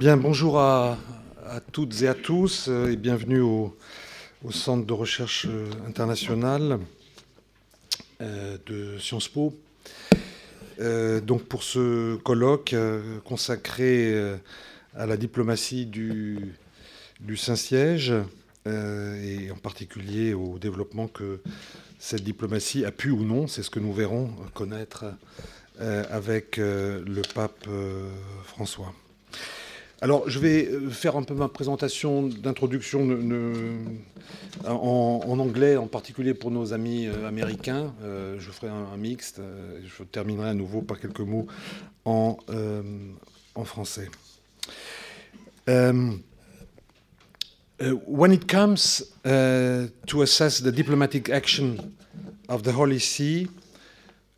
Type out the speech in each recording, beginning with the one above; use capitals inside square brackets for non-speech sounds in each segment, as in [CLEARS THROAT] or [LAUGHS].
Bien, bonjour à, toutes et à tous euh, et bienvenue au, Centre de recherche euh, internationale euh, de Sciences Po. donc pour ce colloque consacré à la diplomatie du, du Saint-Siège et en particulier au développement que cette diplomatie a pu ou non, c'est ce que nous verrons, connaître avec le pape François. Alors, je vais euh, faire un peu ma présentation d'introduction en, anglais, en particulier pour nos amis euh, américains. Euh, je ferai un, mixte. je terminerai à nouveau par quelques mots en, en français. when it comes to assess the diplomatic action of the Holy See,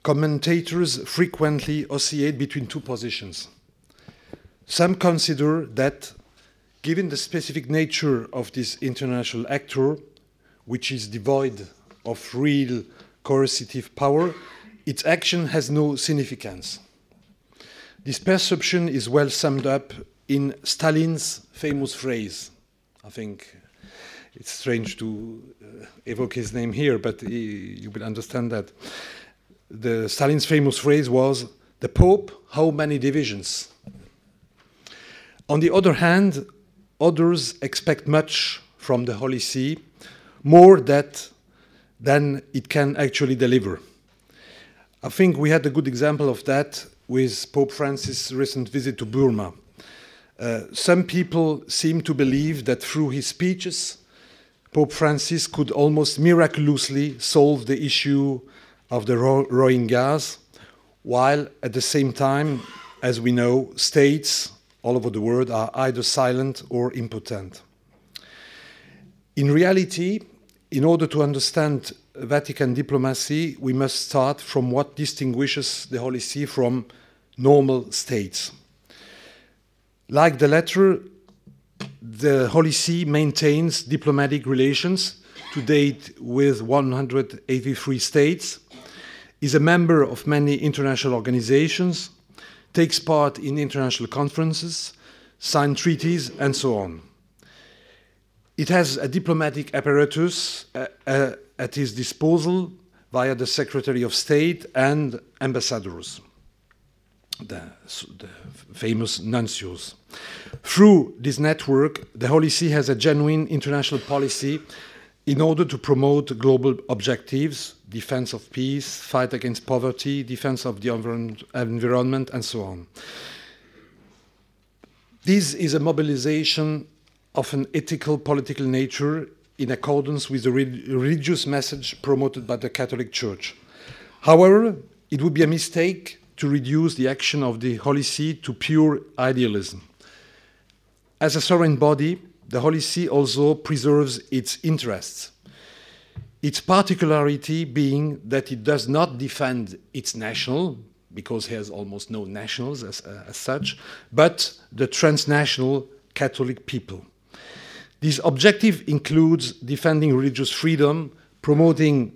commentators frequently oscillate between two positions. Some consider that, given the specific nature of this international actor, which is devoid of real coercive power, its action has no significance. This perception is well summed up in Stalin's famous phrase. I think it's strange to uh, evoke his name here, but he, you will understand that. The Stalin's famous phrase was, "The Pope, how many divisions?" On the other hand, others expect much from the Holy See, more that than it can actually deliver. I think we had a good example of that with Pope Francis' recent visit to Burma. Uh, some people seem to believe that through his speeches, Pope Francis could almost miraculously solve the issue of the Rohingyas, while at the same time, as we know, states all over the world are either silent or impotent. In reality, in order to understand Vatican diplomacy, we must start from what distinguishes the Holy See from normal states. Like the latter, the Holy See maintains diplomatic relations to date with 183 states, is a member of many international organizations, takes part in international conferences, signs treaties, and so on. It has a diplomatic apparatus uh, uh, at its disposal via the Secretary of State and ambassadors, the, the famous nuncios. Through this network, the Holy See has a genuine international policy in order to promote global objectives, defense of peace, fight against poverty, defense of the environment, and so on. This is a mobilization of an ethical political nature in accordance with the religious message promoted by the Catholic Church. However, it would be a mistake to reduce the action of the Holy See to pure idealism. As a sovereign body, the Holy See also preserves its interests. Its particularity being that it does not defend its national, because it has almost no nationals as, uh, as such, but the transnational Catholic people. This objective includes defending religious freedom, promoting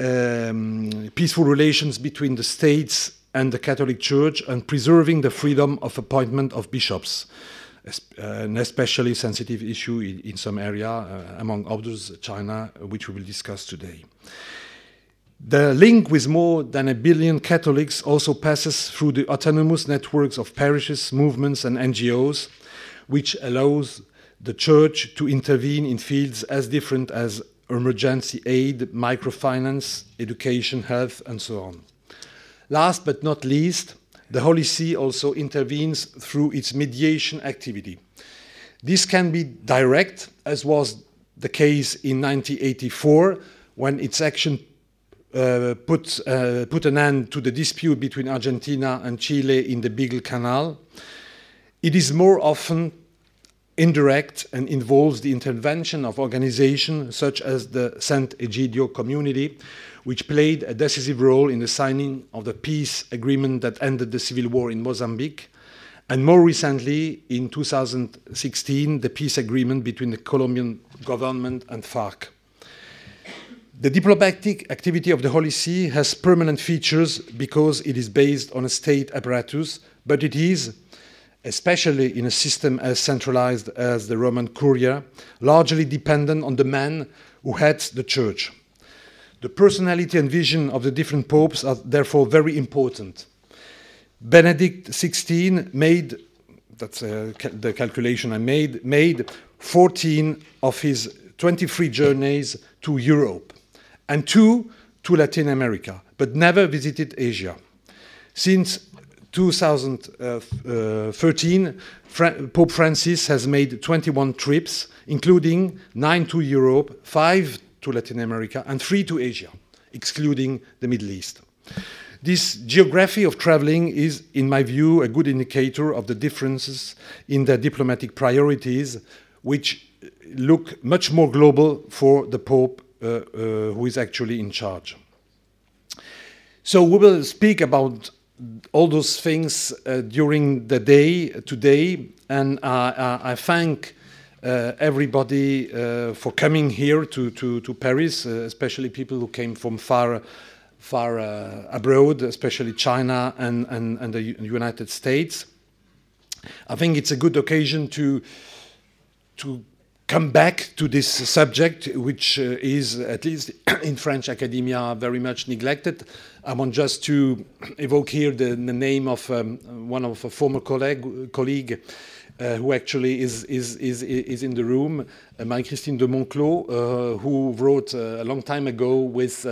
um, peaceful relations between the states and the Catholic Church, and preserving the freedom of appointment of bishops an especially sensitive issue in, in some area, uh, among others, China, which we will discuss today. The link with more than a billion Catholics also passes through the autonomous networks of parishes, movements, and NGOs, which allows the Church to intervene in fields as different as emergency aid, microfinance, education, health, and so on. Last but not least, the Holy See also intervenes through its mediation activity. This can be direct, as was the case in 1984, when its action uh, put, uh, put an end to the dispute between Argentina and Chile in the Beagle Canal. It is more often indirect and involves the intervention of organizations such as the St. Egidio community, which played a decisive role in the signing of the peace agreement that ended the civil war in Mozambique, and more recently, in 2016, the peace agreement between the Colombian government and FARC. The diplomatic activity of the Holy See has permanent features because it is based on a state apparatus, but it is especially in a system as centralized as the Roman Curia, largely dependent on the man who heads the church. The personality and vision of the different popes are therefore very important. Benedict XVI made, that's uh, ca the calculation I made, made 14 of his 23 journeys to Europe and two to Latin America, but never visited Asia. Since 2013, Fra Pope Francis has made 21 trips, including nine to Europe, five to Latin America, and three to Asia, excluding the Middle East. This geography of traveling is, in my view, a good indicator of the differences in their diplomatic priorities, which look much more global for the Pope uh, uh, who is actually in charge. So we will speak about all those things uh, during the day today, and I thank uh, everybody uh, for coming here to, to, to Paris, uh, especially people who came from far, far abroad, especially China and, and, and the United States. I think it's a good occasion to, to come back to this subject, which uh, is, at least [CLEARS THROAT] in French academia, very much neglected. I want just to evoke here the, the name of um, one of a former colleague, colleague uh, who actually is, is, is, is in the room, uh, Marie-Christine de Monclos, uh, who wrote uh, a long time ago with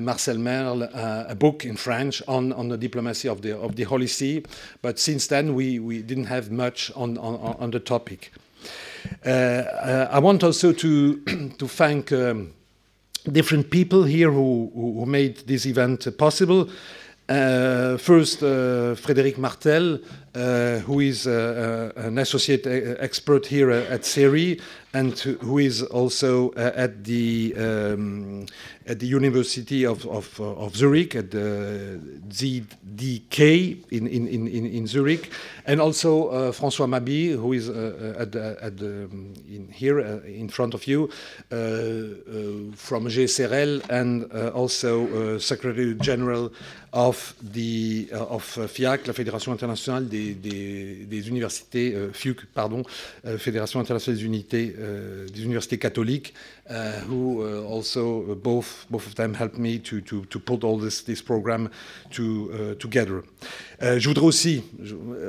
Marcel Merle a book in French on, on the diplomacy of the, of the Holy See. But since then, we, we didn't have much on, on, on the topic. I want also to, [CLEARS THROAT] to thank um, different people here who, who made this event possible. Uh, first, uh, Frédéric Martel, uh, who is an associate expert here at CERI and who is also at the um, at the University of, of, of Zurich at the ZDK in, in, in, in Zurich, and also uh, François Mabi, who is uh, at, the, at the, um, in here uh, in front of you from GSRL and also Secretary General of the of FIAC, la Fédération internationale des des, des, universités, euh, FUC, pardon, euh, Fédération internationale des unités, euh, des universités catholiques, uh, who uh, also uh, both both of them helped me to to to put all this this program to together. je voudrais aussi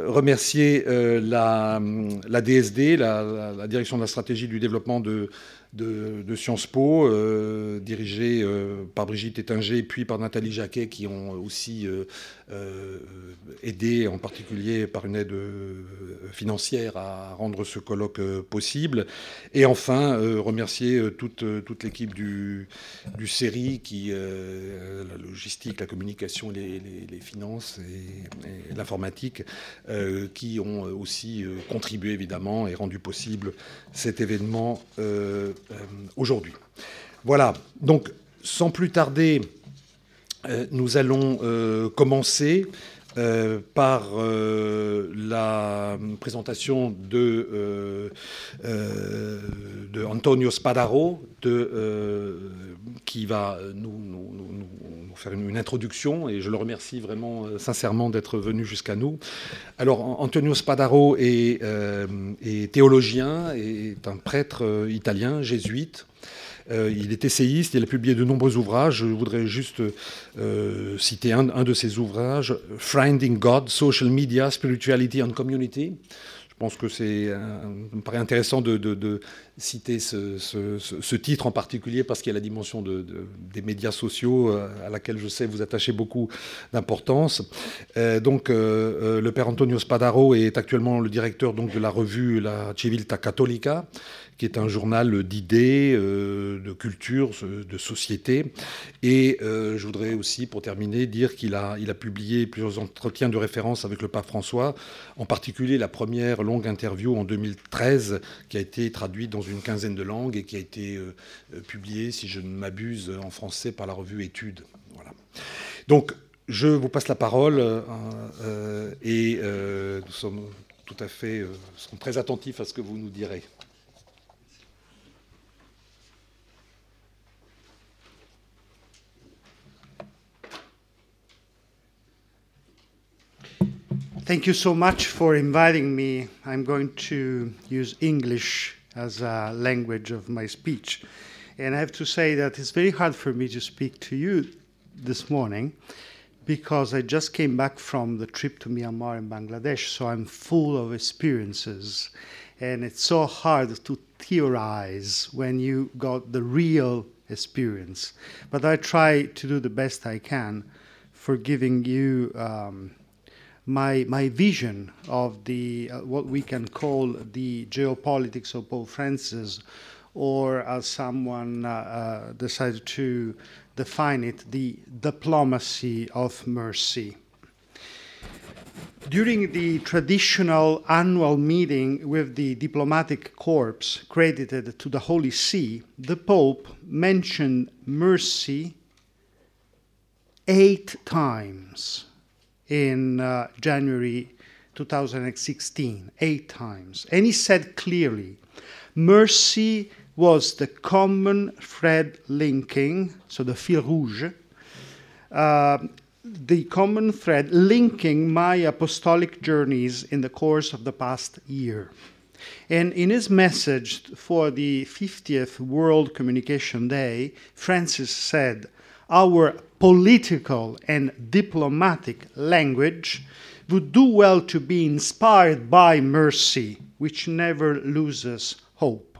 remercier la la DSD, la, direction de la stratégie du développement de de, Sciences Po, euh, dirigée euh, par Brigitte Ettinger puis par Nathalie Jacquet, qui ont aussi euh, aidé, en particulier par une aide financière, à rendre ce colloque possible. Et enfin, remercier toute, l'équipe du, du CERI, qui, la logistique, la communication, les, finances et, l'informatique, qui ont aussi contribué évidemment et rendu possible cet événement aujourd'hui. Voilà, donc sans plus tarder, euh, nous allons euh, commencer par la présentation de, de Antonio Spadaro, de, qui va nous, nous, faire une, introduction, et je le remercie vraiment sincèrement d'être venu jusqu'à nous. Alors, Antonio Spadaro est, est théologien, est un prêtre italien, jésuite, euh, il est essayiste, il a publié de nombreux ouvrages. Je voudrais juste euh, citer un, de ses ouvrages, Finding God, Social Media, Spirituality and Community. Je pense que c'est, paraît intéressant de, citer ce, titre en particulier parce qu'il y a la dimension des médias sociaux euh, à laquelle je sais vous attachez beaucoup d'importance. donc, le père Antonio Spadaro est actuellement le directeur donc, de la revue La Civiltà Cattolica, qui est un journal d'idées, euh, de culture, de société. Et euh, je voudrais aussi, pour terminer, dire qu'il a, il a publié plusieurs entretiens de référence avec le pape François, en particulier la première longue interview en 2013, qui a été traduite dans une quinzaine de langues et qui a été euh, publiée, si je ne m'abuse, en français par la revue Études. Voilà. Donc, je vous passe la parole et nous sommes tout à fait, très attentifs à ce que vous nous direz. Thank you so much for inviting me. I'm going to use English as a language of my speech. And I have to say that it's very hard for me to speak to you this morning because I just came back from the trip to Myanmar and Bangladesh, so I'm full of experiences. And it's so hard to theorize when you got the real experience. But I try to do the best I can for giving you. Um, my, my vision of the uh, what we can call the geopolitics of Pope Francis, or as someone uh, uh, decided to define it, the diplomacy of mercy. During the traditional annual meeting with the diplomatic corps credited to the Holy See, the Pope mentioned mercy eight times in uh, January 2016, eight times. And he said clearly mercy was the common thread linking, so the fil rouge, uh, the common thread linking my apostolic journeys in the course of the past year. And in his message for the 50th World Communication Day, Francis said, Our political and diplomatic language would do well to be inspired by mercy, which never loses hope.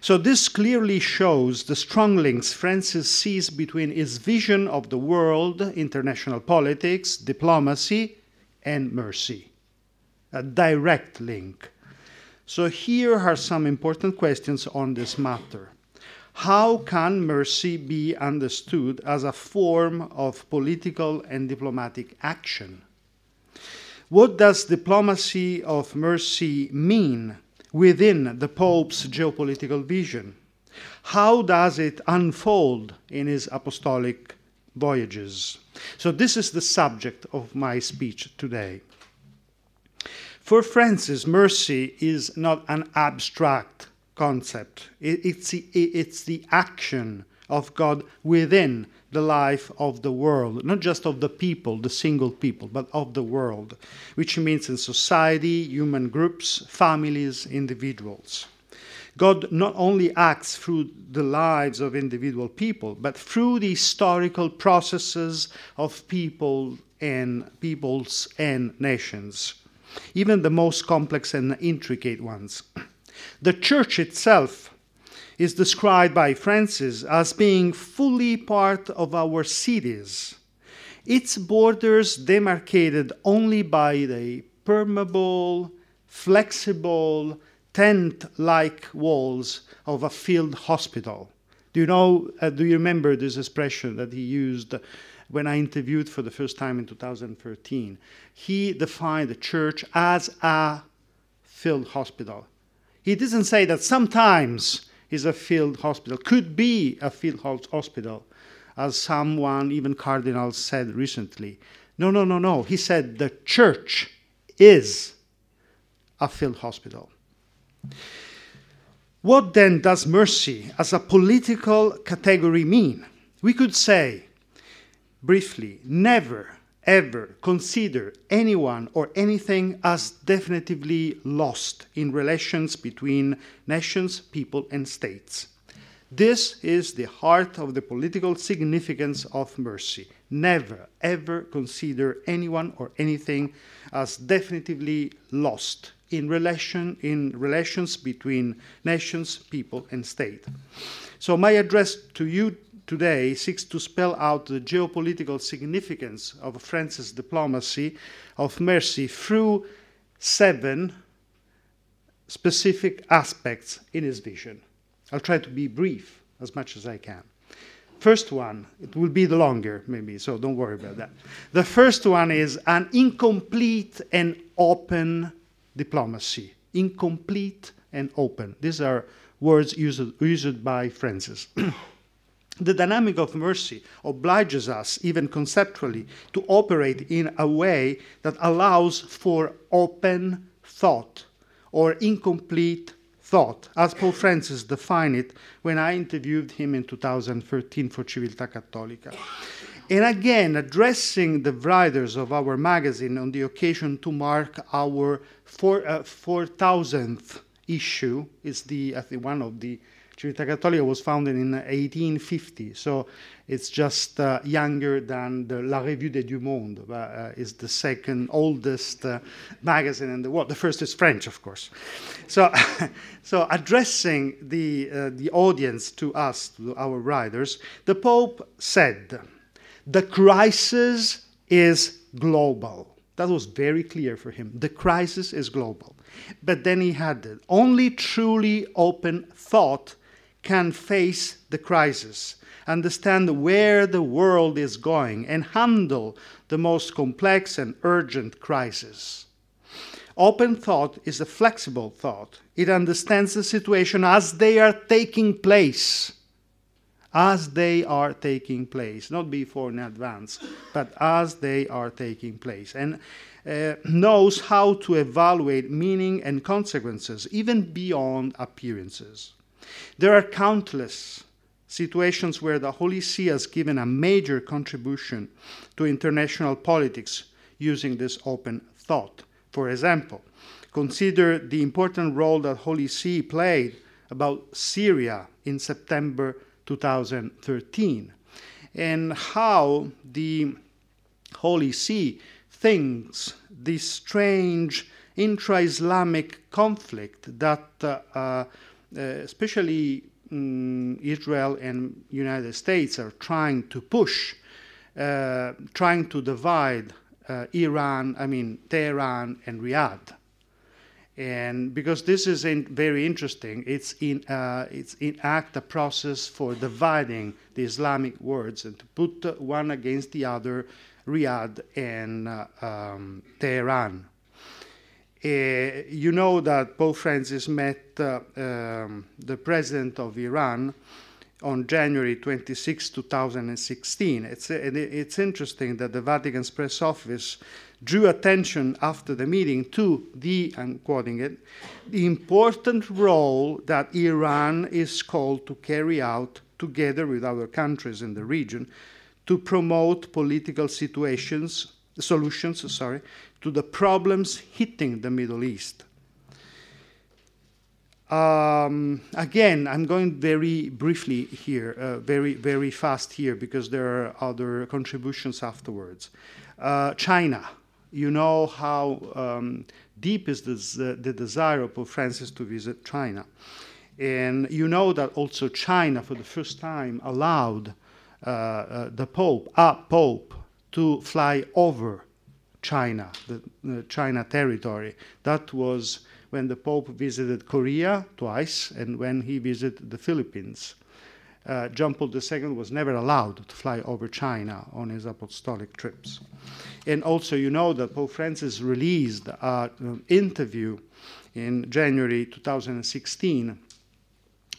So, this clearly shows the strong links Francis sees between his vision of the world, international politics, diplomacy, and mercy. A direct link. So, here are some important questions on this matter. How can mercy be understood as a form of political and diplomatic action? What does diplomacy of mercy mean within the Pope's geopolitical vision? How does it unfold in his apostolic voyages? So, this is the subject of my speech today. For Francis, mercy is not an abstract concept. it's, the, it's the action of God within the life of the world, not just of the people, the single people, but of the world, which means in society, human groups, families, individuals. God not only acts through the lives of individual people, but through the historical processes of people and peoples and nations, even the most complex and intricate ones. [CLEARS THROAT] The church itself is described by Francis as being fully part of our cities, its borders demarcated only by the permeable, flexible, tent like walls of a field hospital. Do you know, uh, do you remember this expression that he used when I interviewed for the first time in 2013? He defined the church as a field hospital. He doesn't say that sometimes is a field hospital, could be a field hospital, as someone, even Cardinal, said recently. No, no, no, no. He said the church is a field hospital. What then does mercy as a political category mean? We could say, briefly, never ever consider anyone or anything as definitively lost in relations between nations, people, and states. This is the heart of the political significance of mercy. Never, ever consider anyone or anything as definitively lost in relation in relations between nations, people, and state. So my address to you today seeks to spell out the geopolitical significance of France's diplomacy of mercy through seven specific aspects in his vision. I'll try to be brief as much as I can. First one, it will be the longer, maybe, so don't worry about that. The first one is an incomplete and open diplomacy. Incomplete and open. These are words used, used by Francis. [CLEARS THROAT] The dynamic of mercy obliges us, even conceptually, to operate in a way that allows for open thought or incomplete thought, as Pope Francis defined it when I interviewed him in 2013 for Civiltà Cattolica. And again, addressing the writers of our magazine on the occasion to mark our four, uh, 4,000th issue, is the, I think, one of the Civiltà Cattolica was founded in 1850, so it's just uh, younger than the La Revue des Deux Mondes. Uh, is the second oldest uh, magazine in the world. The first is French, of course. So, [LAUGHS] so addressing the uh, the audience to us, to our writers, the Pope said, "The crisis is global." That was very clear for him. The crisis is global. But then he added, only truly open thought can face the crisis, understand where the world is going, and handle the most complex and urgent crisis. Open thought is a flexible thought. It understands the situation as they are taking place. As they are taking place, not before in advance, but as they are taking place. And uh, knows how to evaluate meaning and consequences, even beyond appearances. There are countless situations where the Holy See has given a major contribution to international politics using this open thought. For example, consider the important role that Holy See played about Syria in September 2013 and how the Holy See thinks this strange intra Islamic conflict that uh, uh, especially um, Israel and United States are trying to push, uh, trying to divide uh, Iran, I mean Tehran and Riyadh. And because this is in, very interesting, it's in uh, it's in act a process for dividing the Islamic words and to put one against the other, Riyadh and uh, um, Tehran. Uh, you know that Pope Francis met uh, um, the president of Iran on January 26, 2016. It's, it's interesting that the Vatican's press office drew attention after the meeting to the, I'm quoting it, the important role that Iran is called to carry out together with other countries in the region to promote political situations, solutions, sorry, to the problems hitting the Middle East. Um, again, I'm going very briefly here, uh, very, very fast here, because there are other contributions afterwards. Uh, China, you know how um, deep is this, uh, the desire of Pope Francis to visit China. And you know that also China, for the first time, allowed uh, uh, the Pope, a Pope, to fly over China, the, the China territory. That was when the Pope visited Korea twice and when he visited the Philippines. Uh, John Paul II was never allowed to fly over China on his apostolic trips. And also, you know that Pope Francis released an um, interview in January 2016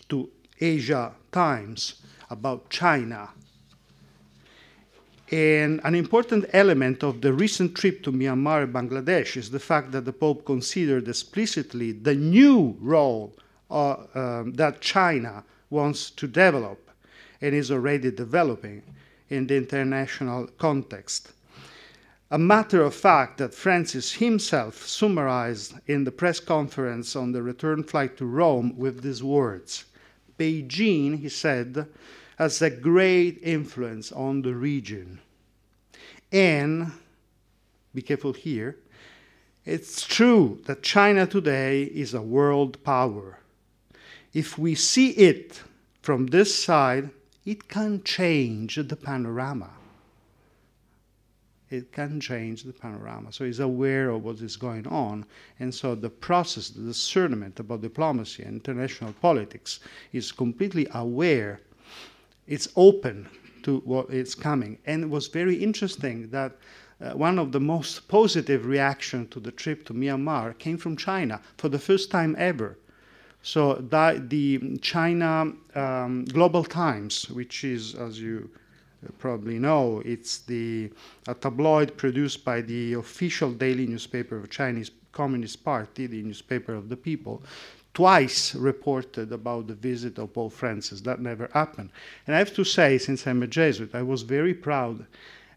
to Asia Times about China and an important element of the recent trip to Myanmar and Bangladesh is the fact that the Pope considered explicitly the new role uh, um, that China wants to develop and is already developing in the international context. A matter of fact that Francis himself summarized in the press conference on the return flight to Rome with these words Beijing, he said, has a great influence on the region. And, be careful here, it's true that China today is a world power. If we see it from this side, it can change the panorama. It can change the panorama. So he's aware of what is going on. And so the process, the discernment about diplomacy and international politics is completely aware it's open to what is coming. And it was very interesting that uh, one of the most positive reactions to the trip to Myanmar came from China for the first time ever. So that the China um, Global Times, which is, as you probably know, it's the a tabloid produced by the official daily newspaper of Chinese Communist Party, the newspaper of the people, twice reported about the visit of Pope Francis. That never happened. And I have to say, since I'm a Jesuit, I was very proud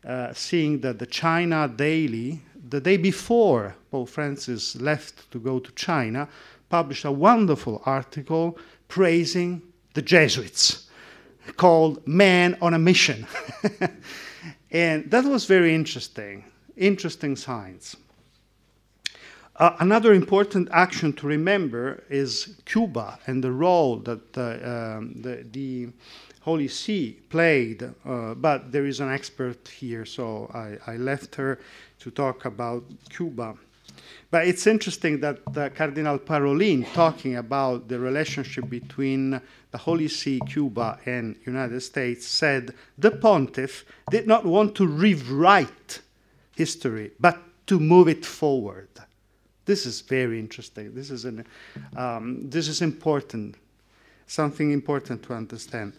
uh, seeing that the China Daily, the day before Pope Francis left to go to China, published a wonderful article praising the Jesuits called Man on a Mission. [LAUGHS] and that was very interesting, interesting science. Uh, another important action to remember is Cuba and the role that uh, um, the, the, Holy See played, uh, but there is an expert here, so I, I, left her to talk about Cuba. But it's interesting that Cardinal Parolin, talking about the relationship between the Holy See, Cuba, and United States, said the pontiff did not want to rewrite history, but to move it forward. This is very interesting. This is, an, um, this is important, something important to understand.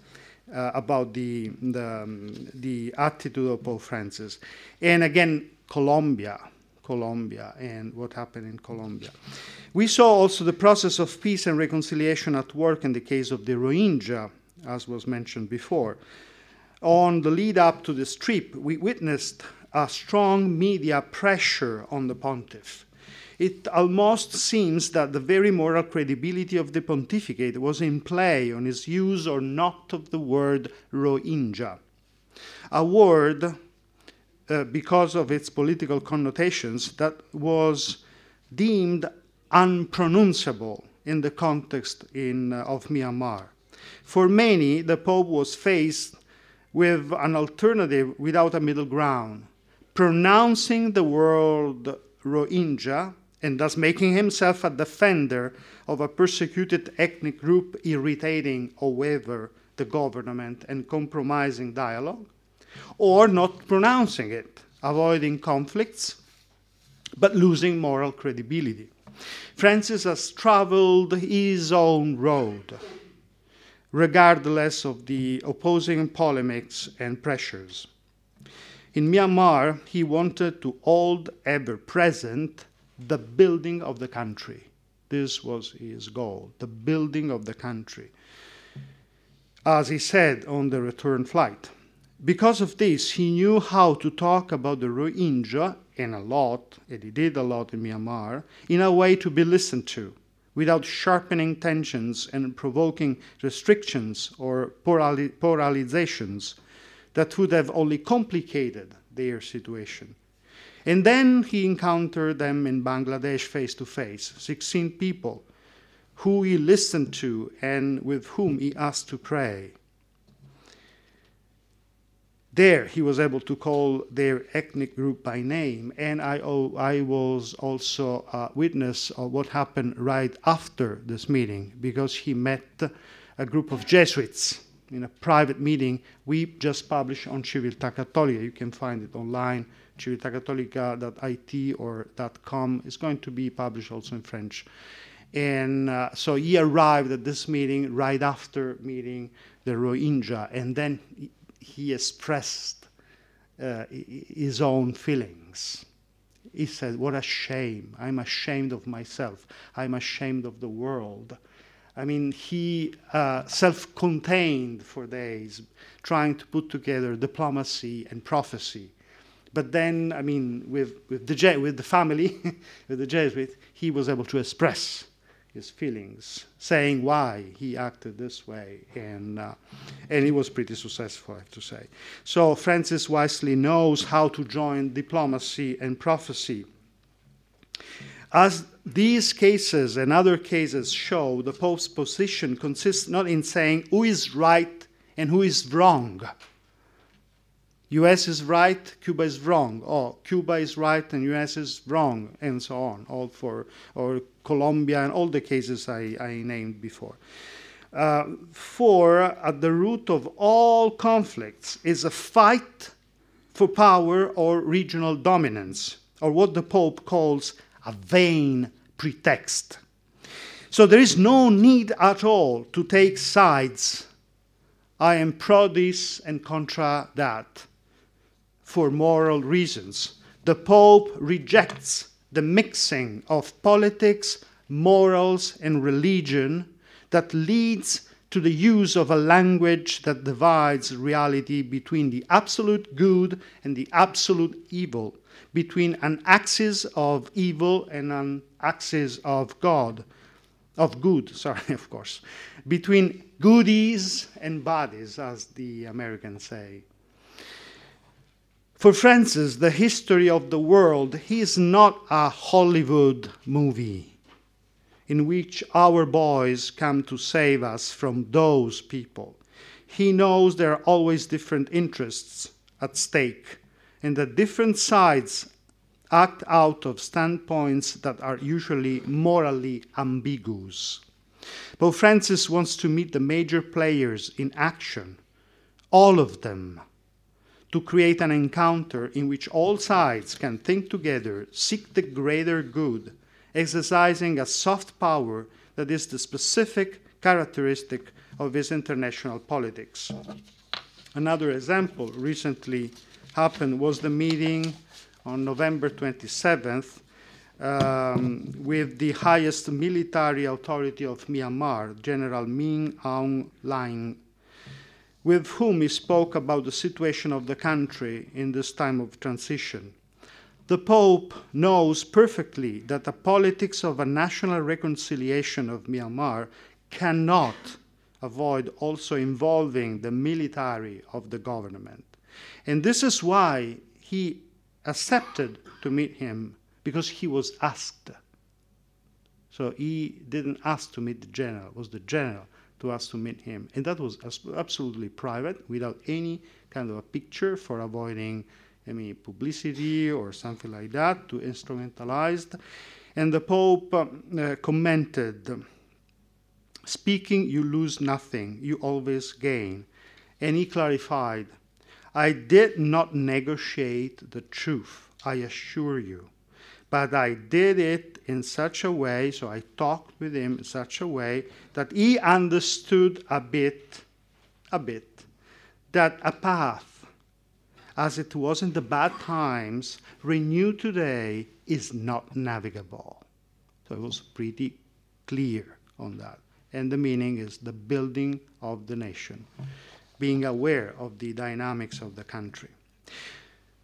Uh, about the, the, um, the, attitude of Pope Francis. And again, Colombia, Colombia, and what happened in Colombia. We saw also the process of peace and reconciliation at work in the case of the Rohingya, as was mentioned before. On the lead up to this trip, we witnessed a strong media pressure on the pontiff it almost seems that the very moral credibility of the pontificate was in play on his use or not of the word Rohingya, a word uh, because of its political connotations that was deemed unpronounceable in the context in, uh, of Myanmar. For many, the Pope was faced with an alternative without a middle ground, pronouncing the word Rohingya and thus making himself a defender of a persecuted ethnic group, irritating, however, the government and compromising dialogue, or not pronouncing it, avoiding conflicts, but losing moral credibility. Francis has traveled his own road, regardless of the opposing polemics and pressures. In Myanmar, he wanted to hold ever present the building of the country. This was his goal, the building of the country. As he said on the return flight. Because of this, he knew how to talk about the Rohingya, and a lot, and he did a lot in Myanmar, in a way to be listened to, without sharpening tensions and provoking restrictions or polarizations that would have only complicated their situation. And then he encountered them in Bangladesh face to face 16 people who he listened to and with whom he asked to pray. There, he was able to call their ethnic group by name, and I, oh, I was also a witness of what happened right after this meeting because he met a group of Jesuits in a private meeting we just published on Civiltà Cattolica. You can find it online civiltacattolica.it or .com. is going to be published also in French. And uh, so he arrived at this meeting right after meeting the Rohingya, and then he expressed uh, his own feelings. He said, What a shame. I'm ashamed of myself. I'm ashamed of the world. I mean, he uh, self contained for days, trying to put together diplomacy and prophecy. But then, I mean, with, with, the, with the family, [LAUGHS] with the Jesuit, he was able to express his feelings, saying why he acted this way, and, uh, and he was pretty successful, I have to say. So Francis wisely knows how to join diplomacy and prophecy. As these cases and other cases show, the Pope's position consists not in saying who is right and who is wrong US is right, Cuba is wrong. Oh, Cuba is right and US is wrong, and so on. All for or Colombia and all the cases I, I named before. Uh, for at the root of all conflicts is a fight for power or regional dominance, or what the Pope calls a vain pretext. So there is no need at all to take sides. I am pro this and contra that for moral reasons. The Pope rejects the mixing of politics, morals, and religion that leads to the use of a language that divides reality between the absolute good and the absolute evil, between an axis of evil and an axis of God, of good, [LAUGHS] sorry, of course, between goodies and bodies, as the Americans say. For Francis, the history of the world is not a Hollywood movie in which our boys come to save us from those people. He knows there are always different interests at stake and that different sides act out of standpoints that are usually morally ambiguous. Pope Francis wants to meet the major players in action, all of them to create an encounter in which all sides can think together, seek the greater good, exercising a soft power that is the specific characteristic of his international politics. Another example recently happened was the meeting on November 27th um, with the highest military authority of Myanmar, General Min Aung Hlaing with whom he spoke about the situation of the country in this time of transition. The Pope knows perfectly that the politics of a national reconciliation of Myanmar cannot avoid also involving the military of the government. And this is why he accepted to meet him, because he was asked. So he didn't ask to meet the general, it was the general to us to meet him. And that was absolutely private, without any kind of a picture for avoiding any publicity or something like that, to instrumentalized. And the Pope uh, commented, Speaking, you lose nothing, you always gain. And he clarified, I did not negotiate the truth, I assure you but I did it in such a way, so I talked with him in such a way that he understood a bit, a bit, that a path, as it was in the bad times, renewed today is not navigable. So it was pretty clear on that. And the meaning is the building of the nation, being aware of the dynamics of the country.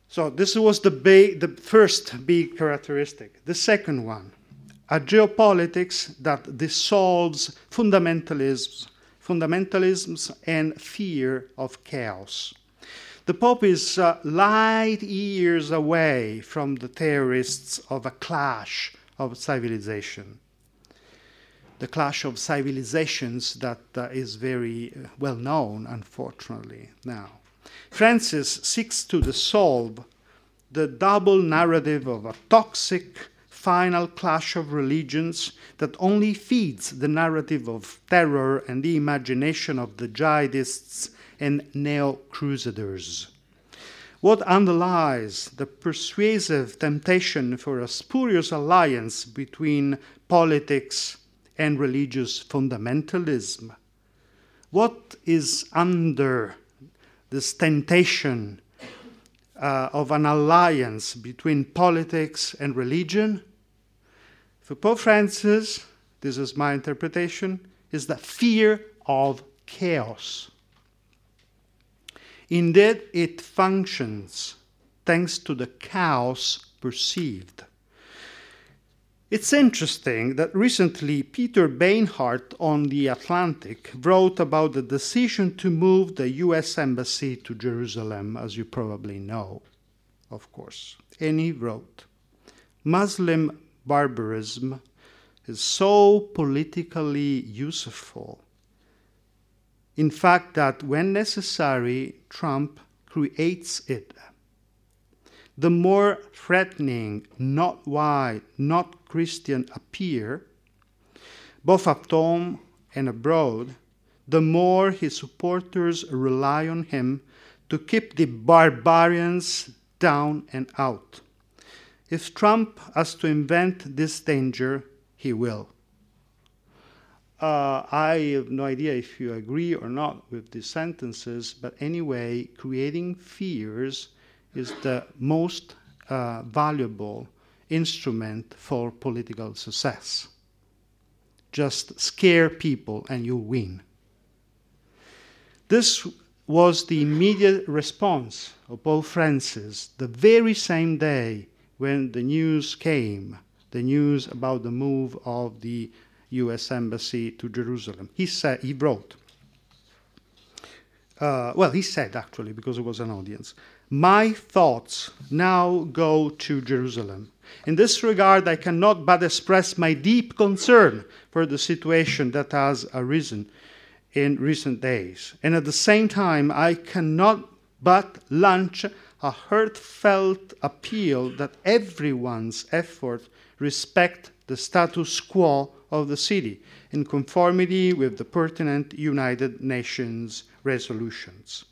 So this was the, the first big characteristic. The second one, a geopolitics that dissolves fundamentalisms, fundamentalisms and fear of chaos. The Pope is uh, light years away from the terrorists of a clash of civilization. The clash of civilizations that uh, is very uh, well known, unfortunately, now. Francis seeks to dissolve the double narrative of a toxic final clash of religions that only feeds the narrative of terror and the imagination of the jihadists and neo crusaders. What underlies the persuasive temptation for a spurious alliance between politics and religious fundamentalism? What is under this temptation uh, of an alliance between politics and religion. For Pope Francis, this is my interpretation, is the fear of chaos. Indeed, it functions thanks to the chaos perceived. It's interesting that recently Peter Beinart on The Atlantic wrote about the decision to move the US Embassy to Jerusalem, as you probably know, of course. And he wrote Muslim barbarism is so politically useful. In fact, that when necessary, Trump creates it the more threatening, not white, not Christian appear, both at home and abroad, the more his supporters rely on him to keep the barbarians down and out. If Trump has to invent this danger, he will. Uh, I have no idea if you agree or not with these sentences, but anyway, creating fears is the most uh, valuable instrument for political success. just scare people and you win. This was the immediate response of Pope Francis the very same day when the news came, the news about the move of the US Embassy to Jerusalem. He said, he wrote, uh, well, he said actually, because it was an audience, my thoughts now go to Jerusalem. In this regard, I cannot but express my deep concern for the situation that has arisen in recent days. And at the same time, I cannot but launch a heartfelt appeal that everyone's effort respect the status quo of the city in conformity with the pertinent United Nations resolutions.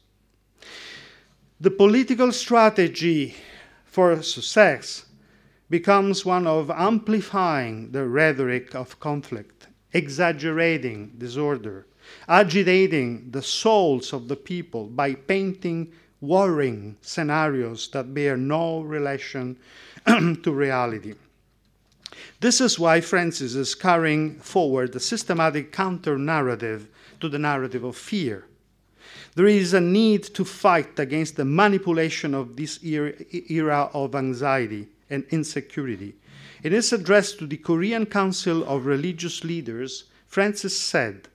The political strategy for success becomes one of amplifying the rhetoric of conflict, exaggerating disorder, agitating the souls of the people by painting worrying scenarios that bear no relation [CLEARS THROAT] to reality. This is why Francis is carrying forward a systematic counter narrative to the narrative of fear. There is a need to fight against the manipulation of this era of anxiety and insecurity. In his address to the Korean Council of Religious Leaders, Francis said,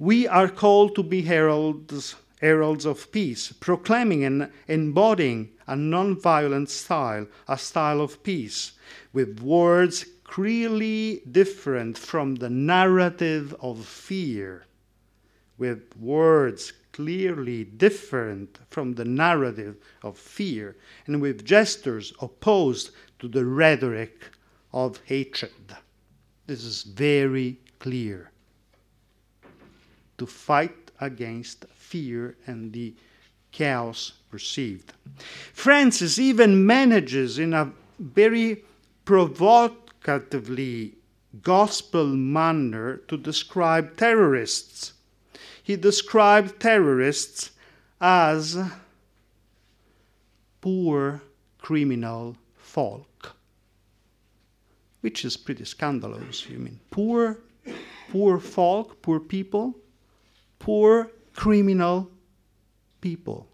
We are called to be heralds, heralds of peace, proclaiming and embodying a nonviolent style, a style of peace, with words clearly different from the narrative of fear, with words clearly different from the narrative of fear, and with gestures opposed to the rhetoric of hatred. This is very clear. To fight against fear and the chaos perceived. Francis even manages in a very provocatively gospel manner to describe terrorists he described terrorists as poor criminal folk, which is pretty scandalous. You mean poor, poor folk, poor people, poor criminal people.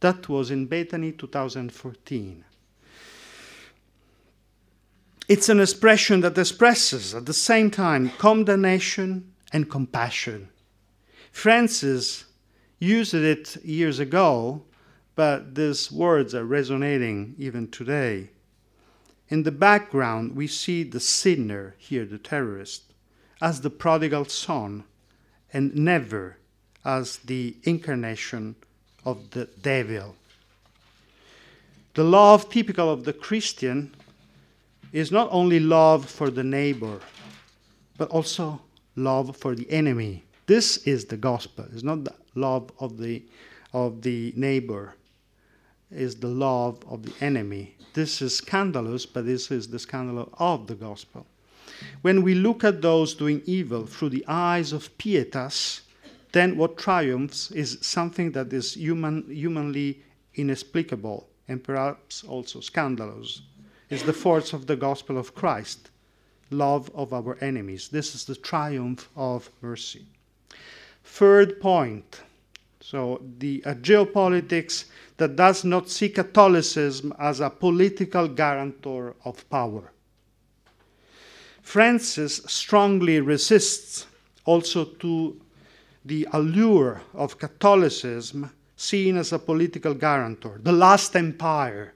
That was in Bethany 2014. It's an expression that expresses at the same time condemnation and compassion. Francis used it years ago, but these words are resonating even today. In the background, we see the sinner, here the terrorist, as the prodigal son, and never as the incarnation of the devil. The love typical of the Christian is not only love for the neighbor, but also love for the enemy. This is the gospel. It's not the love of the, of the neighbor, it's the love of the enemy. This is scandalous, but this is the scandal of the gospel. When we look at those doing evil through the eyes of pietas, then what triumphs is something that is human, humanly inexplicable and perhaps also scandalous. Is the force of the gospel of Christ, love of our enemies. This is the triumph of mercy. Third point so, the a geopolitics that does not see Catholicism as a political guarantor of power. Francis strongly resists also to the allure of Catholicism seen as a political guarantor, the last empire,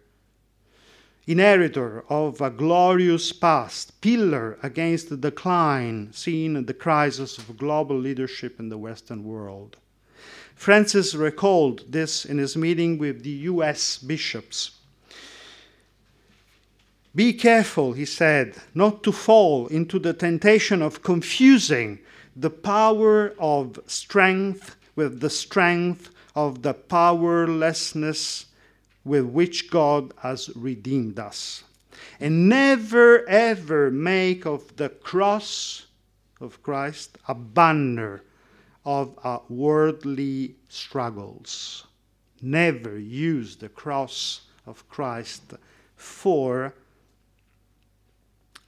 inheritor of a glorious past, pillar against the decline seen in the crisis of global leadership in the Western world. Francis recalled this in his meeting with the US bishops. Be careful, he said, not to fall into the temptation of confusing the power of strength with the strength of the powerlessness with which God has redeemed us. And never ever make of the cross of Christ a banner of our worldly struggles. Never use the cross of Christ for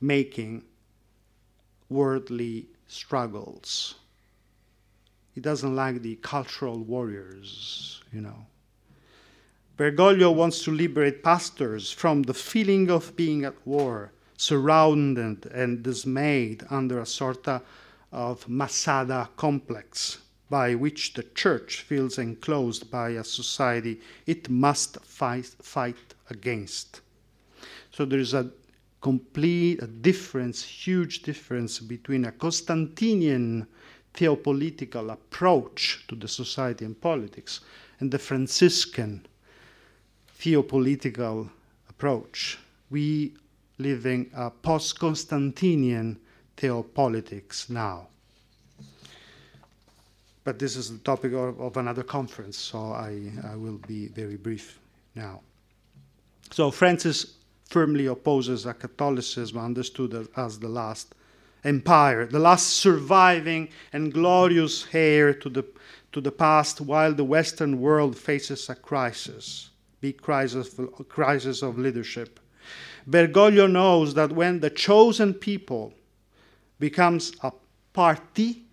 making worldly struggles. He doesn't like the cultural warriors, you know. Bergoglio wants to liberate pastors from the feeling of being at war, surrounded and dismayed under a sort of Masada complex by which the church feels enclosed by a society it must fight, fight against. So there is a complete a difference, huge difference between a Constantinian theopolitical approach to the society and politics and the Franciscan theopolitical approach. We living a post-Constantinian theopolitics now. But this is the topic of, of another conference, so I, I will be very brief now. So Francis firmly opposes a Catholicism understood as the last empire, the last surviving and glorious heir to the, to the past, while the Western world faces a crisis, big crisis, crisis of leadership. Bergoglio knows that when the chosen people becomes a party,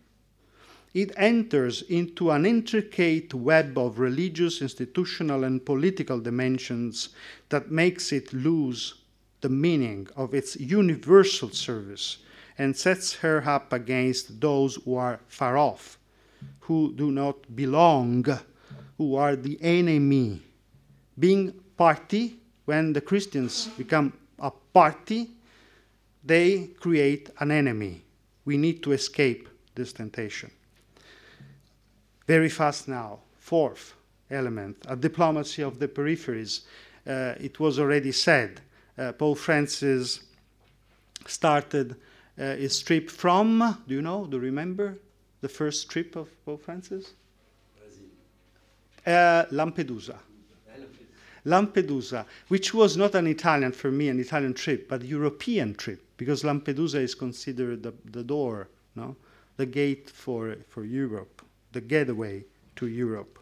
it enters into an intricate web of religious, institutional, and political dimensions that makes it lose the meaning of its universal service and sets her up against those who are far off, who do not belong, who are the enemy. Being party, when the Christians become a party, they create an enemy. We need to escape this temptation. Very fast now. Fourth element, a diplomacy of the peripheries. Uh, it was already said. Uh, Pope Francis started uh, his trip from, do you know, do you remember the first trip of Pope Francis? Uh, Lampedusa. Lampedusa, which was not an Italian, for me, an Italian trip, but European trip, because Lampedusa is considered the, the door, no? the gate for, for Europe, the gateway to Europe.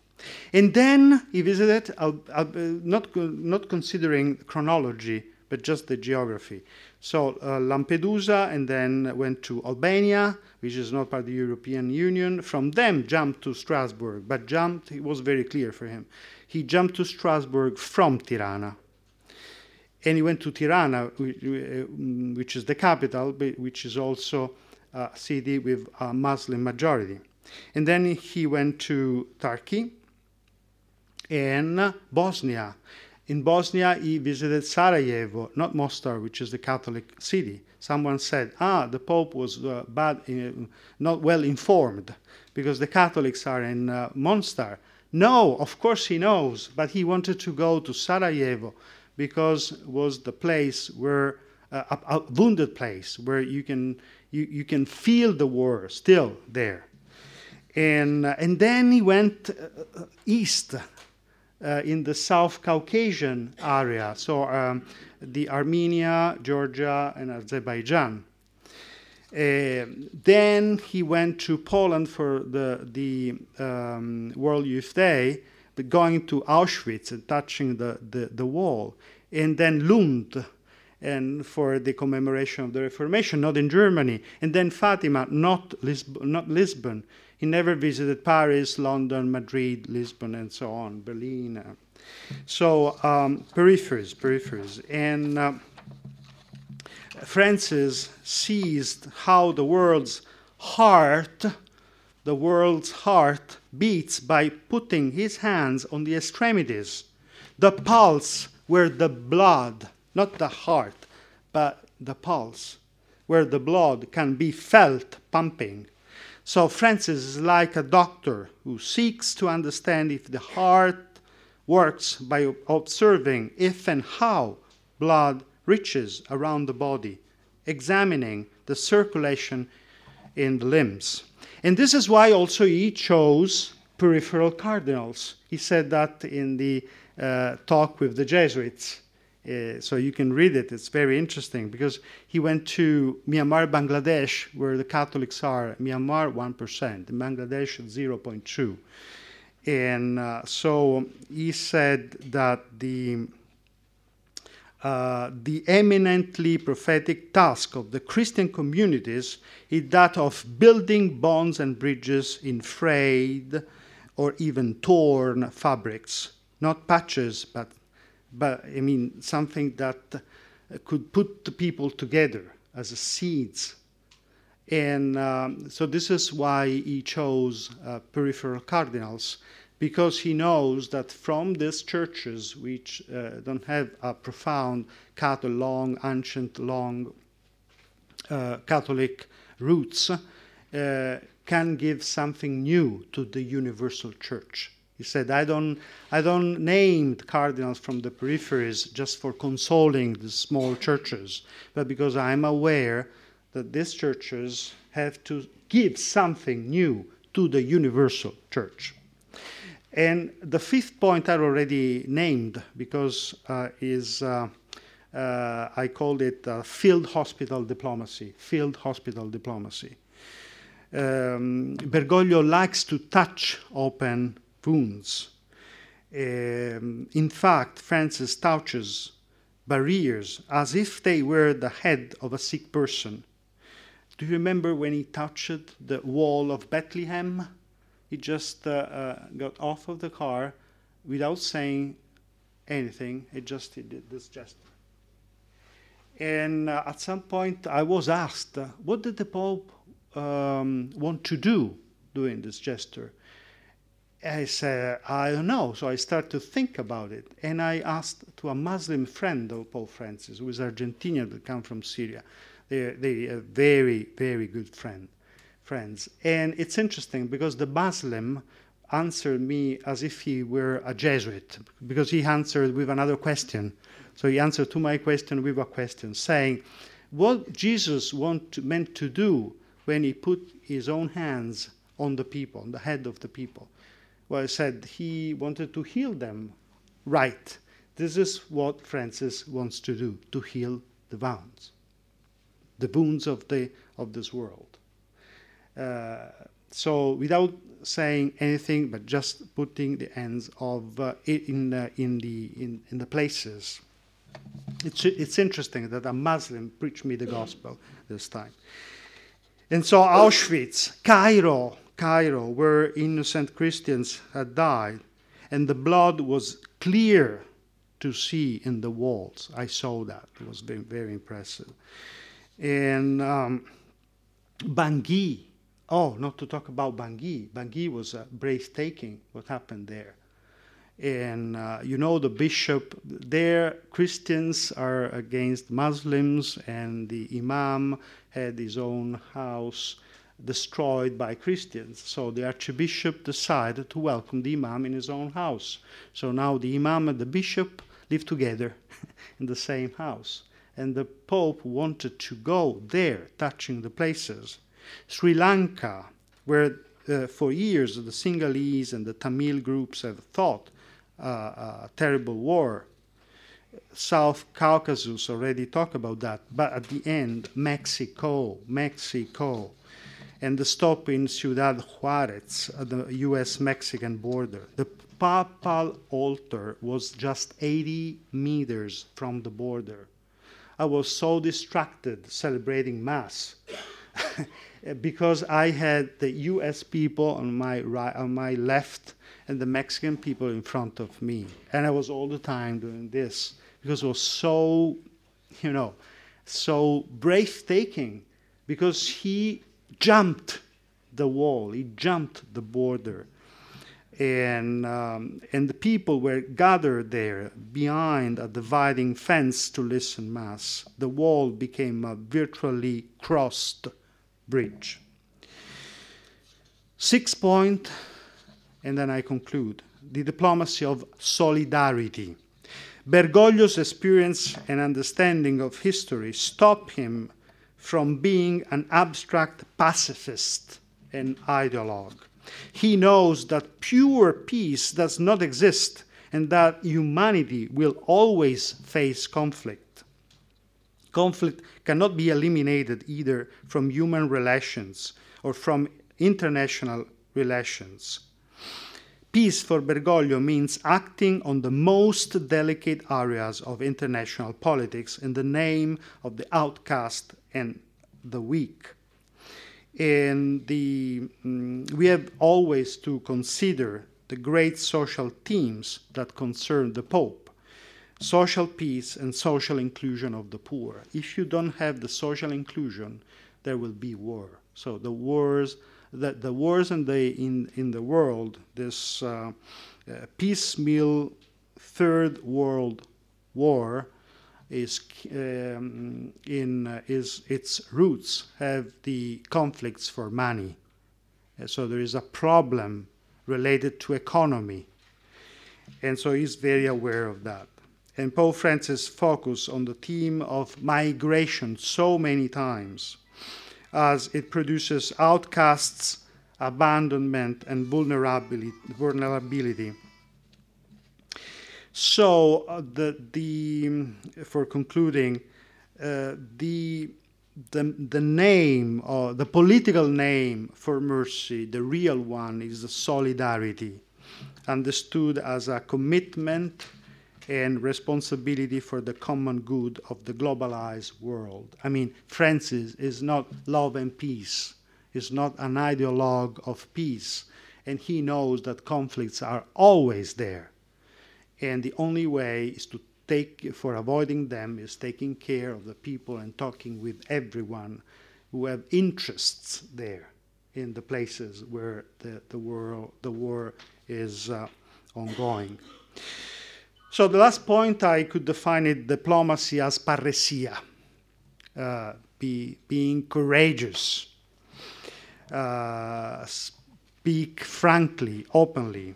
And then he visited, uh, uh, not, not considering chronology, but just the geography. So uh, Lampedusa and then went to Albania, which is not part of the European Union. From them, jumped to Strasbourg, but jumped, it was very clear for him. He jumped to Strasbourg from Tirana. And he went to Tirana, which is the capital, which is also a city with a Muslim majority. And then he went to Turkey and Bosnia in Bosnia, he visited Sarajevo, not Mostar, which is the Catholic city. Someone said, ah, the Pope was uh, bad, uh, not well informed because the Catholics are in uh, Mostar. No, of course he knows, but he wanted to go to Sarajevo because it was the place where uh, a, a, wounded place where you can you, you can feel the war still there. And uh, and then he went uh, east uh, in the South Caucasian area, so um, the Armenia, Georgia, and Azerbaijan. Uh, then he went to Poland for the, the um, World Youth Day, going to Auschwitz and touching the, the, the wall. And then Lund, and for the commemoration of the Reformation, not in Germany. And then Fatima, not, Lisb- not Lisbon. He never visited Paris, London, Madrid, Lisbon, and so on, Berlin. So, um, peripheries, peripheries. And uh, Francis seized how the world's heart, the world's heart beats by putting his hands on the extremities, the pulse where the blood, not the heart, but the pulse, where the blood can be felt pumping. So Francis is like a doctor who seeks to understand if the heart works by observing if and how blood reaches around the body, examining the circulation in the limbs. And this is why also he chose peripheral cardinals. He said that in the uh, talk with the Jesuits. Uh, so you can read it. It's very interesting because he went to Myanmar, Bangladesh, where the Catholics are. Myanmar, 1%, in Bangladesh, 0.2. And uh, so he said that the uh, the eminently prophetic task of the Christian communities is that of building bonds and bridges in frayed or even torn fabrics, not patches, but, but I mean something that could put the people together as seeds. And um, so this is why he chose uh, peripheral cardinals because he knows that from these churches, which uh, don't have a profound Catholic, long, ancient, long uh, Catholic roots, uh, can give something new to the universal church. He said, I don't, I don't name cardinals from the peripheries just for consoling the small churches, but because I'm aware that these churches have to give something new to the universal church. And the fifth point I already named because uh, is uh, uh, I called it uh, field hospital diplomacy. Field hospital diplomacy. Um, Bergoglio likes to touch open wounds. Um, in fact, Francis touches barriers as if they were the head of a sick person. Do you remember when he touched the wall of Bethlehem? He just uh, uh, got off of the car without saying anything. He just he did this gesture. And uh, at some point, I was asked, what did the Pope um, want to do doing this gesture? I said, I don't know. So I started to think about it. And I asked to a Muslim friend of Pope Francis, who is Argentinian but come from Syria. They're, they're a very, very good friend friends. And it's interesting because the Muslim answered me as if he were a Jesuit, because he answered with another question. So he answered to my question with a question, saying, What Jesus want meant to do when he put his own hands on the people, on the head of the people? Well, I said he wanted to heal them. Right. This is what Francis wants to do to heal the wounds, the wounds of, the, of this world. Uh, so without saying anything, but just putting the ends of uh, in in the in, in the places. It's it's interesting that a Muslim preached me the gospel this time. And so Auschwitz, Cairo, Cairo, where innocent Christians had died, and the blood was clear to see in the walls. I saw that; it was very very impressive. And um, Bangui, Oh, not to talk about Bangui. Bangui was uh, breathtaking what happened there. And uh, you know, the bishop there, Christians are against Muslims, and the imam had his own house destroyed by Christians. So the archbishop decided to welcome the imam in his own house. So now the imam and the bishop live together [LAUGHS] in the same house. And the pope wanted to go there, touching the places Sri Lanka, where uh, for years the Sinhalese and the Tamil groups have fought uh, a terrible war. South Caucasus already talked about that, but at the end, Mexico, Mexico, and the stop in Ciudad Juarez at the US Mexican border. The papal altar was just 80 meters from the border. I was so distracted celebrating Mass [LAUGHS] because I had the U.S. people on my right, on my left, and the Mexican people in front of me, and I was all the time doing this because it was so, you know, so breathtaking, because he jumped the wall, he jumped the border, and um, and the people were gathered there behind a dividing fence to listen mass. The wall became a virtually crossed bridge. Six point, and then I conclude the diplomacy of solidarity. Bergoglio's experience and understanding of history stop him from being an abstract pacifist and ideologue. He knows that pure peace does not exist and that humanity will always face conflict. Conflict cannot be eliminated either from human relations or from international relations. Peace for Bergoglio means acting on the most delicate areas of international politics in the name of the outcast and the weak. And the, mm, we have always to consider the great social themes that concern the Pope social peace and social inclusion of the poor. If you don't have the social inclusion, there will be war. So the wars that the wars in the in in the world, this uh, uh, piecemeal third world war, is um, in uh, is its roots have the conflicts for money. Uh, so there is a problem related to economy, and so he's very aware of that. And Pope Francis focused on the theme of migration so many times as it produces outcasts, abandonment, and vulnerability. So, uh, the, the, for concluding, uh, the, the, the name, or the political name for mercy, the real one, is the solidarity, understood as a commitment and responsibility for the common good of the globalized world. I mean, Francis is not love and peace, is not an ideologue of peace, and he knows that conflicts are always there. And the only way is to take, for avoiding them, is taking care of the people and talking with everyone who have interests there in the places where the, the, world, the war is uh, ongoing. So the last point, I could define it diplomacy as parresia, uh, be, being courageous, uh, speak frankly, openly.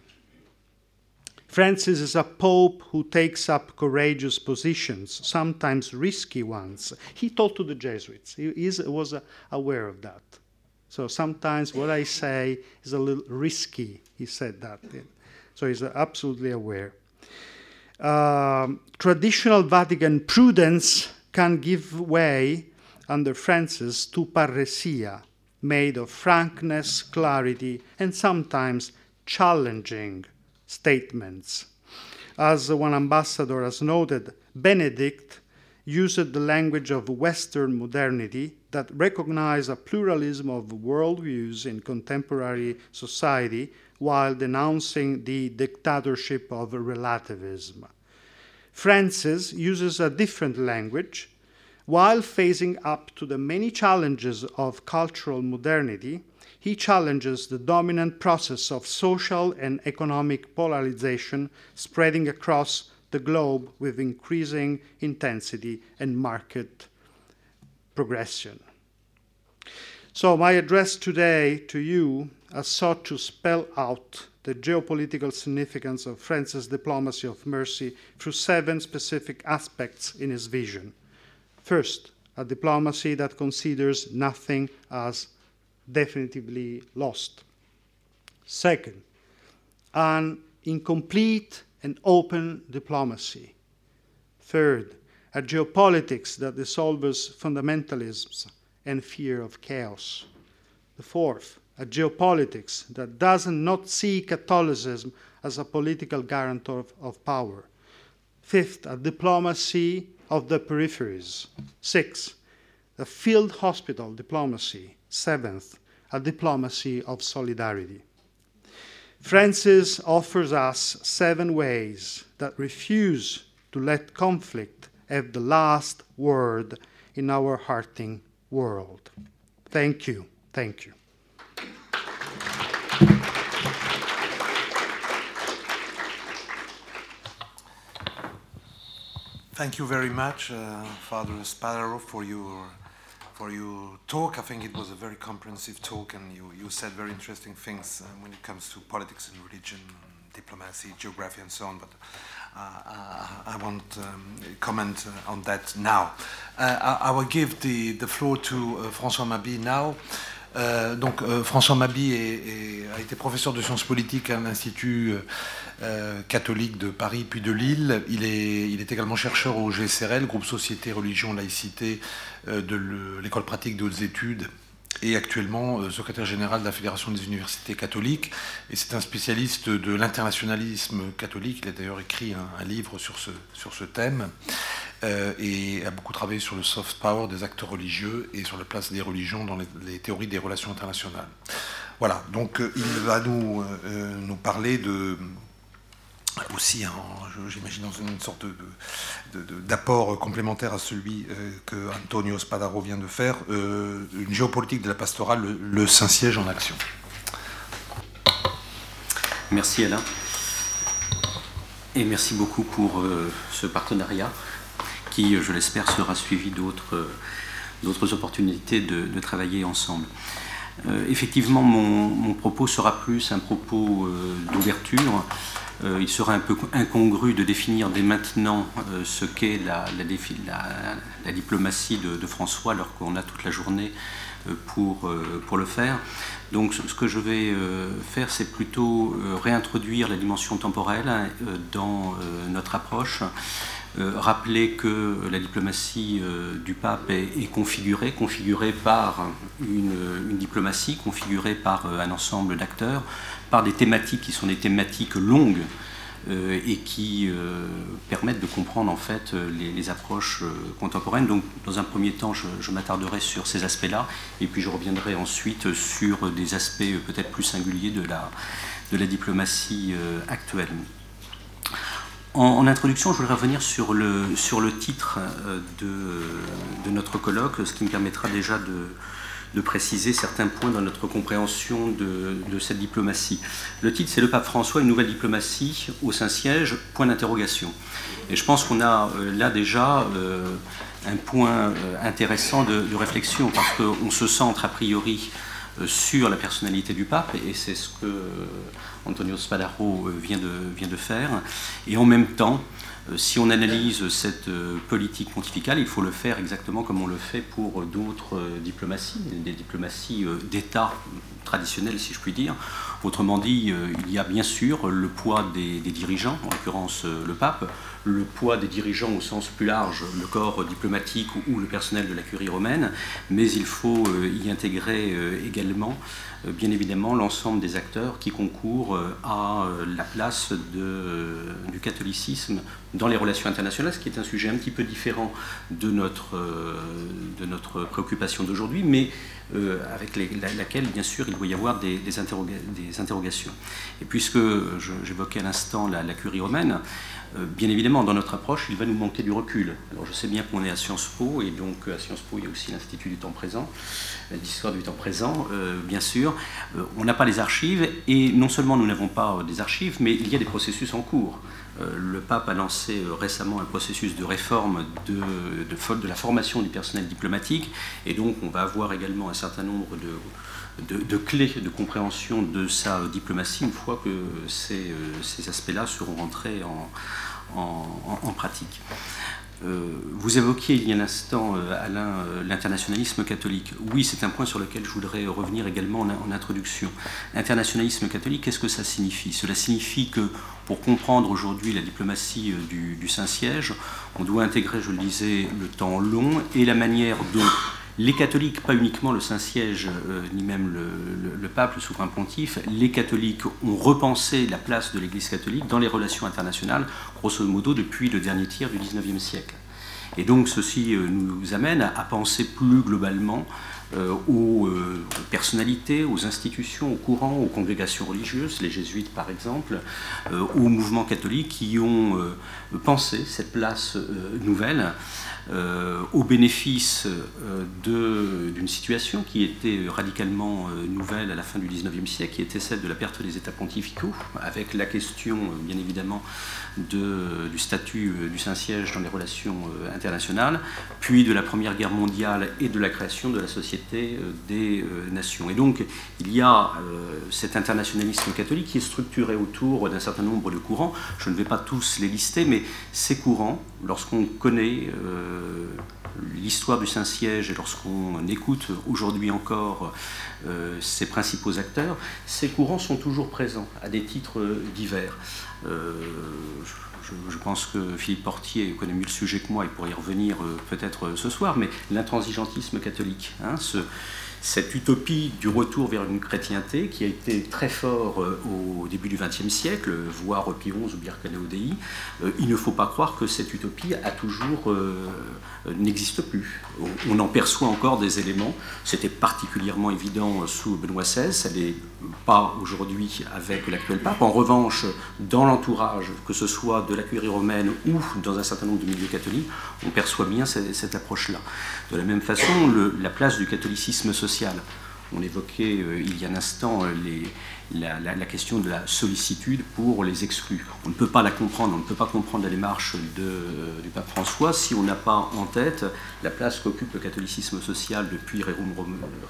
Francis is a pope who takes up courageous positions, sometimes risky ones. He told to the Jesuits, he is, was aware of that. So sometimes what I say is a little risky, he said that. So he's absolutely aware. Um, traditional Vatican prudence can give way under Francis to parresia, made of frankness, clarity, and sometimes challenging statements. As one ambassador has noted, Benedict used the language of Western modernity that recognized a pluralism of worldviews in contemporary society while denouncing the dictatorship of relativism. Francis uses a different language while facing up to the many challenges of cultural modernity. He challenges the dominant process of social and economic polarization spreading across the globe with increasing intensity and market progression. So, my address today to you has sought to spell out the geopolitical significance of France's diplomacy of mercy through seven specific aspects in his vision. First, a diplomacy that considers nothing as definitively lost. Second, an incomplete and open diplomacy. Third, a geopolitics that dissolves fundamentalisms and fear of chaos. The fourth, a geopolitics that does not see Catholicism as a political guarantor of, of power. Fifth, a diplomacy of the peripheries. Sixth, a field hospital diplomacy. Seventh, a diplomacy of solidarity. Francis offers us seven ways that refuse to let conflict have the last word in our hurting world. Thank you. Thank you. Thank you very much, uh, Father Spadaro, for your for your talk. I think it was a very comprehensive talk, and you, you said very interesting things uh, when it comes to politics and religion, diplomacy, geography, and so on. But uh, uh I won't um, comment uh, on that now. I, I, will give the, the floor to François Mabi now. Euh, donc euh, François Mabi a été professeur de sciences politiques à l'Institut euh, catholique de Paris puis de Lille. Il est, également chercheur au GSRL, groupe Société, Religion, Laïcité de l'école pratique de hautes études est actuellement secrétaire général de la Fédération des universités catholiques, et c'est un spécialiste de l'internationalisme catholique. Il a d'ailleurs écrit un, livre sur ce thème, et a beaucoup travaillé sur le soft power des acteurs religieux et sur la place des religions dans les théories des relations internationales. Voilà, donc euh, il va nous, euh, nous parler de aussi, j'imagine, dans une sorte d'apport complémentaire à celui euh, que Antonio Spadaro vient de faire, une géopolitique de la pastorale, le, Saint-Siège en action. Merci Alain. Et merci beaucoup pour ce partenariat qui, je l'espère, sera suivi d'autres opportunités de travailler ensemble. Euh, effectivement, mon, propos sera plus un propos euh, d'ouverture. Euh, il sera un peu incongru de définir dès maintenant ce qu'est la, diplomatie de, François alors qu'on a toute la journée pour, pour le faire. Donc ce que je vais faire, c'est plutôt réintroduire la dimension temporelle hein, dans notre approche euh, rappeler que la diplomatie euh, du pape est, configurée, configurée par une, diplomatie, configurée par euh, un ensemble d'acteurs, par des thématiques qui sont des thématiques longues et qui permettent de comprendre en fait les, approches contemporaines. Donc, dans un premier temps, je, je m'attarderai sur ces aspects-là, et puis je reviendrai ensuite sur des aspects peut-être plus singuliers de la, de la diplomatie actuelle. En, introduction, je voudrais revenir sur le, sur le titre euh, de, de, notre colloque, ce qui me permettra déjà de, de préciser certains points dans notre compréhension de, de cette diplomatie. Le titre, c'est Le pape François, une nouvelle diplomatie au Saint-Siège, point d'interrogation. Et je pense qu'on a euh, là déjà euh, un point intéressant de, de réflexion, parce qu'on se centre a priori sur la personnalité du pape, et c'est ce que Antonio Spadaro euh, vient de, faire. Et en même temps, euh, si on analyse cette euh, politique pontificale, il faut le faire exactement comme on le fait pour d'autres diplomaties, des diplomaties d'État traditionnelles, si je puis dire. Autrement dit, il y a bien sûr le poids des, des dirigeants, en l'occurrence le pape, le poids des dirigeants au sens plus large, le corps diplomatique ou le personnel de la curie romaine, mais il faut y intégrer également bien évidemment l'ensemble des acteurs qui concourent euh, à euh, la place du catholicisme dans les relations internationales, ce qui est un sujet un petit peu différent de notre, de notre préoccupation d'aujourd'hui, mais avec laquelle, bien sûr, il doit y avoir des, interrogations. Et puisque j'évoquais à l'instant la, curie romaine, euh, bien évidemment, dans notre approche, il va nous manquer du recul. Alors je sais bien qu'on est à Sciences Po, et donc à Sciences Po, il y a aussi l'Institut du temps présent, l'histoire du temps présent, euh, bien sûr. Euh, on n'a pas les archives, et non seulement nous n'avons pas des archives, mais il y a des processus en cours. Le pape a lancé récemment un processus de réforme de, la formation du personnel diplomatique, et donc on va avoir également un certain nombre de, clés de compréhension de sa diplomatie une fois que ces, ces aspects-là seront rentrés en, pratique. Euh, vous évoquiez il y a un instant, euh, Alain, euh, l'internationalisme catholique. Oui, c'est un point sur lequel je voudrais revenir également en, introduction. Internationalisme catholique, qu'est-ce que ça signifie? Cela signifie que pour comprendre aujourd'hui la diplomatie du, du Saint-Siège, on doit intégrer, je le disais, le temps long et la manière dont les catholiques, pas uniquement le Saint-Siège, euh, ni même le, pape, le souverain pontife, les catholiques ont repensé la place de l'Église catholique dans les relations internationales, grosso modo depuis le dernier tiers du XIXe siècle. Et donc ceci euh, nous amène à, penser plus globalement euh, aux, personnalités, aux institutions, aux courants, aux congrégations religieuses, les jésuites par exemple, aux mouvements catholiques qui ont pensé cette place nouvelle. Euh, au bénéfice euh, d'une situation qui était radicalement euh, nouvelle à la fin du XIXe siècle, qui était celle de la perte des États pontificaux, avec la question, bien évidemment, de, du statut du Saint-Siège dans les relations internationales, puis de la Première Guerre mondiale et de la création de la Société des Nations. Et donc, il y a cet internationalisme catholique qui est structuré autour d'un certain nombre de courants. Je ne vais pas tous les lister, mais ces courants, lorsqu'on connaît euh, l'histoire du Saint-Siège et lorsqu'on écoute aujourd'hui encore euh, ses principaux acteurs, ces courants sont toujours présents à des titres divers. Euh, je, pense que Philippe Portier connaît mieux le sujet que moi, il pourrait y revenir peut-être ce soir, mais l'intransigeantisme catholique, hein, ce, cette utopie du retour vers une chrétienté qui a été très fort euh, au début du XXe siècle, voire Pie XI ou Birkenau Dei, euh, il ne faut pas croire que cette utopie a toujours euh, n'existe plus. On en perçoit encore des éléments. C'était particulièrement évident sous Benoît XVI, pas aujourd'hui avec l'actuel pape. En revanche, dans l'entourage, que ce soit de la curie romaine ou dans un certain nombre de milieux catholiques, on perçoit bien cette, approche-là. De la même façon, la place du catholicisme social. On évoquait euh, il y a un instant euh, la, question de la sollicitude pour les exclus. On ne peut pas la comprendre, on ne peut pas comprendre la démarche du pape François si on n'a pas en tête la place qu'occupe le catholicisme social depuis Rerum,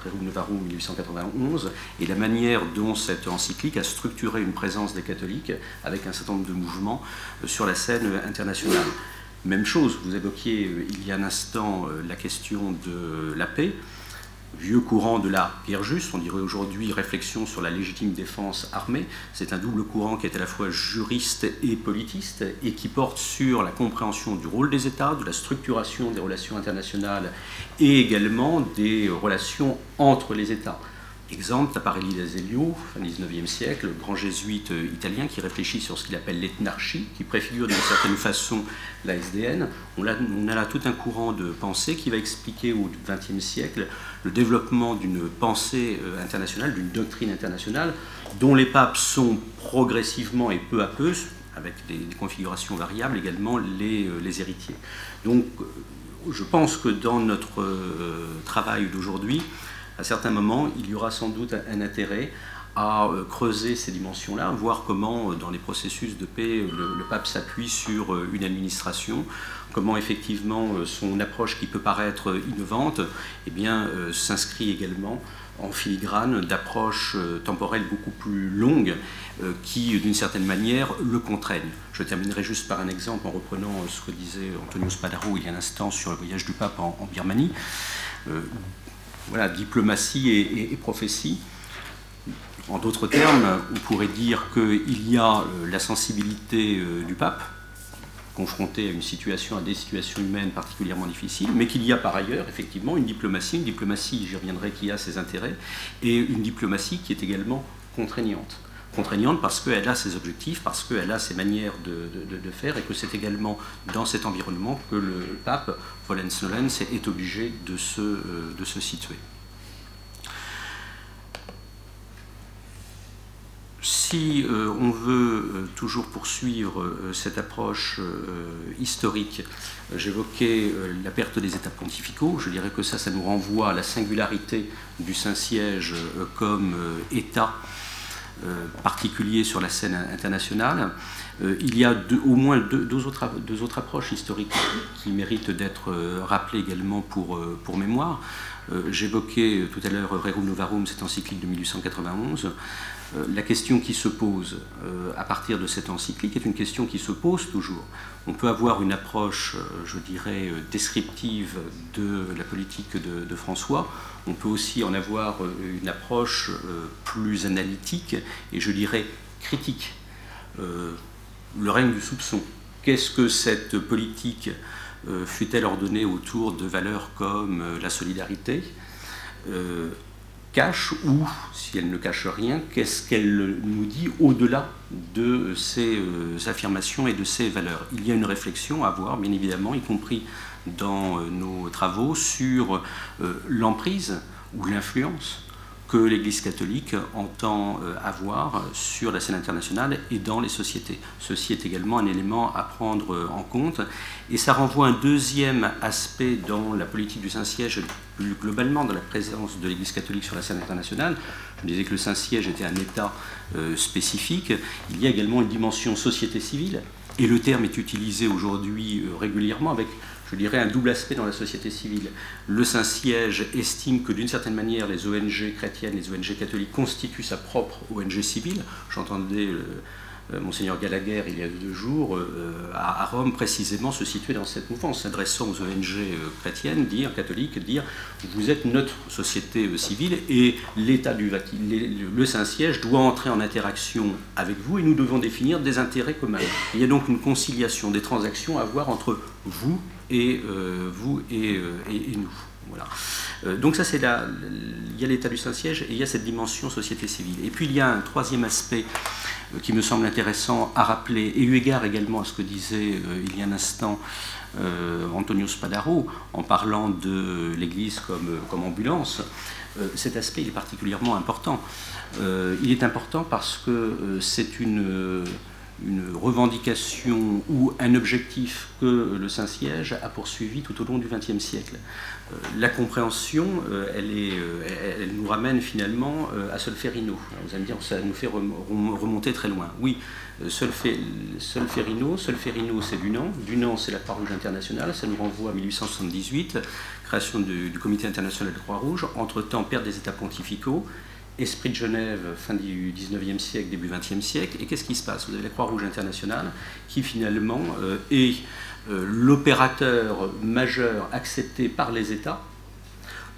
Rerum Novarum 1891 et la manière dont cette encyclique a structuré une présence des catholiques avec un certain nombre de mouvements euh, sur la scène internationale. Même chose, vous évoquiez il y a un instant la question de la paix vieux courant de la guerre juste, on dirait aujourd'hui réflexion sur la légitime défense armée. C'est un double courant qui est à la fois juriste et politiste et qui porte sur la compréhension du rôle des États, de la structuration des relations internationales et également des relations entre les États. Exemple, Taparelli d'Azeglio, fin 19e siècle, grand jésuite euh, italien qui réfléchit sur ce qu'il appelle l'ethnarchie, qui préfigure d'une certaine façon la SDN. On a, là tout un courant de pensée qui va expliquer au XXe siècle le développement d'une pensée euh, internationale, d'une doctrine internationale, dont les papes sont progressivement et peu à peu, avec des, configurations variables également, les, euh, les héritiers. Donc je pense que dans notre travail d'aujourd'hui, à certains moments, il y aura sans doute un intérêt à euh, creuser ces dimensions-là, voir comment, euh, dans les processus de paix, le, pape s'appuie sur euh, une administration, comment effectivement son approche qui peut paraître innovante eh bien, s'inscrit également en filigrane d'approches temporelles beaucoup plus longues qui, d'une certaine manière, le contraignent. Je terminerai juste par un exemple en reprenant ce que disait Antonio Spadaro il y a un instant sur le voyage du pape en, Birmanie voilà, diplomatie et, prophétie. En d'autres termes, on pourrait dire qu'il y a euh, la sensibilité euh, du pape, confronté à une situation, à des situations humaines particulièrement difficiles, mais qu'il y a par ailleurs effectivement une diplomatie, une diplomatie, j'y reviendrai, qui a ses intérêts, et une diplomatie qui est également contraignante contraignante parce qu'elle a ses objectifs, parce qu'elle a ses manières de, faire et que c'est également dans cet environnement que le pape Volens Nolens est obligé de se, euh, de se situer. Si euh, on veut euh, toujours poursuivre cette approche historique, j'évoquais la perte des États pontificaux, je dirais que ça, ça nous renvoie à la singularité du Saint-Siège comme État particulier sur la scène internationale. Euh, il y a au moins deux, autres, approches historiques qui méritent d'être euh, rappelées également pour, pour mémoire. J'évoquais tout à l'heure Rerum Novarum, cette encyclique de 1891. La question qui se pose à partir de cette encyclique est une question qui se pose toujours. On peut avoir une approche, je dirais, descriptive de la politique de François on peut aussi en avoir euh, une approche euh, plus analytique et je dirais critique. Euh, le règne du soupçon. Qu'est-ce que cette politique fut-elle ordonnée autour de valeurs comme la solidarité cache ou, si elle ne cache rien, qu'est-ce qu'elle nous dit au-delà de ces affirmations et de ces valeurs? Il y a une réflexion à avoir, bien évidemment, y compris dans euh, nos travaux sur euh, l'emprise ou l'influence que l'Église catholique entend euh, avoir sur la scène internationale et dans les sociétés. Ceci est également un élément à prendre en compte. Et ça renvoie un deuxième aspect dans la politique du Saint-Siège, plus globalement dans la présence de l'Église catholique sur la scène internationale. Je disais que le Saint-Siège était un État spécifique. Il y a également une dimension société civile. Et le terme est utilisé aujourd'hui régulièrement avec je dirais, un double aspect dans la société civile. Le Saint-Siège estime que d'une certaine manière, les ONG chrétiennes, les ONG catholiques constituent sa propre ONG civile. J'entendais euh, euh, Monseigneur Gallagher, il y a deux jours, euh, à, Rome, précisément se situer dans cette mouvance, s'adressant aux ONG chrétiennes, dire, catholiques, dire vous êtes notre société civile et l'État du le Saint-Siège doit entrer en interaction avec vous et nous devons définir des intérêts communs. Il y a donc une conciliation des transactions à avoir entre vous et euh, vous euh, et, nous. Voilà. donc ça, c'est là, il y a l'état du Saint-Siège et il y a cette dimension société civile. Et puis il y a un troisième aspect qui me semble intéressant à rappeler, et eu égard également à ce que disait il y a un instant Antonio Spadaro, en parlant de l'Église comme, comme ambulance, cet aspect est particulièrement important. il est important parce que c'est une une revendication ou un objectif que le Saint-Siège a poursuivi tout au long du XXe siècle. Euh, la compréhension, euh, euh, elle, nous ramène finalement à Solferino. vous allez me dire, ça nous fait remonter très loin. Oui, Solferino, Solferino c'est Dunant, Dunant c'est la Croix-Rouge internationale, ça nous renvoie à 1878, création du, du Comité international de Croix-Rouge, entre-temps perte des États pontificaux, Esprit de Genève, fin du 19e siècle, début 20e siècle. Et qu'est-ce qui se passe? Vous avez la Croix-Rouge internationale qui finalement euh, est euh, l'opérateur majeur accepté par les États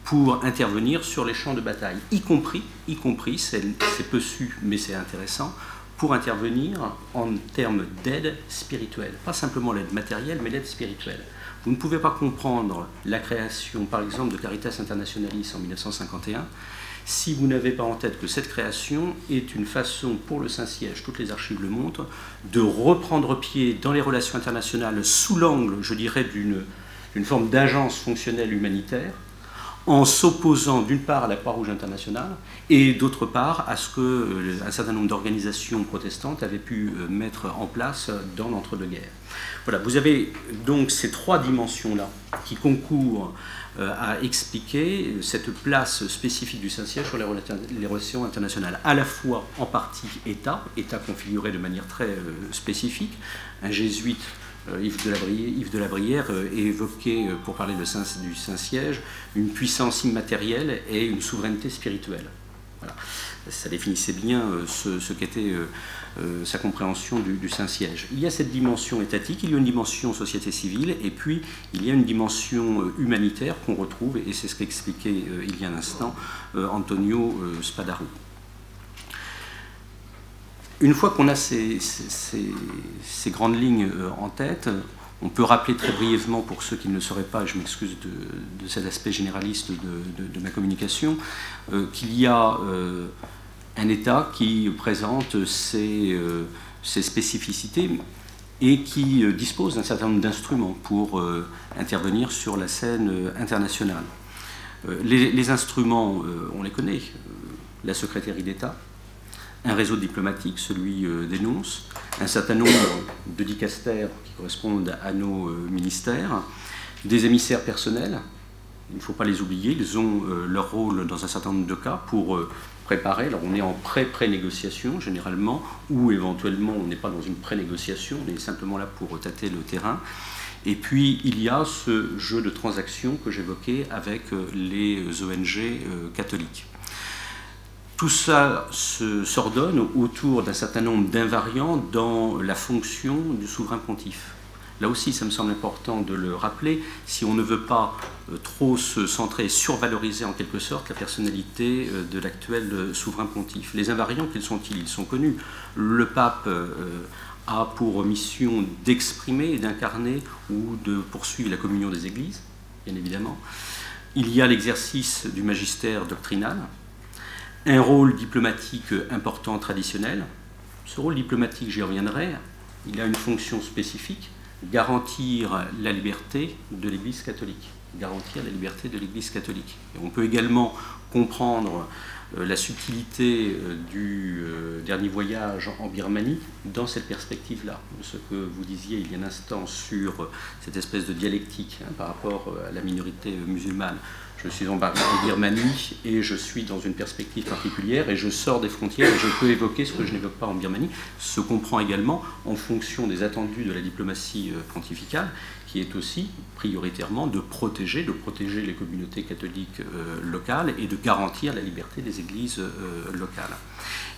pour intervenir sur les champs de bataille, y compris, y compris, c'est peu su, mais c'est intéressant, pour intervenir en termes d'aide spirituelle. Pas simplement l'aide matérielle, mais l'aide spirituelle. Vous ne pouvez pas comprendre la création, par exemple, de Caritas Internationalis en 1951 si vous n'avez pas en tête que cette création est une façon pour le Saint-Siège, toutes les archives le montrent, de reprendre pied dans les relations internationales sous l'angle, je dirais, d'une forme d'agence fonctionnelle humanitaire, en s'opposant d'une part à la Croix-Rouge internationale et d'autre part à ce qu'un euh, certain nombre d'organisations protestantes avaient pu euh, mettre en place dans l'entre-deux-guerres. Voilà, vous avez donc ces trois dimensions-là qui concourent euh, à expliquer cette place spécifique du Saint-Siège sur les relations internationales, à la fois en partie État, État configuré de manière très euh, spécifique, un jésuite euh, Yves de la Brière, Yves de la Brière évoqué, pour parler du Saint-Siège, une puissance immatérielle et une souveraineté spirituelle. Voilà. Ça définissait bien ce qu'était euh, sa compréhension du, Saint-Siège. Il y a cette dimension étatique, il y a une dimension société civile, et puis il y a une dimension euh, humanitaire qu'on retrouve, et c'est ce qu'expliquait euh, il y a un instant Antonio Spadaro. Une fois qu'on a ces, grandes lignes en tête, on peut rappeler très brièvement, pour ceux qui ne le sauraient pas, je m'excuse de, cet aspect généraliste de, ma communication, qu'il y a un État qui présente ses, euh, spécificités et qui euh, dispose d'un certain nombre d'instruments pour euh, intervenir sur la scène internationale. Les, instruments, on les connaît, la secrétaire d'État, un réseau diplomatique, celui des nonces, un certain nombre de dicastères qui correspondent à nos ministères, des émissaires personnels, il ne faut pas les oublier, ils ont leur rôle dans un certain nombre de cas pour préparer. Alors on est en pré-pré-négociation généralement, ou éventuellement on n'est pas dans une pré-négociation, on est simplement là pour tâter le terrain. Et puis il y a ce jeu de transactions que j'évoquais avec euh, les ONG euh, catholiques. Tout ça s'ordonne autour d'un certain nombre d'invariants dans la fonction du souverain pontife. Là aussi, ça me semble important de le rappeler, si on ne veut pas euh, trop se centrer et survaloriser en quelque sorte la personnalité euh, de l'actuel euh, souverain pontife. Les invariants, quels sont-ils? Ils sont connus. Le pape a pour mission d'exprimer et d'incarner ou de poursuivre la communion des églises, bien évidemment. Il y a l'exercice du magistère doctrinal, un rôle diplomatique important traditionnel. Ce rôle diplomatique, j'y reviendrai, il a une fonction spécifique garantir la liberté de l'Église catholique. Garantir la liberté de l'Église catholique. on peut également comprendre euh, la subtilité euh, du euh, dernier voyage en Birmanie dans cette perspective-là. Ce que vous disiez il y a un instant sur cette espèce de dialectique hein, par rapport à la minorité musulmane je suis en Birmanie et je suis dans une perspective particulière et je sors des frontières et je peux évoquer ce que je n'évoque pas en Birmanie. Se comprend également en fonction des attendus de la diplomatie euh, pontificale qui est aussi prioritairement de protéger, de protéger les communautés catholiques euh, locales et de garantir la liberté des églises euh, locales.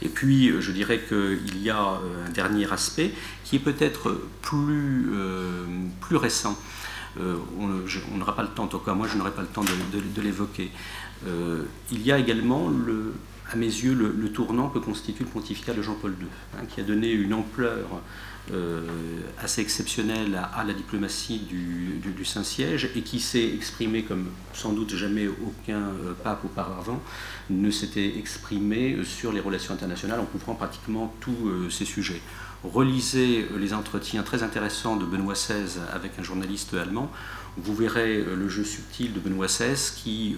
Et puis, je dirais qu'il y a un dernier aspect qui est peut-être plus, plus récent. Euh, on n'aura pas le temps, en tout cas moi je n'aurai pas le temps de, l'évoquer. Euh, il y a également à mes yeux, le, tournant que constitue le pontificat de Jean-Paul II, hein, qui a donné une ampleur euh, assez exceptionnelle à, la diplomatie du, Saint-Siège et qui s'est exprimé comme sans doute jamais aucun pape auparavant ne s'était exprimé sur les relations internationales en couvrant pratiquement tous ces sujets. Relisez les entretiens très intéressants de Benoît XVI avec un journaliste allemand, vous verrez le jeu subtil de Benoît XVI qui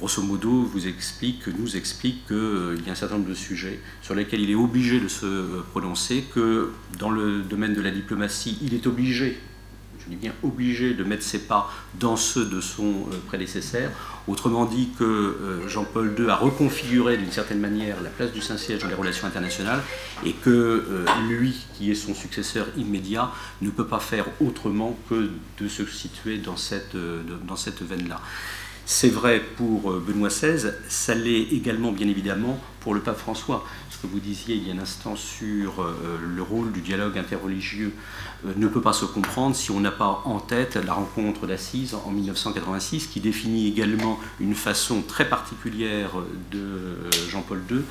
grosso modo, nous explique qu'il euh, y a un certain nombre de sujets sur lesquels il est obligé de se euh, prononcer, que dans le domaine de la diplomatie, il est obligé, dis bien obligé, de mettre ses pas dans ceux de son euh, prédécesseur. Autrement dit, que Jean-Paul II a reconfiguré d'une certaine manière la place du Saint-Siège dans les relations internationales et que lui, qui est son successeur immédiat, ne peut pas faire autrement que de se situer dans cette, dans cette veine-là. C'est vrai pour euh, Benoît XVI, ça l'est également bien évidemment pour le pape François. Ce que vous disiez il y a un instant sur euh, le rôle du dialogue interreligieux euh, ne peut pas se comprendre si on n'a pas en tête la rencontre d'Assise en 1986 qui définit également une façon très particulière de Jean-Paul II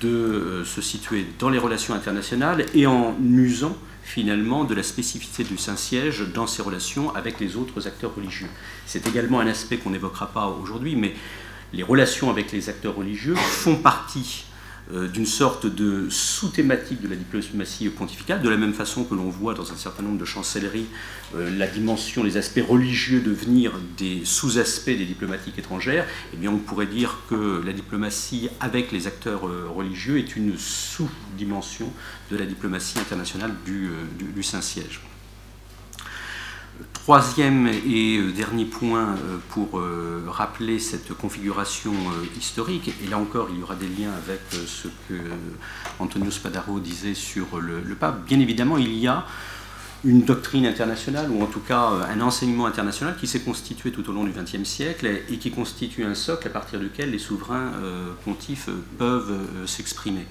de se situer dans les relations internationales et en usant finalement de la spécificité du Saint-Siège dans ses relations avec les autres acteurs religieux. C'est également un aspect qu'on n'évoquera pas aujourd'hui, mais les relations avec les acteurs religieux font partie euh, d'une sorte de sous-thématique de la diplomatie pontificale, de la même façon que l'on voit dans un certain nombre de chancelleries euh, la dimension, les aspects religieux devenir des sous-aspects des diplomatiques étrangères, eh bien on pourrait dire que la diplomatie avec les acteurs euh, religieux est une sous-dimension de la diplomatie internationale du Saint-Siège. Troisième et euh, dernier point euh, pour euh, rappeler cette configuration historique, et là encore il y aura des liens avec ce que Antonio Spadaro disait sur le, pape, bien évidemment il y a une doctrine internationale, ou en tout cas un enseignement international qui s'est constitué tout au long du XXe siècle et qui constitue un socle à partir duquel les souverains pontifs peuvent s'exprimer.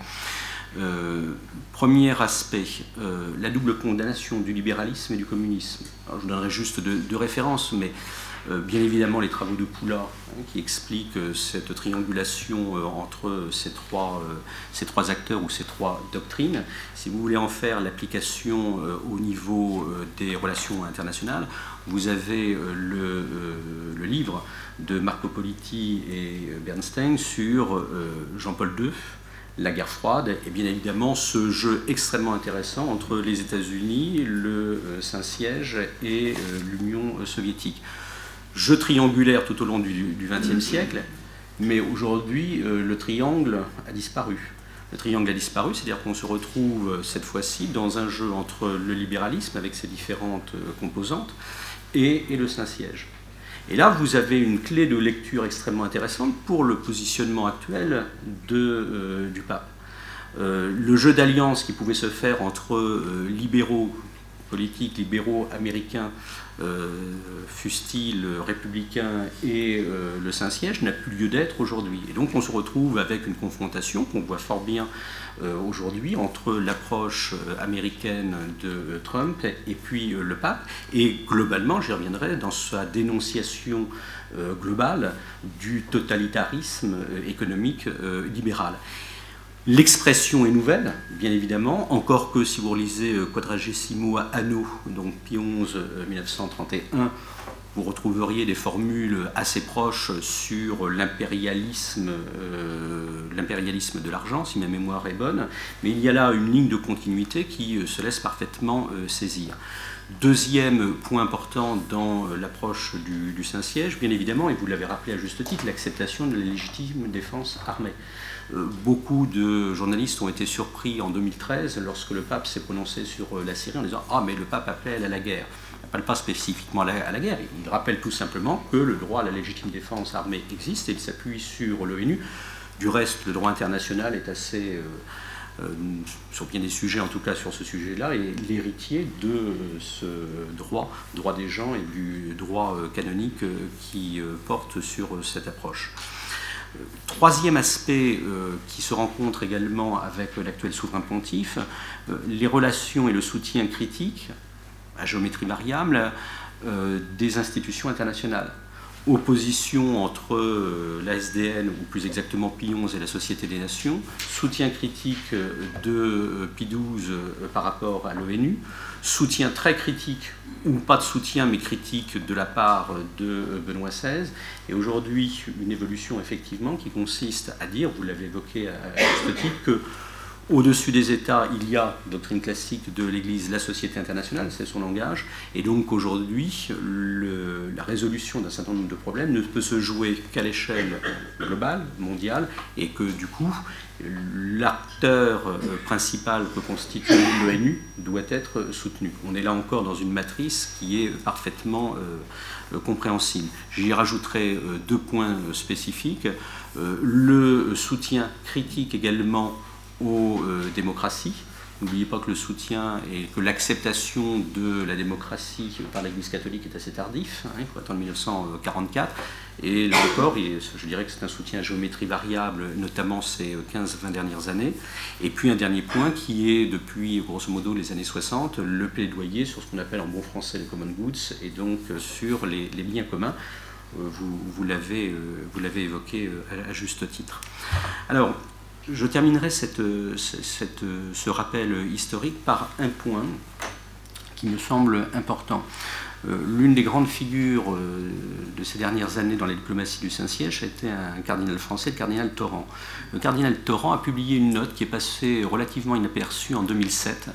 Euh, premier aspect, euh, la double condamnation du libéralisme et du communisme. je donnerai juste deux, références, mais euh, bien évidemment les travaux de Poula hein, qui expliquent cette triangulation entre ces trois, ces trois acteurs ou ces trois doctrines. Si vous voulez en faire l'application au niveau des relations internationales, vous avez le, le, livre de Marco Politi et Bernstein sur Jean-Paul II la guerre froide et bien évidemment ce jeu extrêmement intéressant entre les États-Unis, le euh, Saint-Siège et euh, l'Union soviétique. Jeu triangulaire tout au long du XXe siècle, mais aujourd'hui euh, le triangle a disparu. Le triangle a disparu, c'est-à-dire qu'on se retrouve cette fois-ci dans un jeu entre le libéralisme avec ses différentes composantes et le Saint-Siège. Et là, vous avez une clé de lecture extrêmement intéressante pour le positionnement actuel euh, du pape. Euh, le jeu d'alliance qui pouvait se faire entre euh, libéraux politiques, libéraux américains, fustiles, républicains et le Saint-Siège n'a plus lieu d'être aujourd'hui. Et donc on se retrouve avec une confrontation qu'on voit fort bien euh, aujourd'hui entre l'approche euh, américaine de Trump et puis euh, le pape. Et globalement, j'y reviendrai, dans sa dénonciation globale du totalitarisme économique libéral. L'expression est nouvelle, bien évidemment, encore que si vous relisez Quadragesimo Anno, donc Pie XI 1931, vous retrouveriez des formules assez proches sur l'impérialisme, euh, l'impérialisme de l'argent, si ma mémoire est bonne, mais il y a là une ligne de continuité qui euh, se laisse parfaitement euh, saisir. Deuxième point important dans l'approche du, Saint-Siège, bien évidemment, et vous l'avez rappelé à juste titre, l'acceptation de la légitime défense armée. Beaucoup de journalistes ont été surpris en 2013 lorsque le pape s'est prononcé sur la Syrie en disant Ah, mais le pape appelle à la guerre parle pas spécifiquement à la, guerre, il rappelle tout simplement que le droit à la légitime défense armée existe et il s'appuie sur l'ONU. Du reste, le droit international est assez, euh, euh, sur bien des sujets, en tout cas sur ce sujet-là, est l'héritier de ce droit, droit des gens et du droit euh, canonique qui porte sur cette approche. Troisième aspect qui se rencontre également avec l'actuel souverain pontife, les relations et le soutien critique à géométrie variable euh, des institutions internationales. opposition entre euh, la SDN, ou plus exactement Pi11 et la Société des Nations, soutien critique euh, de euh, Pi12 par rapport à l'ONU, soutien très critique, ou pas de soutien, mais critique de la part de Benoît XVI, et aujourd'hui une évolution effectivement qui consiste à dire, vous l'avez évoqué à, ce titre, que au-dessus des États, il y a, doctrine classique de l'Église, la société internationale, c'est son langage, et donc aujourd'hui, la résolution d'un certain nombre de problèmes ne peut se jouer qu'à l'échelle globale, mondiale, et que du coup, l'acteur euh, principal que constitue l'ONU doit être soutenu. On est là encore dans une matrice qui est parfaitement euh, compréhensible. J'y rajouterai euh, deux points spécifiques. le soutien critique également aux euh, démocraties. N'oubliez pas que le soutien et que l'acceptation de la démocratie par l'Église catholique est assez tardif, hein, il faut attendre 1944. Et là encore, je dirais que c'est un soutien à géométrie variable, notamment ces 15-20 dernières années. Et puis un dernier point qui est, depuis grosso modo les années 60, le plaidoyer sur ce qu'on appelle en bon français les common goods, et donc sur les, biens communs. Euh, vous, vous l'avez euh, évoqué à juste titre. Alors, je terminerai ce rappel historique par un point qui me semble important. Euh, l'une des grandes figures euh, de ces dernières années dans la diplomatie du Saint-Siège a été un cardinal français, le cardinal Torrent. Le cardinal Torrent a publié une note qui est passée relativement inaperçue en 2007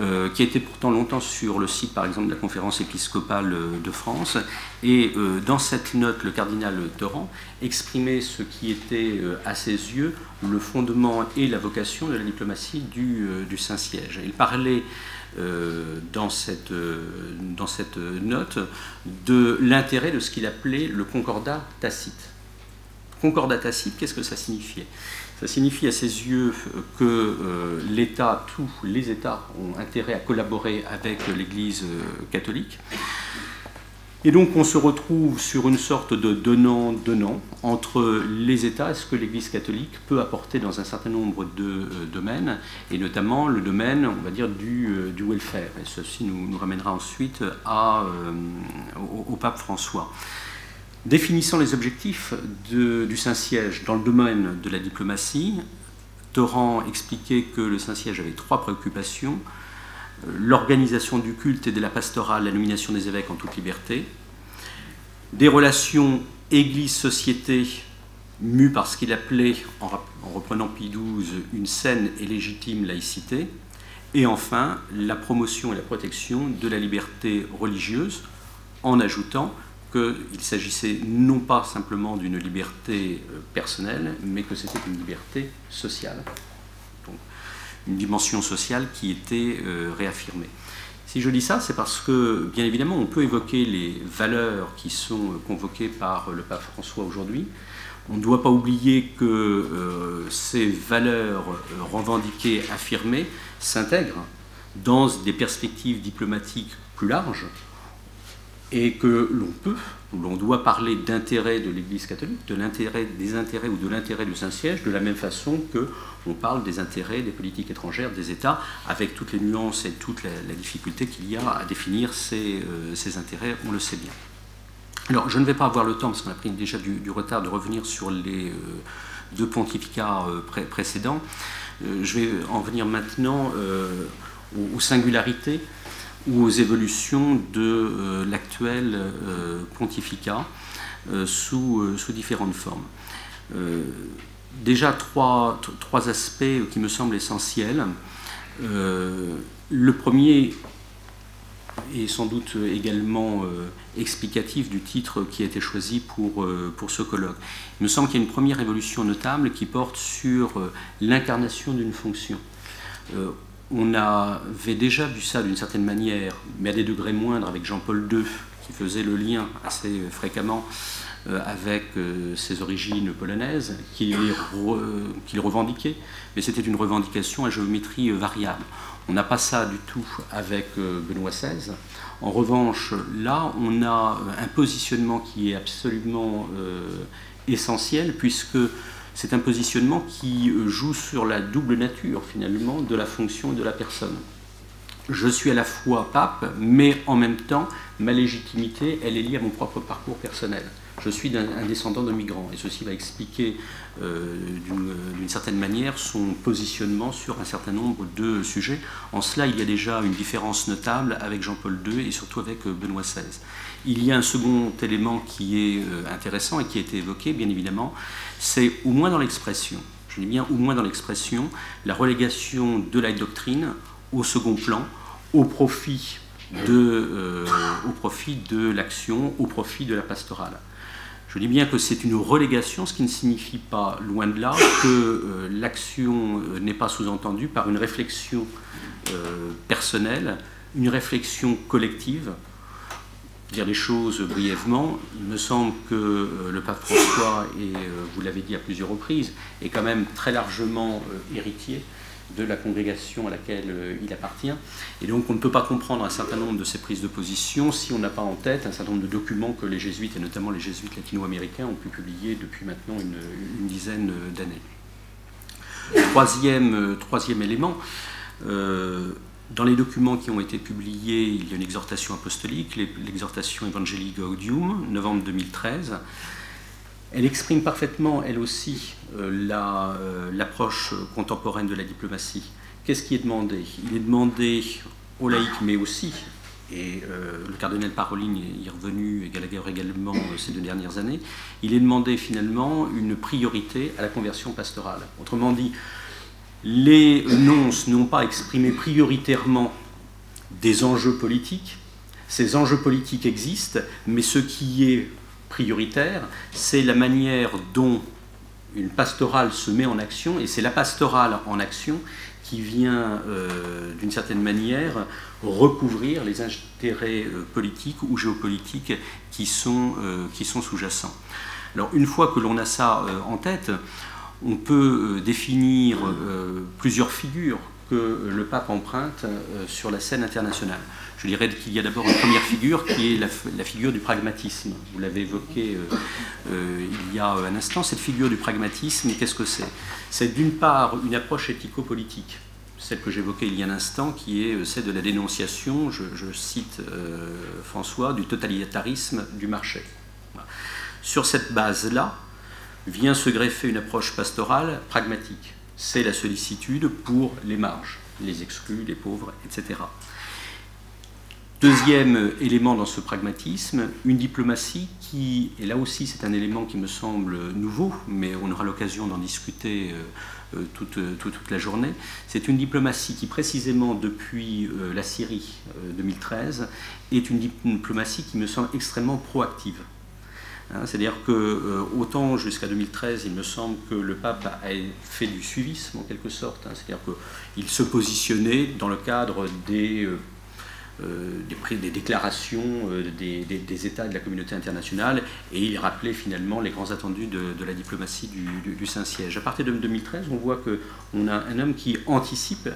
euh, qui été pourtant longtemps sur le site, par exemple, de la conférence épiscopale euh, de France. Et euh, dans cette note, le cardinal Torrent exprimait ce qui était, à ses yeux, le fondement et la vocation de la diplomatie du, Saint-Siège. Il parlait dans, cette, dans cette note de l'intérêt de ce qu'il appelait le concordat tacite. Concordat tacite, qu'est-ce que ça signifiait? Ça signifie à ses yeux que euh, l'État, tous les États ont intérêt à collaborer avec l'Église euh, catholique. Et donc on se retrouve sur une sorte de donnant-donnant entre les États et ce que l'Église catholique peut apporter dans un certain nombre de euh, domaines, et notamment le domaine, on va dire, du, welfare. Et ceci nous, ramènera ensuite au, pape François. Définissant les objectifs du Saint-Siège dans le domaine de la diplomatie, Torrent expliquait que le Saint-Siège avait trois préoccupations. L'organisation du culte et de la pastorale, la nomination des évêques en toute liberté, des relations Église-société mues par ce qu'il appelait, en, reprenant Pie XII, une saine et légitime laïcité, et enfin la promotion et la protection de la liberté religieuse, en ajoutant qu'il s'agissait non pas simplement d'une liberté euh, personnelle, mais que c'était une liberté sociale. Donc, une dimension sociale qui était euh, réaffirmée. Si je dis ça, c'est parce que, bien évidemment, on peut évoquer les valeurs qui sont euh, convoquées par le pape François aujourd'hui. On ne doit pas oublier que ces valeurs revendiquées, affirmées, s'intègrent dans des perspectives diplomatiques plus larges, et que l'on peut, ou l'on doit parler d'intérêt de l'Église catholique, de l'intérêt des intérêts ou de l'intérêt du Saint-Siège, de la même façon que on parle des intérêts des politiques étrangères des États, avec toutes les nuances et toute la, difficulté qu'il y a à définir ces, euh, ces, intérêts, on le sait bien. Alors, je ne vais pas avoir le temps, parce qu'on a pris déjà du, retard, de revenir sur les euh, deux pontificats euh, précédents. je vais en venir maintenant aux, aux singularités ou aux évolutions de euh, l'actuel euh, pontificat euh, sous, sous, différentes formes. déjà trois, aspects qui me semblent essentiels. le premier est sans doute également explicatif du titre qui a été choisi pour, pour ce colloque. Il me semble qu'il y a une première évolution notable qui porte sur l'incarnation d'une fonction on avait déjà vu ça d'une certaine manière, mais à des degrés moindres avec Jean-Paul II, qui faisait le lien assez fréquemment euh, avec euh, ses origines polonaises, qu'il revendiquait, mais c'était une revendication à géométrie variable. On n'a pas ça du tout avec euh, Benoît XVI. En revanche, là, on a un positionnement qui est absolument essentiel, puisque c'est un positionnement qui euh, joue sur la double nature finalement de la fonction et de la personne. Je suis à la fois pape, mais en même temps, ma légitimité, elle est liée à mon propre parcours personnel. je suis un, descendant de migrants. Et ceci va expliquer euh, d'une certaine manière son positionnement sur un certain nombre de sujets. En cela, il y a déjà une différence notable avec Jean-Paul II et surtout avec euh, Benoît XVI. Il y a un second élément qui est euh, intéressant et qui a été évoqué, bien évidemment, c'est au moins dans l'expression, je dis bien au moins dans l'expression, la relégation de la doctrine au second plan, au profit de, au profit de l'action, au profit de la pastorale. Je dis bien que c'est une relégation, ce qui ne signifie pas, loin de là, que euh, l'action euh, n'est pas sous-entendue par une réflexion euh, personnelle, une réflexion collective. Dire les choses brièvement, il me semble que le pape François, et vous l'avez dit à plusieurs reprises, est quand même très largement héritier de la congrégation à laquelle euh, il appartient. Et donc on ne peut pas comprendre un certain nombre de ces prises de position si on n'a pas en tête un certain nombre de documents que les jésuites, et notamment les jésuites latino-américains, ont pu publier depuis maintenant une, dizaine d'années. Troisième, euh, troisième élément, euh, dans les documents qui ont été publiés, il y a une exhortation apostolique, l'exhortation Evangelii Gaudium, novembre 2013, elle exprime parfaitement, elle aussi, euh, euh, l'approche contemporaine de la diplomatie. Qu'est-ce qui est demandé? Il est demandé aux laïcs, mais aussi, et euh, le cardinal Paroline y est revenu, et Gallagher également ces deux dernières années, il est demandé finalement une priorité à la conversion pastorale. Autrement dit, les nonces n'ont pas exprimé prioritairement des enjeux politiques. Ces enjeux politiques existent, mais ce qui est prioritaire, c'est la manière dont une pastorale se met en action, et c'est la pastorale en action qui vient, euh, d'une certaine manière, recouvrir les intérêts euh, politiques ou géopolitiques qui sont, euh, qui sont sous-jacents. Alors, une fois que l'on a ça en tête, on peut définir plusieurs figures que le pape emprunte sur la scène internationale. Je dirais qu'il y a d'abord une première figure qui est la, figure du pragmatisme. Vous l'avez évoqué euh, euh, il y a un instant. Cette figure du pragmatisme, qu'est-ce que c'est? C'est d'une part une approche éthico-politique, celle que j'évoquais il y a un instant, qui est euh, celle de la dénonciation, je, cite François, du totalitarisme du marché. Sur cette base-là, vient se greffer une approche pastorale pragmatique. C'est la sollicitude pour les marges, les exclus, les pauvres, etc. Deuxième élément dans ce pragmatisme, une diplomatie qui, et là aussi c'est un élément qui me semble nouveau, mais on aura l'occasion d'en discuter euh, euh, toute, toute, la journée, c'est une diplomatie qui précisément depuis euh, la Syrie 2013 est une diplomatie qui me semble extrêmement proactive. Hein, c'est-à-dire que autant jusqu'à 2013, il me semble que le pape a fait du suivisme en quelque sorte, hein, c'est-à-dire qu'il se positionnait dans le cadre des euh, des, des, déclarations euh, des, États de la communauté internationale et il rappelait finalement les grands attendus de, la diplomatie du, Saint-Siège. À partir de 2013, on voit qu'on a un homme qui anticipe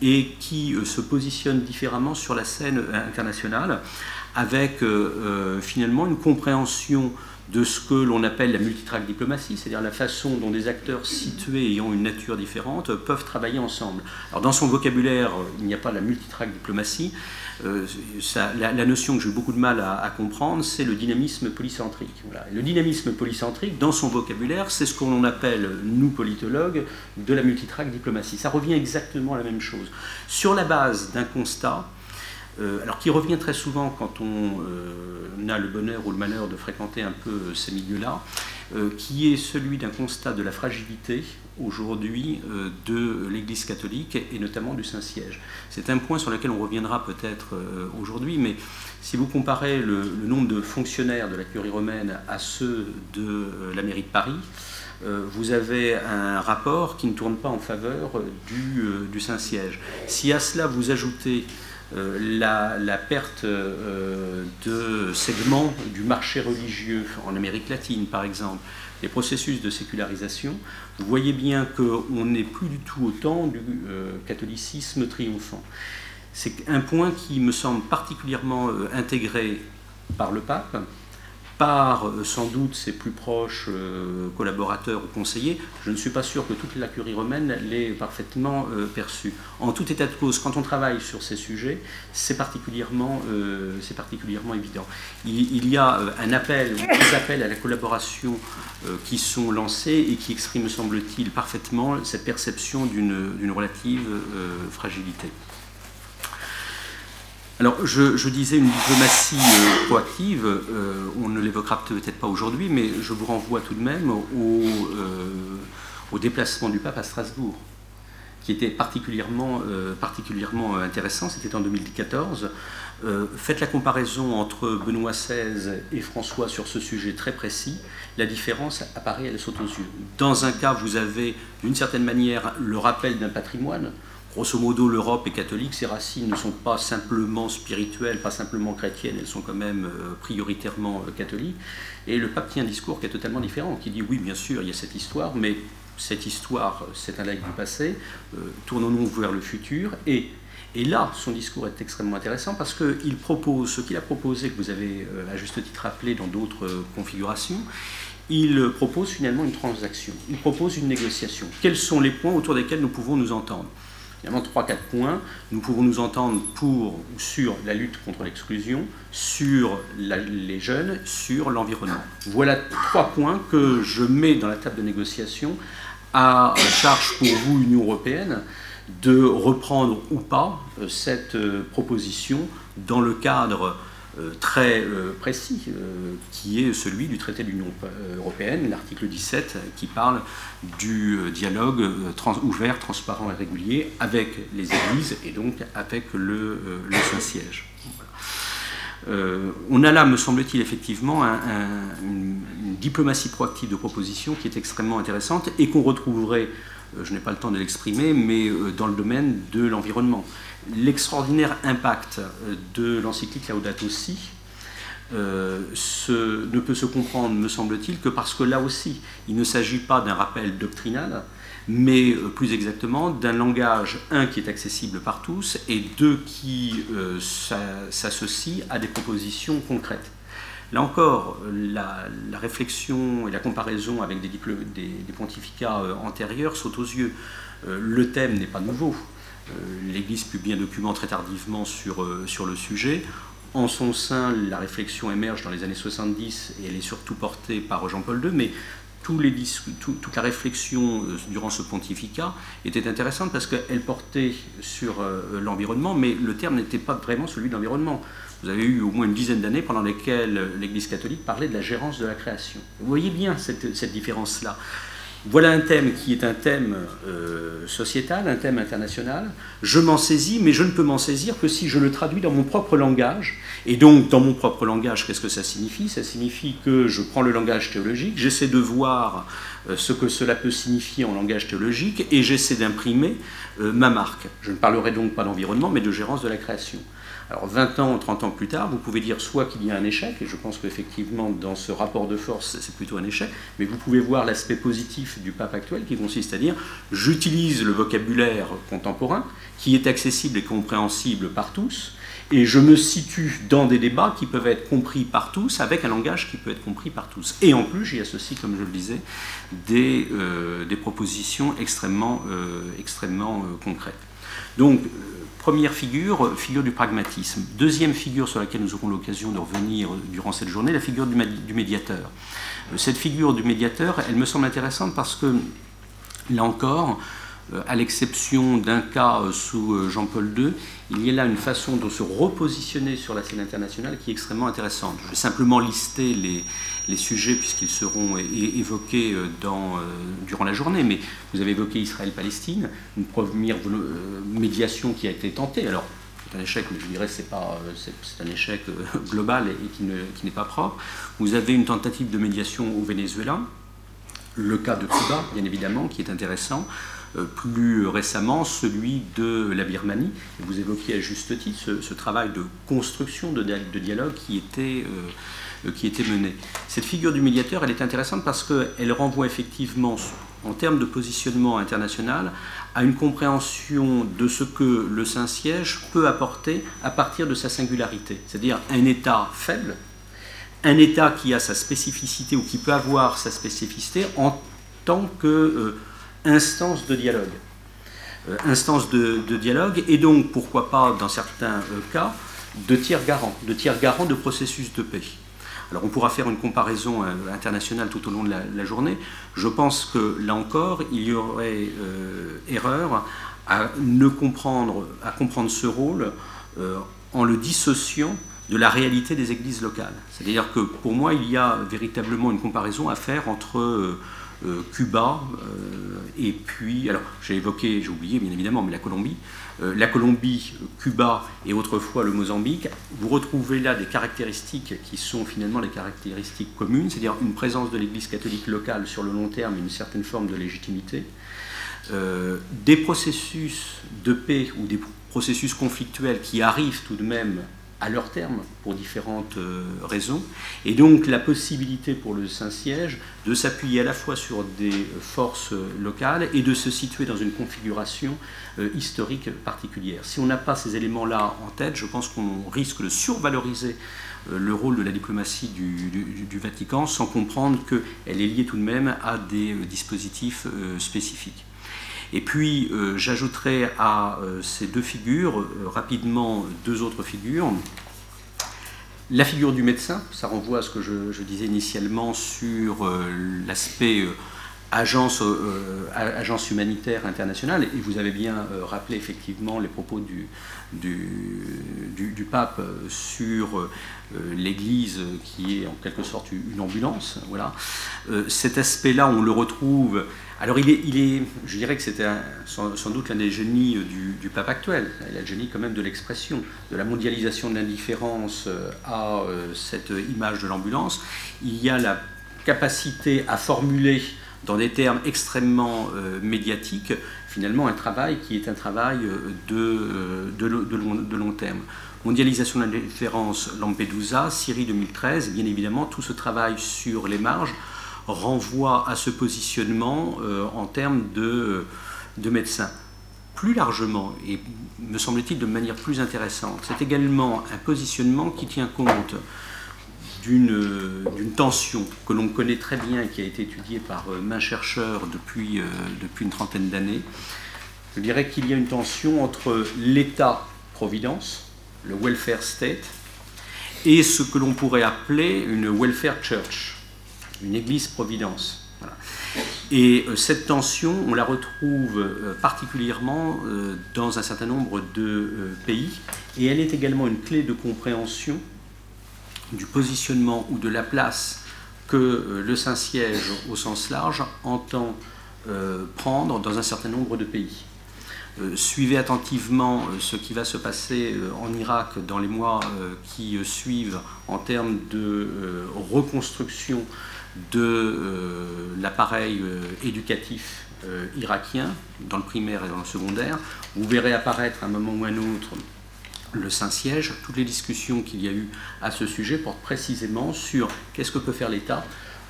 et qui euh, se positionne différemment sur la scène internationale avec finalement une compréhension de ce que l'on appelle la multitrack diplomatie, c'est-à-dire la façon dont des acteurs situés ayant une nature différente peuvent travailler ensemble. Alors dans son vocabulaire, il n'y a pas la multitrack diplomatie, euh, la, notion que j'ai beaucoup de mal à, comprendre, c'est le dynamisme polycentrique. Le dynamisme polycentrique, dans son vocabulaire, c'est ce qu'on appelle, nous politologues, de la multitrack diplomatie. Ça revient exactement à la même chose. Sur la base d'un constat, euh, alors qui revient très souvent quand on euh, a le bonheur ou le malheur de fréquenter un peu ces milieux-là, qui est celui d'un constat de la fragilité aujourd'hui euh, de l'Église catholique et notamment du Saint-Siège. C'est un point sur lequel on reviendra peut-être euh, aujourd'hui, mais si vous comparez le, nombre de fonctionnaires de la curie romaine à ceux de euh, la mairie de Paris, vous avez un rapport qui ne tourne pas en faveur du, Saint-Siège. Si à cela vous ajoutez la, la, perte de segments du marché religieux en Amérique latine, par exemple, les processus de sécularisation, vous voyez bien qu'on n'est plus du tout au temps du euh, catholicisme triomphant. C'est un point qui me semble particulièrement euh, intégré par le pape, par euh, sans doute ses plus proches euh, collaborateurs ou conseillers, je ne suis pas sûr que toute la curie romaine l'ait parfaitement euh, perçue. En tout état de cause, quand on travaille sur ces sujets, c'est particulièrement, c'est particulièrement évident. Il, y a un appel, des appels à la collaboration qui sont lancés et qui expriment, semble-t-il, parfaitement cette perception d'une relative fragilité. Alors, je, disais une diplomatie euh, proactive, euh, on ne l'évoquera peut-être pas aujourd'hui, mais je vous renvoie tout de même au, euh, au, déplacement du pape à Strasbourg, qui était particulièrement, particulièrement intéressant, c'était en 2014. faites la comparaison entre Benoît XVI et François sur ce sujet très précis, la différence apparaît, elle saute aux yeux. Dans un cas, vous avez d'une certaine manière le rappel d'un patrimoine, Grosso modo, l'Europe est catholique, ses racines ne sont pas simplement spirituelles, pas simplement chrétiennes, elles sont quand même euh, prioritairement euh, catholiques. Et le pape tient un discours qui est totalement différent, qui dit oui, bien sûr, il y a cette histoire, mais cette histoire, c'est un lac du passé, euh, tournons-nous vers le futur. Et, et là, son discours est extrêmement intéressant parce qu'il propose ce qu'il a proposé, que vous avez à juste titre rappelé dans d'autres configurations, il propose finalement une transaction, il propose une négociation. Quels sont les points autour desquels nous pouvons nous entendre? Évidemment, trois, quatre points. Nous pouvons nous entendre pour ou sur la lutte contre l'exclusion, sur les jeunes, sur l'environnement. Voilà trois points que je mets dans la table de négociation à charge pour vous, Union européenne, de reprendre ou pas euh, cette euh, proposition dans le cadre très euh, précis, euh, qui est celui du traité de l'Union européenne, l'article 17, qui parle du dialogue ouvert, transparent et régulier avec les églises et donc avec le, Saint-Siège. on a là, me semble-t-il, effectivement une, diplomatie proactive de proposition qui est extrêmement intéressante et qu'on retrouverait, je n'ai pas le temps de l'exprimer, mais dans le domaine de l'environnement l'extraordinaire impact euh, de l'encyclique Laudato Si euh, ne peut se comprendre, me semble-t-il, que parce que là aussi, il ne s'agit pas d'un rappel doctrinal, mais euh, plus exactement d'un langage, un, qui est accessible par tous, et deux, qui s'associe à des propositions concrètes. Là encore, la, réflexion et la comparaison avec des, des pontificats antérieurs sautent aux yeux. le thème n'est pas nouveau. Euh, L'Église publie un document très tardivement sur, euh, sur le sujet. En son sein, la réflexion émerge dans les années 70 et elle est surtout portée par Jean-Paul II, mais toute la réflexion euh, durant ce pontificat était intéressante parce qu'elle portait sur l'environnement, mais le terme n'était pas vraiment celui de l'environnement. Vous avez eu au moins une dizaine d'années pendant lesquelles l'Église catholique parlait de la gérance de la création. Vous voyez bien cette, cette différence-là. Voilà un thème qui est un thème euh, sociétal, un thème international. Je m'en saisis, mais je ne peux m'en saisir que si je le traduis dans mon propre langage. Et donc, dans mon propre langage, qu'est-ce que ça signifie? Ça signifie que je prends le langage théologique, j'essaie de voir euh, ce que cela peut signifier en langage théologique, et j'essaie d'imprimer euh, ma marque. Je ne parlerai donc pas d'environnement, mais de gérance de la création. Alors 20 ans, 30 ans plus tard, vous pouvez dire soit qu'il y a un échec, et je pense qu'effectivement dans ce rapport de force c'est plutôt un échec, mais vous pouvez voir l'aspect positif du pape actuel qui consiste à dire j'utilise le vocabulaire contemporain qui est accessible et compréhensible par tous, et je me situe dans des débats qui peuvent être compris par tous avec un langage qui peut être compris par tous. Et en plus j'y associe, comme je le disais, des, euh, des propositions extrêmement, euh, extrêmement euh, concrètes. Donc Première figure, figure du pragmatisme. Deuxième figure sur laquelle nous aurons l'occasion de revenir durant cette journée, la figure du médiateur. Euh, cette figure du médiateur, elle me semble intéressante parce que, là encore, euh, à l'exception d'un cas euh, sous Jean-Paul II, il y a là une façon de se repositionner sur la scène internationale qui est extrêmement intéressante. Je vais simplement lister les, sujets puisqu'ils seront évoqués euh, euh, durant la journée, mais vous avez évoqué Israël-Palestine, une première euh, médiation qui a été tentée. Alors, c'est un échec, mais je dirais que c'est, pas, c'est, un échec [LAUGHS] global et, qui n'est pas propre. Vous avez une tentative de médiation au Venezuela, le cas de Cuba, bien évidemment, qui est intéressant. Plus récemment, celui de la Birmanie. vous évoquiez à juste titre ce, travail de construction de, dialogue qui était euh, qui était menée. Cette figure du médiateur, elle est intéressante parce qu'elle renvoie effectivement, en termes de positionnement international, à une compréhension de ce que le Saint-Siège peut apporter à partir de sa singularité, c'est-à-dire un État faible, un État qui a sa spécificité ou qui peut avoir sa spécificité en tant qu'instance de dialogue. instance de, dialogue, et donc pourquoi pas, dans certains cas, de tiers garants, de tiers garants de processus de paix. Alors on pourra faire une comparaison euh, internationale tout au long de la, journée. Je pense que là encore, il y aurait euh, erreur à ne comprendre, à comprendre ce rôle euh, en le dissociant de la réalité des églises locales. C'est-à-dire que pour moi, il y a véritablement une comparaison à faire entre Cuba et puis, alors j'ai évoqué, j'ai oublié bien évidemment, mais la Colombie, euh, la Colombie, Cuba et autrefois le Mozambique, vous retrouvez là des caractéristiques qui sont finalement les caractéristiques communes, c'est-à-dire une présence de l'Église catholique locale sur le long terme et une certaine forme de légitimité, euh, des processus de paix ou des processus conflictuels qui arrivent tout de même à leur terme pour différentes euh, raisons, et donc la possibilité pour le Saint-Siège de s'appuyer à la fois sur des forces locales et de se situer dans une configuration euh, historique particulière. Si on n'a pas ces éléments-là en tête, je pense qu'on risque de survaloriser euh, le rôle de la diplomatie du, du Vatican sans comprendre qu'elle est liée tout de même à des dispositifs spécifiques. Et puis, euh, j'ajouterai à euh, ces deux figures, euh, rapidement, deux autres figures. La figure du médecin, ça renvoie à ce que je, disais initialement sur l'aspect agence, agence humanitaire internationale, et vous avez bien rappelé effectivement les propos du, du, pape sur l'Église qui est en quelque sorte une ambulance. Voilà. cet aspect-là, on le retrouve alors il est, je dirais que c'était sans, doute l'un des génies euh, du, pape actuel. Il a le génie quand même de l'expression, de la mondialisation de l'indifférence euh, à euh, cette image de l'ambulance. Il y a la capacité à formuler dans des termes extrêmement médiatiques, finalement un travail qui est un travail de, de, long, de long, terme. Mondialisation de l'indifférence, Lampedusa, Syrie 2013, bien évidemment, tout ce travail sur les marges renvoie à ce positionnement euh, en termes de, de médecins. Plus largement, et me semble-t-il de manière plus intéressante, c'est également un positionnement qui tient compte d'une tension que l'on connaît très bien qui a été étudiée par euh, main chercheurs depuis, euh, depuis une trentaine d'années. Je dirais qu'il y a une tension entre l'État-providence, le welfare state, et ce que l'on pourrait appeler une welfare church, une église-providence. Et euh, cette tension, on la retrouve euh, particulièrement euh, dans un certain nombre de pays, et elle est également une clé de compréhension du positionnement ou de la place que le Saint-Siège, au sens large, entend prendre dans un certain nombre de pays. suivez attentivement ce qui va se passer en Irak dans les mois qui suivent en termes de reconstruction de euh, l'appareil euh, éducatif euh, irakien, dans le primaire et dans le secondaire. Vous verrez apparaître à un moment ou à un autre le Saint-Siège. Toutes les discussions qu'il y a eu à ce sujet portent précisément sur qu'est-ce que peut faire l'État.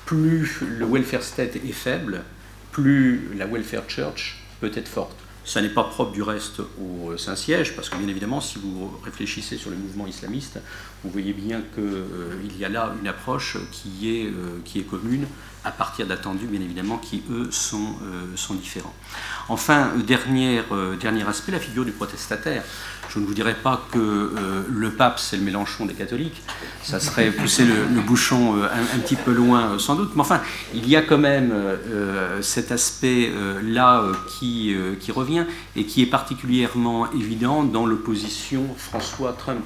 Plus le welfare state est faible, plus la welfare church peut être forte. Ça n'est pas propre du reste au Saint-Siège, parce que bien évidemment, si vous réfléchissez sur le mouvement islamiste, vous voyez bien qu'il euh, y a là une approche qui est, euh, qui est commune, à partir d'attendus, bien évidemment, qui, eux, sont, euh, sont différents. Enfin, dernier, dernier aspect, la figure du protestataire. Je ne vous dirais pas que le pape, c'est le Mélenchon des catholiques, ça serait pousser le, bouchon un, petit peu loin, sans doute, mais enfin, il y a quand même cet aspect-là qui, revient et qui est particulièrement évident dans l'opposition François-Trump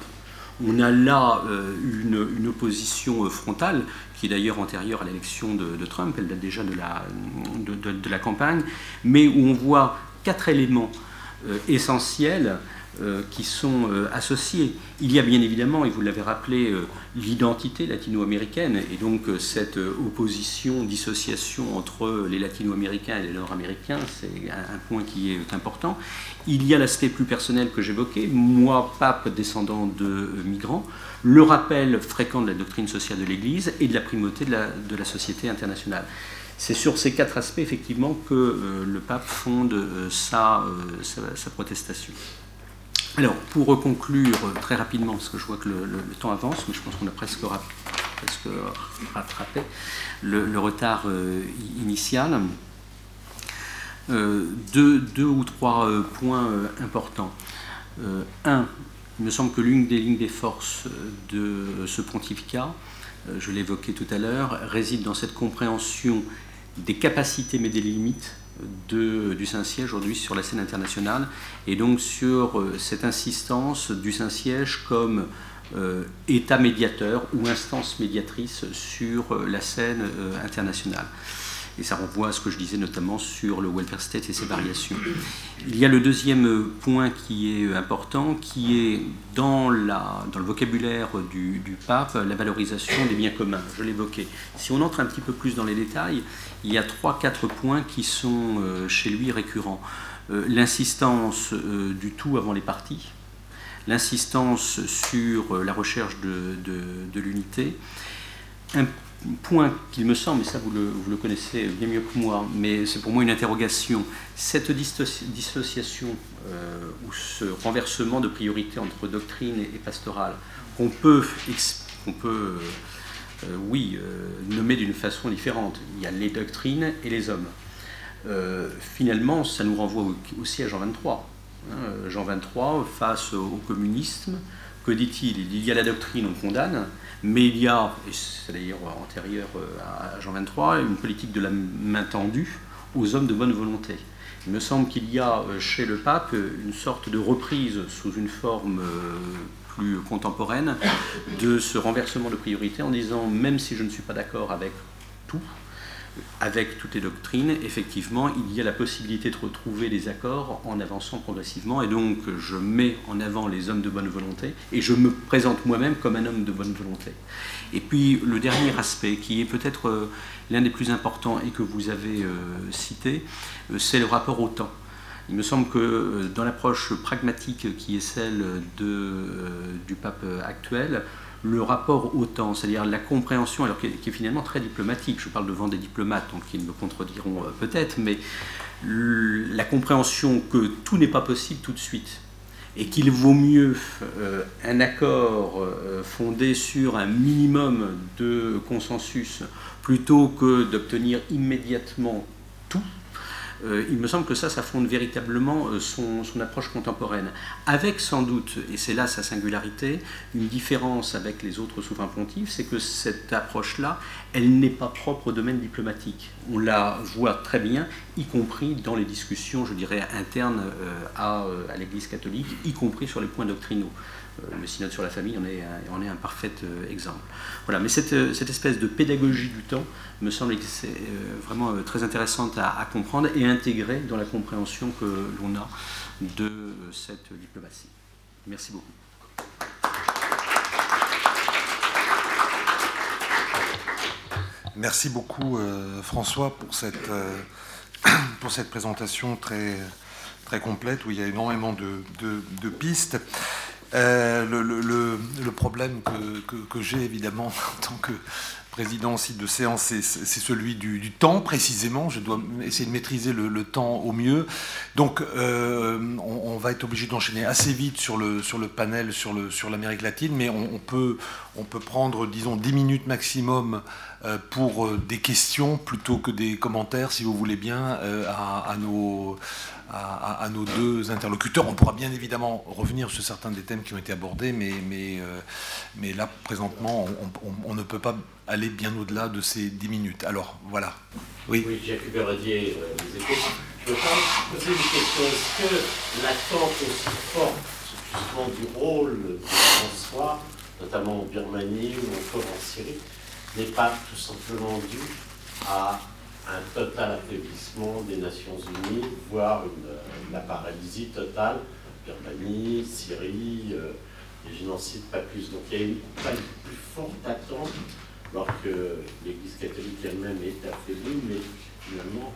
on a là euh, une, opposition euh, frontale, qui est d'ailleurs antérieure à l'élection de, Trump, elle date déjà de la, campagne, mais où on voit quatre éléments euh, essentiels euh, qui sont euh, associés. Il y a bien évidemment, et vous l'avez rappelé, euh, l'identité latino-américaine, et donc cette opposition, dissociation entre les latino-américains et les nord-américains, c'est un, point qui est important. Il y a l'aspect plus personnel que j'évoquais, moi, pape descendant de migrants, le rappel fréquent de la doctrine sociale de l'Église et de la primauté de la, société internationale. C'est sur ces quatre aspects, effectivement, que le pape fonde sa protestation. Alors, pour conclure très rapidement, parce que je vois que le, temps avance, mais je pense qu'on a presque rattrapé le, retard initial. Deux, deux, ou trois points importants. un, il me semble que l'une des lignes des forces de ce pontificat, je l'évoquais tout à l'heure, réside dans cette compréhension des capacités mais des limites du Saint-Siège aujourd'hui sur la scène internationale et donc sur euh, cette insistance du Saint-Siège comme euh, État médiateur ou instance médiatrice sur euh, la scène internationale. Et ça renvoie à ce que je disais notamment sur le welfare state et ses variations. Il y a le deuxième point qui est important, qui est dans, le vocabulaire du, pape, la valorisation des biens communs. Je l'évoquais. Si on entre un petit peu plus dans les détails, il y a trois, quatre points qui sont euh, chez lui récurrents. Euh, l'insistance euh, du tout avant les parties, l'insistance sur la recherche de l'unité, un point qu'il me semble, et ça vous le, connaissez bien mieux que moi, mais c'est pour moi une interrogation, cette dissociation ou ce renversement de priorité entre doctrine et, pastorale, qu'on peut, qu'on peut euh, oui, euh, nommés d'une façon différente. Il y a les doctrines et les hommes. Euh, finalement, ça nous renvoie aussi à Jean 23. Hein, Jean 23, face au communisme, que dit-il Il y a la doctrine, on condamne, mais il y a, et c'est d'ailleurs antérieur à Jean 23, une politique de la main tendue aux hommes de bonne volonté. Il me semble qu'il y a chez le pape une sorte de reprise sous une forme plus contemporaine de ce renversement de priorité en disant même si je ne suis pas d'accord avec tout, avec toutes les doctrines, effectivement, il y a la possibilité de retrouver des accords en avançant progressivement. Et donc, je mets en avant les hommes de bonne volonté et je me présente moi-même comme un homme de bonne volonté. Et puis, le dernier aspect, qui est peut-être euh, l'un des plus importants et que vous avez euh, cité, euh, c'est le rapport au temps. Il me semble que dans l'approche pragmatique qui est celle du pape actuel, le rapport au temps, c'est-à-dire la compréhension, alors qui est, finalement très diplomatique, je parle devant des diplomates, donc ils me contrediront euh, peut-être, mais la compréhension que tout n'est pas possible tout de suite, et qu'il vaut mieux un accord fondé sur un minimum de consensus plutôt que d'obtenir immédiatement euh, il me semble que ça, ça fonde véritablement euh, son, approche contemporaine. Avec sans doute, et c'est là sa singularité, une différence avec les autres souverains pontifs, c'est que cette approche-là, elle n'est pas propre au domaine diplomatique. On la voit très bien, y compris dans les discussions, je dirais, internes euh, à l'Église catholique, y compris sur les points doctrinaux. Euh, le synode sur la famille en est, en est un parfait euh, exemple. Voilà, mais cette, euh, cette, espèce de pédagogie du temps me semble vraiment très intéressante à, comprendre et intégrer dans la compréhension que l'on a de cette diplomatie. Merci beaucoup. Merci beaucoup François pour cette, [COUGHS] pour cette présentation très, très complète où il y a énormément de, de pistes. Euh, le, problème que, j'ai évidemment [LAUGHS] en tant que président de séance, c'est celui du, temps précisément. Je dois essayer de maîtriser le, temps au mieux. Donc euh, on, va être obligé d'enchaîner assez vite sur le, sur le panel sur l'Amérique sur latine, mais on, peut, on peut prendre, disons, 10 minutes maximum euh, pour des questions plutôt que des commentaires, si vous voulez bien, à, nos à, nos deux interlocuteurs. On pourra bien évidemment revenir sur certains des thèmes qui ont été abordés, mais, mais, euh, là, présentement, on, ne peut pas aller bien au-delà de ces dix minutes. Alors, voilà. Oui, oui Jacques Berredier, euh, les échos. Je veux poser une question. Est-ce que l'attente aussi forte, justement, du rôle de François, notamment en Birmanie ou encore en Syrie, n'est pas tout simplement due à un total affaiblissement des Nations Unies, voire une, la paralysie totale, Birmanie, Syrie, euh, et je n'en cite pas plus. Donc il y a une, pas une plus forte attente, alors que l'Église catholique elle-même est affaiblie, mais finalement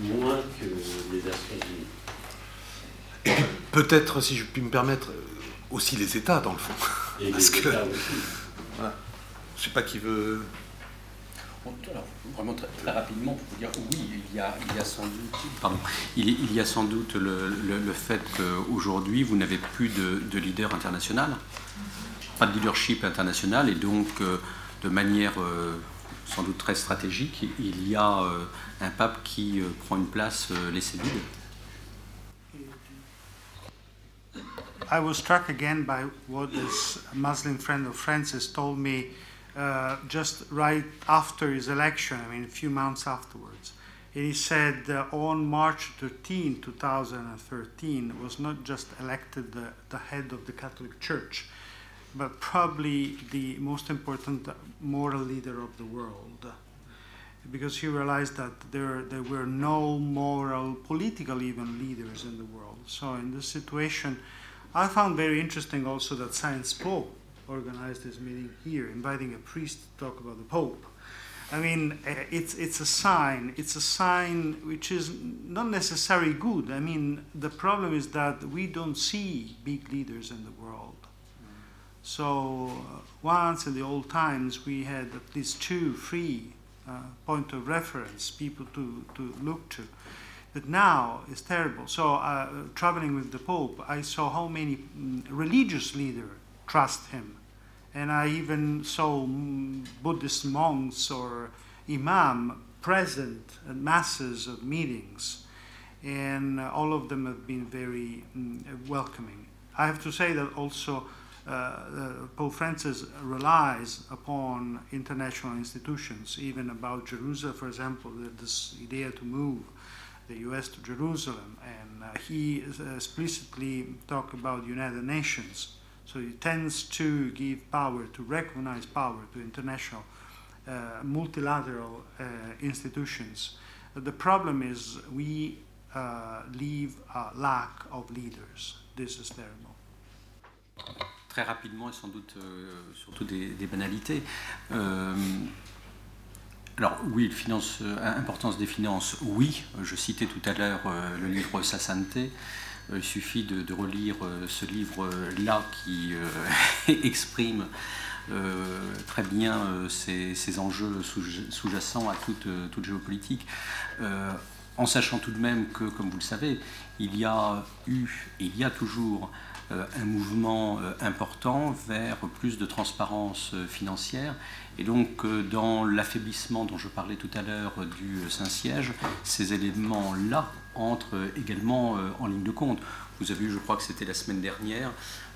moins que les Nations Unies. Peut-être, si je puis me permettre, aussi les États, dans le fond. Et Parce les que, États aussi. Voilà. Je ne sais pas qui veut vraiment très, rapidement, pour vous dire oui, il y a, il y a sans doute, pardon, il, il y a sans doute le, le, fait qu'aujourd'hui, vous n'avez plus de, de, leader international, pas de leadership international, et donc euh, de manière sans doute très stratégique, il y a un pape qui prend une place laissée vide. I was struck again by what this Muslim friend of Francis told me uh, just right after his election, I mean, a few months afterwards. And he said uh, on March 13, 2013, was not just elected the, the head of the Catholic Church, but probably the most important moral leader of the world. Because he realized that there, there were no moral, political even leaders in the world. So, in this situation, I found very interesting also that Science Po organized this meeting here, inviting a priest to talk about the Pope. I mean, uh, it's, it's a sign. It's a sign which is not necessarily good. I mean, the problem is that we don't see big leaders in the world. So uh, once in the old times, we had at least two, three uh, point of reference, people to, to look to. But now it's terrible. So uh, traveling with the Pope, I saw how many mm, religious leaders trust him and I even saw Buddhist monks or imam present at masses of meetings, and all of them have been very mm, welcoming. I have to say that also uh, uh, Pope Francis relies upon international institutions, even about Jerusalem, for example, this idea to move the U.S. to Jerusalem, and uh, he explicitly talked about United Nations so it tends to give power, to recognize power to international uh, multilateral uh, institutions. The problem is we uh, leave a lack of leaders. This is terrible. Très rapidement et sans doute euh, surtout des, des banalités. Euh, alors oui, finance, euh, importance des finances, oui. Je citais tout à l'heure le livre Sassante. Euh, il suffit de, relire euh, ce livre-là qui euh, [LAUGHS] exprime très bien ces, enjeux sous-jacents à toute, géopolitique, en sachant tout de même que, comme vous le savez, il y a eu il y a toujours un mouvement important vers plus de transparence financière. Et donc, dans l'affaiblissement dont je parlais tout à l'heure du Saint-Siège, ces éléments-là entre également euh, en ligne de compte. Vous avez eu, je crois que c'était la semaine dernière,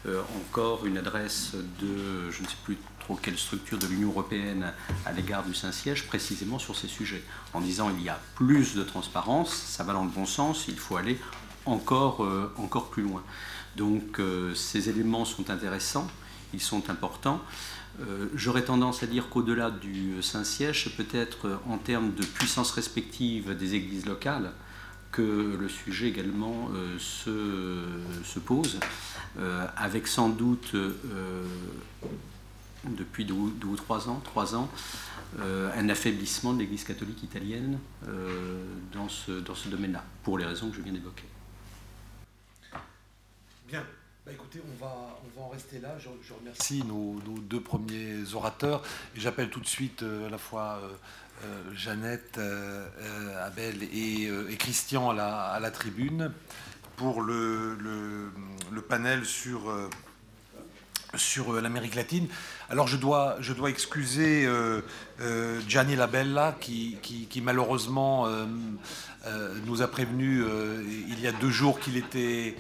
euh, encore une adresse de, je ne sais plus trop quelle structure de l'Union européenne à l'égard du Saint-Siège, précisément sur ces sujets, en disant il y a plus de transparence, ça va dans le bon sens, il faut aller encore, euh, encore plus loin. Donc ces éléments sont intéressants, ils sont importants. J'aurais tendance à dire qu'au-delà du Saint-Siège, peut-être en termes de puissance respective des églises locales, que le sujet également euh, se, se, pose, euh, avec sans doute euh, depuis deux, ou trois ans, trois ans un affaiblissement de l'Église catholique italienne dans ce, dans ce domaine-là, pour les raisons que je viens d'évoquer. Bien. Bah écoutez, on va, on va en rester là. Je, remercie nos, deux premiers orateurs. J'appelle tout de suite à la fois Jeannette, euh, euh, Abel et, Christian à la, tribune pour le, panel sur, l'Amérique latine. Alors je dois, je dois excuser Gianni Labella qui, qui, malheureusement nous a prévenu il y a deux jours qu'il était,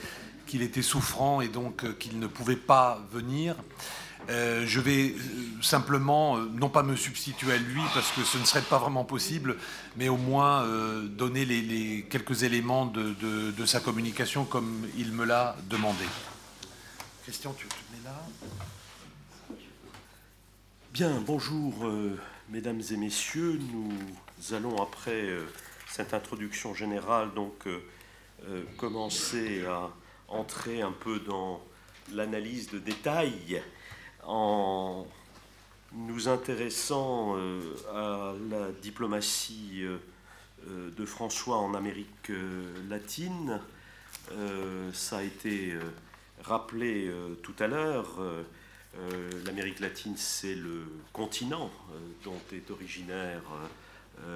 qu'il était souffrant et donc qu'il ne pouvait pas venir. Euh, je vais euh, simplement, euh, non pas me substituer à lui, parce que ce ne serait pas vraiment possible, mais au moins donner les, quelques éléments de, sa communication comme il me l'a demandé. Christian, tu te mets là Bien, bonjour mesdames et messieurs. Nous allons, après cette introduction générale, donc commencer à entrer un peu dans l'analyse de détails en nous intéressant euh, à la diplomatie euh, euh, de François en Amérique latine. ça a été rappelé tout à l'heure. L'Amérique latine, c'est le continent dont est originaire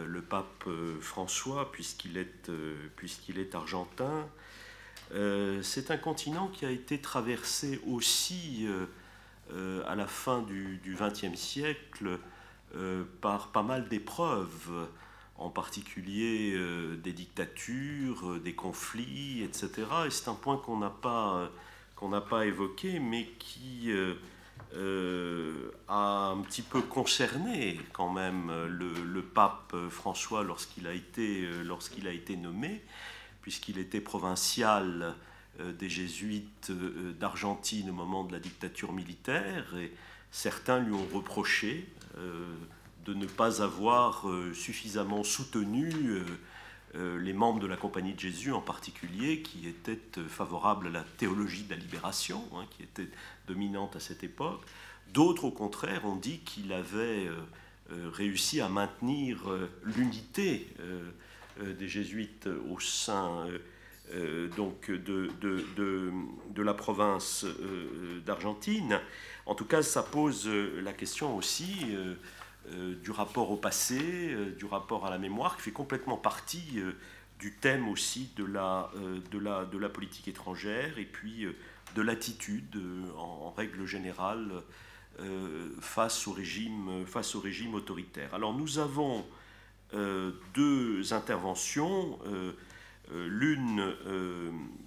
le pape François, puisqu'il est, puisqu'il est argentin. c'est un continent qui a été traversé aussi euh, à la fin du XXe siècle par pas mal d'épreuves, en particulier des dictatures, des conflits, etc. Et c'est un point qu'on n'a pas, qu'on pas évoqué, mais qui euh, a un petit peu concerné quand même le, pape François lorsqu'il a, été, euh, lorsqu'il a été nommé, puisqu'il était provincial euh, des jésuites d'Argentine au moment de la dictature militaire, et certains lui ont reproché de ne pas avoir suffisamment soutenu euh, les membres de la Compagnie de Jésus en particulier, qui étaient euh, favorables à la théologie de la libération, hein, qui était dominante à cette époque. D'autres, au contraire, ont dit qu'il avait euh, réussi à maintenir l'unité des jésuites au sein donc de, de, la province d'Argentine. En tout cas, ça pose la question aussi euh, du rapport au passé, euh, du rapport à la mémoire, qui fait complètement partie euh, du thème aussi de de de la politique étrangère et puis de l'attitude en, règle générale face, au régime, face au régime autoritaire. Alors nous avons deux interventions. L'une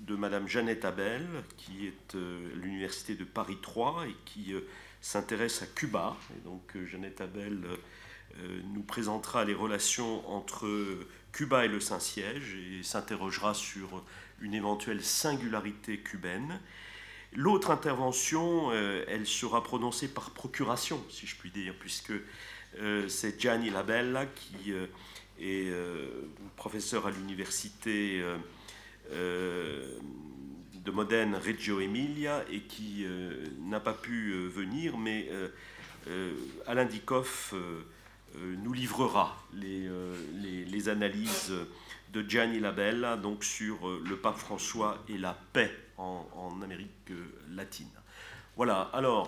de Madame Jeannette Abel, qui est à l'Université de Paris 3 et qui s'intéresse à Cuba. Et donc euh, Jeannette Abel euh, euh, nous présentera les relations entre Cuba et le Saint-Siège et s'interrogera sur une éventuelle singularité cubaine. L'autre intervention, elle sera prononcée par procuration, si je puis dire, puisque c'est Gianni Labella qui est professeur à l'université de Modène Reggio Emilia et qui euh, n'a pas pu euh, venir, mais euh, Alain Dikoff nous livrera les, les, analyses de Gianni Labella donc sur le pape François et la paix en, en Amérique latine. Voilà, alors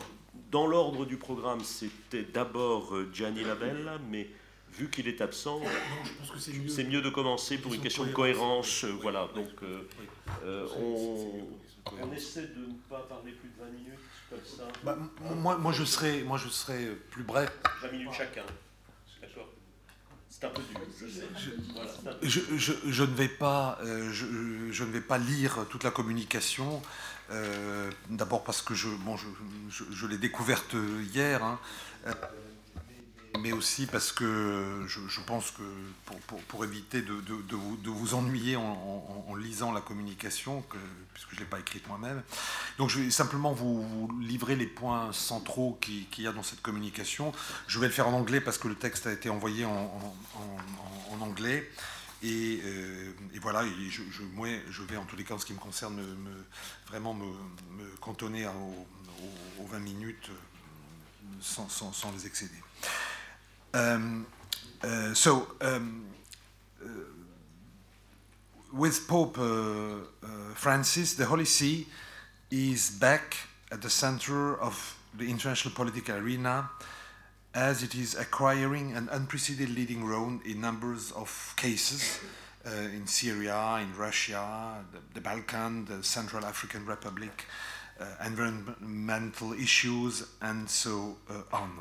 dans l'ordre du programme, c'était d'abord Gianni Labella, mais vu qu'il est absent, c'est mieux. de commencer pour une question de cohérence. Euh, voilà, donc euh, euh, on, essaie de ne pas parler plus de 20 minutes, comme ça. Bah, moi, moi, je serai, moi, je serai plus bref. 20 minutes chacun. D'accord c'est un peu dur, je sais. Je, je, ne vais pas, je, je, ne vais pas lire toute la communication. D'abord parce que je, bon, je, l'ai découverte hier. Hein mais aussi parce que je, pense que pour, éviter de, vous, ennuyer en, lisant la communication, puisque je ne l'ai pas écrite moi-même, donc je vais simplement vous, livrer les points centraux qu'il y a dans cette communication. Je vais le faire en anglais parce que le texte a été envoyé en, anglais. Euh, et, voilà, je, moi, je vais en tous les cas, en ce qui me concerne, me, vraiment me, cantonner aux, 20 minutes euh, sans les excéder. Um, uh, so, um, uh, with Pope uh, uh, Francis, the Holy See is back at the center of the international political arena as it is acquiring an unprecedented leading role in numbers of cases uh, in Syria, in Russia, the, the Balkan, the Central African Republic, uh, environmental issues, and so on.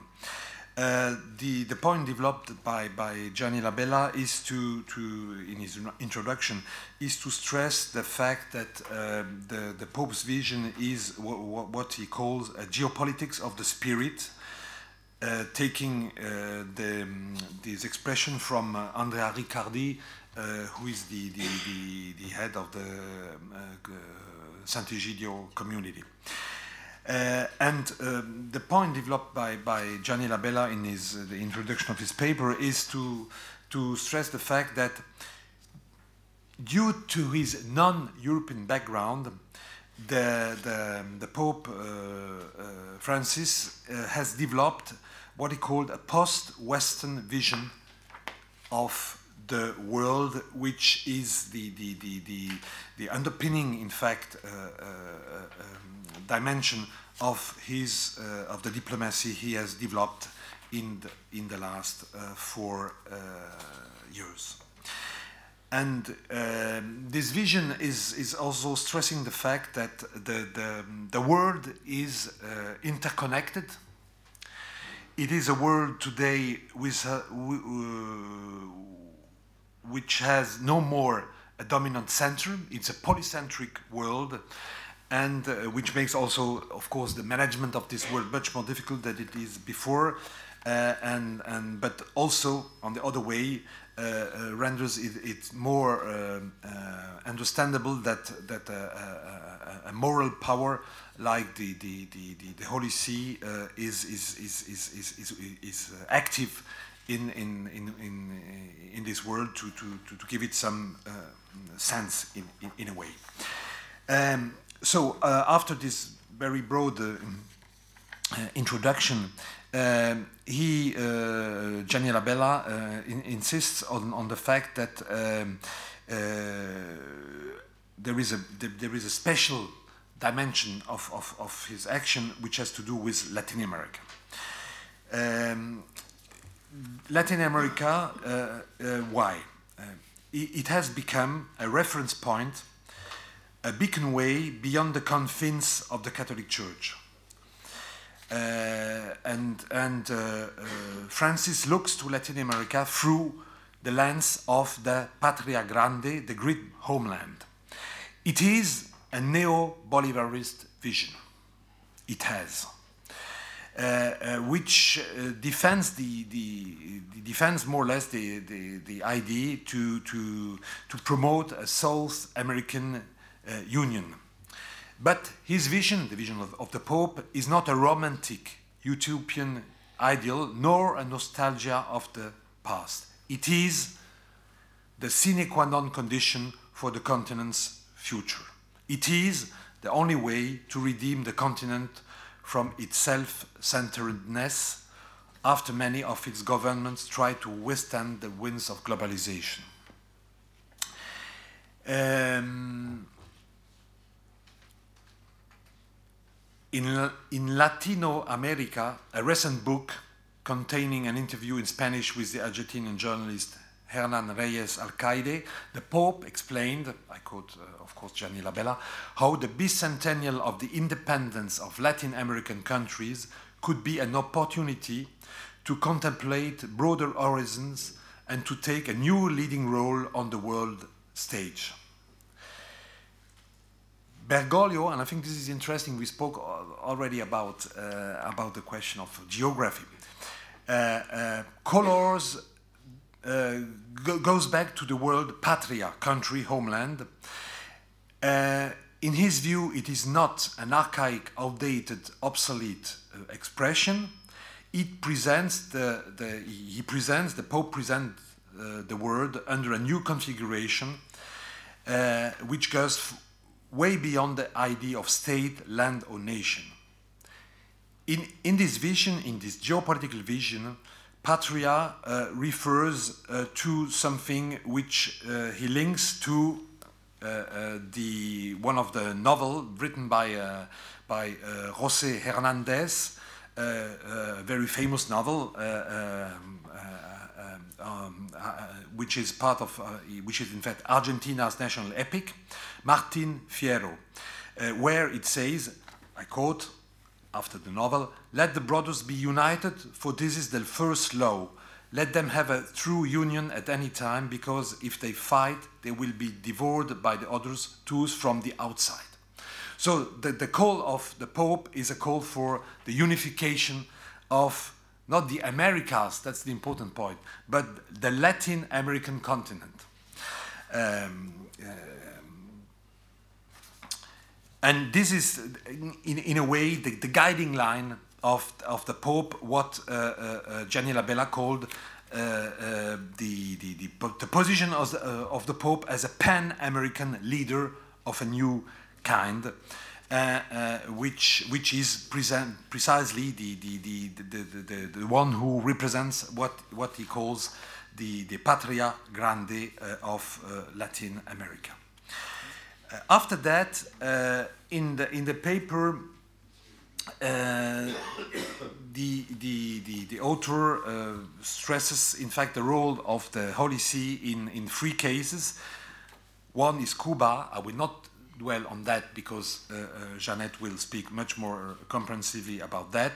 Uh, the, the point developed by, by Gianni Labella is to, to, in his introduction, is to stress the fact that uh, the, the Pope's vision is what he calls a geopolitics of the spirit, uh, taking uh, the, this expression from Andrea Riccardi, uh, who is the, the, the, the, head of the Sant'Egidio community. Uh, and um, the point developed by, by Gianni Labella in his, uh, the introduction of his paper is to, to stress the fact that due to his non-European background, the, the, the Pope uh, uh Francis uh, has developed what he called a post-Western vision of the world, which is the, the, the, the, the underpinning, in fact, uh, um, dimension of his uh, of the diplomacy he has developed in the, in the last uh, four uh, years. And um, this vision is, is also stressing the fact that the, the, the world is uh, interconnected. it is a world today with, uh, which has no more a dominant center. It's a polycentric world, and uh, which makes also, of course, the management of this world much more difficult than it is before. Uh, and, and but also on the other way uh, uh, renders it, it more um, uh, understandable that that a moral power like the the, the, the, the Holy See is, is, is, is, is, is, active in, in, in, in, in this world to, to, to, give it some sense in, in, in, a way. Um, so after this very broad uh, introduction, um, he, uh, Gianni Labella, uh, in, insists on, on the fact that um, uh, there, is a, there is a special dimension of, of, of, his action which has to do with Latin America. Um, Latin America, uh, uh, why? Uh, it, has become a reference point, a beacon way beyond the confines of the Catholic Church. Uh, and and uh, uh, Francis looks to Latin America through the lens of the Patria Grande, the great homeland. It is a neo Bolivarist vision. It has. Uh, uh, which uh, defends the, the, the, defends more or less the, the, the idea to, to, to promote a South American union but his vision, the vision of, of the Pope, is not a romantic utopian ideal nor a nostalgia of the past. It is the sine qua non condition for the continent's future. It is the only way to redeem the continent from its self centeredness after many of its governments try to withstand the winds of globalization. Um, In, in Latino America, a recent book containing an interview in Spanish with the Argentinian journalist Hernan Reyes Alcaide, the Pope explained, I quote, uh, of course, Gianni Labella, how the bicentennial of the independence of Latin American countries could be an opportunity to contemplate broader horizons and to take a new leading role on the world stage. Bergoglio, and I think this is interesting, we spoke already about, uh, about the question of geography. Uh, uh, colors uh, go goes back to the word patria, country, homeland. Uh, in his view, it is not an archaic, outdated, obsolete uh, expression. It presents the, the, he presents, the Pope presents the word under a new configuration, which goes way beyond the idea of state, land, or nation. In, in this vision, in this geopolitical vision, patria uh, refers uh, to something which uh, he links to uh, uh, the one of the novel written by uh, by José Hernandez, a very famous novel. Um, um, uh, which is part of, uh, which is in fact Argentina's national epic, Martin Fierro, uh, where it says, I quote, after the novel, let the brothers be united, for this is the first law. Let them have a true union at any time, because if they fight, they will be devoured by the others, tools from the outside. So the, the call of the Pope is a call for the unification of not the Americas, that's the important point, but the Latin American continent. Um, uh, and this is, in, in a way, the, the, guiding line of, of the Pope, what uh, uh, uh Gianni Labella called uh, uh, the, the, the, the, position of the, of the Pope as a pan American leader of a new kind. Uh, uh, which which is present precisely the, the, the, the, one who represents what what he calls the, the patria grande uh, of Latin America. after that, in the in the paper, uh, the, the, the, the, author uh, stresses, in fact, the role of the Holy See in, in three cases. One is Cuba. I will not dwell on that because uh, uh, Jeanette will speak much more comprehensively about that.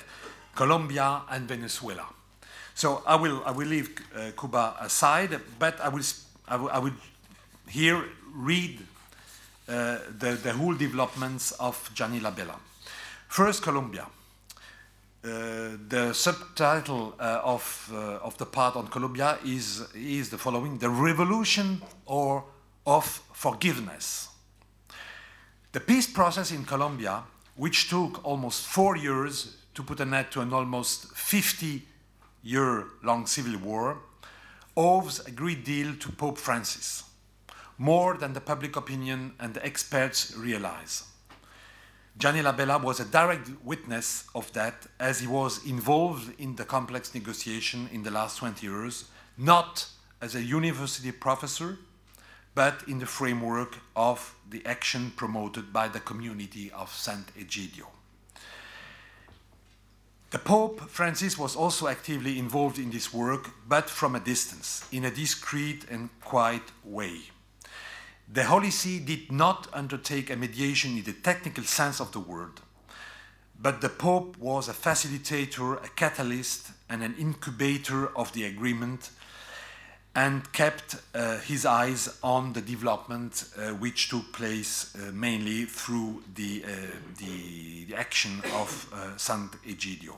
Colombia and Venezuela. So I will, I will leave uh, Cuba aside, but I will, I will, I will here read uh, the, the whole developments of Gianni Labella. First, Colombia. Uh, the subtitle uh, of, uh, of the part on Colombia is, is the following The Revolution or of Forgiveness. The peace process in Colombia, which took almost four years to put an end to an almost 50 year long civil war, owes a great deal to Pope Francis, more than the public opinion and the experts realize. Gianni Labella was a direct witness of that as he was involved in the complex negotiation in the last 20 years, not as a university professor, but in the framework of the action promoted by the community of Sant'Egidio. The Pope Francis was also actively involved in this work, but from a distance, in a discreet and quiet way. The Holy See did not undertake a mediation in the technical sense of the word, but the Pope was a facilitator, a catalyst, and an incubator of the agreement and kept uh, his eyes on the development uh, which took place uh, mainly through the, uh, the, the, action of uh, Sant'Egidio.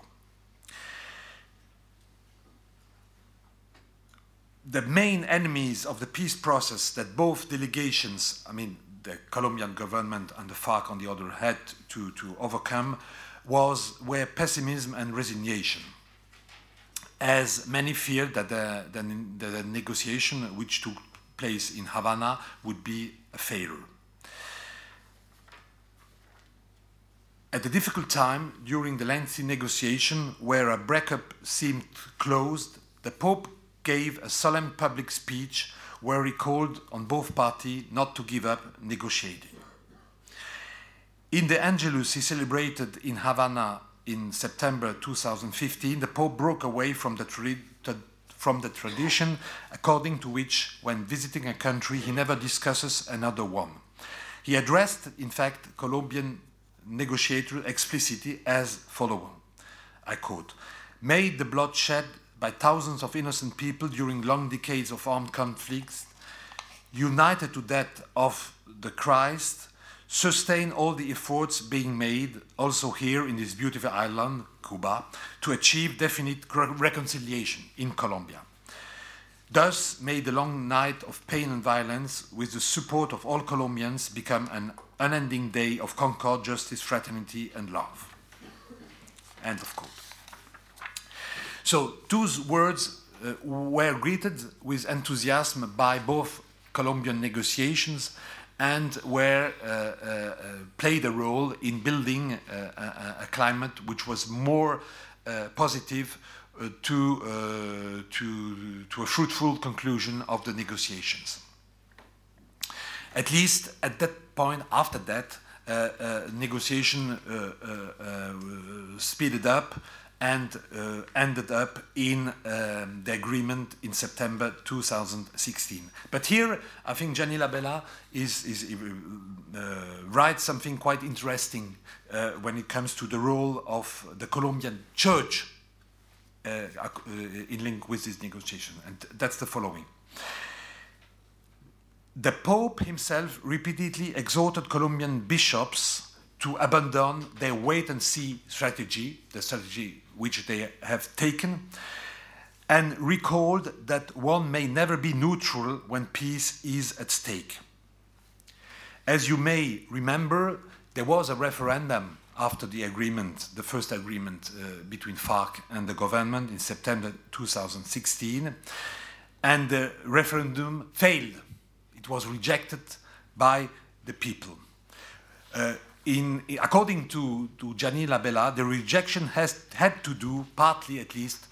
The main enemies of the peace process that both delegations, I mean, the Colombian government and the FARC on the other, had to, to overcome was were pessimism and resignation as many feared that the, the, the, negotiation which took place in Havana would be a failure. At a difficult time during the lengthy negotiation, where a breakup seemed closed, the Pope gave a solemn public speech where he called on both parties not to give up negotiating. In the Angelus he celebrated in Havana in September 2015, the Pope broke away from the, from the tradition according to which, when visiting a country, he never discusses another one. He addressed, in fact, Colombian negotiators explicitly as follows I quote, made the bloodshed by thousands of innocent people during long decades of armed conflicts, united to that of the Christ, sustain all the efforts being made also here in this beautiful island, Cuba, to achieve definite reconciliation in Colombia. Thus, may the long night of pain and violence, with the support of all Colombians, become an unending day of concord, justice, fraternity, and love. End of quote. So, those words uh, were greeted with enthusiasm by both Colombian negotiations and where uh, uh, played a role in building a, a, climate which was more uh, positive to, to, to a fruitful conclusion of the negotiations. At least at that point, after that, uh, uh, negotiation uh, speeded up and uh, ended up in um, the agreement in September 2016. But here, I think Gianni Labella is, is uh, writes something quite interesting uh, when it comes to the role of the Colombian church uh, uh, in link with this negotiation, and that's the following. The Pope himself repeatedly exhorted Colombian bishops to abandon their wait and see strategy, the strategy which they have taken, and recalled that one may never be neutral when peace is at stake. As you may remember, there was a referendum after the agreement, the first agreement uh, between FARC and the government in September 2016, and the referendum failed. It was rejected by the people. Uh, in, according to, to Gianni Labella, the rejection has had to do, partly at least,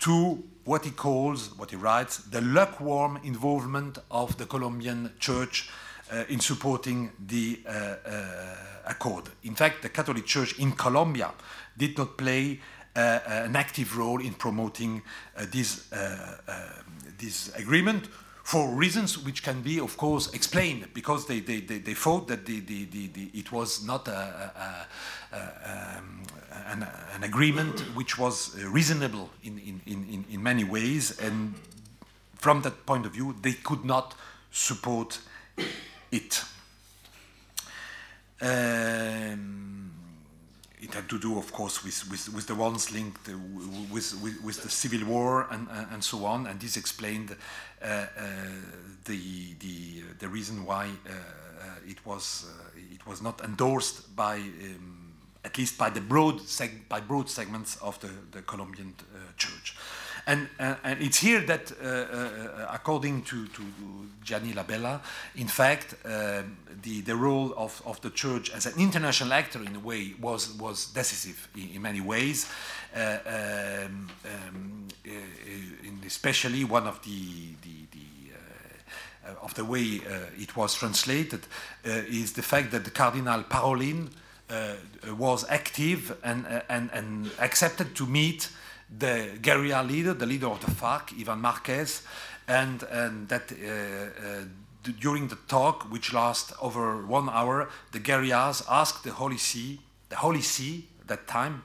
to what he calls, what he writes, the lukewarm involvement of the Colombian church uh, in supporting the uh, uh, accord. In fact, the Catholic Church in Colombia did not play uh, uh, an active role in promoting uh, this, this agreement for reasons which can be, of course, explained, because they, they, they, they thought that the, the, the, the, it was not a, a, a, um, an, an, agreement which was reasonable in, in, in, in many ways, and from that point of view, they could not support it. Um, it had to do, of course, with, with, with the ones linked with, with, with, the civil war and, and so on, and this explained uh, uh, Uh, uh, the, the, uh, the reason why uh, it, was, it was not endorsed by, um, at least by the broad, by broad segments of the, the Colombian church. And, uh, and, it's here that, uh, uh, according to, to, Gianni Labella, in fact, um, the, the role of, of the church as an international actor, in a way, was, was decisive in, in many ways. Uh, um, um, uh, especially one of the, the, the uh, of the way it was translated is the fact that the Cardinal Parolin was active and, and, and accepted to meet the guerrilla leader, the leader of the FARC, Ivan Marquez, and, and that uh, uh, during the talk, which lasted over one hour, the guerrillas asked the Holy See, the Holy See at that time,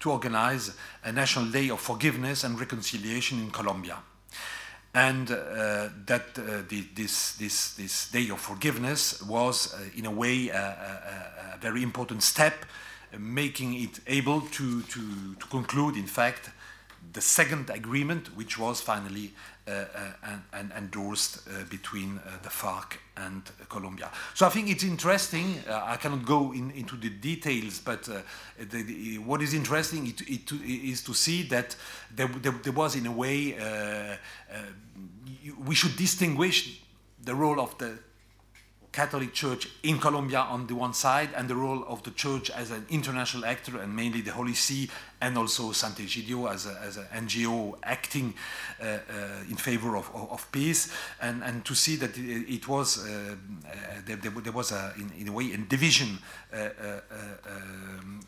to organize a national day of forgiveness and reconciliation in Colombia. And uh, that uh, the, this, this, this day of forgiveness was, uh, in a way, a, a, a very important step making it able to, to, to conclude, in fact, the second agreement, which was finally uh, uh, endorsed uh, between uh, the FARC and Colombia. So I think it's interesting. Uh, I cannot go in, into the details, but uh, the, the, what is interesting it, it, is to see that there, there, there was, in a way, we should distinguish the role of the Catholic Church in Colombia on the one side, and the role of the Church as an international actor, and mainly the Holy See, and also Sant'Egidio as, as an NGO acting uh, uh, in favor of, of, of, peace, and, and to see that it, was uh, uh there, there, was a, in, in, a way a division uh, uh, um,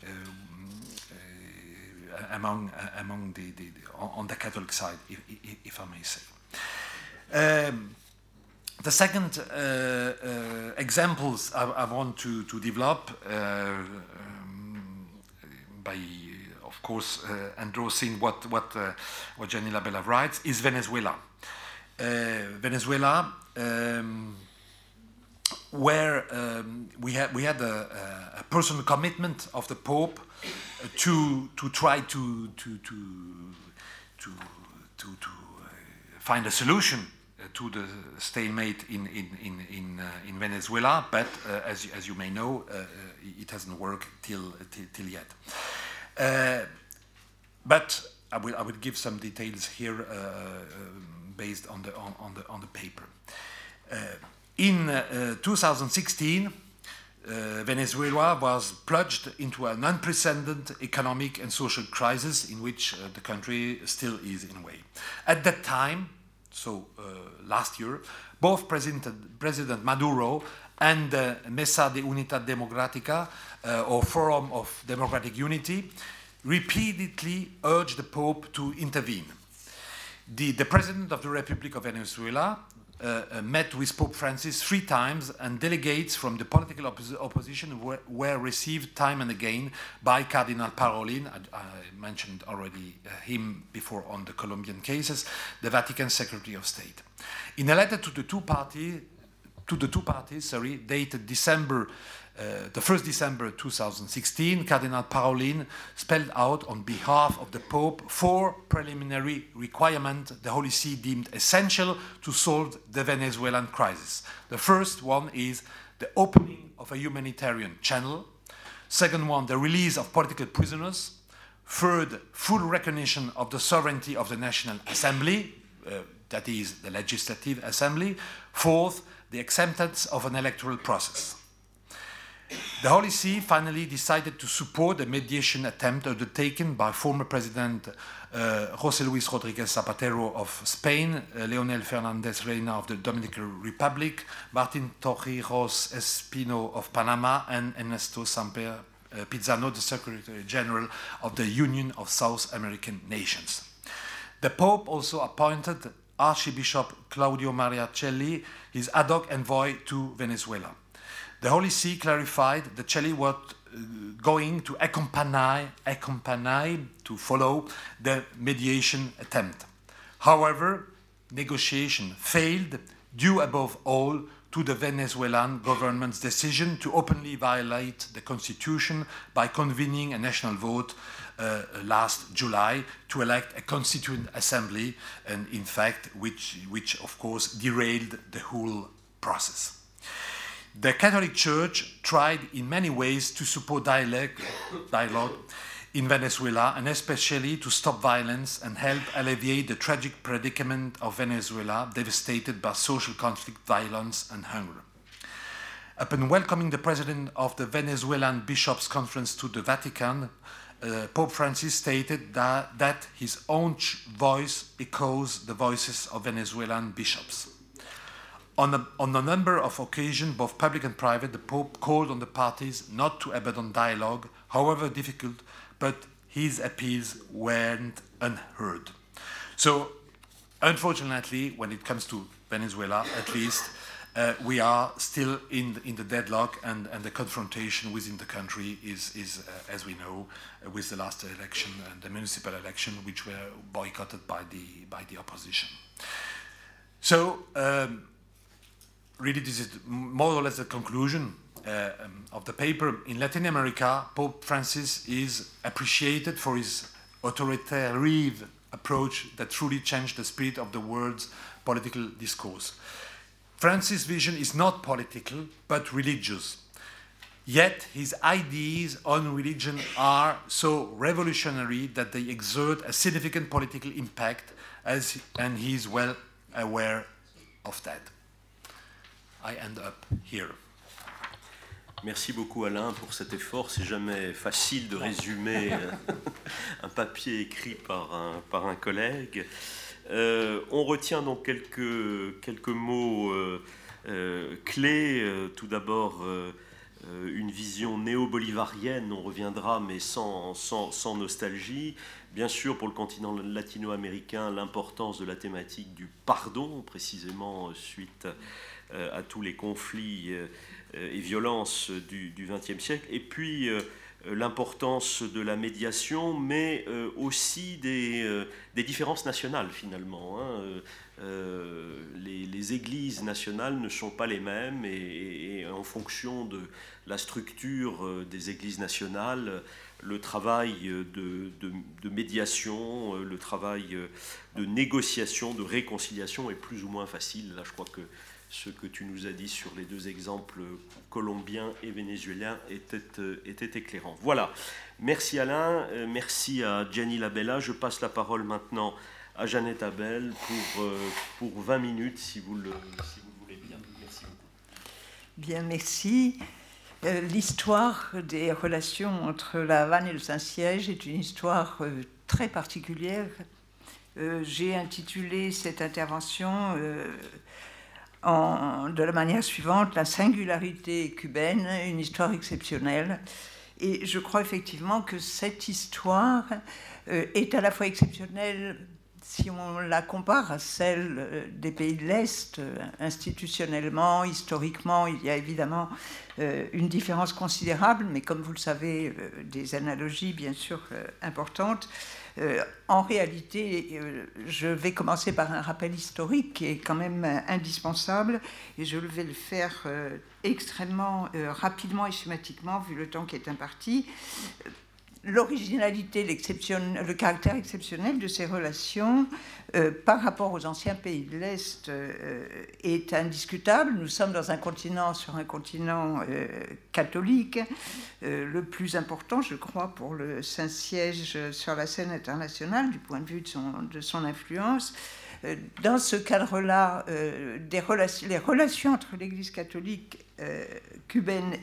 among among the, the, on the Catholic side, if, if I may say. Um, the second uh, uh, examples I, I, want to, to develop uh, um, by, of course, uh, endorsing what, what, uh, what Gianni Labella writes, is Venezuela. Uh, Venezuela, um, where um, we, had, we had a, a, personal commitment of the Pope to, to try to, to, to, to, to, to find a solution to the stalemate in, in, in, in, uh, in Venezuela, but uh, as, as you may know, uh, it hasn't worked till, till, till yet. but I will, I will give some details here based on the, on, on, the, on the paper. in 2016, uh, Venezuela was plunged into an unprecedented economic and social crisis in which uh, the country still is in a way. At that time, so uh, last year, both President, President Maduro and Mesa de Unidad Democrática, uh, or Forum of Democratic Unity, repeatedly urged the Pope to intervene. The, the President of the Republic of Venezuela uh, uh, met with Pope Francis three times, and delegates from the political oppos opposition were, were, received time and again by Cardinal Parolin. I, I mentioned already uh, him before on the Colombian cases, the Vatican Secretary of State. In a letter to the two parties, to the two parties, sorry, dated December the 1st December 2016, Cardinal Parolin spelled out on behalf of the Pope four preliminary requirements the Holy See deemed essential to solve the Venezuelan crisis. The first one is the opening of a humanitarian channel. Second one, the release of political prisoners. Third, full recognition of the sovereignty of the National Assembly, uh, that is, the Legislative Assembly. Fourth, the acceptance of an electoral process. The Holy See finally decided to support the mediation attempt undertaken by former President uh, José Luis Rodriguez Zapatero of Spain, uh, Leonel Fernandez Reina of the Dominican Republic, Martin Torrijos Espino of Panama, and Ernesto Samper uh, Pizano, the Secretary General of the Union of South American Nations. The Pope also appointed Archbishop Claudio Maria Celli, his ad hoc envoy to Venezuela. The Holy See clarified that Celli was uh, going to accompany, accompany, to follow the mediation attempt. However, negotiation failed due above all to the Venezuelan government's decision to openly violate the constitution by convening a national vote uh, last July to elect a constituent assembly, and in fact, which, which of course derailed the whole process. The Catholic Church tried in many ways to support dialogue, dialogue in Venezuela and especially to stop violence and help alleviate the tragic predicament of Venezuela devastated by social conflict, violence, and hunger. Upon welcoming the president of the Venezuelan Bishops' Conference to the Vatican, uh, Pope Francis stated that, that his own voice echoes the voices of Venezuelan bishops. On a, on a, number of occasions, both public and private, the Pope called on the parties not to abandon dialogue, however difficult, but his appeals weren't unheard. So, unfortunately, when it comes to Venezuela, at least, uh, we are still in the, in the deadlock, and, and, the confrontation within the country is, is uh, as we know, uh, with the last election and the municipal election, which were boycotted by the by the opposition. So, um, really, this is more or less the conclusion uh, um, of the paper. In Latin America, Pope Francis is appreciated for his authoritarian approach that truly changed the spirit of the world's political discourse. Francis' vision is not political, but religious. Yet his ideas on religion are so revolutionary that they exert a significant political impact, as, and he is well aware of that. I end up here. Merci beaucoup Alain pour cet effort. C'est jamais facile de résumer [LAUGHS] un papier écrit par un, par un collègue. Euh, on retient donc quelques, quelques mots euh, euh, clés. Euh, tout d'abord, euh, euh, une vision néo-bolivarienne, on reviendra, mais sans, sans, sans, nostalgie. Bien sûr, pour le continent latino-américain, l'importance de la thématique du pardon, précisément suite à tous les conflits et violences du XXe siècle. Et puis, l'importance de la médiation, mais aussi des, différences nationales, finalement. Hein. Euh, les, églises nationales ne sont pas les mêmes et, en fonction de la structure euh, des églises nationales, le travail de, de, médiation, euh, le travail de négociation, de réconciliation est plus ou moins facile. Là, je crois que ce que tu nous as dit sur les deux exemples colombiens et vénézuéliens était, était éclairant. Voilà. Merci Alain, merci à Gianni Labella. Je passe la parole maintenant à Jeannette Abel pour, euh, pour 20 minutes, si vous, le, si vous voulez bien. Merci beaucoup. Bien, merci. Euh, l'histoire des relations entre la Havane et le Saint-Siège est une histoire euh, très particulière. Euh, J'ai intitulé cette intervention euh, de la manière suivante La singularité cubaine, une histoire exceptionnelle. Et je crois effectivement que cette histoire euh, est à la fois exceptionnelle si on la compare à celle euh, des pays de l'Est, euh, institutionnellement, historiquement, il y a évidemment une différence considérable, mais comme vous le savez, des analogies bien sûr importantes. En réalité, je vais commencer par un rappel historique qui est quand même indispensable, et je vais le faire extrêmement rapidement et schématiquement, vu le temps qui est imparti l'originalité, le caractère exceptionnel de ces relations euh, par rapport aux anciens pays de l'Est euh, est indiscutable. Nous sommes dans un continent, sur un continent euh, catholique, le plus important, je crois, pour le Saint-Siège sur la scène internationale, du point de vue de son, influence. Dans ce cadre-là, les relations entre l'Église catholique cubaine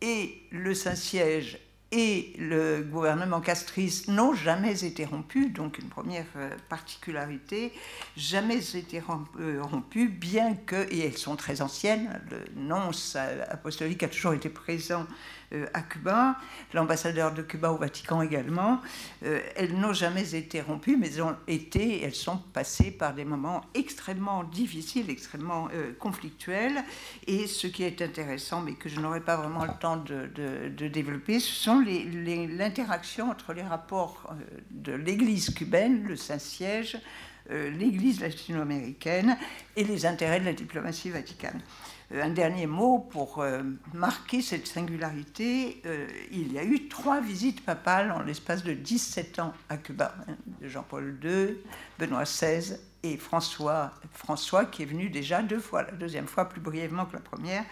et le Saint-Siège et le gouvernement castriste n'ont jamais été rompus, donc une première euh, particularité, jamais été euh, rompus, bien que, et elles sont très anciennes, le nonce apostolique a toujours été présent euh, à Cuba, l'ambassadeur de Cuba au Vatican également. Euh, elles n'ont jamais été rompues, mais elles ont été, elles sont passées par des moments extrêmement difficiles, extrêmement euh, conflictuels. Et ce qui est intéressant, mais que je n'aurai pas vraiment le temps de, développer, ce sont l'interaction entre les rapports de l'Église cubaine, le Saint-Siège, l'Église latino-américaine et les intérêts de la diplomatie vaticane. Euh, un dernier mot pour euh, marquer cette singularité. Euh, il y a eu trois visites papales en l'espace de 17 ans à Cuba. Hein, Jean-Paul II, Benoît XVI et François, François qui est venu déjà deux fois, la deuxième fois plus brièvement que la première.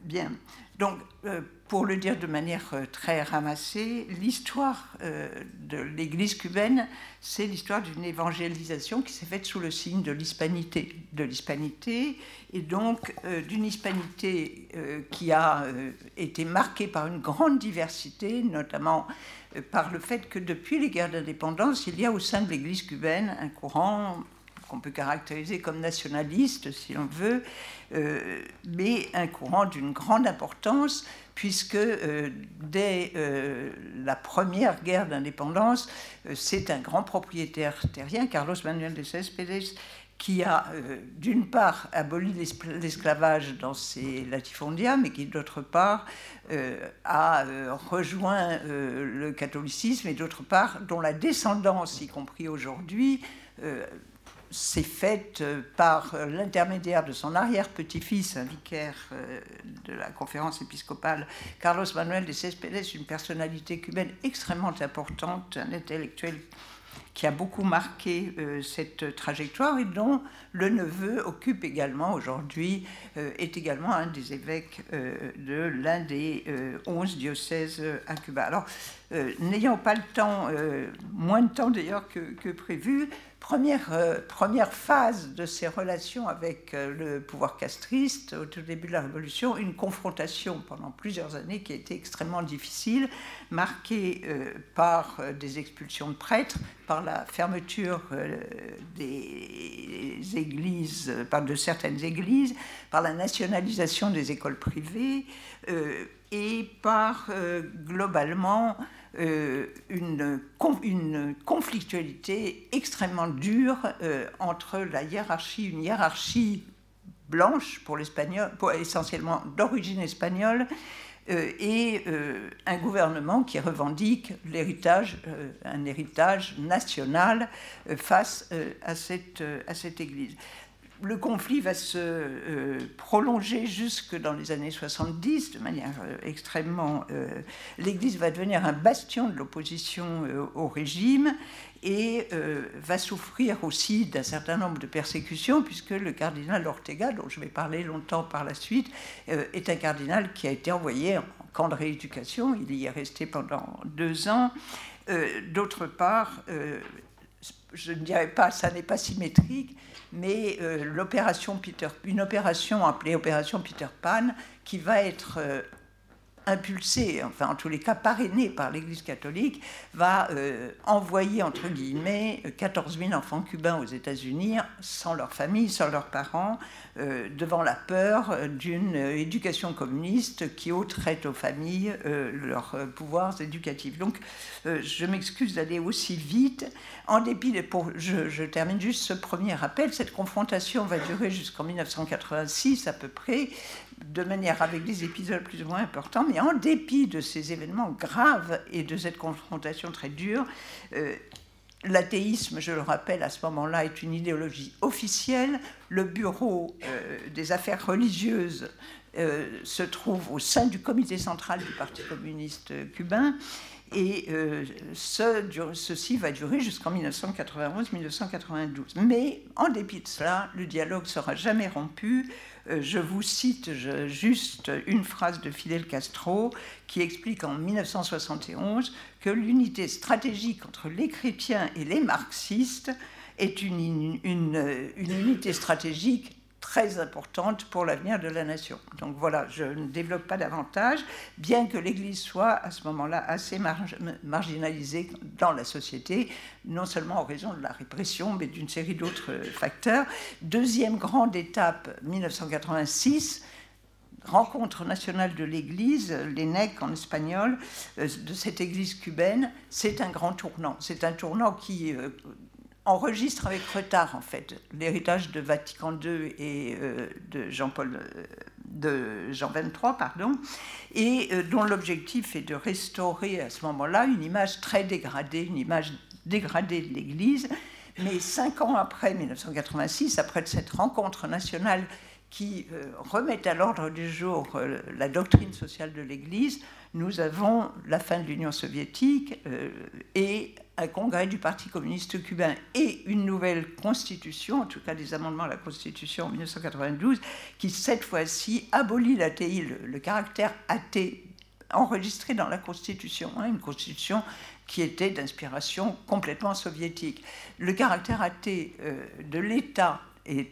bien. Donc, pour le dire de manière très ramassée, l'histoire de l'Église cubaine, c'est l'histoire d'une évangélisation qui s'est faite sous le signe de l'hispanité. De l'hispanité, et donc euh, d'une hispanité euh, qui a euh, été marquée par une grande diversité, notamment par le fait que depuis les guerres d'indépendance, il y a au sein de l'Église cubaine un courant qu'on peut caractériser comme nationaliste, si l'on veut, mais un courant d'une grande importance, puisque dès la première guerre d'indépendance, c'est un grand propriétaire terrien, Carlos Manuel de Céspedes, qui a euh, d'une part aboli l'esclavage dans ses latifondia, mais qui d'autre part euh, a euh, rejoint le catholicisme et d'autre part dont la descendance, y compris aujourd'hui, s'est faite par l'intermédiaire de son arrière-petit-fils, un vicaire de la conférence épiscopale, Carlos Manuel de Céspedes, une personnalité cubaine extrêmement importante, un intellectuel qui a beaucoup marqué euh, cette trajectoire et dont le neveu occupe également aujourd'hui, euh, est également un des évêques euh, de l'un des onze diocèses à Cuba. Alors, n'ayant pas le temps, moins de temps d'ailleurs que prévu, première, euh, première phase de ses relations avec euh, le pouvoir castriste, au tout début de la Révolution, une confrontation pendant plusieurs années qui a été extrêmement difficile, marquée euh, par des expulsions de prêtres, par la fermeture des églises, par de certaines églises, par la nationalisation des écoles privées et par globalement une, une, conflictualité extrêmement dure euh, entre la hiérarchie, une hiérarchie blanche pour l'espagnol, essentiellement d'origine espagnole, euh, et un gouvernement qui revendique un héritage national face à, cette, à cette Église le conflit va se euh, prolonger jusque dans les années 70 de manière euh, extrêmement... Euh, L'Église va devenir un bastion de l'opposition au régime et va souffrir aussi d'un certain nombre de persécutions puisque le cardinal Ortega, dont je vais parler longtemps par la suite, est un cardinal qui a été envoyé en camp de rééducation. Il y est resté pendant deux ans. D'autre part, je ne dirais pas, ça n'est pas symétrique, mais euh, l'opération Peter, une opération appelée opération Peter Pan, qui va être euh, impulsée, enfin en tous les cas parrainée par l'Église catholique, va euh, envoyer entre guillemets 14 000 enfants cubains aux États-Unis sans leur famille, sans leurs parents, euh, devant la peur d'une éducation communiste qui ôterait aux familles euh, leurs pouvoirs éducatifs. Donc je m'excuse d'aller aussi vite. En dépit de, pour, je, je, termine juste ce premier rappel, cette confrontation va durer jusqu'en 1986 à peu près, de manière avec des épisodes plus ou moins importants, mais en dépit de ces événements graves et de cette confrontation très dure, euh, L'athéisme, je le rappelle, à ce moment-là, est une idéologie officielle. Le bureau euh, des affaires religieuses euh, se trouve au sein du comité central du Parti communiste cubain. Et ce, ceci va durer jusqu'en 1991-1992. Mais en dépit de cela, le dialogue sera jamais rompu. Euh, je vous cite juste une phrase de Fidel Castro qui explique en 1971 que l'unité stratégique entre les chrétiens et les marxistes est une, une, unité stratégique très importante pour l'avenir de la nation. Donc voilà, je ne développe pas davantage, bien que l'Église soit à ce moment-là assez marginalisée dans la société, non seulement en raison de la répression, mais d'une série d'autres facteurs. Deuxième grande étape, 1986 rencontre nationale de l'Église, l'ENEC en espagnol, euh, de cette Église cubaine, c'est un grand tournant. C'est un tournant qui euh, enregistre avec retard, en fait, l'héritage de Vatican II et euh, de Jean-Paul de Jean 23, pardon, et dont l'objectif est de restaurer à ce moment-là une image très dégradée, une image dégradée de l'Église. Mais cinq ans après 1986, après cette rencontre nationale qui euh, remet à l'ordre du jour euh, la doctrine sociale de l'Église, nous avons la fin de l'Union soviétique euh, et un congrès du Parti communiste cubain et une nouvelle constitution, en tout cas des amendements à la constitution en 1992, qui cette fois-ci abolit l'athéie, le, caractère athée enregistré dans la constitution, hein, une constitution qui était d'inspiration complètement soviétique. Le caractère athée de l'État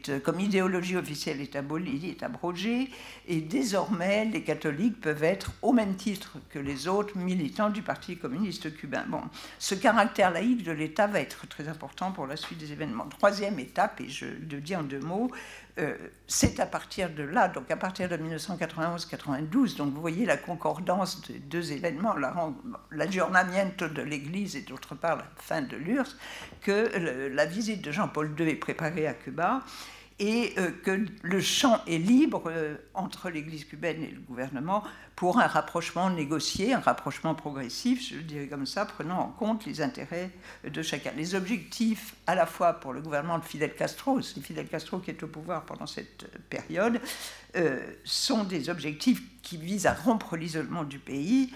euh, comme idéologie officielle est abolie, est abrogée, et désormais les catholiques peuvent être au même titre que les autres militants du Parti communiste cubain. Bon, ce caractère laïque de l'État va être très important pour la suite des événements. Troisième étape, et je le dis en deux mots, euh, c'est à partir de là, donc à partir de 1991-92, donc vous voyez la concordance des deux événements, l'aggiornamento de l'Église et d'autre part la fin de l'URSS, que la visite de Jean-Paul II est préparée à Cuba et euh, que le champ est libre euh, entre l'Église cubaine et le gouvernement pour un rapprochement négocié, un rapprochement progressif, je dirais comme ça, prenant en compte les intérêts de chacun. Les objectifs, à la fois pour le gouvernement de Fidel Castro, c'est Fidel Castro qui est au pouvoir pendant cette période, euh, sont des objectifs qui visent à rompre l'isolement du pays,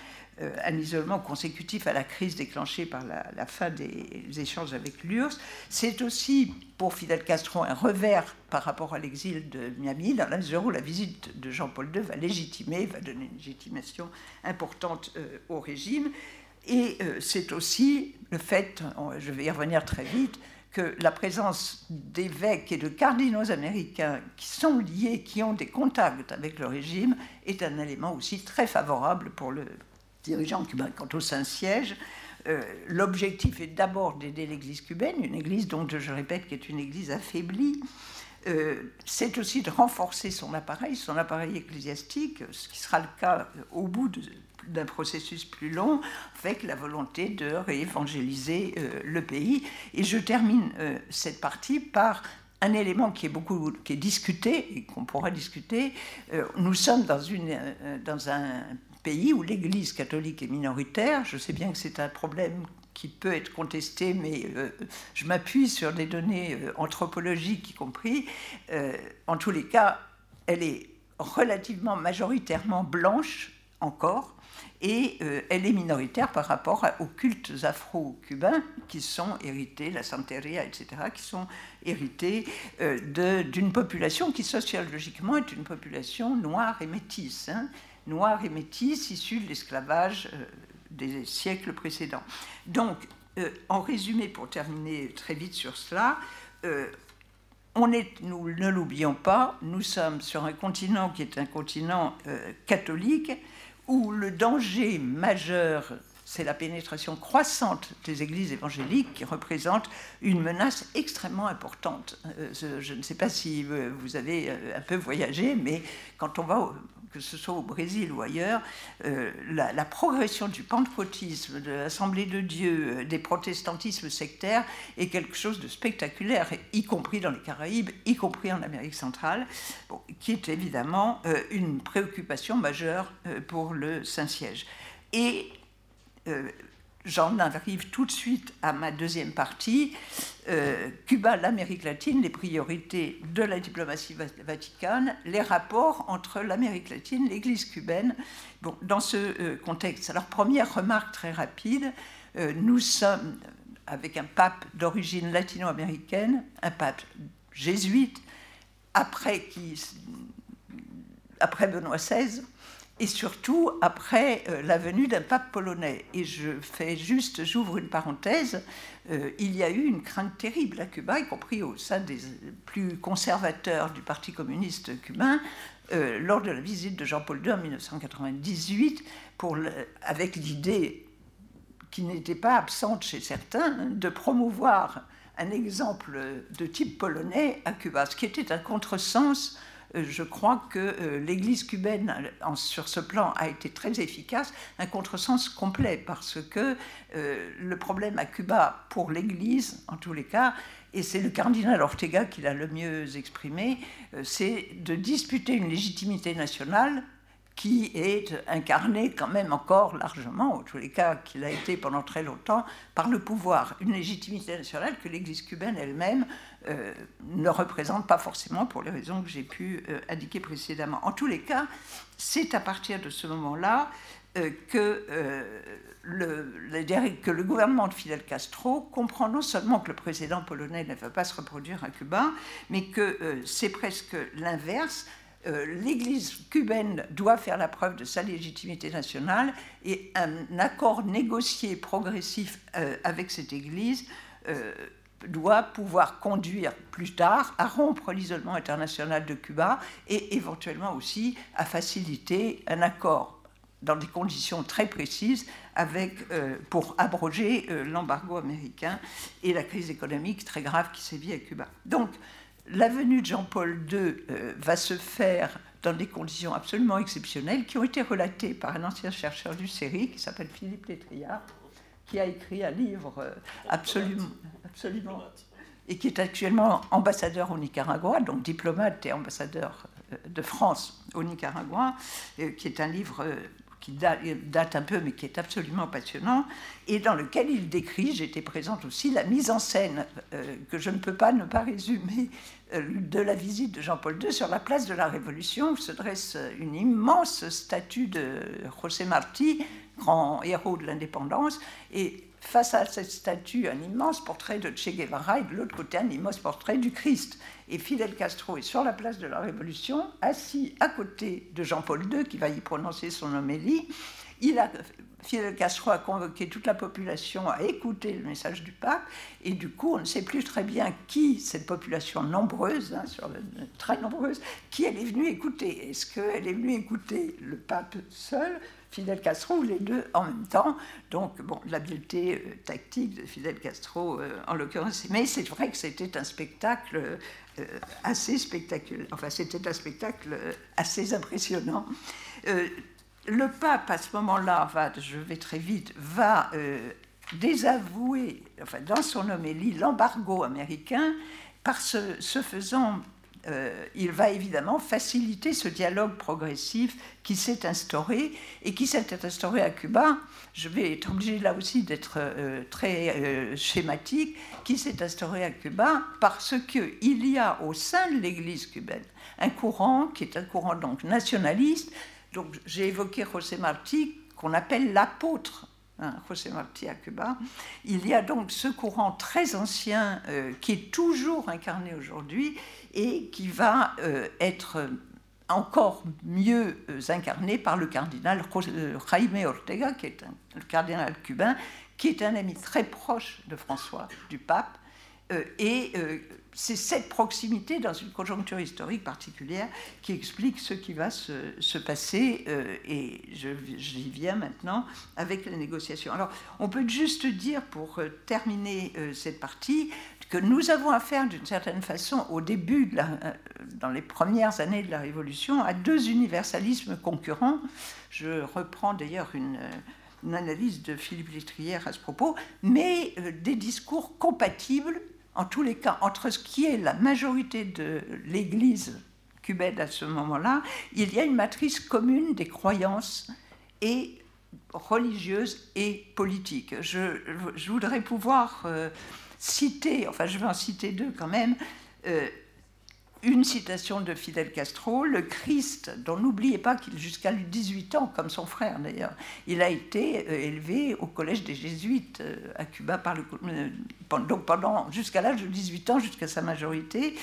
un isolement consécutif à la crise déclenchée par la, fin des échanges avec l'URSS. C'est aussi pour Fidel Castro un revers par rapport à l'exil de Miami, dans la mesure où la visite de Jean-Paul II va légitimer, va donner une légitimation importante euh, au régime. Et euh, c'est aussi le fait, je vais y revenir très vite, que la présence d'évêques et de cardinaux américains qui sont liés, qui ont des contacts avec le régime, est un élément aussi très favorable pour le dirigeants cubains. Quant au Saint-Siège, euh, l'objectif est d'abord d'aider l'Église cubaine, une Église dont je répète qui est une Église affaiblie. Euh, c'est aussi de renforcer son appareil, son appareil ecclésiastique, ce qui sera le cas au bout d'un processus plus long, avec la volonté de réévangéliser euh, le pays. Et je termine cette partie par un élément qui est beaucoup qui est discuté et qu'on pourra discuter. nous sommes dans, une, dans un pays où l'Église catholique est minoritaire. Je sais bien que c'est un problème qui peut être contesté, mais euh, je m'appuie sur des données euh, anthropologiques y compris. Euh, en tous les cas, elle est relativement majoritairement blanche encore, et elle est minoritaire par rapport aux cultes afro-cubains qui sont hérités, la santeria, etc., qui sont hérités d'une population qui sociologiquement est une population noire et métisse. Hein noirs et métis issus de l'esclavage euh, des siècles précédents. Donc, euh, en résumé, pour terminer très vite sur cela, euh, on nous ne l'oublions pas, nous sommes sur un continent qui est un continent catholique où le danger majeur c'est la pénétration croissante des églises évangéliques qui représente une menace extrêmement importante. Je, ne sais pas si vous avez un peu voyagé, mais quand on va que ce soit au Brésil ou ailleurs, euh, la, progression du pentecôtisme, de l'Assemblée de Dieu, euh, des protestantismes sectaires est quelque chose de spectaculaire, y compris dans les Caraïbes, y compris en Amérique centrale, qui est évidemment euh, une préoccupation majeure pour le Saint-Siège. Et J'en arrive tout de suite à ma deuxième partie. Euh, Cuba, l'Amérique latine, les priorités de la diplomatie vaticane, les rapports entre l'Amérique latine, l'Église cubaine. Bon, dans ce euh, contexte, alors première remarque très rapide, euh, nous sommes avec un pape d'origine latino-américaine, un pape jésuite, après, qui, après Benoît XVI, et surtout après euh, la venue d'un pape polonais. Et je fais juste, j'ouvre une parenthèse, euh, il y a eu une crainte terrible à Cuba, y compris au sein des plus conservateurs du Parti communiste cubain, euh, lors de la visite de Jean-Paul II en 1998, pour avec l'idée qui n'était pas absente chez certains, de promouvoir un exemple de type polonais à Cuba, ce qui était un contresens je crois que euh, l'Église cubaine, sur ce plan, a été très efficace, un contresens complet, parce que euh, le problème à Cuba, pour l'Église, en tous les cas, et c'est le cardinal Ortega qui l'a le mieux exprimé, c'est de disputer une légitimité nationale qui est incarné quand même encore largement, en tous les cas qu'il a été pendant très longtemps, par le pouvoir. Une légitimité nationale que l'Église cubaine elle-même euh, ne représente pas forcément pour les raisons que j'ai pu euh, indiquer précédemment. En tous les cas, c'est à partir de ce moment-là euh, que, le, que le gouvernement de Fidel Castro comprend non seulement que le président polonais ne va pas se reproduire à Cuba, mais que c'est presque l'inverse euh, l'Église cubaine doit faire la preuve de sa légitimité nationale et un accord négocié progressif euh, avec cette Église euh, doit pouvoir conduire plus tard à rompre l'isolement international de Cuba et éventuellement aussi à faciliter un accord dans des conditions très précises pour abroger l'embargo américain et la crise économique très grave qui sévit à Cuba. Donc, la venue de Jean-Paul II euh, va se faire dans des conditions absolument exceptionnelles qui ont été relatées par un ancien chercheur du série qui s'appelle Philippe Létriard, qui a écrit un livre euh, absolument, absolument et qui est actuellement ambassadeur au Nicaragua, donc diplomate et ambassadeur euh, de France au Nicaragua, qui est un livre qui date, un peu, mais qui est absolument passionnant, et dans lequel il décrit, j'étais présente aussi, la mise en scène, euh, que je ne peux pas ne pas résumer, de la visite de Jean-Paul II sur la place de la Révolution, où se dresse une immense statue de José Martí, grand héros de l'indépendance, et face à cette statue, un immense portrait de Che Guevara, et de l'autre côté, un immense portrait du Christ. Et Fidel Castro est sur la place de la Révolution, assis à côté de Jean-Paul II, qui va y prononcer son homélie. Il a, Fidel Castro a convoqué toute la population à écouter le message du pape, et du coup, on ne sait plus très bien qui, cette population nombreuse, hein, très nombreuse, qui elle est venue écouter. Est-ce qu'elle est venue écouter le pape seul Fidel Castro ou les deux en même temps? Donc, bon, l'habileté euh, tactique de Fidel Castro, euh, en l'occurrence. Mais c'est vrai que c'était un spectacle euh, assez spectaculaire. Enfin, c'était un spectacle assez impressionnant. Euh, le pape, à ce moment-là, va, je vais très vite, va désavouer, enfin, dans son homélie, l'embargo américain. Par ce, ce faisant, il va évidemment faciliter ce dialogue progressif qui s'est instauré et qui s'est instauré à Cuba. Je vais être obligé là aussi d'être euh, très euh, schématique, qui s'est instauré à Cuba parce qu'il y a au sein de l'Église cubaine un courant qui est un courant donc nationaliste. Donc j'ai évoqué José Martí qu'on appelle l'apôtre Hein, José Martí à Cuba. Il y a donc ce courant très ancien euh, qui est toujours incarné aujourd'hui et qui va être encore mieux euh, incarné par le cardinal euh, Jaime Ortega, qui est un, le cardinal cubain, qui est un ami très proche de François, du pape. Euh, et c'est cette proximité dans une conjoncture historique particulière qui explique ce qui va se, passer. et j'y viens maintenant avec les négociations. Alors, on peut juste dire, pour terminer cette partie, que nous avons affaire d'une certaine façon au début, la, euh, dans les premières années de la Révolution, à deux universalismes concurrents. Je reprends d'ailleurs une, euh, analyse de Philippe Létrière à ce propos, mais euh, des discours compatibles, en tous les cas, entre ce qui est la majorité de l'Église cubaine à ce moment-là, il y a une matrice commune des croyances et religieuses et politiques. Je, voudrais pouvoir citer, enfin je vais en citer deux quand même, euh, une citation de Fidel Castro, le Christ, dont n'oubliez pas qu'il jusqu'à 18 ans, comme son frère d'ailleurs, il a été euh, élevé au collège des jésuites euh, à Cuba par le, donc pendant jusqu'à l'âge de 18 ans, jusqu'à sa majorité.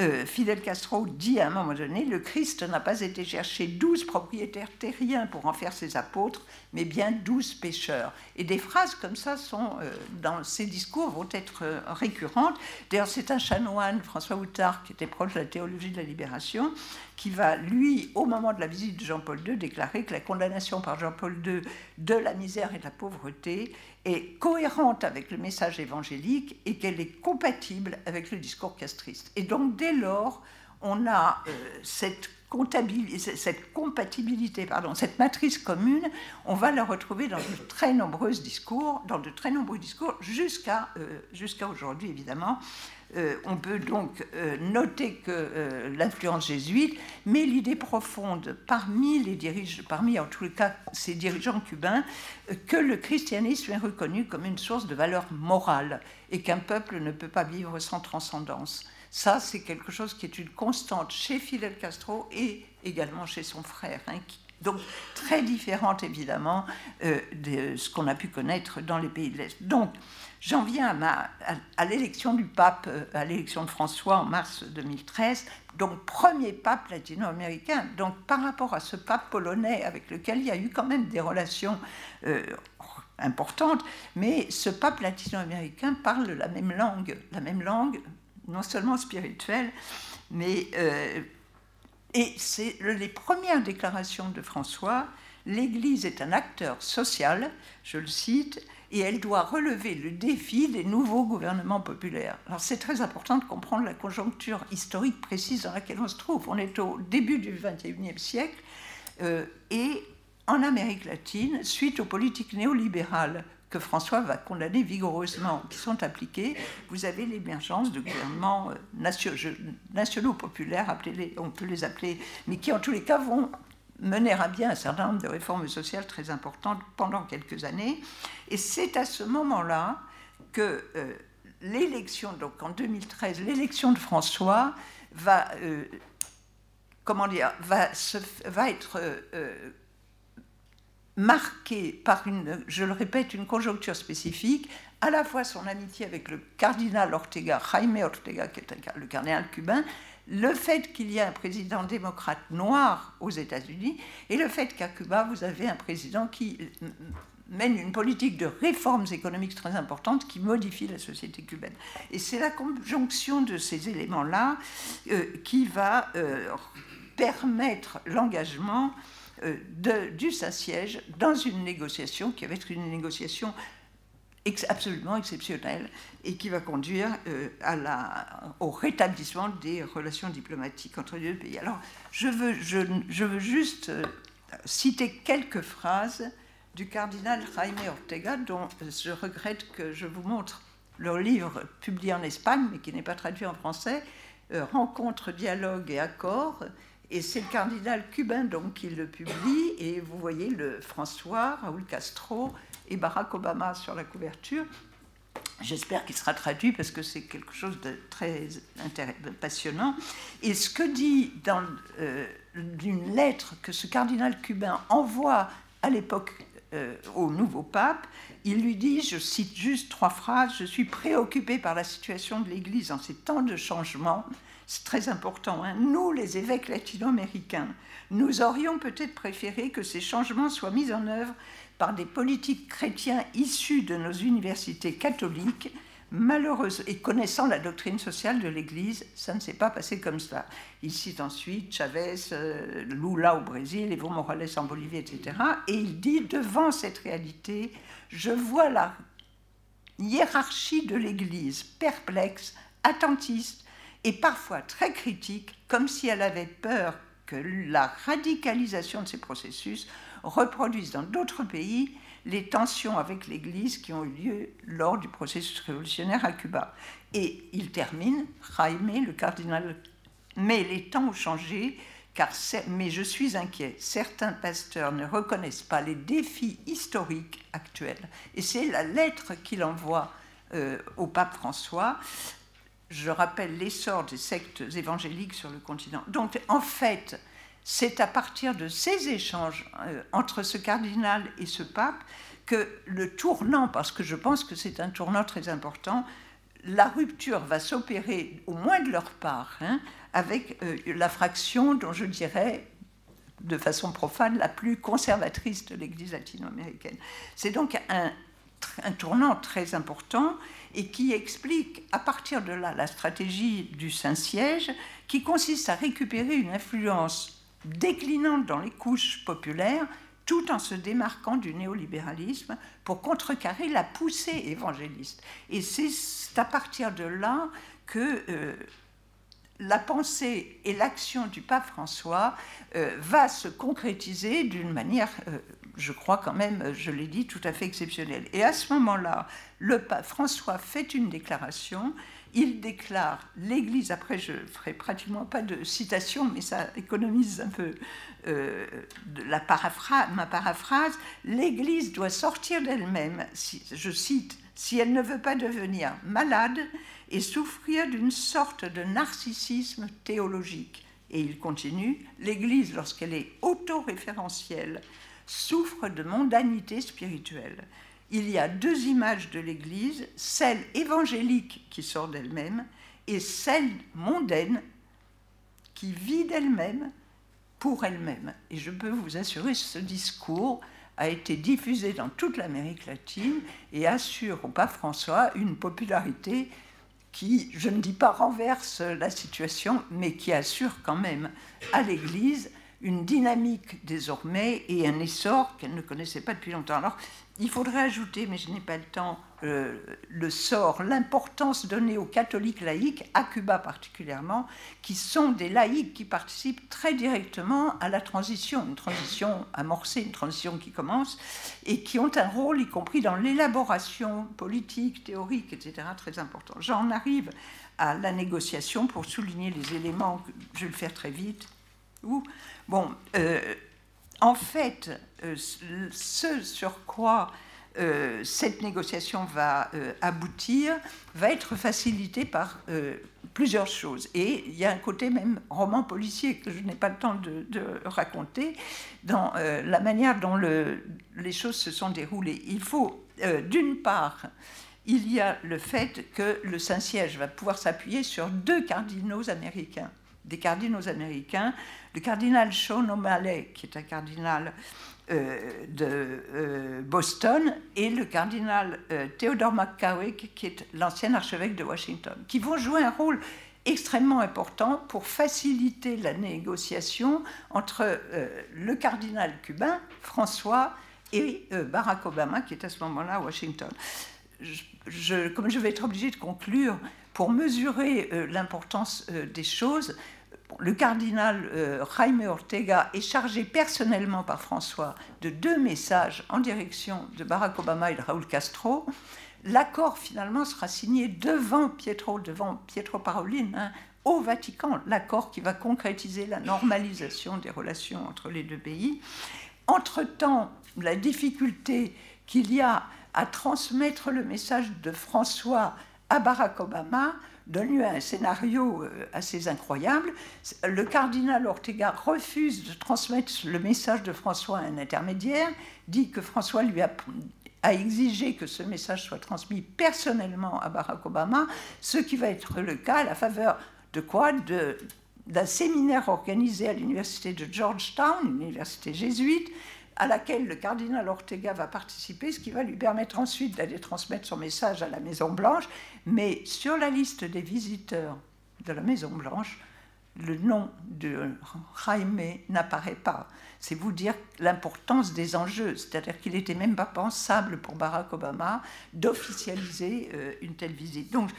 euh, Fidel Castro dit à un moment donné, le Christ n'a pas été chercher douze propriétaires terriens pour en faire ses apôtres, mais bien douze pécheurs. Et des phrases comme ça sont euh, dans ces discours vont être euh, récurrentes. D'ailleurs, c'est un chanoine, François Houtard, qui était proche de la théologie de la libération, qui va, lui, au moment de la visite de Jean-Paul II, déclarer que la condamnation par Jean-Paul II de la misère et de la pauvreté est cohérente avec le message évangélique et qu'elle est compatible avec le discours castriste. Et donc, dès lors, on a euh, cette, cette compatibilité, pardon, cette matrice commune, on va la retrouver dans de très nombreux discours, dans de très nombreux discours jusqu'à euh, jusqu'à aujourd'hui évidemment. Euh, on peut donc euh, noter que l'influence jésuite, mais l'idée profonde parmi les dirigeants, parmi en les cas ces dirigeants cubains, que le christianisme est reconnu comme une source de valeur morale et qu'un peuple ne peut pas vivre sans transcendance. Ça, c'est quelque chose qui est une constante chez Fidel Castro et également chez son frère, hein, donc très différente évidemment de ce qu'on a pu connaître dans les pays de l'Est. Donc, J'en viens à, l'élection du pape, euh, à l'élection de François en mars 2013, donc premier pape latino-américain. Donc par rapport à ce pape polonais avec lequel il y a eu quand même des relations euh, importantes, mais ce pape latino-américain parle la même langue, la même langue non seulement spirituelle, mais euh, et c'est les premières déclarations de François. L'Église est un acteur social, je le cite, et elle doit relever le défi des nouveaux gouvernements populaires. Alors c'est très important de comprendre la conjoncture historique précise dans laquelle on se trouve. On est au début du XXIe siècle euh, et en Amérique latine, suite aux politiques néolibérales François va condamner vigoureusement, qui sont appliquées, vous avez l'émergence de gouvernements euh, nationaux populaires, on peut les appeler, mais qui en tous les cas vont mener à bien un certain nombre de réformes sociales très importantes pendant quelques années. Et c'est à ce moment-là que euh, l'élection, donc en 2013, l'élection de François va, euh, comment dire, va, être marquée par une, je le répète, une conjoncture spécifique, à la fois son amitié avec le cardinal Ortega, Jaime Ortega, qui est le cardinal cubain, le fait qu'il y ait un président démocrate noir aux États-Unis et le fait qu'à Cuba, vous avez un président qui mène une politique de réformes économiques très importante qui modifie la société cubaine. Et c'est la conjonction de ces éléments-là euh, qui va euh, permettre l'engagement euh, du Saint-Siège dans une négociation qui va être une négociation absolument exceptionnel et qui va conduire euh, au rétablissement des relations diplomatiques entre les deux pays. Alors, je veux, juste euh, citer quelques phrases du cardinal Jaime Ortega, dont je regrette que je vous montre leur livre publié en Espagne, mais qui n'est pas traduit en français, euh, Rencontre, dialogue et accord. Et c'est le cardinal cubain donc qui le publie, et vous voyez le François, Raúl Castro, et Barack Obama sur la couverture. J'espère qu'il sera traduit parce que c'est quelque chose de très passionnant. Et ce que dit dans euh, une lettre que ce cardinal cubain envoie à l'époque euh, au nouveau pape, il lui dit, je cite juste trois phrases, je suis préoccupé par la situation de l'Église en ces temps de changement. C'est très important. Hein. Nous, les évêques latino-américains, nous aurions peut-être préféré que ces changements soient mis en œuvre par des politiques chrétiens issus de nos universités catholiques, malheureuse et connaissant la doctrine sociale de l'Église, ça ne s'est pas passé comme ça. Il cite ensuite Chavez, euh, Lula au Brésil, Evo Morales en Bolivie, etc. Et il dit, devant cette réalité, je vois la hiérarchie de l'Église perplexe, attentiste et parfois très critique, comme si elle avait peur que la radicalisation de ces processus reproduisent dans d'autres pays les tensions avec l'Église qui ont eu lieu lors du processus révolutionnaire à Cuba. Et il termine, Jaime, le cardinal, mais les temps ont changé, car mais je suis inquiet. Certains pasteurs ne reconnaissent pas les défis historiques actuels. Et c'est la lettre qu'il envoie euh, au pape François. Je rappelle l'essor des sectes évangéliques sur le continent. Donc, en fait, c'est à partir de ces échanges euh, entre ce cardinal et ce pape que le tournant, parce que je pense que c'est un tournant très important, la rupture va s'opérer, au moins de leur part, hein, avec euh, la fraction dont je dirais de façon profane la plus conservatrice de l'Église latino-américaine. C'est donc un, un, tournant très important et qui explique à partir de là la stratégie du Saint-Siège qui consiste à récupérer une influence déclinante dans les couches populaires tout en se démarquant du néolibéralisme pour contrecarrer la poussée évangéliste. Et c'est à partir de là que euh, la pensée et l'action du pape François euh, va se concrétiser d'une manière, euh, je crois quand même, je l'ai dit, tout à fait exceptionnelle. Et à ce moment-là, le pape François fait une déclaration. Il déclare l'Église, après je ferai pratiquement pas de citation, mais ça économise un peu euh, ma paraphrase, l'Église doit sortir d'elle-même, je cite, si elle ne veut pas devenir malade et souffrir d'une sorte de narcissisme théologique. Et il continue, l'Église, lorsqu'elle est autoréférentielle, souffre de mondanité spirituelle. Il y a deux images de l'Église, celle évangélique qui sort d'elle-même et celle mondaine qui vit d'elle-même pour elle-même. Et je peux vous assurer, ce discours a été diffusé dans toute l'Amérique latine et assure au pape François une popularité qui, je ne dis pas renverse la situation, mais qui assure quand même à l'Église une dynamique désormais et un essor qu'elle ne connaissait pas depuis longtemps. Alors, il faudrait ajouter, mais je n'ai pas le temps, euh, le sort, l'importance donnée aux catholiques laïcs, à Cuba particulièrement, qui sont des laïcs qui participent très directement à la transition, une transition amorcée, une transition qui commence, et qui ont un rôle, y compris dans l'élaboration politique, théorique, etc., très important. J'en arrive à la négociation pour souligner les éléments, je vais le faire très vite. Bon, euh, en fait, euh, ce sur quoi euh, cette négociation va aboutir va être facilité par plusieurs choses. Et il y a un côté même roman policier que je n'ai pas le temps de, raconter dans la manière dont les choses se sont déroulées. Il faut, d'une part, il y a le fait que le Saint-Siège va pouvoir s'appuyer sur deux cardinaux américains des cardinaux américains, le cardinal Sean O'Malley, qui est un cardinal euh, de euh, Boston, et le cardinal euh, Theodore McCawick, qui est l'ancien archevêque de Washington, qui vont jouer un rôle extrêmement important pour faciliter la négociation entre le cardinal cubain, François, et Barack Obama, qui est à ce moment-là à Washington. Comme je vais être obligé de conclure, pour mesurer l'importance des choses, le cardinal euh, Jaime Ortega est chargé personnellement par François de deux messages en direction de Barack Obama et de Raúl Castro. L'accord finalement sera signé devant Pietro, devant Pietro Parolin, hein, au Vatican, l'accord qui va concrétiser la normalisation des relations entre les deux pays. Entre-temps, la difficulté qu'il y a à transmettre le message de François à Barack Obama donne lieu à un scénario euh, assez incroyable. Le cardinal Ortega refuse de transmettre le message de François à un intermédiaire, dit que François lui a, exigé que ce message soit transmis personnellement à Barack Obama, ce qui va être le cas à la faveur de quoi? D'un séminaire organisé à l'université de Georgetown, une université jésuite, à laquelle le cardinal Ortega va participer, ce qui va lui permettre ensuite d'aller transmettre son message à la Maison-Blanche. Mais sur la liste des visiteurs de la Maison-Blanche, le nom de Jaime n'apparaît pas. C'est vous dire l'importance des enjeux. C'est-à-dire qu'il n'était même pas pensable pour Barack Obama d'officialiser euh, une telle visite. Donc,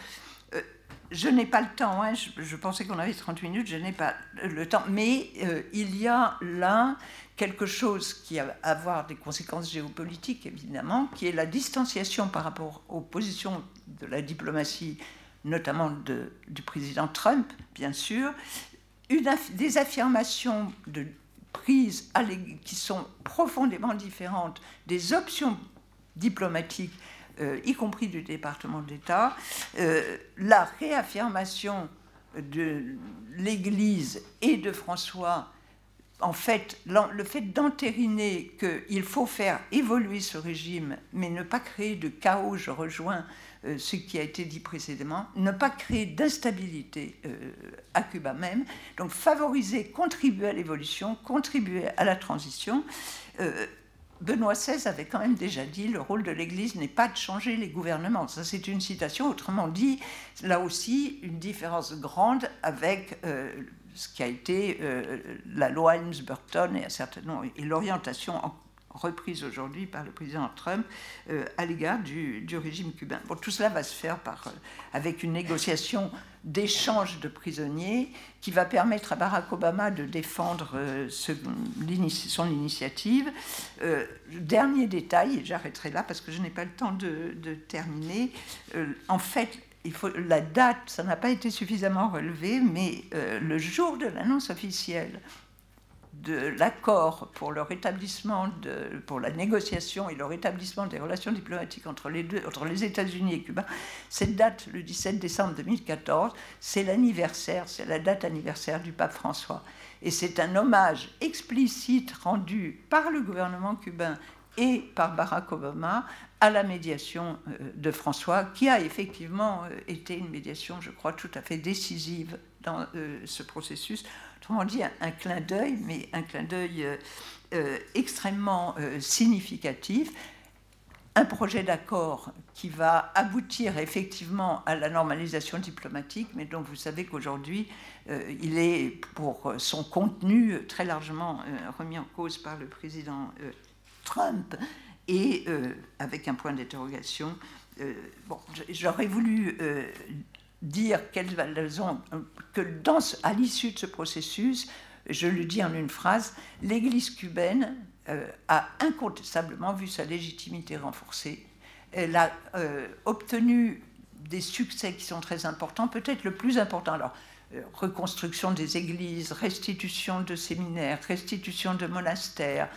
je n'ai pas le temps, hein. je, pensais qu'on avait 30 minutes, je n'ai pas le temps, mais euh, il y a là quelque chose qui a à avoir des conséquences géopolitiques, évidemment, qui est la distanciation par rapport aux positions de la diplomatie, notamment du président Trump, bien sûr, une, des affirmations de prises qui sont profondément différentes des options diplomatiques y compris du département d'État, euh, la réaffirmation de l'Église et de François en fait, le fait d'entériner qu'il faut faire évoluer ce régime, mais ne pas créer de chaos, je rejoins euh, ce qui a été dit précédemment, ne pas créer d'instabilité euh, à Cuba même, donc favoriser, contribuer à l'évolution, contribuer à la transition. Euh, Benoît XVI avait quand même déjà dit le rôle de l'Église n'est pas de changer les gouvernements. Ça, c'est une citation. Autrement dit, là aussi, une différence grande avec ce qui a été euh, la loi Helms-Burton et, et l'orientation reprise aujourd'hui par le président Trump euh, à l'égard du, régime cubain. Tout cela va se faire par, euh, avec une négociation d'échange de prisonniers qui va permettre à Barack Obama de défendre ce, son initiative. dernier détail, et j'arrêterai là parce que je n'ai pas le temps de, terminer, en fait, la date, ça n'a pas été suffisamment relevé, mais euh, le jour de l'annonce officielle de l'accord pour le rétablissement, de, pour la négociation et le rétablissement des relations diplomatiques entre les, deux, entre les États-Unis et Cuba, cette date, le 17 décembre 2014, c'est l'anniversaire, c'est la date anniversaire du pape François. Et c'est un hommage explicite rendu par le gouvernement cubain et par Barack Obama à la médiation euh, de François, qui a effectivement euh, été une médiation, je crois, tout à fait décisive dans euh, ce processus. Autrement dit, un, clin d'œil, mais un clin d'œil extrêmement significatif. Un projet d'accord qui va aboutir effectivement à la normalisation diplomatique, mais dont vous savez qu'aujourd'hui, il est pour son contenu très largement remis en cause par le président Trump et euh, avec un point d'interrogation. Euh, j'aurais voulu euh, dire que dans, à l'issue de ce processus, je le dis en une phrase, l'Église cubaine a incontestablement vu sa légitimité renforcée. Elle a obtenu des succès qui sont très importants, peut-être le plus important. Alors, reconstruction des églises, restitution de séminaires, restitution de monastères,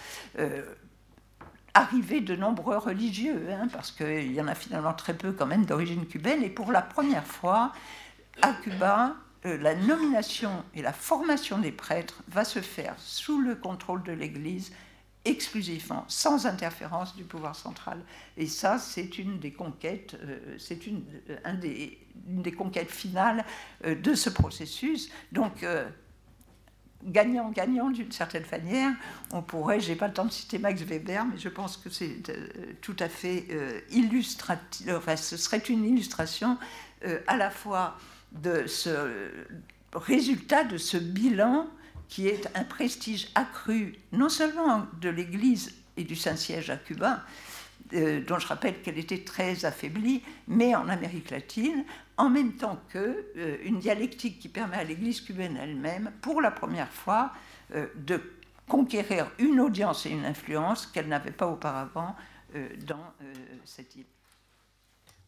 arrivée de nombreux religieux, hein, parce qu'il y en a finalement très peu quand même d'origine cubaine, et pour la première fois, à Cuba, euh, la nomination et la formation des prêtres va se faire sous le contrôle de l'Église exclusivement, sans interférence du pouvoir central. Et ça, c'est une des conquêtes, euh, c'est une, un des, une des conquêtes finales euh, de ce processus. Donc, gagnant-gagnant d'une certaine manière. On pourrait, j'ai pas le temps de citer Max Weber, mais je pense que c'est euh, tout à fait euh, illustratif. Enfin, ce serait une illustration euh, à la fois de ce résultat, de ce bilan qui est un prestige accru non seulement de l'Église et du Saint-Siège à Cuba, dont je rappelle qu'elle était très affaiblie, mais en Amérique latine, en même temps qu'une euh, dialectique qui permet à l'Église cubaine elle-même, pour la première fois, euh, de conquérir une audience et une influence qu'elle n'avait pas auparavant euh, dans cette île.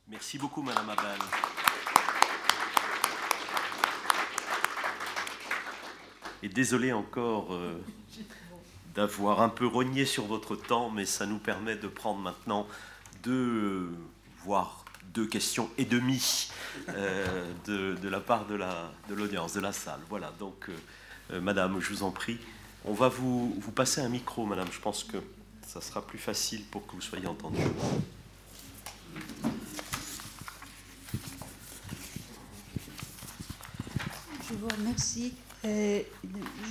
Merci beaucoup, Madame Abel. Et désolé encore [LAUGHS] d'avoir un peu rogné sur votre temps, mais ça nous permet de prendre maintenant deux, voire deux questions et demie euh, de, la part de l'audience, de, de, la salle. Voilà, donc, euh, euh, madame, je vous en prie, on va vous, vous passer un micro, madame. Je pense que ça sera plus facile pour que vous soyez entendue. Je vous remercie. Euh,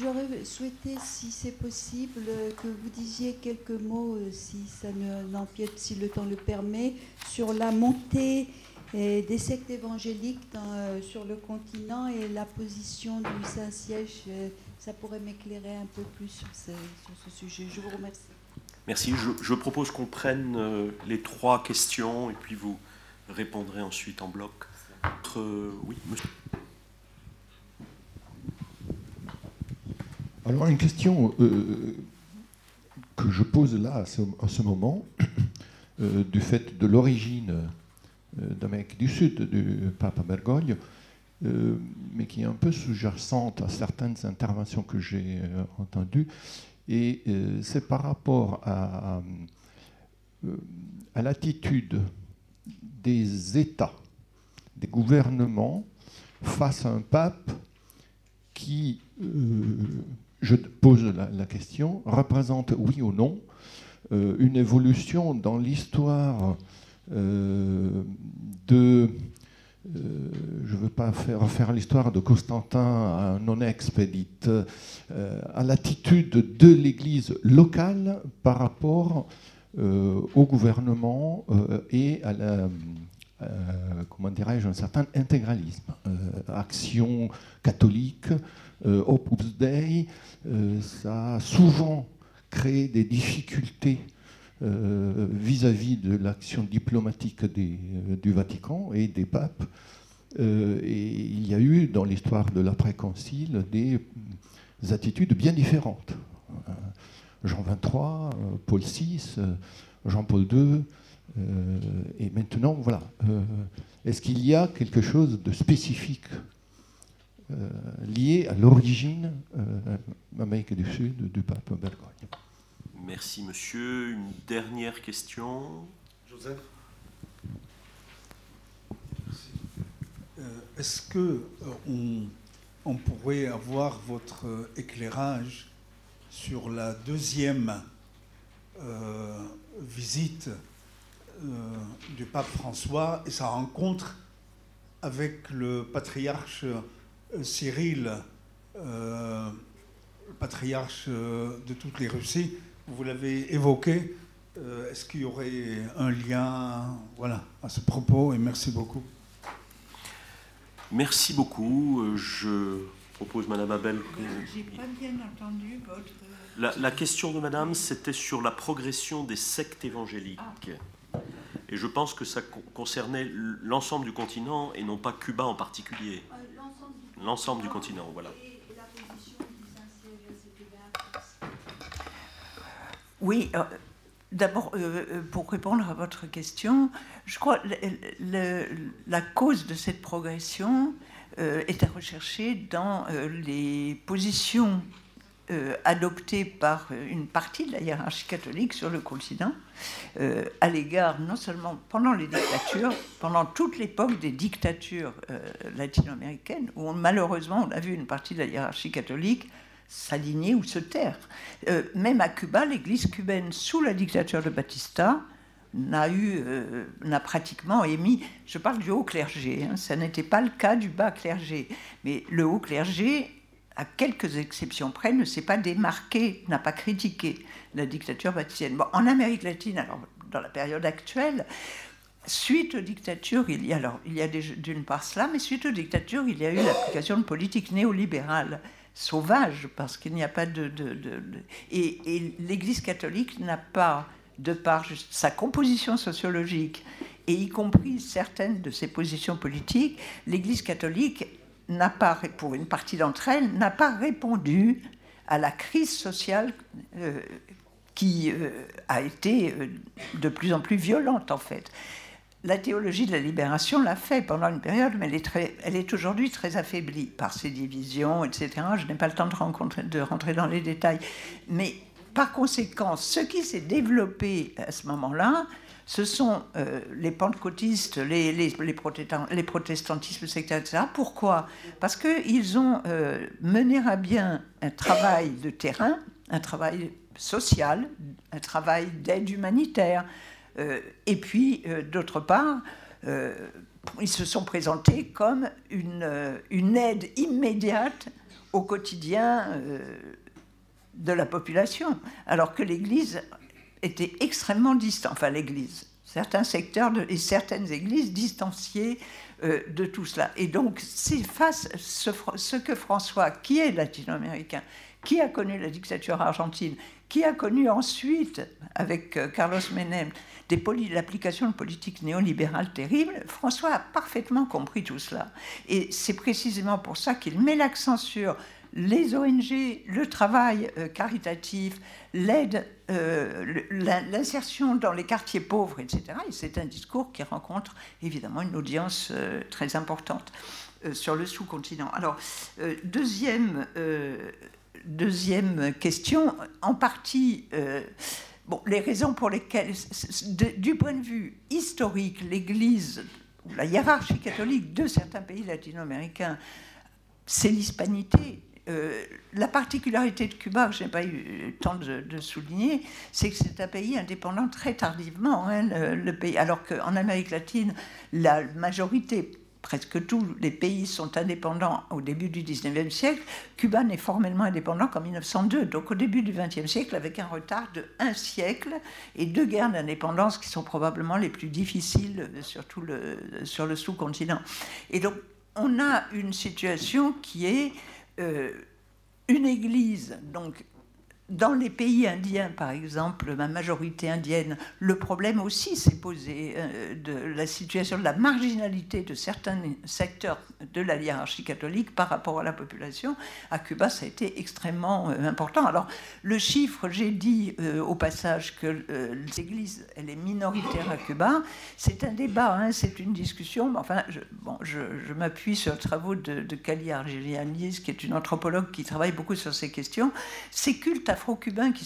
j'aurais souhaité, si c'est possible, que vous disiez quelques mots, euh, si ça n'empiète, si le temps le permet, sur la montée euh, des sectes évangéliques sur le continent et la position du Saint-Siège. ça pourrait m'éclairer un peu plus sur ce, sujet. Je vous remercie. Merci. Je, propose qu'on prenne les trois questions et puis vous répondrez ensuite en bloc. oui, monsieur. Alors une question euh, que je pose là à ce, moment, [CLEARS THROAT] euh, du fait de l'origine euh, d'Amérique du Sud du pape Bergoglio, mais qui est un peu sous-jacente à certaines interventions que j'ai entendues, et c'est par rapport à l'attitude des États, des gouvernements face à un pape qui je pose la, question, représente, oui ou non, euh, une évolution dans l'histoire euh, de... Euh, je ne veux pas faire, l'histoire de Constantin à non expédite, à l'attitude de l'Église locale par rapport au gouvernement et à comment dirais-je, un certain intégralisme. action catholique, Opus Dei, ça a souvent créé des difficultés euh, vis-à-vis de l'action diplomatique euh, du Vatican et des papes. Euh, et il y a eu dans l'histoire de l'après-concile des, attitudes bien différentes. Jean XXIII, Paul VI, Jean-Paul II, et maintenant, voilà. Est-ce qu'il y a quelque chose de spécifique lié à l'origine Amérique du Sud du pape Bergogne Merci, monsieur. Une dernière question? Joseph? Euh, Est-ce que euh, on, pourrait avoir votre euh, éclairage sur la deuxième visite du pape François et sa rencontre avec le patriarche Cyril, le patriarche de toutes les Russies vous l'avez évoqué. Euh, est-ce qu'il y aurait un lien voilà, à ce propos Et merci beaucoup. Merci beaucoup. Euh, je propose, Madame Abel. Que... J'ai pas bien entendu votre. La, question de Madame, c'était sur la progression des sectes évangéliques. Ah. Et je pense que ça concernait l'ensemble du continent et non pas Cuba en particulier. Euh, l'ensemble du continent, voilà. Oui, euh, d'abord, euh, euh, pour répondre à votre question, je crois que la cause de cette progression est à rechercher dans les positions adoptées par une partie de la hiérarchie catholique sur le continent, à l'égard non seulement pendant les dictatures, pendant toute l'époque des dictatures latino-américaines, où malheureusement on a vu une partie de la hiérarchie catholique s'aligner ou se taire. Euh, même à Cuba, l'Église cubaine, sous la dictature de Batista, n'a eu, euh, n'a pratiquement émis. Je parle du haut clergé. Hein, ça n'était pas le cas du bas clergé, mais le haut clergé, à quelques exceptions près, ne s'est pas démarqué, n'a pas critiqué la dictature batistienne. Bon, en Amérique latine, alors dans la période actuelle, Suite aux dictatures, il y a alors il y a d'une part cela, mais suite aux dictatures, il y a eu l'application de politiques néolibérales sauvage, parce qu'il n'y a pas de... Et, l'Église catholique n'a pas, de par sa composition sociologique, et y compris certaines de ses positions politiques, l'Église catholique n'a pas, pour une partie d'entre elles, n'a pas répondu à la crise sociale euh, qui euh, a été euh, de plus en plus violente, en fait la théologie de la libération l'a fait pendant une période, mais elle est, elle est aujourd'hui très affaiblie par ses divisions, etc. Je n'ai pas le temps de, de, rentrer dans les détails. Mais par conséquent, ce qui s'est développé à ce moment-là, ce sont euh, les pentecôtistes, les, protestantismes sectaires, etc. Pourquoi? Parce qu'ils ont euh, mené à bien un travail de terrain, un travail social, un travail d'aide humanitaire, euh, et puis, d'autre part, ils se sont présentés comme une aide immédiate au quotidien de la population, alors que l'Église était extrêmement distante, enfin l'Église, certains secteurs et certaines églises distanciées de tout cela. Et donc, c'est face ce, ce que François, qui est latino-américain, qui a connu la dictature argentine, qui a connu ensuite, avec Carlos Menem, l'application de politiques néolibérales terribles, François a parfaitement compris tout cela. Et c'est précisément pour ça qu'il met l'accent sur les ONG, le travail euh, caritatif, l'aide, euh, l'insertion dans les quartiers pauvres, etc. Et c'est un discours qui rencontre évidemment une audience euh, très importante sur le sous-continent. Alors, deuxième, question, en partie Bon, les raisons pour lesquelles, du point de vue historique, l'Église, la hiérarchie catholique de certains pays latino-américains, c'est l'hispanité. Euh, la particularité de Cuba, que je n'ai pas eu le temps de, souligner, c'est que c'est un pays indépendant très tardivement. Hein, le, pays, alors qu'en Amérique latine, la majorité, presque tous les pays sont indépendants au début du 19e siècle. Cuba n'est formellement indépendant qu'en 1902, donc au début du 20e siècle, avec un retard de un siècle et deux guerres d'indépendance qui sont probablement les plus difficiles sur, le, sur le sous-continent. Et donc, on a une situation qui est euh, une église, donc dans les pays indiens, par exemple, ma majorité indienne, le problème aussi s'est posé euh, de la situation de la marginalité de certains secteurs de la hiérarchie catholique par rapport à la population. À Cuba, ça a été extrêmement euh, important. Alors, le chiffre, j'ai dit euh, au passage que l'Église, elle est minoritaire à Cuba. C'est un débat, hein, c'est une discussion. Mais enfin, je, bon, je, m'appuie sur les travaux de, de Kali Argelianis, qui est une anthropologue qui travaille beaucoup sur ces questions. Ces cultes afro-cubains qui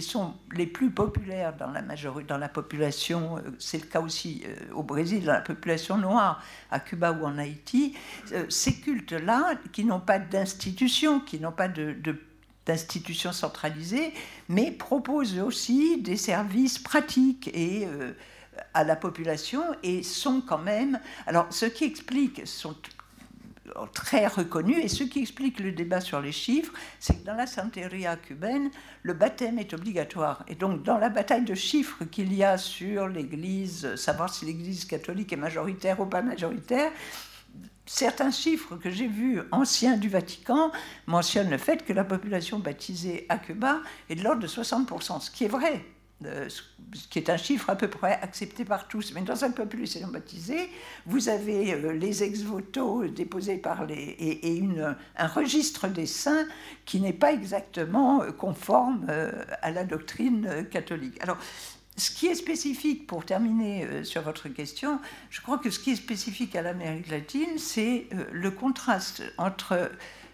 sont, les plus populaires dans la, majorité, dans la population, euh, c'est le cas aussi euh, au Brésil, dans la population noire, à Cuba ou en Haïti, euh, ces cultes-là, qui n'ont pas d'institution, qui n'ont pas de, d'institutions centralisées, mais proposent aussi des services pratiques et à la population et sont quand même. Alors, ce qui explique, sont très reconnu. Et ce qui explique le débat sur les chiffres, c'est que dans la santeria cubaine, le baptême est obligatoire. Et donc, dans la bataille de chiffres qu'il y a sur l'Église, savoir si l'Église catholique est majoritaire ou pas majoritaire, certains chiffres que j'ai vus anciens du Vatican mentionnent le fait que la population baptisée à Cuba est de l'ordre de 60%, ce qui est vrai ce qui est un chiffre à peu près accepté par tous. Mais dans une population baptisée, vous avez euh, les ex-voto déposés par les. et, un registre des saints qui n'est pas exactement euh, conforme euh, à la doctrine catholique. Alors, ce qui est spécifique, pour terminer sur votre question, je crois que ce qui est spécifique à l'Amérique latine, c'est le contraste entre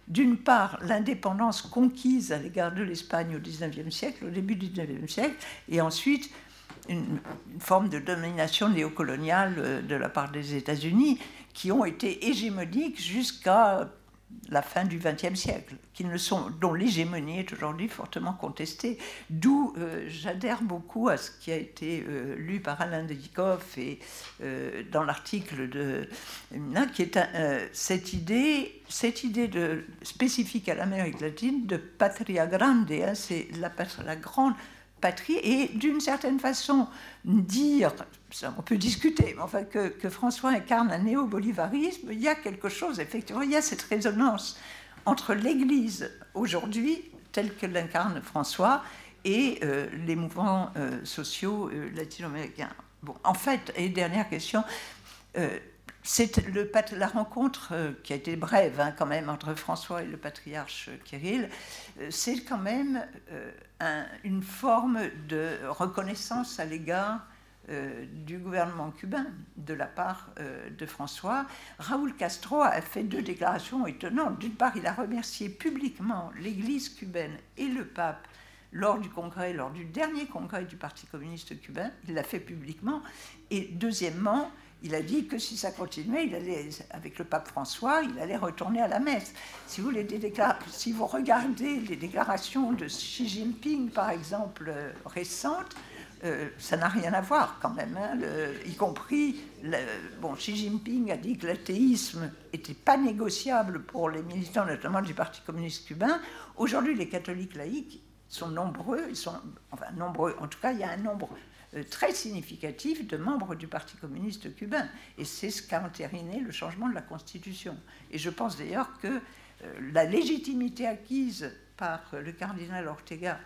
d'une part, l'indépendance conquise à l'égard de l'Espagne au XIXe siècle, au début du XIXe siècle, et ensuite une, forme de domination néocoloniale euh, de la part des États-Unis, qui ont été hégémoniques jusqu'à la fin du XXe siècle, dont l'hégémonie est aujourd'hui fortement contestée. D'où euh, j'adhère beaucoup à ce qui a été euh, lu par Alain Dikoff et euh, dans l'article de qui est cette idée, cette idée de, spécifique à l'Amérique latine de patria grande, hein, c'est la, la grande et d'une certaine façon dire, on peut discuter, mais enfin que, que François incarne un néo-bolivarisme, il y a quelque chose, effectivement, il y a cette résonance entre l'Église aujourd'hui, telle que l'incarne François, et euh, les mouvements euh, sociaux euh, latino-américains. Bon, en fait, et dernière question, c'est le, la rencontre qui a été brève hein, quand même entre François et le patriarche Kirill, c'est quand même une forme de reconnaissance à l'égard euh, du gouvernement cubain de la part euh, de François. Raúl Castro a fait deux déclarations étonnantes. D'une part, il a remercié publiquement l'Église cubaine et le pape lors du congrès, lors du dernier congrès du Parti communiste cubain. Il l'a fait publiquement. Et deuxièmement, il a dit que si ça continuait, il allait, avec le pape François, il allait retourner à la messe. Si vous, regardez les déclarations de Xi Jinping, par exemple, euh, récentes, euh, ça n'a rien à voir quand même, hein, y compris, bon, Xi Jinping a dit que l'athéisme n'était pas négociable pour les militants, notamment du Parti communiste cubain. Aujourd'hui, les catholiques laïcs sont nombreux, ils sont, enfin nombreux, en tout cas, il y a un nombre très significatif de membres du Parti communiste cubain. Et c'est ce qu'a entériné le changement de la Constitution. Et je pense d'ailleurs que euh, la légitimité acquise par le cardinal Ortega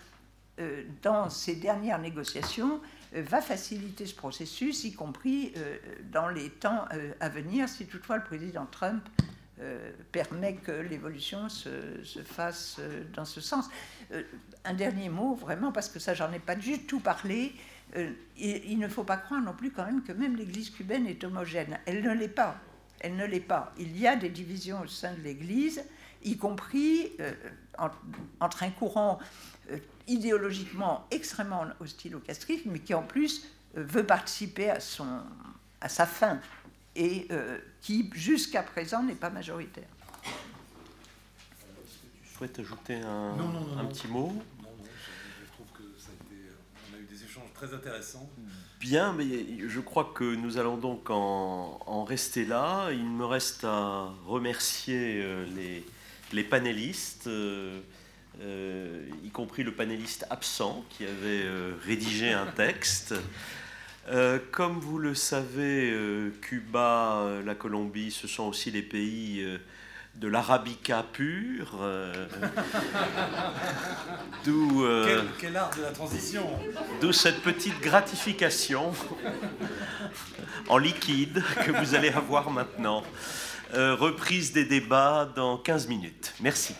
euh, dans ces dernières négociations va faciliter ce processus, y compris dans les temps à venir, si toutefois le président Trump permet que l'évolution se, se, fasse dans ce sens. un dernier mot, vraiment, parce que ça, j'en ai pas du tout parlé. Euh, il, ne faut pas croire non plus quand même que même l'Église cubaine est homogène. Elle ne l'est pas. Elle ne l'est pas. Il y a des divisions au sein de l'Église, y compris euh, entre un courant euh, idéologiquement extrêmement hostile au castrisme, mais qui en plus veut participer à, son, à sa fin et qui jusqu'à présent n'est pas majoritaire. Est-ce que tu souhaite ajouter un, un petit mot Non, non, je, trouve que ça a été, on a eu des échanges très intéressants. Bien, mais je crois que nous allons donc en, rester là. Il me reste à remercier les, les panélistes. Euh, y compris le panéliste absent qui avait euh, rédigé un texte. Euh, comme vous le savez, Cuba, la Colombie, ce sont aussi les pays de l'arabica pur. [LAUGHS] d'où quel, art de la transition D'où cette petite gratification [LAUGHS] en liquide que vous allez avoir maintenant. reprise des débats dans 15 minutes. Merci.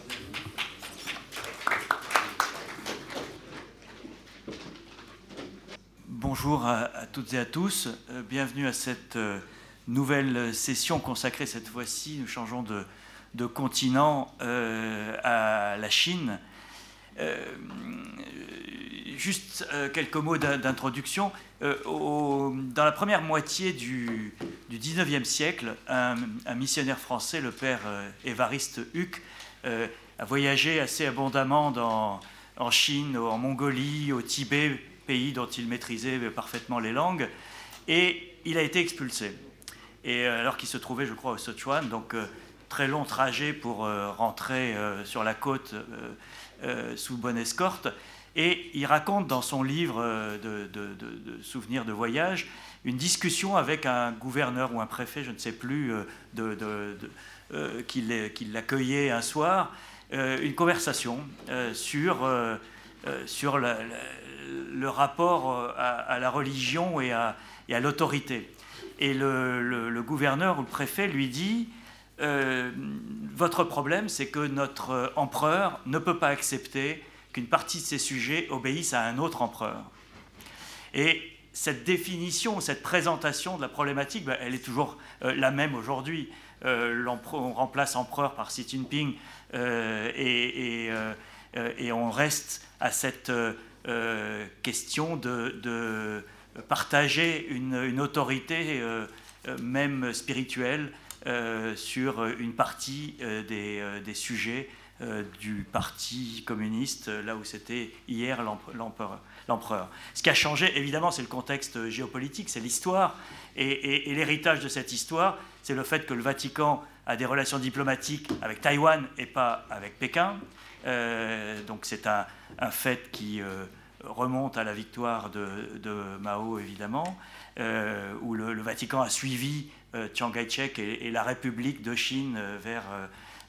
Bonjour à, toutes et à tous. Euh, bienvenue à cette euh, nouvelle session consacrée cette fois-ci. Nous changeons de, continent euh, à la Chine. juste quelques mots d'introduction. dans la première moitié du, du 19e siècle, un, missionnaire français, le père Évariste Huc, a voyagé assez abondamment en Chine, en Mongolie, au Tibet, pays dont il maîtrisait parfaitement les langues, et il a été expulsé. Et euh, alors qu'il se trouvait, je crois, au Sichuan, donc euh, très long trajet pour euh, rentrer sur la côte sous bonne escorte. Et il raconte dans son livre de, souvenirs de voyage une discussion avec un gouverneur ou un préfet, je ne sais plus, qui l'accueillait un soir, une conversation sur, sur le rapport euh, à, la religion et à, l'autorité. Et le, gouverneur ou le préfet lui dit euh, Votre problème, c'est que notre empereur ne peut pas accepter qu'une partie de ses sujets obéissent à un autre empereur. Et cette définition, cette présentation de la problématique, ben, elle est toujours euh, la même aujourd'hui. on remplace empereur par Xi Jinping et, on reste à cette euh, question de, partager une, autorité, euh, euh, même spirituelle, sur une partie des, sujets du Parti communiste, là où c'était hier l'empereur. Ce qui a changé, évidemment, c'est le contexte géopolitique, c'est l'histoire. Et, l'héritage de cette histoire, c'est le fait que le Vatican a des relations diplomatiques avec Taïwan et pas avec Pékin. donc c'est un, fait qui euh, remonte à la victoire de, Mao, évidemment, euh, où le, Vatican a suivi euh, Chiang Kai-shek et, la République de Chine vers,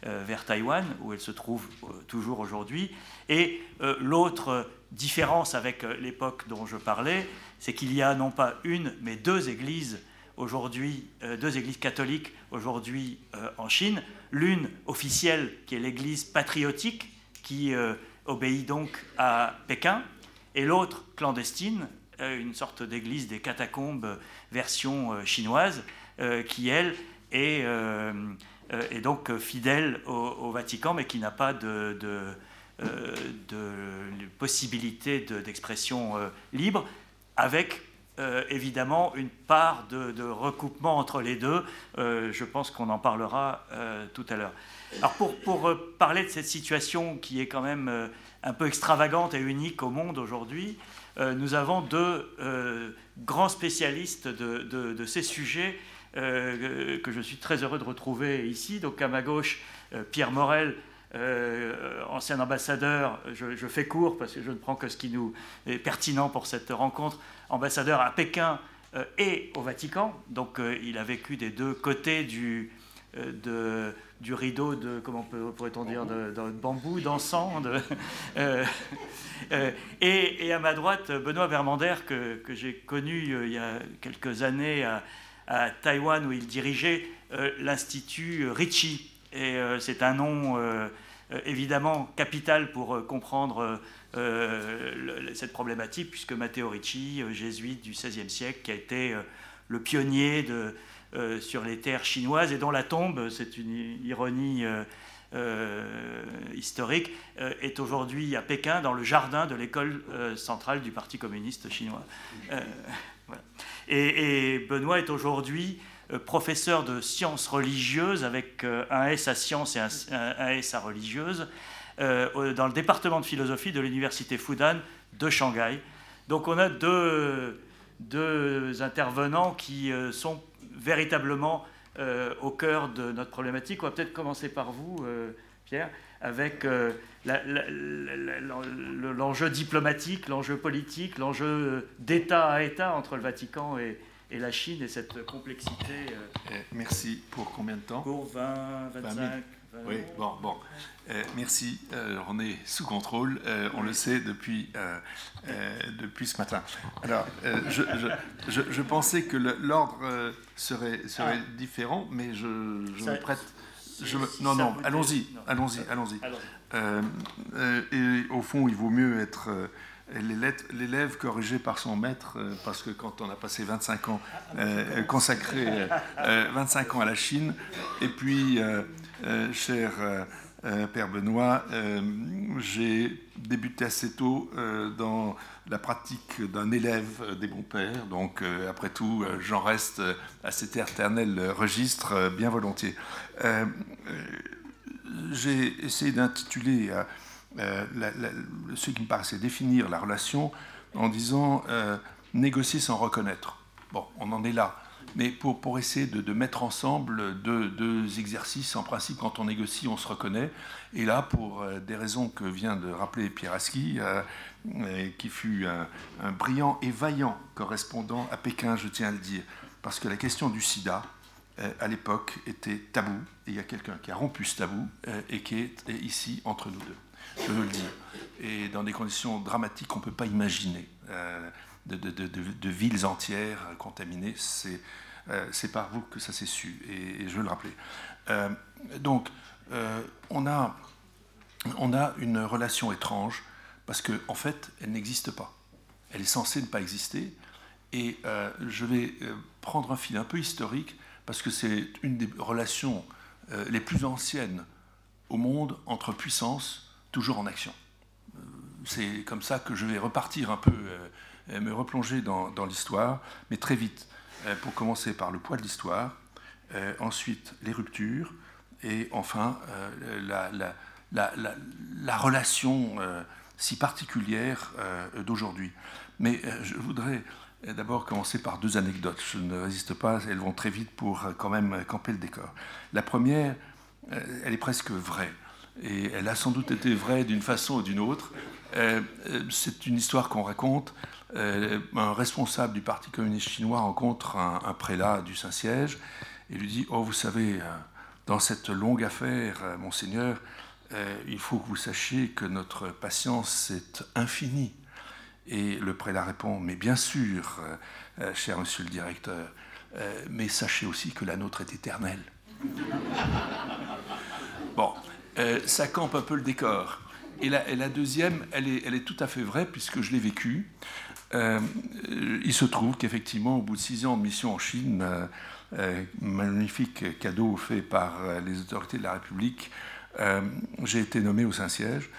vers Taïwan, où elle se trouve toujours aujourd'hui. Et l'autre différence avec l'époque dont je parlais, c'est qu'il y a non pas une, mais deux églises aujourd'hui, deux églises catholiques aujourd'hui en Chine. L'une officielle, qui est l'église patriotique, qui obéit donc à Pékin, et l'autre clandestine, euh, une sorte d'église des catacombes version euh, chinoise, euh, qui elle est, est donc fidèle au, Vatican, mais qui n'a pas de, de, possibilité d'expression libre, avec évidemment une part de, recoupement entre les deux. je pense qu'on en parlera tout à l'heure. Alors pour, euh, parler de cette situation qui est quand même euh, un peu extravagante et unique au monde aujourd'hui, euh, nous avons deux grands spécialistes de, ces sujets que je suis très heureux de retrouver ici. Donc à ma gauche, Pierre Morel, ancien ambassadeur, je, fais court parce que je ne prends que ce qui nous est pertinent pour cette rencontre, ambassadeur à Pékin et au Vatican. Donc il a vécu des deux côtés du, de, du rideau de, comment pourrait-on dire, de, bambou, d'encens. [LAUGHS] Euh, euh, et, à ma droite, Benoît Vermander, que, que j'ai connu euh, il y a quelques années à, à Taïwan, où il dirigeait l'Institut Ricci. Et c'est un nom évidemment capital pour comprendre cette problématique, puisque Matteo Ricci, jésuite du XVIe siècle, qui a été le pionnier euh, sur les terres chinoises et dont la tombe, c'est une ironie euh, euh, historique, est aujourd'hui à Pékin dans le jardin de l'école centrale du Parti communiste chinois. Et, Benoît est aujourd'hui professeur de sciences religieuses avec un S à sciences et un, S à religieuse dans le département de philosophie de l'université Fudan de Shanghai. Donc on a deux, deux intervenants qui sont véritablement au cœur de notre problématique. On va peut-être commencer par vous, Pierre, avec l'enjeu diplomatique, l'enjeu politique, l'enjeu d'État à État entre le Vatican et, et la Chine et cette complexité. Euh, merci. Pour combien de temps? Pour 20, 25. oui, bon, bon. Euh, merci. Euh, on est sous contrôle. on le sait depuis, depuis ce matin. Alors, je, je, je, pensais que l'ordre serait, serait ah. différent, mais je, me prête. Non, non, allons-y, allons-y, allons-y. Et au fond, il vaut mieux être l'élève corrigé par son maître, euh, parce que quand on a passé 25 ans, euh, consacré 25 euh, ans à la Chine, et puis, cher Père Benoît, j'ai débuté assez tôt dans la pratique d'un élève des bons pères, donc après tout, j'en reste à cet éternel registre bien volontiers. J'ai essayé d'intituler euh, ce qui me paraissait définir la relation en disant euh, négocier sans reconnaître. Bon, on en est là. Mais pour, essayer de, mettre ensemble deux, exercices, en principe, quand on négocie, on se reconnaît. Et là, pour euh, des raisons que vient de rappeler Pierre Aski, qui fut un, un, brillant et vaillant correspondant à Pékin, je tiens à le dire, parce que la question du sida, à l'époque, était tabou. Et il y a quelqu'un qui a rompu ce tabou et qui est ici entre nous deux je veux le dire. Et dans des conditions dramatiques qu'on ne peut pas imaginer, euh, de, villes entières contaminées, euh, c'est par vous que ça s'est su, et, je veux le rappeler. Euh, donc, on, a, on a une relation étrange, parce qu'en en fait, elle n'existe pas. Elle est censée ne pas exister, et je vais prendre un fil un peu historique, parce que c'est une des relations les plus anciennes au monde entre puissances toujours en action. Euh, c'est comme ça que je vais repartir un peu, euh, me replonger dans, l'histoire, mais très vite, euh, pour commencer par le poids de l'histoire, ensuite les ruptures, et enfin la, la, relation si particulière d'aujourd'hui. Mais je voudrais d'abord commencer par deux anecdotes. Je ne résiste pas, elles vont très vite pour quand même camper le décor. La première, elle est presque vraie et elle a sans doute été vraie d'une façon ou d'une autre. Euh, euh, c'est une histoire qu'on raconte. Euh, un responsable du Parti communiste chinois rencontre un, prélat du Saint-Siège et lui dit Oh, vous savez, dans cette longue affaire, monseigneur, il faut que vous sachiez que notre patience est infinie. Et le prélat répond Mais bien sûr, cher monsieur le directeur, mais sachez aussi que la nôtre est éternelle. [LAUGHS] bon, euh, ça campe un peu le décor. Et la, deuxième, elle est, elle est, tout à fait vraie puisque je l'ai vécue. Euh, il se trouve qu'effectivement, au bout de six ans de mission en Chine, euh, magnifique cadeau fait par les autorités de la République, j'ai été nommé au Saint-Siège.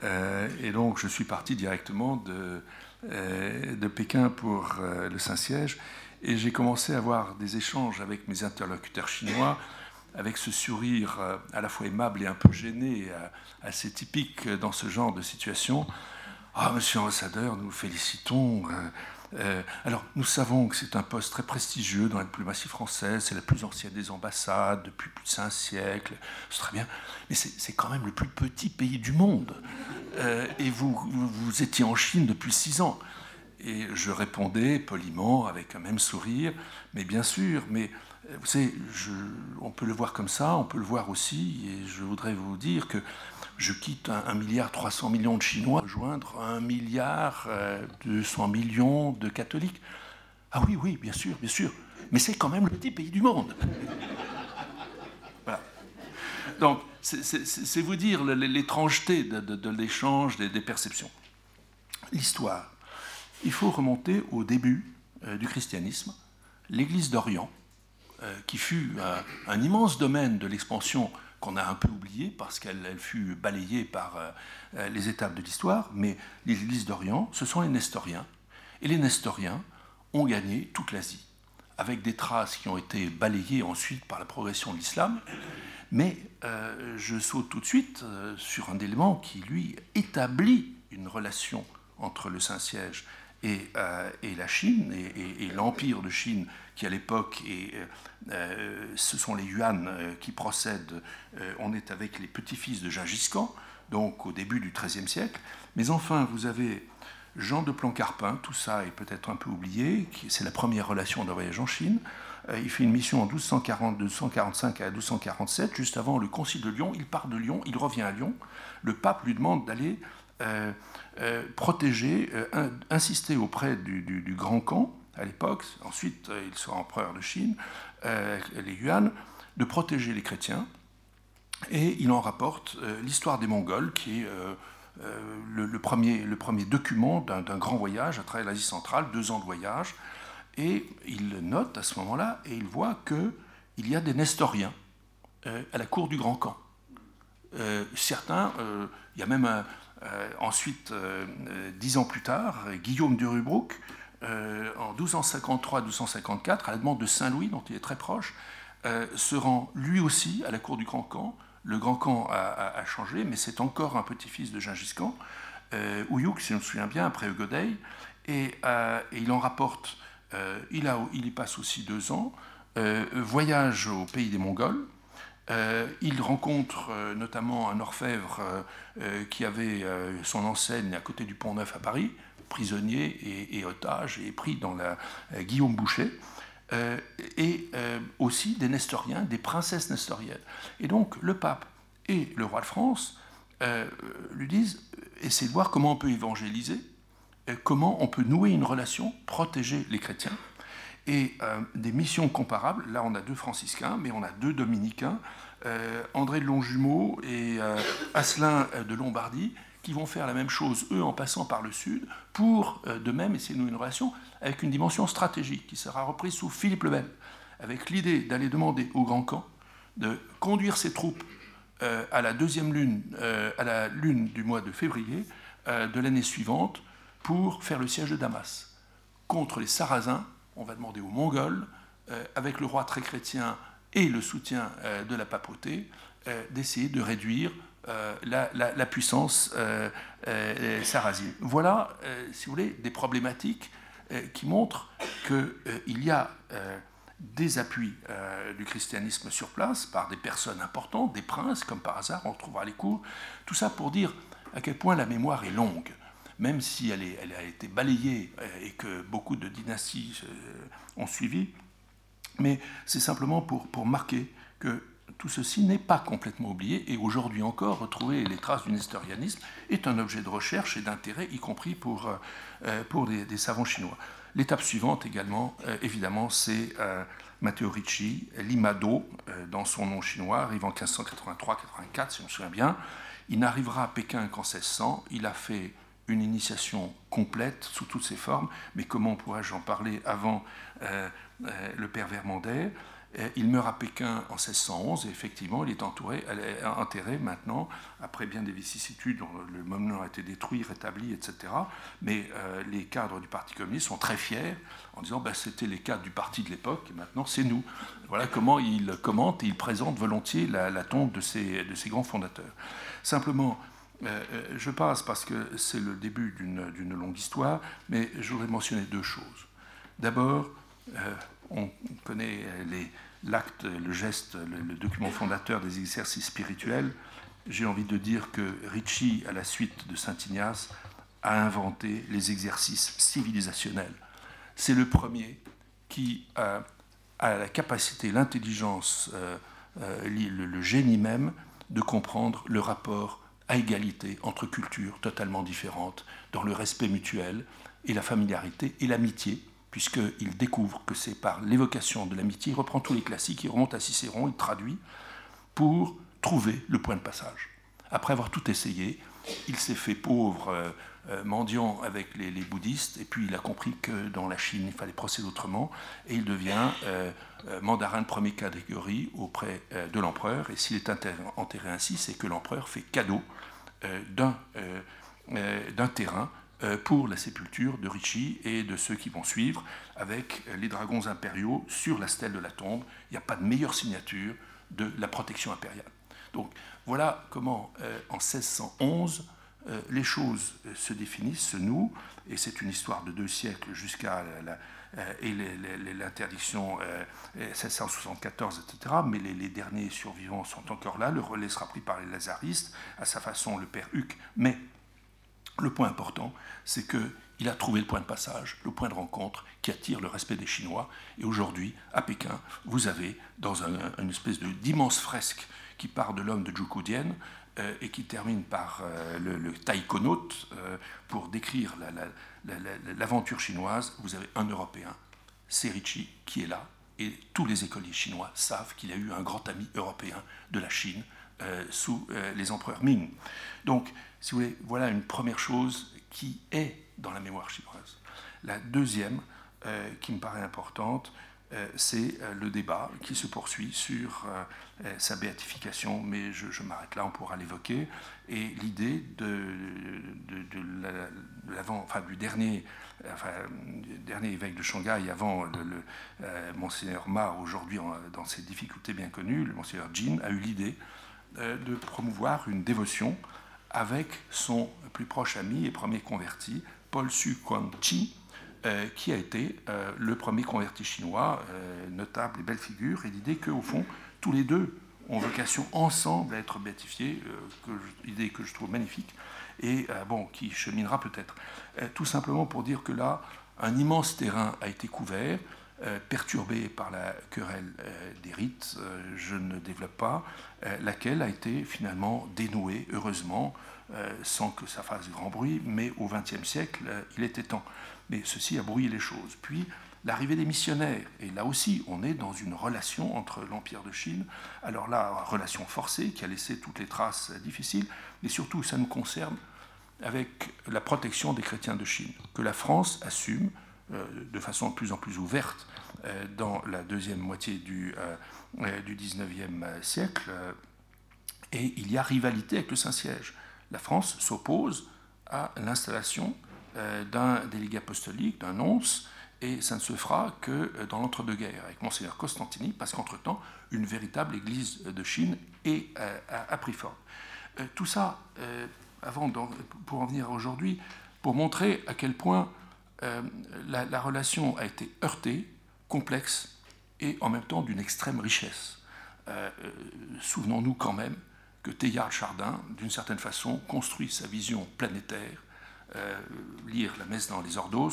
Et donc, je suis parti directement de, de Pékin pour le Saint-Siège. Et j'ai commencé à avoir des échanges avec mes interlocuteurs chinois avec ce sourire euh, à la fois aimable et un peu gêné, euh, assez typique dans ce genre de situation. Ah, monsieur l'ambassadeur, nous félicitons. Euh, alors, nous savons que c'est un poste très prestigieux dans la diplomatie française, c'est la plus ancienne des ambassades depuis plus de cinq siècles, c'est très bien, mais c'est quand même le plus petit pays du monde. et vous, vous étiez en Chine depuis six ans. Et je répondais poliment, avec un même sourire, mais bien sûr, mais vous savez, on peut le voir comme ça, on peut le voir aussi, et je voudrais vous dire que je quitte un, milliard 300 millions de Chinois, rejoindre un milliard 200 euh, millions de catholiques. Ah oui, oui, bien sûr, bien sûr, mais c'est quand même le petit pays du monde. [LAUGHS] Voilà. Donc, c'est vous dire l'étrangeté de, l'échange, des, perceptions. L'histoire. Il faut remonter au début euh, du christianisme, l'Église d'Orient, euh, qui fut un, immense domaine de l'expansion qu'on a un peu oublié parce qu'elle fut balayée par euh, les étapes de l'histoire, mais l'Église d'Orient, ce sont les Nestoriens. Et les Nestoriens ont gagné toute l'Asie. avec des traces qui ont été balayées ensuite par la progression de l'islam. Mais je saute tout de suite sur un élément qui, lui, établit une relation entre le Saint-Siège et, et, la Chine et, l'empire de Chine qui à l'époque, et ce sont les Yuan qui procèdent, on est avec les petits-fils de Gengis Khan, donc au début du XIIIe siècle. Mais enfin, vous avez Jean de Plancarpin, tout ça est peut-être un peu oublié, c'est la première relation d'un voyage en Chine. Euh, il fait une mission en 1240, 1245 à 1247, juste avant le concile de Lyon. Il part de Lyon, il revient à Lyon. Le pape lui demande d'aller euh, euh, protéger, insister auprès du, Grand Khan à l'époque, ensuite il sera empereur de Chine, les Yuan, de protéger les chrétiens et il en rapporte euh, l'histoire des Mongols, qui est euh, euh, le, premier, le, premier, document d'un grand voyage à travers l'Asie centrale, deux ans de voyage. Et il note à ce moment-là, et il voit qu'il y a des Nestoriens à la cour du Grand Camp. certains, il y a même ensuite, dix ans plus tard, Guillaume de Rubruck, en 1253-1254, à la demande de Saint-Louis, dont il est très proche, se rend lui aussi à la cour du Grand Camp. Le grand Khan a, changé, mais c'est encore un petit-fils de Gengis Khan, euh, Ouyouk, si je me souviens bien, après Ugodei, et, euh, il en rapporte, euh, il, y passe aussi deux ans, euh, voyage au pays des Mongols, il rencontre notamment un orfèvre qui avait son enseigne à côté du Pont Neuf à Paris, prisonnier et, et otage, et pris dans la Guillaume Boucher. Euh, et euh, aussi des nestoriens, des princesses nestoriennes. Et donc le pape et le roi de France euh, lui disent, essayez de voir comment on peut évangéliser, comment on peut nouer une relation, protéger les chrétiens. Et des missions comparables, là on a deux franciscains, mais on a deux dominicains, André de Longjumeau et Asselin de Lombardie, qui vont faire la même chose, eux, en passant par le sud, pour de même essayer de nouer une relation avec une dimension stratégique qui sera reprise sous Philippe le Bel, avec l'idée d'aller demander au Grand Camp de conduire ses troupes euh, à la deuxième lune, euh, à la lune du mois de février euh, de l'année suivante pour faire le siège de Damas. Contre les Sarrasins, on va demander aux Mongols, avec le roi très chrétien et le soutien de la papauté, d'essayer de réduire la, puissance sarrasine. Voilà, si vous voulez, des problématiques euh, qui montre qu'il euh, y a euh, des appuis du christianisme sur place par des personnes importantes, des princes, comme par hasard, on retrouvera les cours. Tout ça pour dire à quel point la mémoire est longue, même si elle, a été balayée et que beaucoup de dynasties ont suivi. Mais c'est simplement pour, marquer que tout ceci n'est pas complètement oublié et aujourd'hui encore, retrouver les traces du nestorianisme est un objet de recherche et d'intérêt, y compris pour, euh, euh, des, savants chinois. L'étape suivante également, euh, évidemment, c'est Matteo Ricci, Limado, dans son nom chinois, arrive en 1583-84, si je me souviens bien. Il n'arrivera à Pékin qu'en 1600. Il a fait une initiation complète sous toutes ses formes, mais comment pourrais-je en parler avant le père Vermandet? Il meurt à Pékin en 1611 et effectivement, il est entouré, enterré maintenant, après bien des vicissitudes, le monument a été détruit, rétabli, etc. Mais euh, les cadres du Parti communiste sont très fiers en disant ben, c'était les cadres du parti de l'époque et maintenant c'est nous. Voilà comment ils commentent et ils présentent volontiers la, tombe de ces, de ces, grands fondateurs. Simplement, euh, euh, je passe parce que c'est le début d'une longue histoire, mais je voudrais mentionner deux choses. D'abord, on connaît l'acte, le geste, le, document fondateur des exercices spirituels. J'ai envie de dire que Ricci, à la suite de Saint Ignace, a inventé les exercices civilisationnels. C'est le premier qui a, la capacité, l'intelligence, euh, euh, le, génie même de comprendre le rapport à égalité entre cultures totalement différentes, dans le respect mutuel et la familiarité et l'amitié, puisqu'il découvre que c'est par l'évocation de l'amitié, il reprend tous les classiques, il remonte à Cicéron, il traduit, pour trouver le point de passage. Après avoir tout essayé, il s'est fait pauvre euh, mendiant avec les, bouddhistes, et puis il a compris que dans la Chine, il fallait procéder autrement, et il devient euh, mandarin de première catégorie auprès de l'empereur, et s'il est enterré ainsi, c'est que l'empereur fait cadeau d'un terrain pour la sépulture de Ricci et de ceux qui vont suivre, avec les dragons impériaux sur la stèle de la tombe. Il n'y a pas de meilleure signature de la protection impériale. Donc voilà comment, en 1611, les choses se définissent, se nouent, et c'est une histoire de deux siècles jusqu'à euh, l'interdiction 1674, euh, etc. Mais les, derniers survivants sont encore là. Le relais sera pris par les lazaristes, à sa façon le père Huc. Mais le point important, c'est qu'il a trouvé le point de passage, le point de rencontre qui attire le respect des Chinois. Et aujourd'hui, à Pékin, vous avez, dans une espèce d'immense fresque qui part de l'homme de Zhukou-Dian, euh, et qui termine par le, le taïkonaute pour décrire la, l'aventure chinoise, vous avez un Européen, c'est Ricci, qui est là, et tous les écoliers chinois savent qu'il a eu un grand ami européen de la Chine euh, sous euh, les empereurs Ming. Donc, si vous voulez, voilà une première chose qui est dans la mémoire chinoise. La deuxième, euh, qui me paraît importante, euh, c'est euh, le débat qui se poursuit sur euh, sa béatification, mais je, m'arrête là, on pourra l'évoquer. Et l'idée de, enfin, du dernier, dernier évêque de Shanghai avant le, Monseigneur Ma, aujourd'hui dans ses difficultés bien connues, le Monseigneur Jin, a eu l'idée de promouvoir une dévotion avec son plus proche ami et premier converti, Paul Su Chi, euh, qui a été euh, le premier converti chinois, euh, notable et belle figure, et l'idée qu'au fond, tous les deux ont vocation ensemble à être béatifiés, idée que je trouve magnifique, et bon, qui cheminera peut-être. tout simplement pour dire que là, un immense terrain a été couvert, perturbé par la querelle des rites, je ne développe pas, laquelle a été finalement dénouée, heureusement, sans que ça fasse grand bruit, mais au XXe siècle, il était temps mais ceci a brouillé les choses. Puis l'arrivée des missionnaires, et là aussi on est dans une relation entre l'Empire de Chine, alors là, relation forcée qui a laissé toutes les traces difficiles, mais surtout ça nous concerne avec la protection des chrétiens de Chine, que la France assume euh, de façon de plus en plus ouverte euh, dans la deuxième moitié du, euh, du 19e siècle, et il y a rivalité avec le Saint-Siège. La France s'oppose à l'installation euh, d'un délégué apostolique, d'un nonce, et ça ne se fera que euh, dans l'entre-deux-guerres, avec Monseigneur Constantini, parce qu'entre-temps, une véritable église de Chine est, euh, a, pris forme. tout ça, avant pour en venir aujourd'hui, pour montrer à quel point la, relation a été heurtée, complexe, et en même temps d'une extrême richesse. Souvenons-nous quand même que Teilhard Chardin, d'une certaine façon, construit sa vision planétaire euh, lire la messe dans les ordos, euh,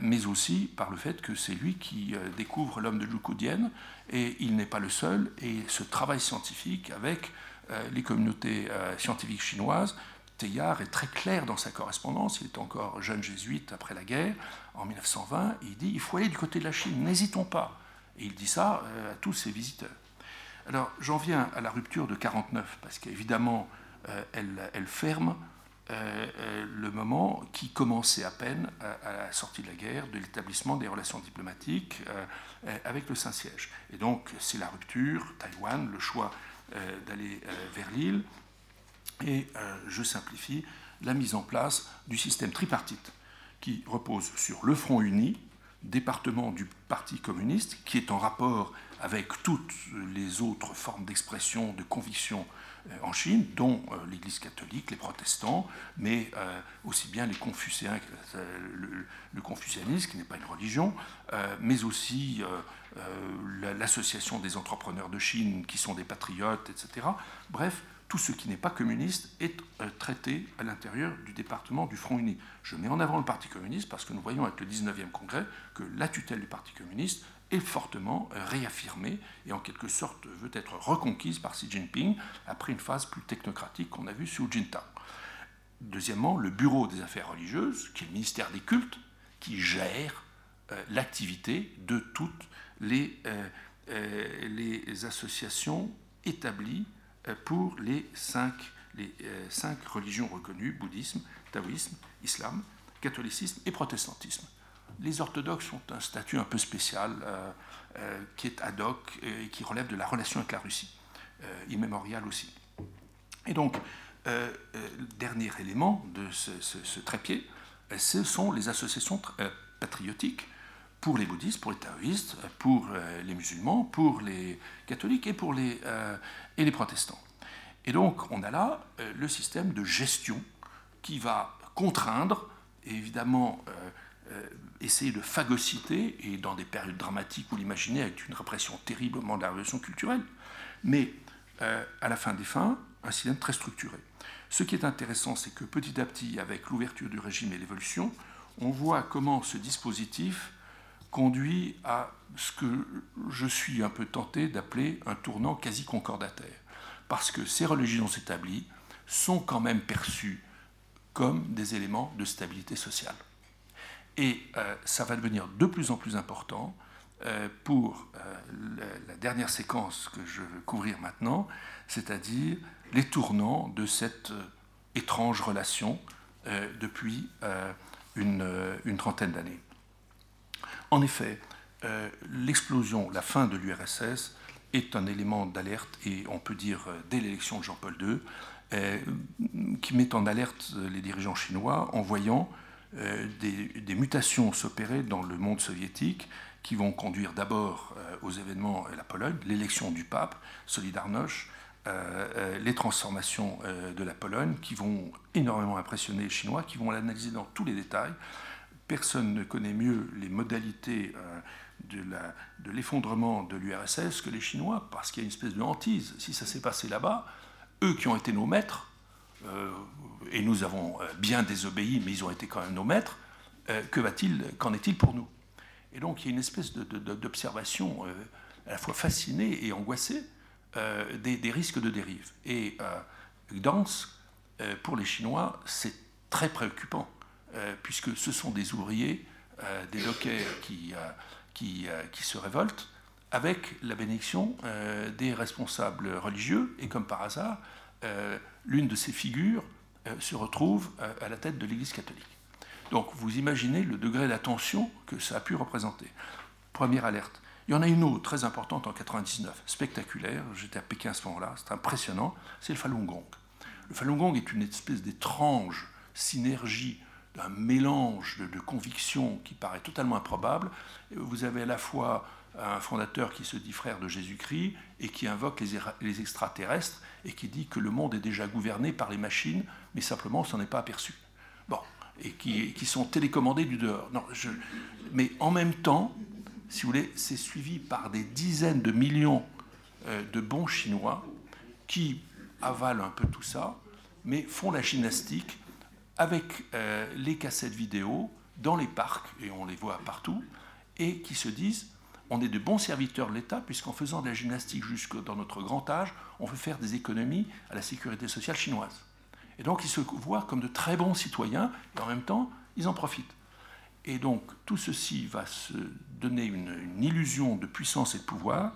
mais aussi par le fait que c'est lui qui euh, découvre l'homme de Zhukou-Dian, et il n'est pas le seul, et ce travail scientifique avec les communautés scientifiques chinoises, Teilhard est très clair dans sa correspondance, il est encore jeune jésuite après la guerre, en 1920, il dit il faut aller du côté de la Chine, n'hésitons pas. Et il dit ça à tous ses visiteurs. Alors j'en viens à la rupture de 49, parce qu'évidemment, elle, ferme euh, euh, le moment qui commençait à peine à, la sortie de la guerre, de l'établissement des relations diplomatiques euh, avec le Saint-Siège. Et donc c'est la rupture, Taïwan, le choix d'aller vers l'île, et je simplifie, la mise en place du système tripartite qui repose sur le Front uni, département du Parti communiste, qui est en rapport avec toutes les autres formes d'expression, de conviction euh, en Chine, dont euh, l'Église catholique, les protestants, mais euh, aussi bien les confucéens, le, confucianisme, qui n'est pas une religion, mais aussi l'association des entrepreneurs de Chine, qui sont des patriotes, etc. Bref, tout ce qui n'est pas communiste est traité à l'intérieur du département du Front Uni. Je mets en avant le Parti communiste parce que nous voyons avec le 19e congrès que la tutelle du Parti communiste est fortement réaffirmée et en quelque sorte veut être reconquise par Xi Jinping après une phase plus technocratique qu'on a vue sous Jintao. Deuxièmement, le Bureau des affaires religieuses, qui est le ministère des cultes, qui gère euh, l'activité de toutes les, euh, euh, associations établies pour les cinq religions reconnues, bouddhisme, taoïsme, islam, catholicisme et protestantisme les orthodoxes ont un statut un peu spécial euh, euh, qui est ad hoc et qui relève de la relation avec la Russie, euh, immémoriale aussi. Et donc, dernier élément de ce, trépied, ce sont les associations patriotiques pour les bouddhistes, pour les taoïstes, pour les musulmans, pour les catholiques et pour les, protestants. Et donc on a là le système de gestion qui va contraindre, évidemment essayer de phagocyter, et dans des périodes dramatiques, vous l'imaginez, avec une répression terrible de la révolution culturelle, mais à la fin des fins, un système très structuré. Ce qui est intéressant, c'est que petit à petit, avec l'ouverture du régime et l'évolution, on voit comment ce dispositif conduit à ce que je suis un peu tenté d'appeler un tournant quasi concordataire. Parce que ces religions établies sont quand même perçues comme des éléments de stabilité sociale. Et euh, ça va devenir de plus en plus important euh, pour euh, la, dernière séquence que je veux couvrir maintenant, c'est-à-dire les tournants de cette étrange relation depuis une, une, trentaine d'années. En effet, l'explosion, la fin de l'URSS est un élément d'alerte, et on peut dire dès l'élection de Jean-Paul II, qui met en alerte les dirigeants chinois en voyant euh, des, mutations s'opérer dans le monde soviétique qui vont conduire d'abord euh, aux événements à la Pologne, l'élection du pape, Solidarność, euh, les transformations de la Pologne qui vont énormément impressionner les Chinois, qui vont l'analyser dans tous les détails. Personne ne connaît mieux les modalités de l'effondrement de l'URSS que les Chinois, parce qu'il y a une espèce de hantise. Si ça s'est passé là-bas, eux qui ont été nos maîtres, euh, et nous avons euh, bien désobéi, mais ils ont été quand même nos maîtres, euh, que va-t-il, qu'en est-il pour nous? Et donc il y a une espèce d'observation à la fois fascinée et angoissée des, risques de dérive. Et Gdansk, pour les Chinois, c'est très préoccupant, puisque ce sont des ouvriers, des dockers qui, qui, se révoltent avec la bénédiction des responsables religieux, et comme par hasard, l'une de ces figures euh, se retrouve euh, à la tête de l'Église catholique. Donc vous imaginez le degré d'attention que ça a pu représenter. Première alerte. Il y en a une autre très importante en 99, spectaculaire. J'étais à Pékin à ce moment-là, c'est impressionnant. C'est le Falun Gong. Le Falun Gong est une espèce d'étrange synergie d'un mélange de, convictions qui paraît totalement improbable. Vous avez à la fois un fondateur qui se dit frère de Jésus-Christ et qui invoque les, extraterrestres et qui dit que le monde est déjà gouverné par les machines, mais simplement on s'en est pas aperçu. Bon, et qui, sont télécommandés du dehors. Non, mais en même temps, si vous voulez, c'est suivi par des dizaines de millions euh, de bons Chinois qui avalent un peu tout ça, mais font la gymnastique avec euh, les cassettes vidéo dans les parcs, et on les voit partout, et qui se disent on est de bons serviteurs de l'État, puisqu'en faisant de la gymnastique jusque dans notre grand âge, on veut faire des économies à la sécurité sociale chinoise. Et donc ils se voient comme de très bons citoyens, et en même temps, ils en profitent. Et donc tout ceci va se donner une, illusion de puissance et de pouvoir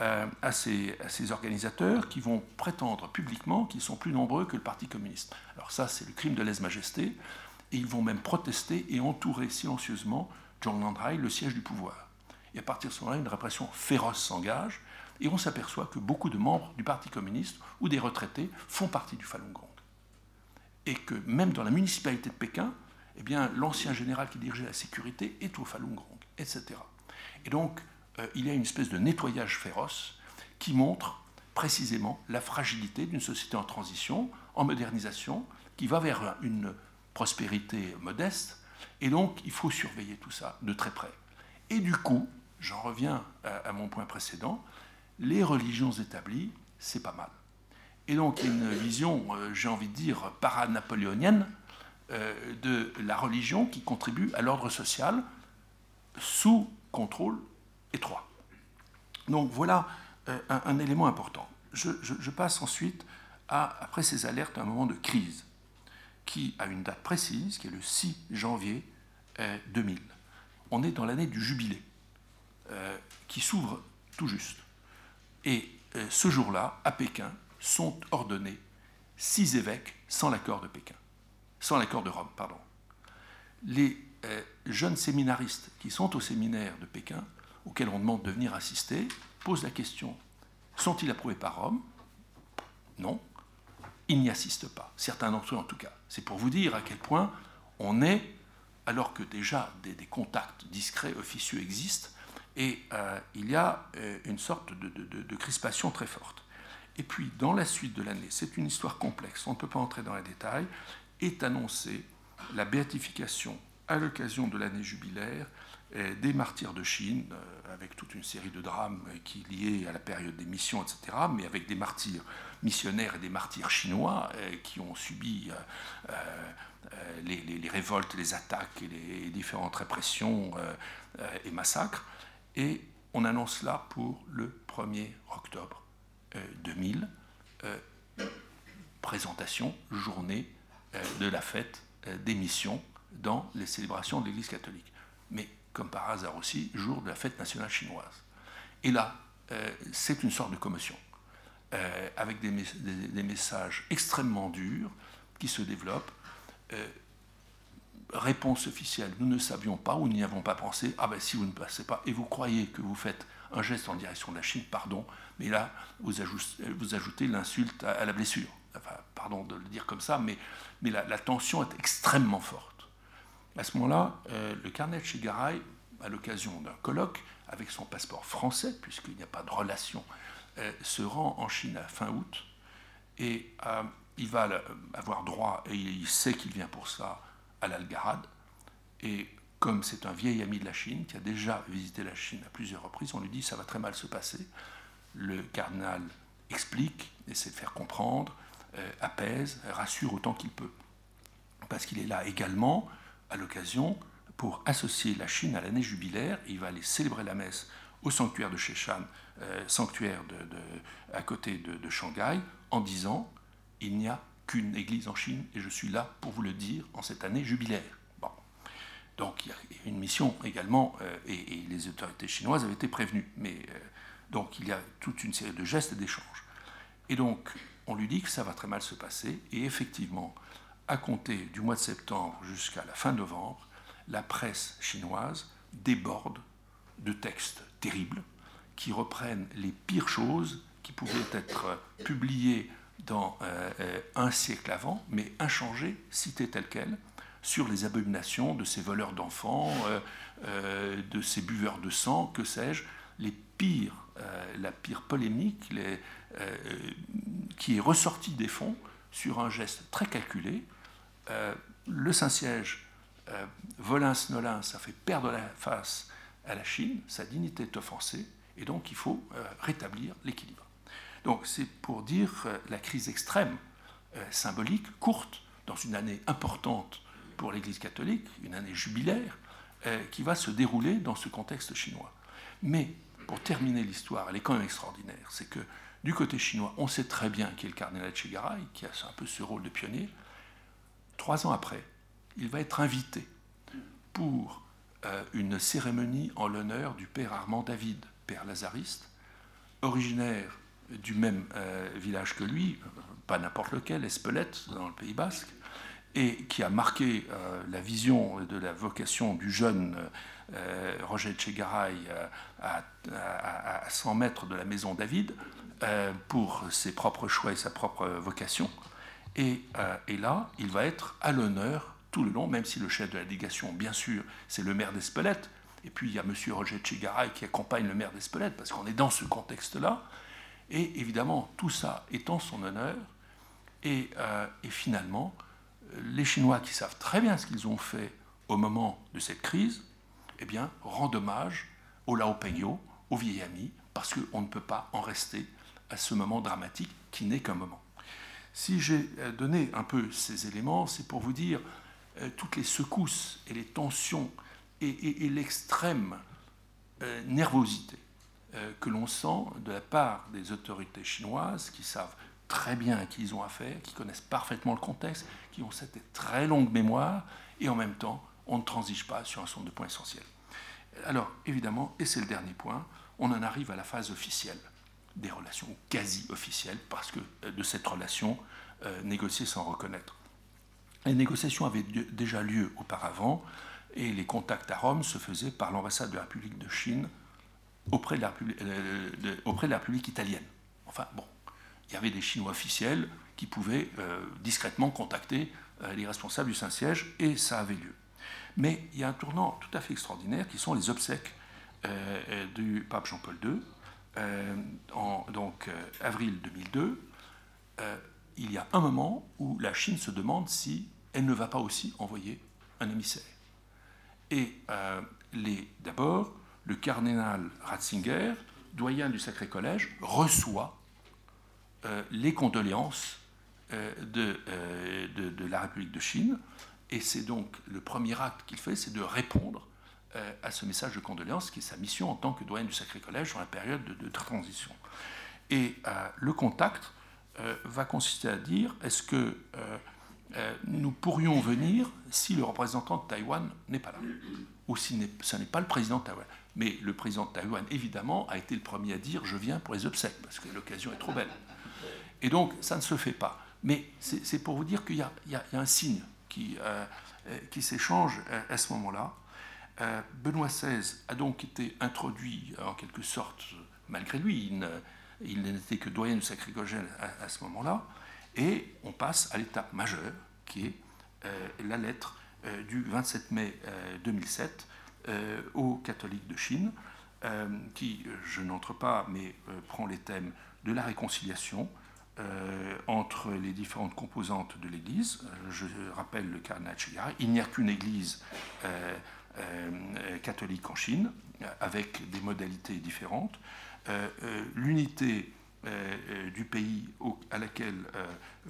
euh, à, ces, organisateurs qui vont prétendre publiquement qu'ils sont plus nombreux que le Parti communiste. Alors ça, c'est le crime de lèse-majesté, et ils vont même protester et entourer silencieusement John Landry, le siège du pouvoir. Et à partir de ce moment-là, une répression féroce s'engage, et on s'aperçoit que beaucoup de membres du Parti communiste ou des retraités font partie du Falun Gong. Et que même dans la municipalité de Pékin, eh bien, l'ancien général qui dirigeait la sécurité est au Falun Gong, etc. Et donc, euh, il y a une espèce de nettoyage féroce qui montre précisément la fragilité d'une société en transition, en modernisation, qui va vers une prospérité modeste. Et donc, il faut surveiller tout ça de très près. Et du coup, j'en reviens à, mon point précédent, les religions établies, c'est pas mal. Et donc, il y a une vision, euh, j'ai envie de dire, para-napoléonienne euh, de la religion qui contribue à l'ordre social sous contrôle étroit. Donc, voilà euh, un, élément important. Je, passe ensuite à, après ces alertes, à un moment de crise qui a une date précise, qui est le 6 janvier 2000. On est dans l'année du jubilé. Euh, qui s'ouvre tout juste. Et euh, ce jour-là, à Pékin, sont ordonnés six évêques sans l'accord de Pékin, sans l'accord de Rome, pardon. Les euh, jeunes séminaristes qui sont au séminaire de Pékin, auxquels on demande de venir assister, posent la question sont-ils approuvés par Rome? Non. Ils n'y assistent pas, certains d'entre eux en tout cas. C'est pour vous dire à quel point on est alors que déjà des, contacts discrets, officieux existent, et il y a une sorte de, crispation très forte. Et puis, dans la suite de l'année, c'est une histoire complexe, on ne peut pas entrer dans les détails, est annoncée la béatification à l'occasion de l'année jubilaire des martyrs de Chine, euh, avec toute une série de drames qui liés à la période des missions, etc., mais avec des martyrs missionnaires et des martyrs chinois euh, qui ont subi euh, les, révoltes, les attaques et les différentes répressions et massacres. Et on annonce là pour le 1er octobre 2000, présentation, journée de la fête des missions dans les célébrations de l'Église catholique. Mais comme par hasard aussi, jour de la fête nationale chinoise. Et là, euh, c'est une sorte de commotion, euh, avec des, messages extrêmement durs qui se développent. Réponse officielle, nous ne savions pas ou n'y avons pas pensé, ah ben si vous ne passez pas, et vous croyez que vous faites un geste en direction de la Chine, pardon, mais là, vous ajoutez, l'insulte à, la blessure. Pardon de le dire comme ça, mais, la tension est extrêmement forte. À ce moment-là, euh, le carnet de Chigaray, à l'occasion d'un colloque, avec son passeport français, puisqu'il n'y a pas de relation, euh, se rend en Chine à fin août, et euh, il va avoir droit, et il sait qu'il vient pour ça, à l'Algarade, et comme c'est un vieil ami de la Chine, qui a déjà visité la Chine à plusieurs reprises, on lui dit ça va très mal se passer. Le cardinal explique, essaie de faire comprendre, apaise, rassure autant qu'il peut. Parce qu'il est là également à l'occasion pour associer la Chine à l'année jubilaire. Il va aller célébrer la messe au sanctuaire de Sheshan, euh, sanctuaire de, à côté de, Shanghai, en disant il n'y a qu'une église en Chine et je suis là pour vous le dire en cette année jubilaire. Bon. Donc il y a une mission également euh, et, les autorités chinoises avaient été prévenues. Mais, euh, donc il y a toute une série de gestes et d'échanges. Et donc on lui dit que ça va très mal se passer et effectivement à compter du mois de septembre jusqu'à la fin novembre, la presse chinoise déborde de textes terribles qui reprennent les pires choses qui pouvaient être publiées dans euh, euh, un siècle avant, mais inchangées, citées telles quelles, sur les abominations de ces voleurs d'enfants, euh, de ces buveurs de sang, que sais-je, les pires, la pire polémique qui est ressortie des fonds sur un geste très calculé, le Saint-Siège, Volins-Nolins, ça fait perdre la face à la Chine, sa dignité est offensée, et donc il faut rétablir l'équilibre. Donc c'est pour dire la crise extrême, symbolique, courte, dans une année importante pour l'Église catholique, une année jubilaire, qui va se dérouler dans ce contexte chinois. Mais pour terminer l'histoire, elle est quand même extraordinaire, c'est que du côté chinois, on sait très bien qui est le cardinal Chigarai, qui a un peu ce rôle de pionnier, Trois ans après, il va être invité pour euh, une cérémonie en l'honneur du père Armand David, père lazariste, originaire du même euh, village que lui, pas n'importe lequel, Espelette, dans le Pays basque, et qui a marqué euh, la vision de la vocation du jeune Roger Chegaray à, à, 100 mètres de la maison David, pour ses propres choix et sa propre vocation. Euh, et, là, il va être à l'honneur tout le long, même si le chef de la délégation, bien sûr, c'est le maire d'Espelette, et puis il y a M. Roger Chigaray qui accompagne le maire d'Espelette, parce qu'on est dans ce contexte-là, et évidemment, tout ça est en son honneur, et, euh, finalement, les Chinois qui savent très bien ce qu'ils ont fait au moment de cette crise, eh bien, rendent hommage au Lao Peño, au vieil ami, parce qu'on ne peut pas en rester à ce moment dramatique qui n'est qu'un moment. Si j'ai euh, donné un peu ces éléments, c'est pour vous dire euh, toutes les secousses et les tensions et, l'extrême nervosité que l'on sent de la part des autorités chinoises qui savent très bien à qui ils ont affaire, qui connaissent parfaitement le contexte, qui ont cette très longue mémoire, et en même temps, on ne transige pas sur un certain de points essentiels. Alors, évidemment, et c'est le dernier point, on en arrive à la phase officielle des relations quasi officielles, parce que euh, de cette relation euh, négociée sans reconnaître. Les négociations avaient déjà lieu auparavant, et les contacts à Rome se faisaient par l'ambassade de la République de Chine auprès de la République, euh, auprès de la République italienne. Enfin, bon, il y avait des Chinois officiels qui pouvaient discrètement contacter les responsables du Saint-Siège, et ça avait lieu. Mais il y a un tournant tout à fait extraordinaire qui sont les obsèques du pape Jean-Paul II, donc, avril 2002. il y a un moment où la Chine se demande si elle ne va pas aussi envoyer un émissaire. Et d'abord, le cardinal Ratzinger, doyen du Sacré Collège, reçoit euh, les condoléances euh, euh, de, la République de Chine. Et c'est donc le premier acte qu'il fait, c'est de répondre à ce message de condoléances, qui est sa mission en tant que doyen du Sacré Collège dans la période de, transition. Et le contact va consister à dire est-ce que nous pourrions venir si le représentant de Taïwan n'est pas là, ou si ce n'est pas le président de Taïwan. Mais le président de Taïwan, évidemment, a été le premier à dire je viens pour les obsèques, parce que l'occasion est trop belle. Et donc, ça ne se fait pas. Mais c'est pour vous dire qu'il y, a un signe qui, euh, euh, s'échange à, ce moment-là. Euh, Benoît XVI a donc été introduit, en quelque sorte, malgré lui, il n'était que doyen du sacré à, à ce moment-là, et on passe à l'étape majeure, qui est la lettre du 27 mai 2007 aux catholiques de Chine, qui, je n'entre pas, mais prend les thèmes de la réconciliation, euh, entre les différentes composantes de l'Église. Euh, je rappelle le cas Chigara. Il n'y a qu'une Église euh, catholique en Chine, avec des modalités différentes. L'unité du pays à laquelle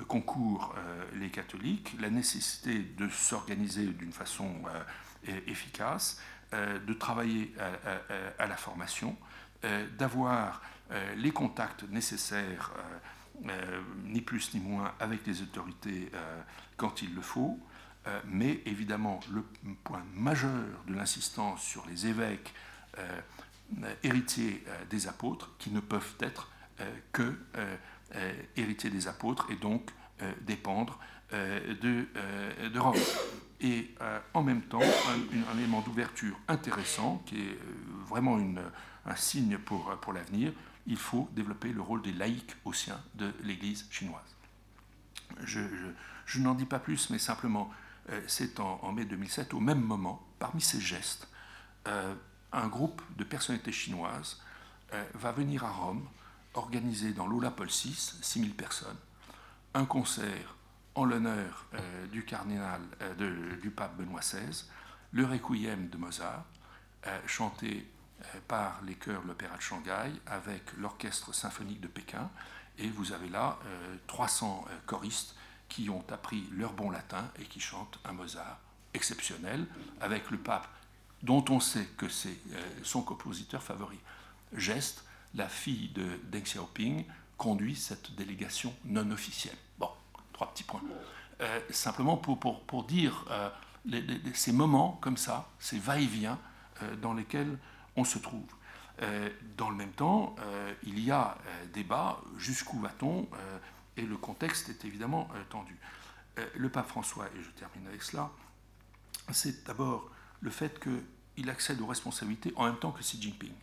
concourent les catholiques, la nécessité de s'organiser d'une façon efficace, de travailler à la formation, d'avoir les contacts nécessaires euh, ni plus ni moins avec les autorités euh, quand il le faut, euh, mais évidemment le point majeur de l'insistance sur les évêques héritiers des apôtres, qui ne peuvent être que héritiers des apôtres et donc dépendre de, Rome. Et en même temps, un, élément d'ouverture intéressant, qui est vraiment une, un signe pour, pour l'avenir, il faut développer le rôle des laïcs au sein de l'Église chinoise. Je, n'en dis pas plus, mais simplement, euh, c'est en, mai 2007, au même moment, parmi ces gestes, euh, un groupe de personnalités chinoises euh, va venir à Rome, organiser dans l'Ola Paul VI, 6000 personnes, un concert en l'honneur du cardinal, du pape Benoît XVI, le requiem de Mozart, chanté euh, par les chœurs de l'Opéra de Shanghai avec l'Orchestre symphonique de Pékin. Et vous avez là 300 euh, euh, choristes qui ont appris leur bon latin et qui chantent un Mozart exceptionnel avec le pape dont on sait que c'est son compositeur favori. Geste, la fille de Deng Xiaoping conduit cette délégation non officielle. Bon, trois petits points. simplement pour, pour, pour dire ces moments comme ça, ces va-et-vient dans lesquels on se trouve. Euh, dans le même temps, euh, il y a euh, débat, jusqu'où va-t-on Et le contexte est évidemment tendu. le pape François, et je termine avec cela, c'est d'abord le fait qu'il accède aux responsabilités en même temps que Xi Jinping.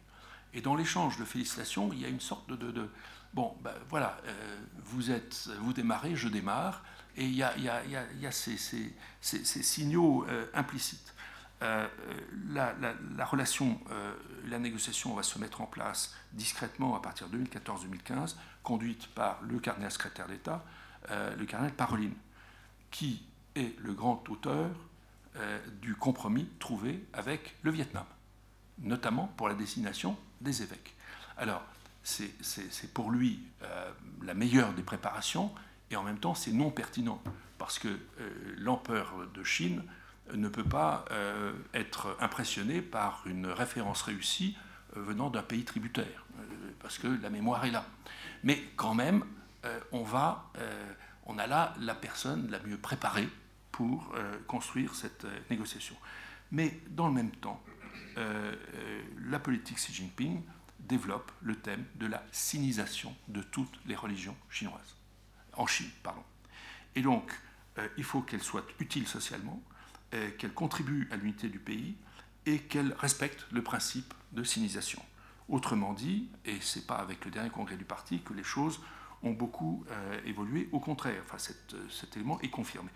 Et dans l'échange de félicitations, il y a une sorte de... bon, ben, voilà, vous, êtes, vous démarrez, je démarre, et il y a, ces, signaux implicites. Euh, la, relation, euh, la négociation va se mettre en place discrètement à partir de 2014-2015, conduite par le cardinal secrétaire d'État, euh, le cardinal Paroline, qui est le grand auteur du compromis trouvé avec le Vietnam, notamment pour la désignation des évêques. Alors, c'est pour lui la meilleure des préparations, et en même temps, c'est non pertinent, parce que l'empereur de Chine ne peut pas euh, être impressionné par une référence réussie euh, venant d'un pays tributaire, euh, parce que la mémoire est là. Mais quand même, on, va, on a là la personne la mieux préparée pour construire cette négociation. Mais dans le même temps, la politique Xi Jinping développe le thème de la sinisation de toutes les religions chinoises, en Chine, pardon. Et donc, il faut qu'elle soit utile socialement, qu'elle contribue à l'unité du pays et qu'elle respecte le principe de sinisation. Autrement dit, et ce n'est pas avec le dernier congrès du parti que les choses ont beaucoup euh, évolué, au contraire, enfin, cet, cet, élément est confirmé.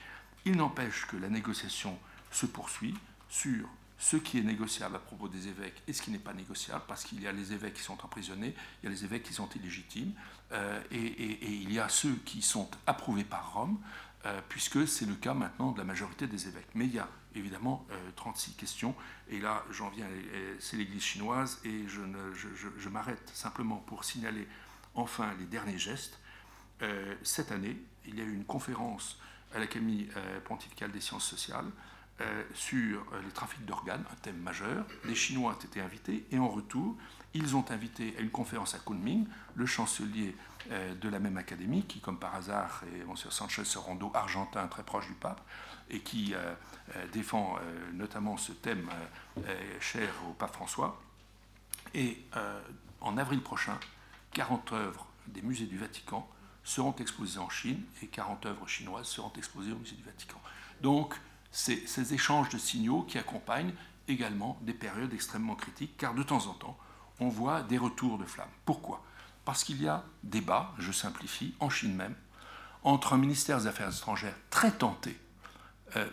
Il n'empêche que la négociation se poursuit sur ce qui est négociable à propos des évêques et ce qui n'est pas négociable, parce qu'il y a les évêques qui sont emprisonnés, il y a les évêques qui sont illégitimes, euh, et, il y a ceux qui sont approuvés par Rome, euh, puisque c'est le cas maintenant de la majorité des évêques. Mais il y a évidemment 36 questions, et là j'en viens, c'est l'Église chinoise, et je, je m'arrête simplement pour signaler enfin les derniers gestes. cette année, il y a eu une conférence à l'Académie pontificale des sciences sociales, euh, sur euh, les trafics d'organes, un thème majeur. Les Chinois ont été invités et en retour, ils ont invité à une conférence à Kunming le chancelier euh, de la même académie, qui, comme par hasard, est M. Sanchez Sorondo, argentin, très proche du pape, et qui défend notamment ce thème cher au pape François. Et en avril prochain, 40 œuvres des musées du Vatican seront exposées en Chine et 40 œuvres chinoises seront exposées au musée du Vatican. Donc, ces, échanges de signaux qui accompagnent également des périodes extrêmement critiques, car de temps en temps, on voit des retours de flammes. Pourquoi? Parce qu'il y a débat, je simplifie, en Chine même, entre un ministère des Affaires étrangères très tenté euh,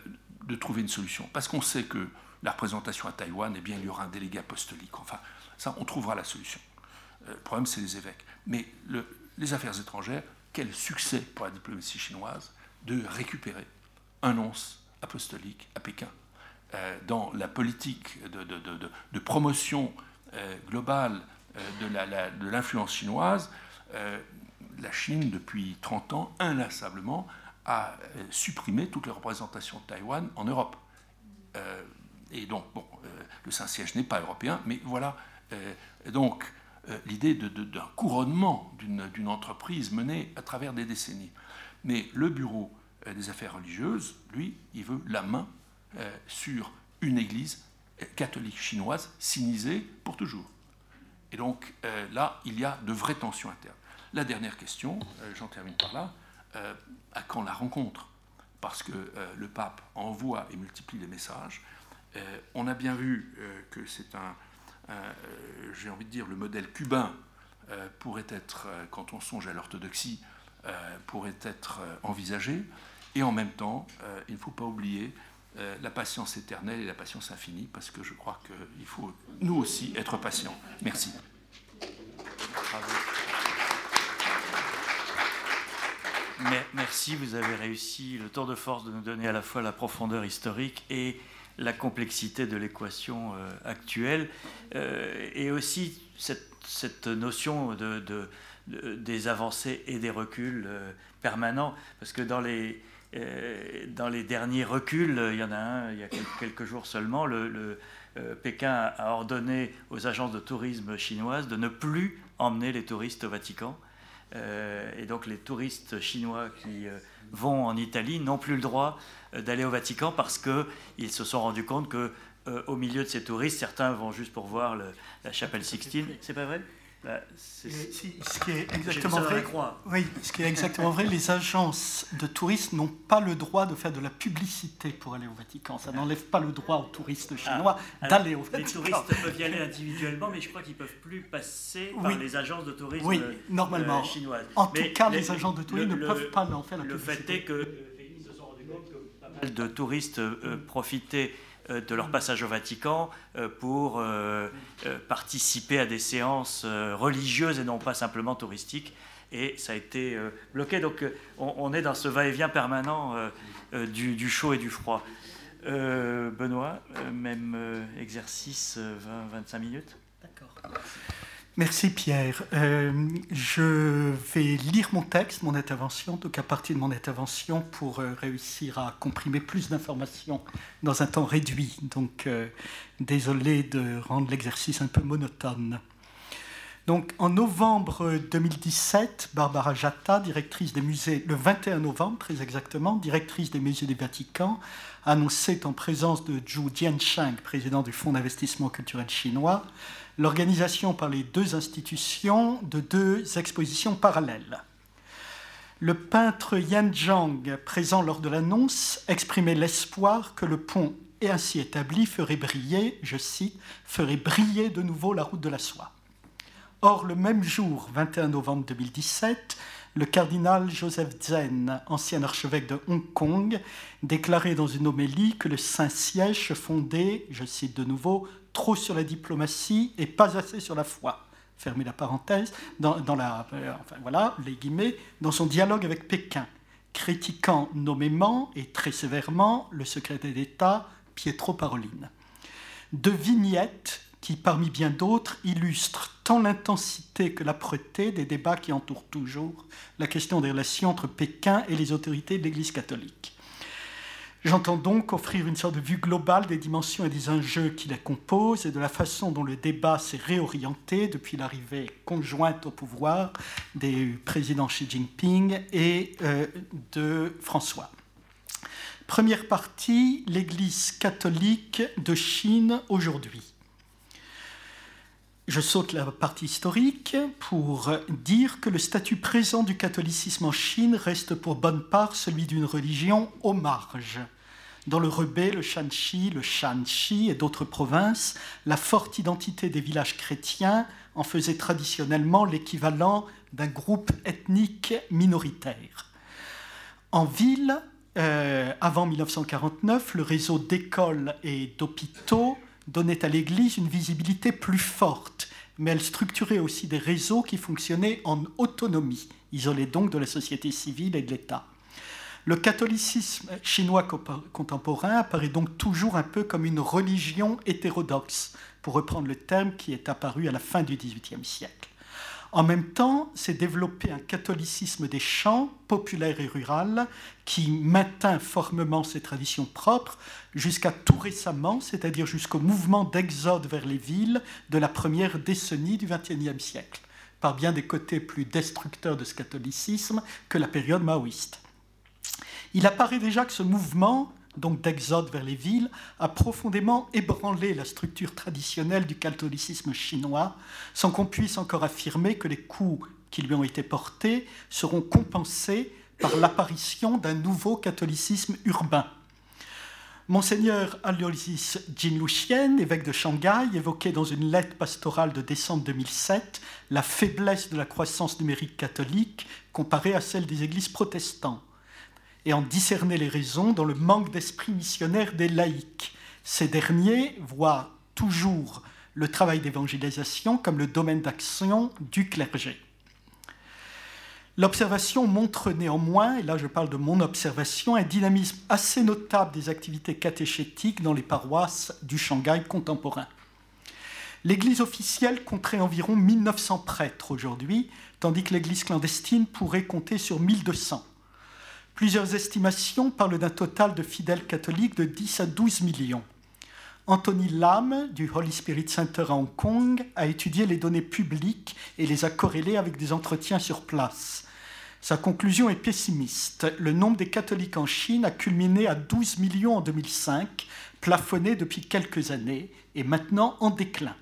de trouver une solution, parce qu'on sait que la représentation à Taïwan, eh bien, il y aura un délégué apostolique. Enfin, ça, on trouvera la solution. Euh, le problème, c'est les évêques. Mais les affaires étrangères, quel succès pour la diplomatie chinoise de récupérer un once apostolique à Pékin. Euh, dans la politique de, promotion euh, globale euh, de l'influence chinoise, la Chine, depuis 30 ans, inlassablement, a supprimé toutes les représentations de Taïwan en Europe. et donc, bon, le Saint-Siège n'est pas européen, mais voilà. donc, l'idée d'un couronnement d'une entreprise menée à travers des décennies. Mais le bureau des affaires religieuses, lui, il veut la main euh, sur une église euh, catholique chinoise sinisée pour toujours. Et donc là, il y a de vraies tensions internes. La dernière question, j'en termine par là, à quand la rencontre? Parce que le pape envoie et multiplie les messages. on a bien vu que c'est un, j'ai envie de dire, le modèle cubain pourrait être, quand on songe à l'orthodoxie, pourrait être envisagé. Et en même temps, euh, il ne faut pas oublier euh, la patience éternelle et la patience infinie, parce que je crois qu'il faut nous aussi être patients. Merci. Merci, vous avez réussi le tour de force de nous donner à la fois la profondeur historique et la complexité de l'équation euh, actuelle, et aussi cette, notion de, des avancées et des reculs permanents, parce que dans les, dans les derniers reculs, il y en a un il y a quelques jours seulement, le, euh, Pékin a ordonné aux agences de tourisme chinoises de ne plus emmener les touristes au Vatican. Euh, et donc les touristes chinois qui vont en Italie n'ont plus le droit d'aller au Vatican parce qu'ils se sont rendus compte que au milieu de ces touristes, certains vont juste pour voir la chapelle Sixtine. C'est pas vrai? Bah, ce qui est [LAUGHS] exactement vrai, oui, ce qui est exactement vrai, les agences de touristes n'ont pas le droit de faire de la publicité pour aller au Vatican. Ça n'enlève pas le droit aux touristes ah, chinois d'aller au Vatican. Les touristes peuvent y aller individuellement, mais je crois qu'ils ne peuvent plus passer par les agences de tourisme oui, normalement. Euh, chinoises. En tout cas, les, agences de tourisme ne peuvent pas en faire la publicité. Le fait est que ils se sont rendus compte que pas mal de touristes euh, profitaient euh, de leur passage au Vatican euh, pour euh, participer à des séances religieuses et non pas simplement touristiques. Et ça a été bloqué. Donc on, est dans ce va-et-vient permanent du, chaud et du froid. Benoît, même exercice 20-25 minutes D'accord. Merci Pierre. Euh, je vais lire mon texte, mon intervention, donc à partir de mon intervention pour euh, réussir à comprimer plus d'informations dans un temps réduit. Donc euh, désolé de rendre l'exercice un peu monotone. Donc en novembre 2017, Barbara Jatta, directrice des musées, le 21 novembre très exactement, directrice des musées du Vatican, annonçait en présence de Zhu Jiansheng, président du Fonds d'investissement culturel chinois, l'organisation par les deux institutions de deux expositions parallèles. Le peintre Yan Zhang, présent lors de l'annonce, exprimait l'espoir que le pont ainsi établi ferait briller, je cite, ferait briller de nouveau la route de la soie. Or, le même jour, 21 novembre 2017, le cardinal Joseph Zen, ancien archevêque de Hong Kong, déclarait dans une homélie que le Saint-Siège fondait, je cite de nouveau, trop sur la diplomatie et pas assez sur la foi. Fermez la parenthèse, dans, la, euh, enfin, voilà, les guillemets, dans son dialogue avec Pékin, critiquant nommément et très sévèrement le secrétaire d'État Pietro Parolin. Deux vignettes qui, parmi bien d'autres, illustrent tant l'intensité que l'âpreté des débats qui entourent toujours la question des relations entre Pékin et les autorités de l'Église catholique. J'entends donc offrir une sorte de vue globale des dimensions et des enjeux qui les composent et de la façon dont le débat s'est réorienté depuis l'arrivée conjointe au pouvoir des présidents Xi Jinping et euh, de François. Première partie, l'Église catholique de Chine aujourd'hui. Je saute la partie historique pour dire que le statut présent du catholicisme en Chine reste pour bonne part celui d'une religion aux marges. Dans le Rebé, le Shanxi, le Shanxi et d'autres provinces, la forte identité des villages chrétiens en faisait traditionnellement l'équivalent d'un groupe ethnique minoritaire. En ville, euh, avant 1949, le réseau d'écoles et d'hôpitaux donnait à l'Église une visibilité plus forte, mais elle structurait aussi des réseaux qui fonctionnaient en autonomie, isolés donc de la société civile et de l'État. Le catholicisme chinois contemporain apparaît donc toujours un peu comme une religion hétérodoxe, pour reprendre le terme qui est apparu à la fin du XVIIIe siècle. En même temps, s'est développé un catholicisme des champs, populaire et rural, qui maintint formement ses traditions propres jusqu'à tout récemment, c'est-à-dire jusqu'au mouvement d'exode vers les villes de la première décennie du XXIe siècle, par bien des côtés plus destructeurs de ce catholicisme que la période maoïste. Il apparaît déjà que ce mouvement donc d'exode vers les villes, a profondément ébranlé la structure traditionnelle du catholicisme chinois, sans qu'on puisse encore affirmer que les coups qui lui ont été portés seront compensés par l'apparition d'un nouveau catholicisme urbain. Monseigneur Aloysius Jin Luxian, évêque de Shanghai, évoquait dans une lettre pastorale de décembre 2007 la faiblesse de la croissance numérique catholique comparée à celle des églises protestantes et en discerner les raisons dans le manque d'esprit missionnaire des laïcs. Ces derniers voient toujours le travail d'évangélisation comme le domaine d'action du clergé. L'observation montre néanmoins, et là je parle de mon observation, un dynamisme assez notable des activités catéchétiques dans les paroisses du Shanghai contemporain. L'Église officielle compterait environ 1900 prêtres aujourd'hui, tandis que l'Église clandestine pourrait compter sur 1200. Plusieurs estimations parlent d'un total de fidèles catholiques de 10 à 12 millions. Anthony Lam, du Holy Spirit Center à Hong Kong, a étudié les données publiques et les a corrélées avec des entretiens sur place. Sa conclusion est pessimiste. Le nombre des catholiques en Chine a culminé à 12 millions en 2005, plafonné depuis quelques années et maintenant en déclin.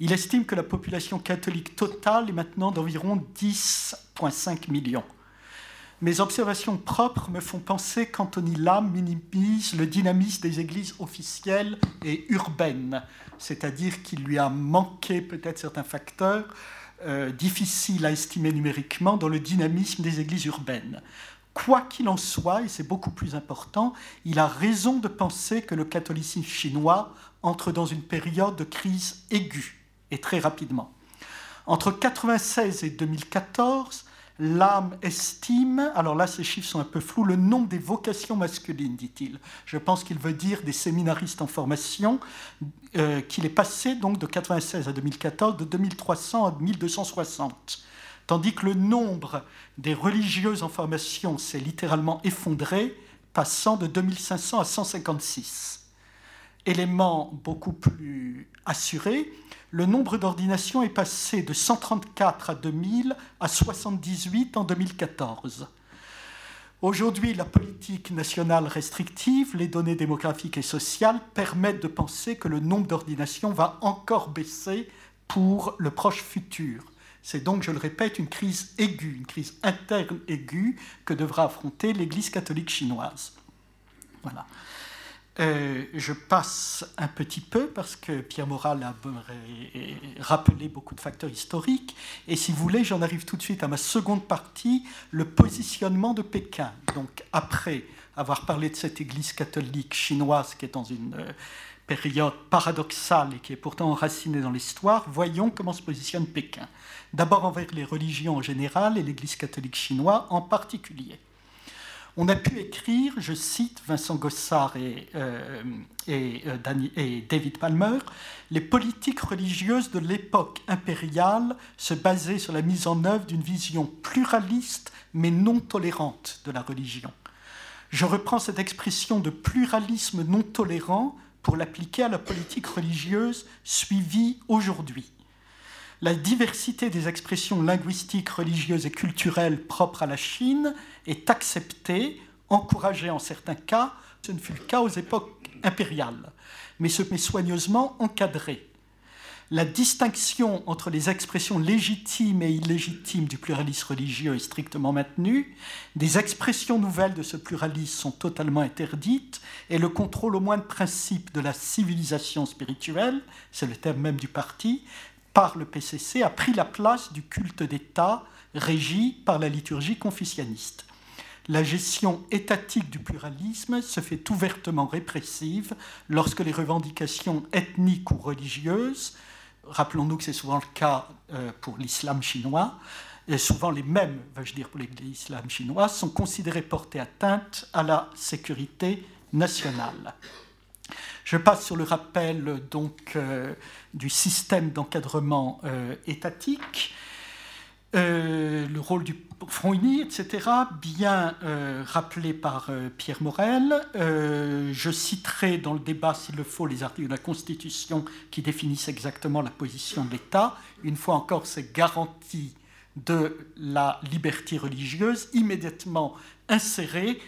Il estime que la population catholique totale est maintenant d'environ 10,5 millions. Mes observations propres me font penser qu'Anthony Lam minimise le dynamisme des églises officielles et urbaines, c'est-à-dire qu'il lui a manqué peut-être certains facteurs euh, difficiles à estimer numériquement dans le dynamisme des églises urbaines. Quoi qu'il en soit, et c'est beaucoup plus important, il a raison de penser que le catholicisme chinois entre dans une période de crise aiguë, et très rapidement. Entre 1996 et 2014, L'âme estime, alors là ces chiffres sont un peu flous, le nombre des vocations masculines, dit-il. Je pense qu'il veut dire des séminaristes en formation, euh, qu'il est passé donc de 96 à 2014 de 2300 à 1260. Tandis que le nombre des religieuses en formation s'est littéralement effondré, passant de 2500 à 156. Élément beaucoup plus assuré, le nombre d'ordinations est passé de 134 à 2000 à 78 en 2014. Aujourd'hui, la politique nationale restrictive, les données démographiques et sociales permettent de penser que le nombre d'ordinations va encore baisser pour le proche futur. C'est donc, je le répète, une crise aiguë, une crise interne aiguë que devra affronter l'Église catholique chinoise. Voilà. Euh, je passe un petit peu parce que Pierre Moral a rappelé beaucoup de facteurs historiques. Et si vous voulez, j'en arrive tout de suite à ma seconde partie, le positionnement de Pékin. Donc après avoir parlé de cette église catholique chinoise qui est dans une euh, période paradoxale et qui est pourtant enracinée dans l'histoire, voyons comment se positionne Pékin. D'abord envers les religions en général et l'église catholique chinoise en particulier. On a pu écrire, je cite Vincent Gossard et, euh, euh, David Palmer, les politiques religieuses de l'époque impériale se basaient sur la mise en œuvre d'une vision pluraliste mais non tolérante de la religion. Je reprends cette expression de pluralisme non tolérant pour l'appliquer à la politique religieuse suivie aujourd'hui la diversité des expressions linguistiques, religieuses et culturelles propres à la Chine est acceptée, encouragée en certains cas. Ce ne fut le cas aux époques impériales, mais ce met soigneusement encadré. La distinction entre les expressions légitimes et illégitimes du pluralisme religieux est strictement maintenue. Des expressions nouvelles de ce pluralisme sont totalement interdites et le contrôle au moins de principe de la civilisation spirituelle, c'est le terme même du parti, par le PCC a pris la place du culte d'État régi par la liturgie confucianiste. La gestion étatique du pluralisme se fait ouvertement répressive lorsque les revendications ethniques ou religieuses, rappelons-nous que c'est souvent le cas euh, pour l'islam chinois, et souvent les mêmes, vais-je dire, pour l'islam chinois, sont considérées porter atteinte à la sécurité nationale. Je passe sur le rappel donc euh, du système d'encadrement euh, étatique, euh, le rôle du Front uni, etc., bien rappelé par Pierre Morel. je citerai dans le débat, s'il le faut, les articles de la Constitution qui définissent exactement la position de l'État. Une fois encore, c'est garantie de la liberté religieuse immédiatement insérée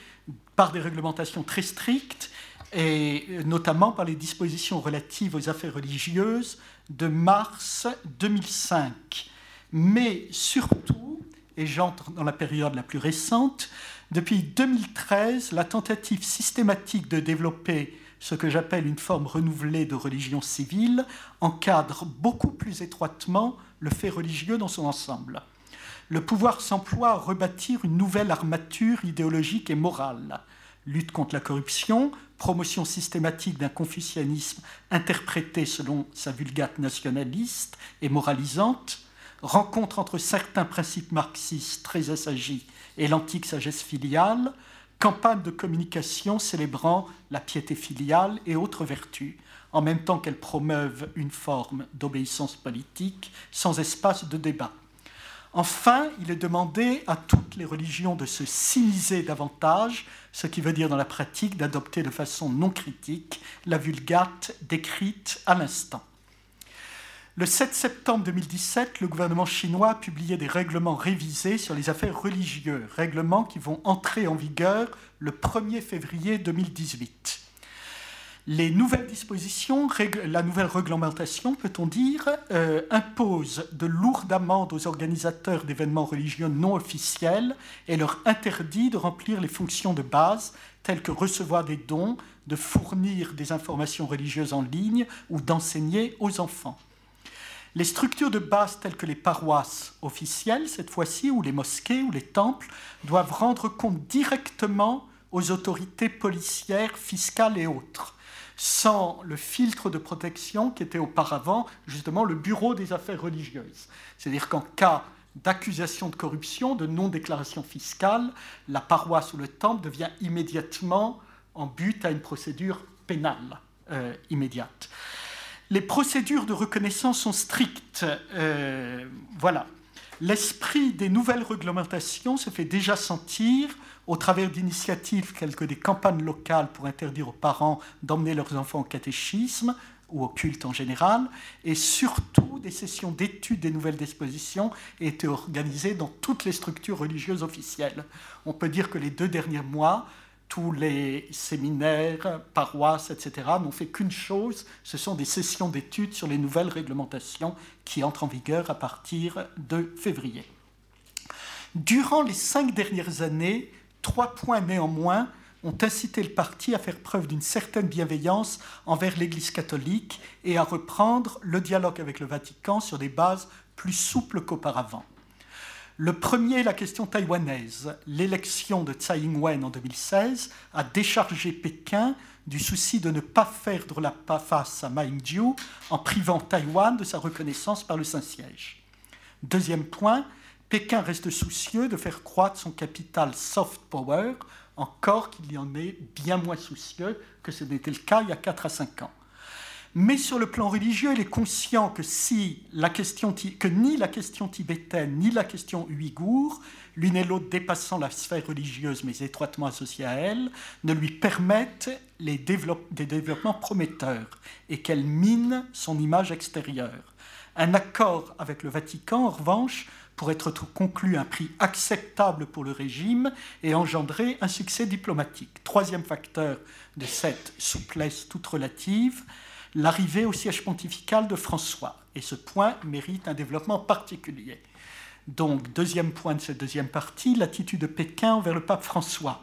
par des réglementations très strictes et notamment par les dispositions relatives aux affaires religieuses de mars 2005. Mais surtout, et j'entre dans la période la plus récente, depuis 2013, la tentative systématique de développer ce que j'appelle une forme renouvelée de religion civile encadre beaucoup plus étroitement le fait religieux dans son ensemble. Le pouvoir s'emploie à rebâtir une nouvelle armature idéologique et morale. Lutte contre la corruption, promotion systématique d'un confucianisme interprété selon sa vulgate nationaliste et moralisante, rencontre entre certains principes marxistes très assagis et l'antique sagesse filiale, campagne de communication célébrant la piété filiale et autres vertus, en même temps qu'elle promeuvent une forme d'obéissance politique sans espace de débat. Enfin, il est demandé à toutes les religions de se siniser davantage, ce qui veut dire dans la pratique d'adopter de façon non critique la vulgate décrite à l'instant. Le 7 septembre 2017, le gouvernement chinois a publié des règlements révisés sur les affaires religieuses, règlements qui vont entrer en vigueur le 1er février 2018. Les nouvelles dispositions, la nouvelle réglementation, peut-on dire, euh, impose de lourdes amendes aux organisateurs d'événements religieux non officiels et leur interdit de remplir les fonctions de base telles que recevoir des dons, de fournir des informations religieuses en ligne ou d'enseigner aux enfants. Les structures de base telles que les paroisses officielles, cette fois-ci, ou les mosquées ou les temples, doivent rendre compte directement aux autorités policières, fiscales et autres sans le filtre de protection qui était auparavant justement le bureau des affaires religieuses. C'est-à-dire qu'en cas d'accusation de corruption, de non-déclaration fiscale, la paroisse ou le temple devient immédiatement en but à une procédure pénale euh, immédiate. Les procédures de reconnaissance sont strictes. Euh, voilà. L'esprit des nouvelles réglementations se fait déjà sentir au travers d'initiatives telles que des campagnes locales pour interdire aux parents d'emmener leurs enfants au catéchisme ou au culte en général, et surtout des sessions d'études des nouvelles dispositions étaient organisées dans toutes les structures religieuses officielles. On peut dire que les deux derniers mois, tous les séminaires, paroisses, etc., n'ont fait qu'une chose, ce sont des sessions d'études sur les nouvelles réglementations qui entrent en vigueur à partir de février. Durant les cinq dernières années, Trois points néanmoins ont incité le parti à faire preuve d'une certaine bienveillance envers l'Église catholique et à reprendre le dialogue avec le Vatican sur des bases plus souples qu'auparavant. Le premier, la question taïwanaise. L'élection de Tsai Ing-wen en 2016 a déchargé Pékin du souci de ne pas faire la face à Ma Ying-jeou en privant Taïwan de sa reconnaissance par le Saint-Siège. Deuxième point, Pékin reste soucieux de faire croître son capital soft power, encore qu'il y en est bien moins soucieux que ce n'était le cas il y a 4 à 5 ans. Mais sur le plan religieux, il est conscient que, si la question, que ni la question tibétaine ni la question ouïghour, l'une et l'autre dépassant la sphère religieuse mais étroitement associée à elle, ne lui permettent les des développements prometteurs et qu'elle mine son image extérieure. Un accord avec le Vatican, en revanche, pour être conclu un prix acceptable pour le régime et engendrer un succès diplomatique. Troisième facteur de cette souplesse toute relative, l'arrivée au siège pontifical de François. Et ce point mérite un développement particulier. Donc, deuxième point de cette deuxième partie, l'attitude de Pékin envers le pape François.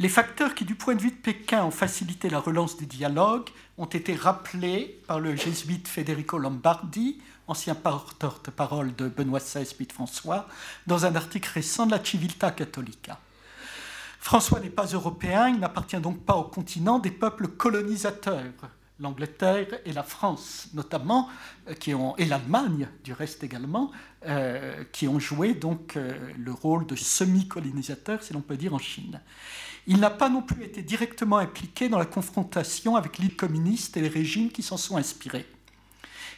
Les facteurs qui, du point de vue de Pékin, ont facilité la relance du dialogue ont été rappelés par le jésuite Federico Lombardi, ancien porte-parole de Benoît XVI puis de François, dans un article récent de la Civiltà Cattolica. François n'est pas européen, il n'appartient donc pas au continent des peuples colonisateurs l'Angleterre et la France notamment, euh, qui ont, et l'Allemagne du reste également, euh, qui ont joué donc euh, le rôle de semi-colonisateur, si l'on peut dire, en Chine. Il n'a pas non plus été directement impliqué dans la confrontation avec l'île communiste et les régimes qui s'en sont inspirés.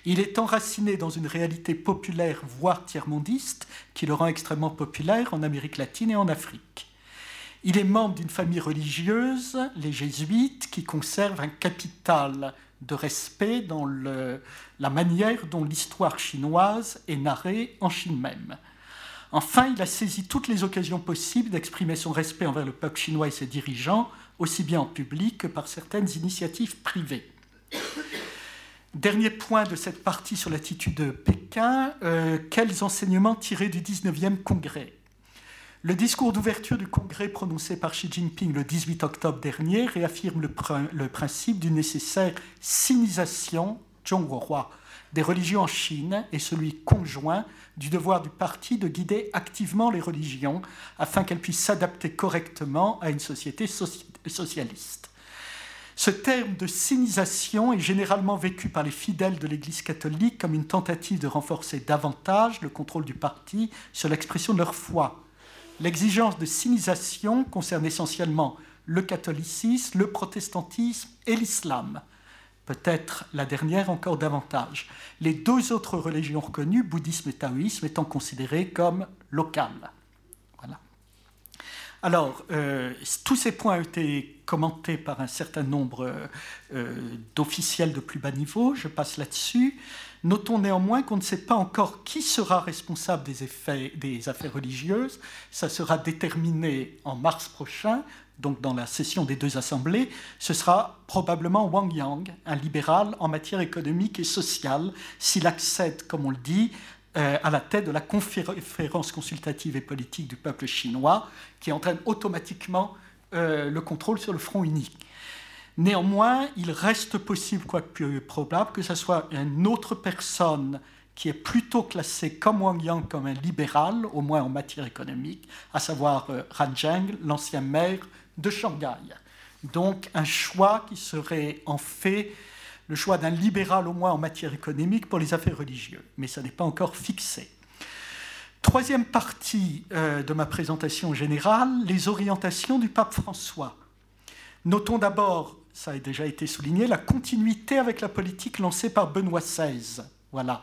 Il est enraciné dans une réalité populaire, voire tiers-mondiste, qui le rend extrêmement populaire en Amérique latine et en Afrique. Il est membre d'une famille religieuse, les jésuites, qui conservent un capital de respect dans la manière dont l'histoire chinoise est narrée en Chine même. Enfin, il a saisi toutes les occasions possibles d'exprimer son respect envers le peuple chinois et ses dirigeants, aussi bien en public que par certaines initiatives privées. Dernier point de cette partie sur l'attitude de Pékin, euh, quels enseignements tirés du 19e congrès? Le discours d'ouverture du Congrès prononcé par Xi Jinping le 18 octobre dernier réaffirme le, principe d'une nécessaire sinisation des religions en Chine et celui conjoint du devoir du parti de guider activement les religions afin qu'elles puissent s'adapter correctement à une société socialiste. Ce terme de sinisation est généralement vécu par les fidèles de l'Église catholique comme une tentative de renforcer davantage le contrôle du parti sur l'expression de leur foi L'exigence de sinisation concerne essentiellement le catholicisme, le protestantisme et l'islam. Peut-être la dernière encore davantage. Les deux autres religions reconnues, bouddhisme et taoïsme, étant considérées comme locales. Alors, euh, tous ces points ont été commentés par un certain nombre euh, d'officiels de plus bas niveau. Je passe là-dessus. Notons néanmoins qu'on ne sait pas encore qui sera responsable des, des affaires religieuses. Ça sera déterminé en mars prochain, donc dans la session des deux assemblées. Ce sera probablement Wang Yang, un libéral en matière économique et sociale, s'il accède, comme on le dit, à la tête de la conférence consultative et politique du peuple chinois, qui entraîne automatiquement euh, le contrôle sur le front unique. Néanmoins, il reste possible, quoique probable, que ce soit une autre personne qui est plutôt classée comme Wang Yang comme un libéral, au moins en matière économique, à savoir euh, Han Zheng, l'ancien maire de Shanghai. Donc un choix qui serait en fait le choix d'un libéral au moins en matière économique pour les affaires religieuses, mais ça n'est pas encore fixé. Troisième partie euh, de ma présentation générale, les orientations du pape François. Notons d'abord ça a déjà été souligné, la continuité avec la politique lancée par Benoît XVI. Voilà.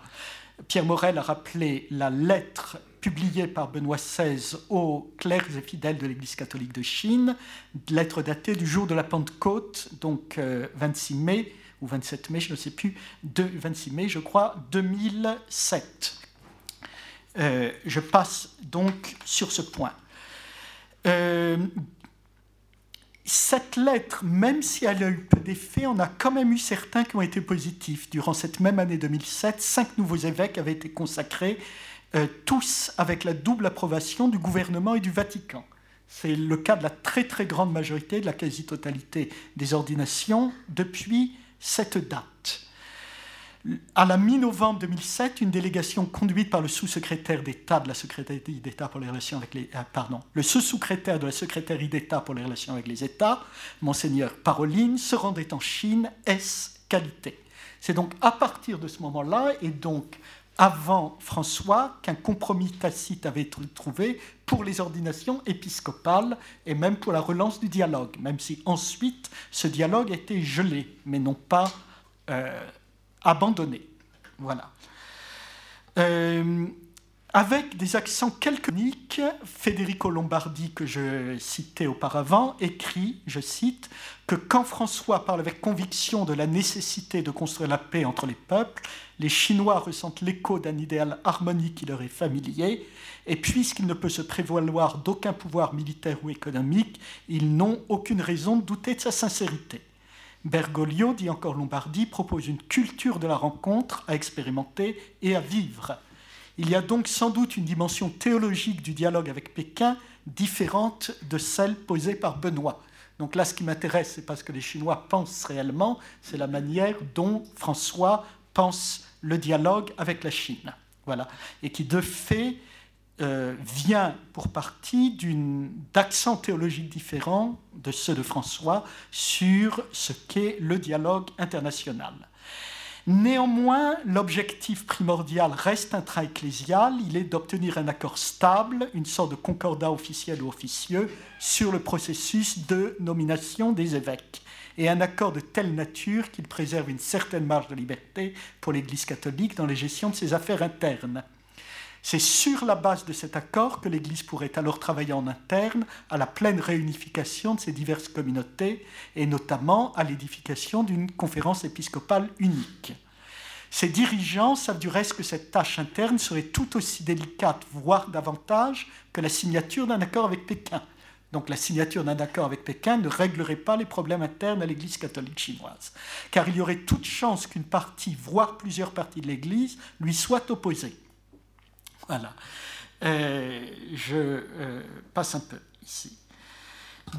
Pierre Morel a rappelé la lettre publiée par Benoît XVI aux clercs et fidèles de l'Église catholique de Chine, lettre datée du jour de la Pentecôte, donc 26 euh, mai ou 27 mai, je ne sais plus, de 26 mai, je crois, 2007. Euh, je passe donc sur ce point. Euh, cette lettre, même si elle a eu peu d'effet, on a quand même eu certains qui ont été positifs. Durant cette même année 2007, cinq nouveaux évêques avaient été consacrés, euh, tous avec la double approbation du gouvernement et du Vatican. C'est le cas de la très très grande majorité, de la quasi-totalité des ordinations depuis cette date. À la mi-novembre 2007, une délégation conduite par le sous-secrétaire d'État de la secrétaire d'État pour les relations avec les euh, pardon, le sous-secrétaire de la secrétaire d'État pour les relations avec les États, monseigneur Paroline, se rendait en Chine, S qualité. C'est donc à partir de ce moment-là et donc avant François qu'un compromis tacite avait été trouvé pour les ordinations épiscopales et même pour la relance du dialogue, même si ensuite ce dialogue était gelé, mais non pas euh, abandonné. Voilà. Euh, avec des accents quelques Federico Lombardi, que je citais auparavant, écrit, je cite, que quand François parle avec conviction de la nécessité de construire la paix entre les peuples, les Chinois ressentent l'écho d'un idéal harmonique qui leur est familier, et puisqu'il ne peut se prévaloir d'aucun pouvoir militaire ou économique, ils n'ont aucune raison de douter de sa sincérité. Bergoglio, dit encore Lombardi, propose une culture de la rencontre à expérimenter et à vivre. Il y a donc sans doute une dimension théologique du dialogue avec Pékin différente de celle posée par Benoît. Donc là, ce qui m'intéresse, c'est parce que les Chinois pensent réellement, c'est la manière dont François pense le dialogue avec la Chine. Et qui, de fait, euh, vient pour partie d'accents théologiques différents de ceux de François sur ce qu'est le dialogue international. Néanmoins, l'objectif primordial reste intra-ecclésial, il est d'obtenir un accord stable, une sorte de concordat officiel ou officieux sur le processus de nomination des évêques, et un accord de telle nature qu'il préserve une certaine marge de liberté pour l'Église catholique dans la gestion de ses affaires internes. C'est sur la base de cet accord que l'Église pourrait alors travailler en interne à la pleine réunification de ces diverses communautés et notamment à l'édification d'une conférence épiscopale unique. Ces dirigeants savent du reste que cette tâche interne serait tout aussi délicate, voire davantage, que la signature d'un accord avec Pékin. Donc la signature d'un accord avec Pékin ne réglerait pas les problèmes internes à l'Église catholique chinoise, car il y aurait toute chance qu'une partie, voire plusieurs parties de l'Église, lui soient opposées. Voilà. Euh, je euh, passe un peu ici.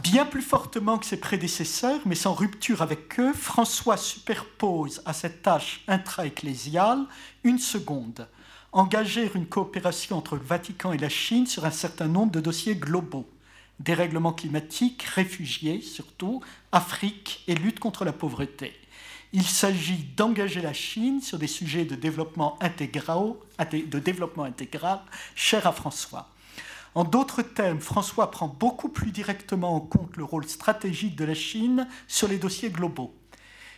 Bien plus fortement que ses prédécesseurs, mais sans rupture avec eux, François superpose à cette tâche intra-ecclésiale une seconde, engager une coopération entre le Vatican et la Chine sur un certain nombre de dossiers globaux, dérèglement climatique, réfugiés surtout, Afrique et lutte contre la pauvreté. Il s'agit d'engager la Chine sur des sujets de développement intégral, de développement intégral chers à François. En d'autres termes, François prend beaucoup plus directement en compte le rôle stratégique de la Chine sur les dossiers globaux.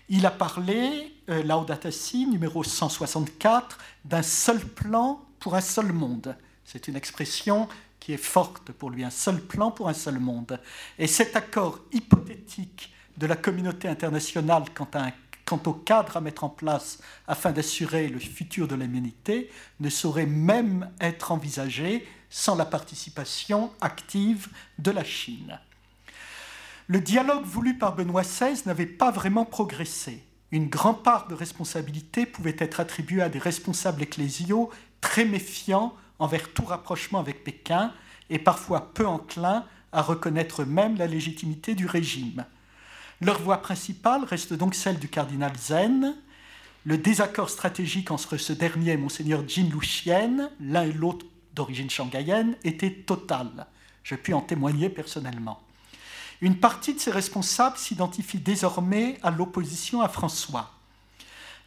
Il a parlé, euh, Laudato Si, numéro 164, d'un seul plan pour un seul monde. C'est une expression qui est forte pour lui, un seul plan pour un seul monde. Et cet accord hypothétique de la communauté internationale quant à un quant au cadre à mettre en place afin d'assurer le futur de l'humanité ne saurait même être envisagé sans la participation active de la Chine. Le dialogue voulu par Benoît XVI n'avait pas vraiment progressé. Une grande part de responsabilité pouvait être attribuée à des responsables ecclésiaux très méfiants envers tout rapprochement avec Pékin et parfois peu enclins à reconnaître même la légitimité du régime. Leur voie principale reste donc celle du cardinal Zen. Le désaccord stratégique entre ce dernier et monseigneur Jin Luxian, l'un et l'autre d'origine shanghaïenne, était total. Je puis en témoigner personnellement. Une partie de ces responsables s'identifie désormais à l'opposition à François.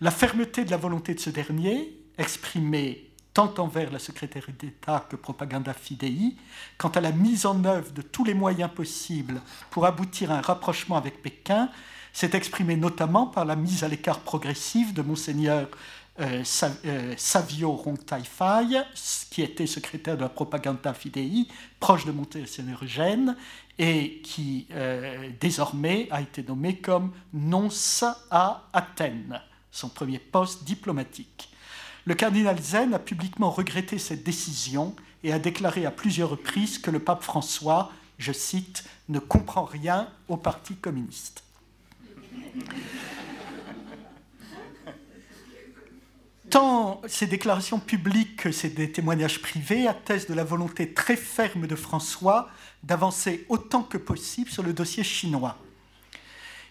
La fermeté de la volonté de ce dernier, exprimée tant envers la secrétaire d'État que Propaganda Fidei, quant à la mise en œuvre de tous les moyens possibles pour aboutir à un rapprochement avec Pékin, s'est exprimée notamment par la mise à l'écart progressive de Monseigneur euh, euh, Savio Rongtai-Fai, qui était secrétaire de la Propaganda Fidei, proche de Monseigneur Eugène, et qui euh, désormais a été nommé comme nonce à Athènes, son premier poste diplomatique. Le cardinal Zen a publiquement regretté cette décision et a déclaré à plusieurs reprises que le pape François, je cite, ne comprend rien au Parti communiste. tant ces déclarations publiques que ces témoignages privés attestent de la volonté très ferme de François d'avancer autant que possible sur le dossier chinois.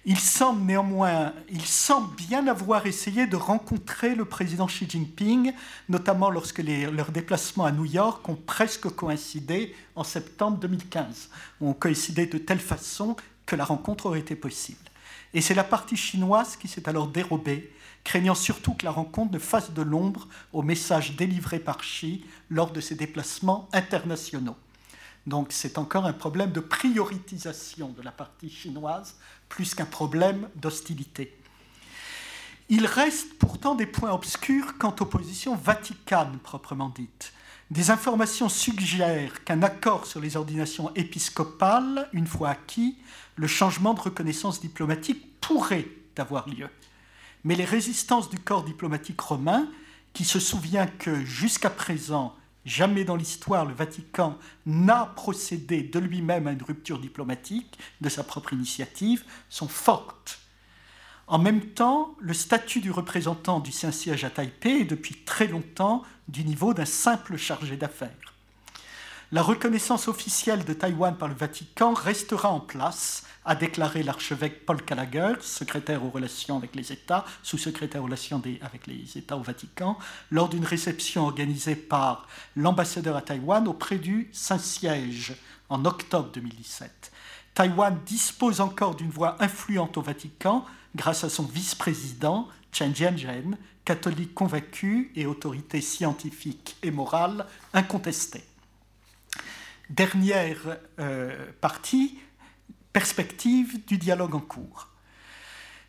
Il semble néanmoins, il semble bien avoir essayé de rencontrer le président Xi Jinping, notamment lorsque leurs déplacements à New York ont presque coïncidé en septembre 2015, ont coïncidé de telle façon que la rencontre aurait été possible. Et c'est la partie chinoise qui s'est alors dérobée, craignant surtout que la rencontre ne fasse de l'ombre aux messages délivrés par Xi lors de ses déplacements internationaux. Donc c'est encore un problème de prioritisation de la partie chinoise plus qu'un problème d'hostilité. Il reste pourtant des points obscurs quant aux positions vaticanes proprement dites. Des informations suggèrent qu'un accord sur les ordinations épiscopales, une fois acquis, le changement de reconnaissance diplomatique pourrait avoir lieu. Mais les résistances du corps diplomatique romain, qui se souvient que jusqu'à présent, jamais dans l'histoire le Vatican n'a procédé de lui-même à une rupture diplomatique de sa propre initiative, sont fortes. En même temps, le statut du représentant du Saint-Siège à Taipei est depuis très longtemps du niveau d'un simple chargé d'affaires. La reconnaissance officielle de Taïwan par le Vatican restera en place, a déclaré l'archevêque Paul Gallagher, secrétaire aux relations avec les États, sous-secrétaire aux relations avec les États au Vatican, lors d'une réception organisée par l'ambassadeur à Taïwan auprès du Saint-Siège en octobre 2017. Taïwan dispose encore d'une voix influente au Vatican grâce à son vice-président, Chen Jianzhen, catholique convaincu et autorité scientifique et morale incontestée. Dernière euh, partie, perspective du dialogue en cours.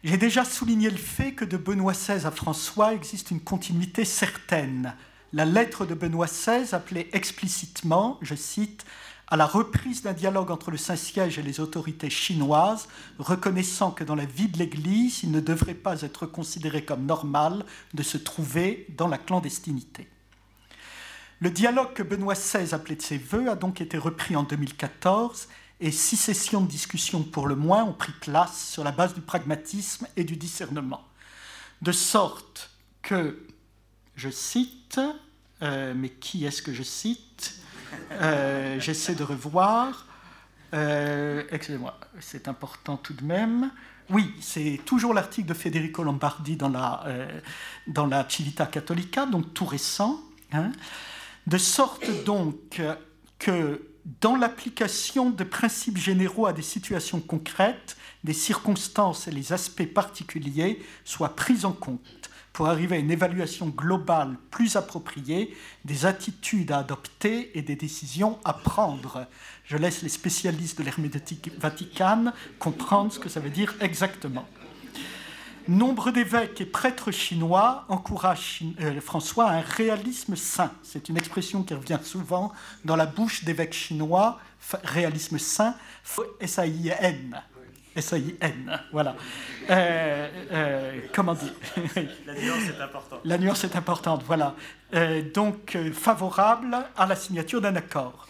J'ai déjà souligné le fait que de Benoît XVI à François existe une continuité certaine. La lettre de Benoît XVI appelait explicitement, je cite, à la reprise d'un dialogue entre le Saint-Siège et les autorités chinoises, reconnaissant que dans la vie de l'Église, il ne devrait pas être considéré comme normal de se trouver dans la clandestinité. Le dialogue que Benoît XVI appelait de ses voeux a donc été repris en 2014 et six sessions de discussion pour le moins ont pris place sur la base du pragmatisme et du discernement. De sorte que, je cite, euh, mais qui est-ce que je cite euh, J'essaie de revoir. Euh, excusez-moi, c'est important tout de même. Oui, c'est toujours l'article de Federico Lombardi dans la, Civita Cattolica, donc tout récent. Hein. De sorte donc que dans l'application de principes généraux à des situations concrètes, des circonstances et les aspects particuliers soient pris en compte pour arriver à une évaluation globale plus appropriée des attitudes à adopter et des décisions à prendre. Je laisse les spécialistes de l'herméneutique vaticane comprendre ce que ça veut dire exactement. Nombre d'évêques et prêtres chinois encouragent euh, François à un réalisme saint. C'est une expression qui revient souvent dans la bouche d'évêques chinois, réalisme saint, S-A-I-N. S-A-I-N, voilà. Euh, euh, comment dire? La nuance est importante. La nuance est importante, voilà. donc, favorable à la signature d'un accord.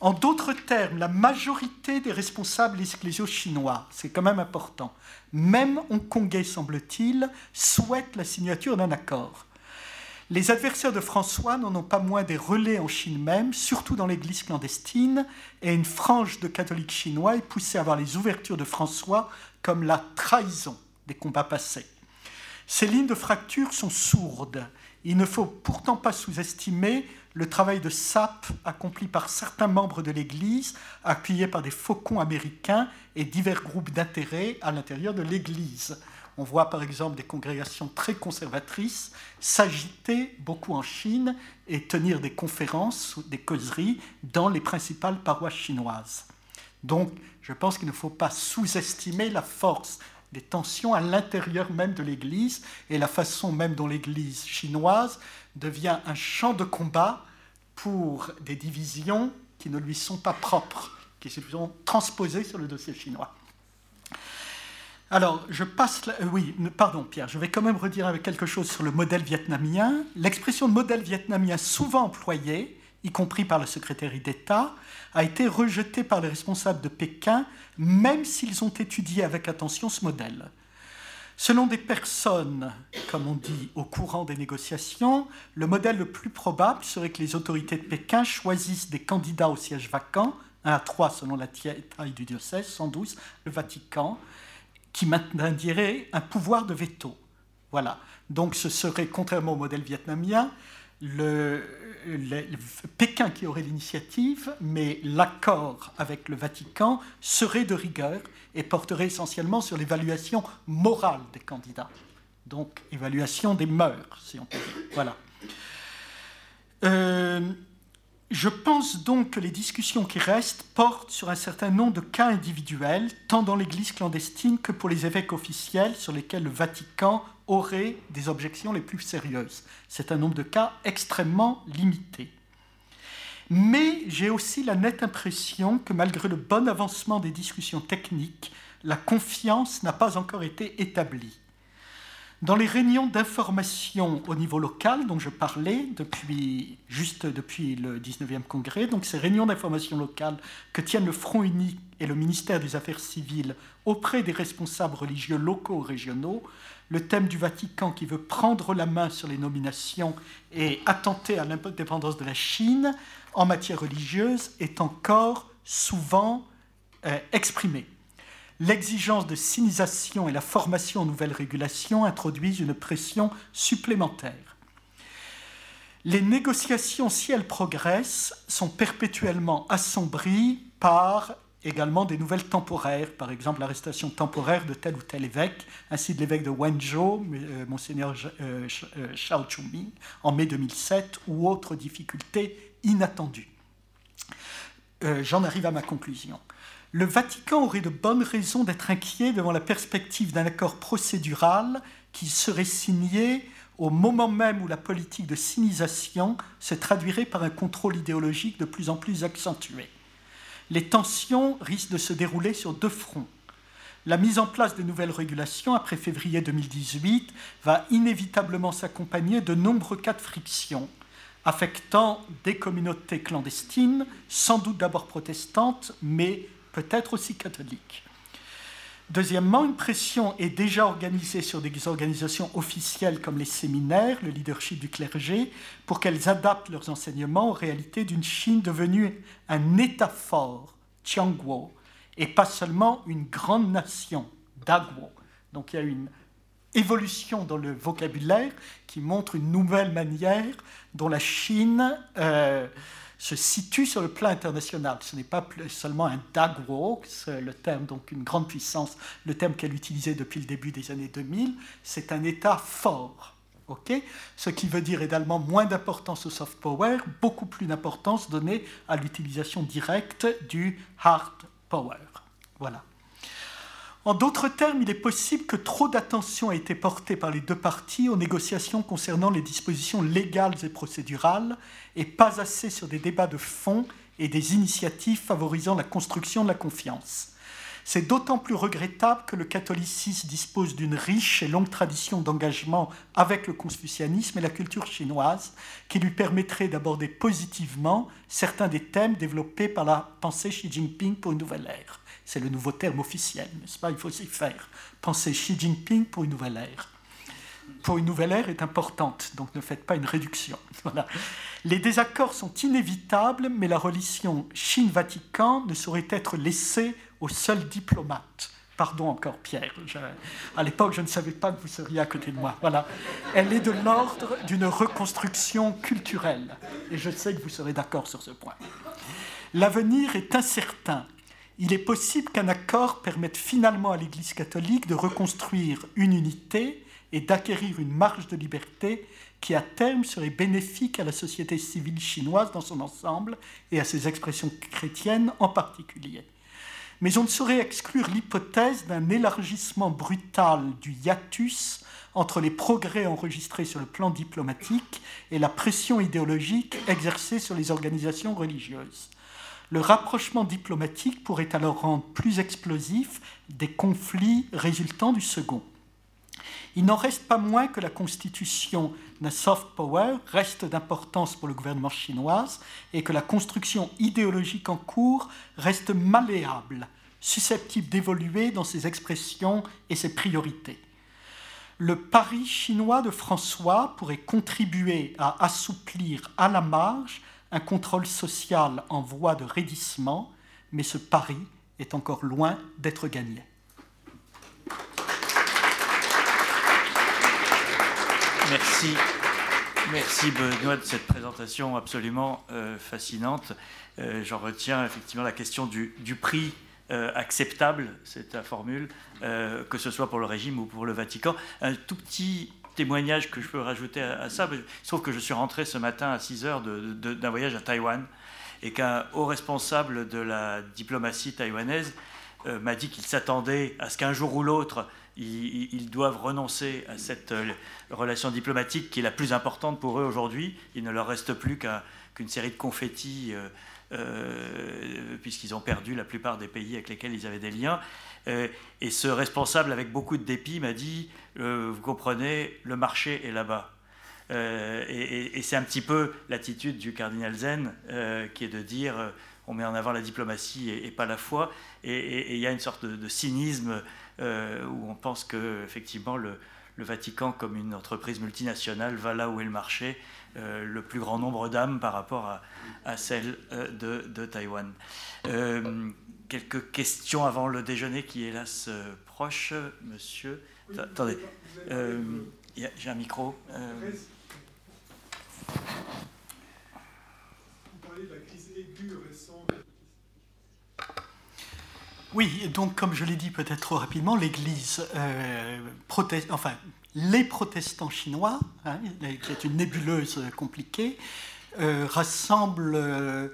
En d'autres termes, la majorité des responsables ecclésiaux chinois, c'est quand même important, même hongkongais semble-t-il, souhaitent la signature d'un accord. Les adversaires de François n'en ont pas moins des relais en Chine même, surtout dans l'église clandestine, et une frange de catholiques chinois est poussée à voir les ouvertures de François comme la trahison des combats passés. Ces lignes de fracture sont sourdes. Il ne faut pourtant pas sous-estimer le travail de sape accompli par certains membres de l'Église, appuyés par des faucons américains et divers groupes d'intérêt à l'intérieur de l'Église. On voit par exemple des congrégations très conservatrices s'agiter beaucoup en Chine et tenir des conférences, des causeries dans les principales paroisses chinoises. Donc je pense qu'il ne faut pas sous-estimer la force des tensions à l'intérieur même de l'Église et la façon même dont l'Église chinoise devient un champ de combat pour des divisions qui ne lui sont pas propres, qui se sont transposées sur le dossier chinois. Alors, je passe. Euh, oui, pardon, Pierre, je vais quand même redire quelque chose sur le modèle vietnamien. L'expression de modèle vietnamien, souvent employée, y compris par le secrétaire d'État, a été rejetée par les responsables de Pékin, même s'ils ont étudié avec attention ce modèle. Selon des personnes, comme on dit, au courant des négociations, le modèle le plus probable serait que les autorités de Pékin choisissent des candidats au siège vacant, 1 à 3 selon la taille du diocèse, 112, le Vatican, qui maintenirait un pouvoir de veto. Voilà. Donc ce serait, contrairement au modèle vietnamien, le, Pékin qui aurait l'initiative, mais l'accord avec le Vatican serait de rigueur et porterait essentiellement sur l'évaluation morale des candidats. Donc, évaluation des mœurs, si on peut dire. Voilà. Euh, je pense donc que les discussions qui restent portent sur un certain nombre de cas individuels, tant dans l'Église clandestine que pour les évêques officiels sur lesquels le Vatican aurait des objections les plus sérieuses. C'est un nombre de cas extrêmement limité. Mais j'ai aussi la nette impression que malgré le bon avancement des discussions techniques, la confiance n'a pas encore été établie. Dans les réunions d'information au niveau local dont je parlais depuis, juste depuis le 19e congrès, donc ces réunions d'information locale que tiennent le Front Uni et le ministère des Affaires civiles auprès des responsables religieux locaux ou régionaux, le thème du Vatican qui veut prendre la main sur les nominations et attenter à l'indépendance de la Chine en matière religieuse est encore souvent euh, exprimé. L'exigence de sinisation et la formation aux nouvelles régulations introduisent une pression supplémentaire. Les négociations, si elles progressent, sont perpétuellement assombries par également des nouvelles temporaires, par exemple l'arrestation temporaire de tel ou tel évêque, ainsi de l'évêque de Wenzhou, euh, monseigneur euh, euh, Shao Chuming, en mai 2007, ou autres difficultés inattendues. J'en arrive à ma conclusion. Le Vatican aurait de bonnes raisons d'être inquiet devant la perspective d'un accord procédural qui serait signé au moment même où la politique de sinisation se traduirait par un contrôle idéologique de plus en plus accentué les tensions risquent de se dérouler sur deux fronts. La mise en place de nouvelles régulations après février 2018 va inévitablement s'accompagner de nombreux cas de friction affectant des communautés clandestines, sans doute d'abord protestantes, mais peut-être aussi catholiques. Deuxièmement, une pression est déjà organisée sur des organisations officielles comme les séminaires, le leadership du clergé, pour qu'elles adaptent leurs enseignements aux réalités d'une Chine devenue un État fort, Tianguo, et pas seulement une grande nation, Daguo. Donc il y a une évolution dans le vocabulaire qui montre une nouvelle manière dont la Chine euh, se situe sur le plan international. Ce n'est pas seulement un Dagwo, le terme, donc une grande puissance, le terme qu'elle utilisait depuis le début des années 2000, c'est un État fort. Ce qui veut dire également moins d'importance au soft power, beaucoup plus d'importance donnée à l'utilisation directe du hard power. Voilà. En d'autres termes, il est possible que trop d'attention ait été portée par les deux parties aux négociations concernant les dispositions légales et procédurales, et pas assez sur des débats de fond et des initiatives favorisant la construction de la confiance. C'est d'autant plus regrettable que le catholicisme dispose d'une riche et longue tradition d'engagement avec le confucianisme et la culture chinoise, qui lui permettrait d'aborder positivement certains des thèmes développés par la pensée Xi Jinping pour une nouvelle ère. C'est le nouveau terme officiel, n'est-ce pas? Il faut s'y faire. Penser Xi Jinping pour une nouvelle ère. Pour une nouvelle ère est importante, donc ne faites pas une réduction. [LAUGHS] Voilà. Les désaccords sont inévitables, mais la relation Chine-Vatican ne saurait être laissée aux seuls diplomates. Pardon encore, Pierre. à l'époque, je ne savais pas que vous seriez à côté de moi. Voilà. Elle est de l'ordre d'une reconstruction culturelle. Et je sais que vous serez d'accord sur ce point. L'avenir est incertain il est possible qu'un accord permette finalement à l'Église catholique de reconstruire une unité et d'acquérir une marge de liberté qui à terme serait bénéfique à la société civile chinoise dans son ensemble et à ses expressions chrétiennes en particulier. Mais on ne saurait exclure l'hypothèse d'un élargissement brutal du hiatus entre les progrès enregistrés sur le plan diplomatique et la pression idéologique exercée sur les organisations religieuses le rapprochement diplomatique pourrait alors rendre plus explosifs des conflits résultant du second. Il n'en reste pas moins que la constitution d'un soft power reste d'importance pour le gouvernement chinois et que la construction idéologique en cours reste malléable, susceptible d'évoluer dans ses expressions et ses priorités. le pari chinois de François pourrait contribuer à assouplir à la marge un contrôle social en voie de raidissement, mais ce pari est encore loin d'être gagné. Merci. Merci Benoît de cette présentation absolument euh, fascinante. Euh, j'en retiens effectivement la question du, prix euh, acceptable, c'est ta formule, que ce soit pour le régime ou pour le Vatican. Un tout petit témoignage que je peux rajouter à, ça, il se trouve que je suis rentré ce matin à 6 heures d'un voyage à Taïwan et qu'un haut responsable de la diplomatie taïwanaise m'a dit qu'il s'attendait à ce qu'un jour ou l'autre, ils, doivent renoncer à cette relation diplomatique qui est la plus importante pour eux aujourd'hui. Il ne leur reste plus qu'une série de confettis euh, puisqu'ils ont perdu la plupart des pays avec lesquels ils avaient des liens. Euh, et ce responsable, avec beaucoup de dépit, m'a dit, euh, vous comprenez, le marché est là-bas. et, c'est un petit peu l'attitude du cardinal Zen, qui est de dire, on met en avant la diplomatie et, pas la foi. Et il y a une sorte de, cynisme où on pense que effectivement le, Vatican, comme une entreprise multinationale, va là où est le marché euh, le plus grand nombre d'âmes par rapport à, celle euh, de, Taïwan. Euh, quelques questions avant le déjeuner qui, hélas, proche, monsieur. Attendez, j'ai un micro. Vous parlez de la crise aiguë récente. Oui, donc comme je l'ai dit peut-être trop rapidement, l'Église proteste, enfin les protestants chinois, hein, qui est une nébuleuse compliquée, euh, rassemblent euh,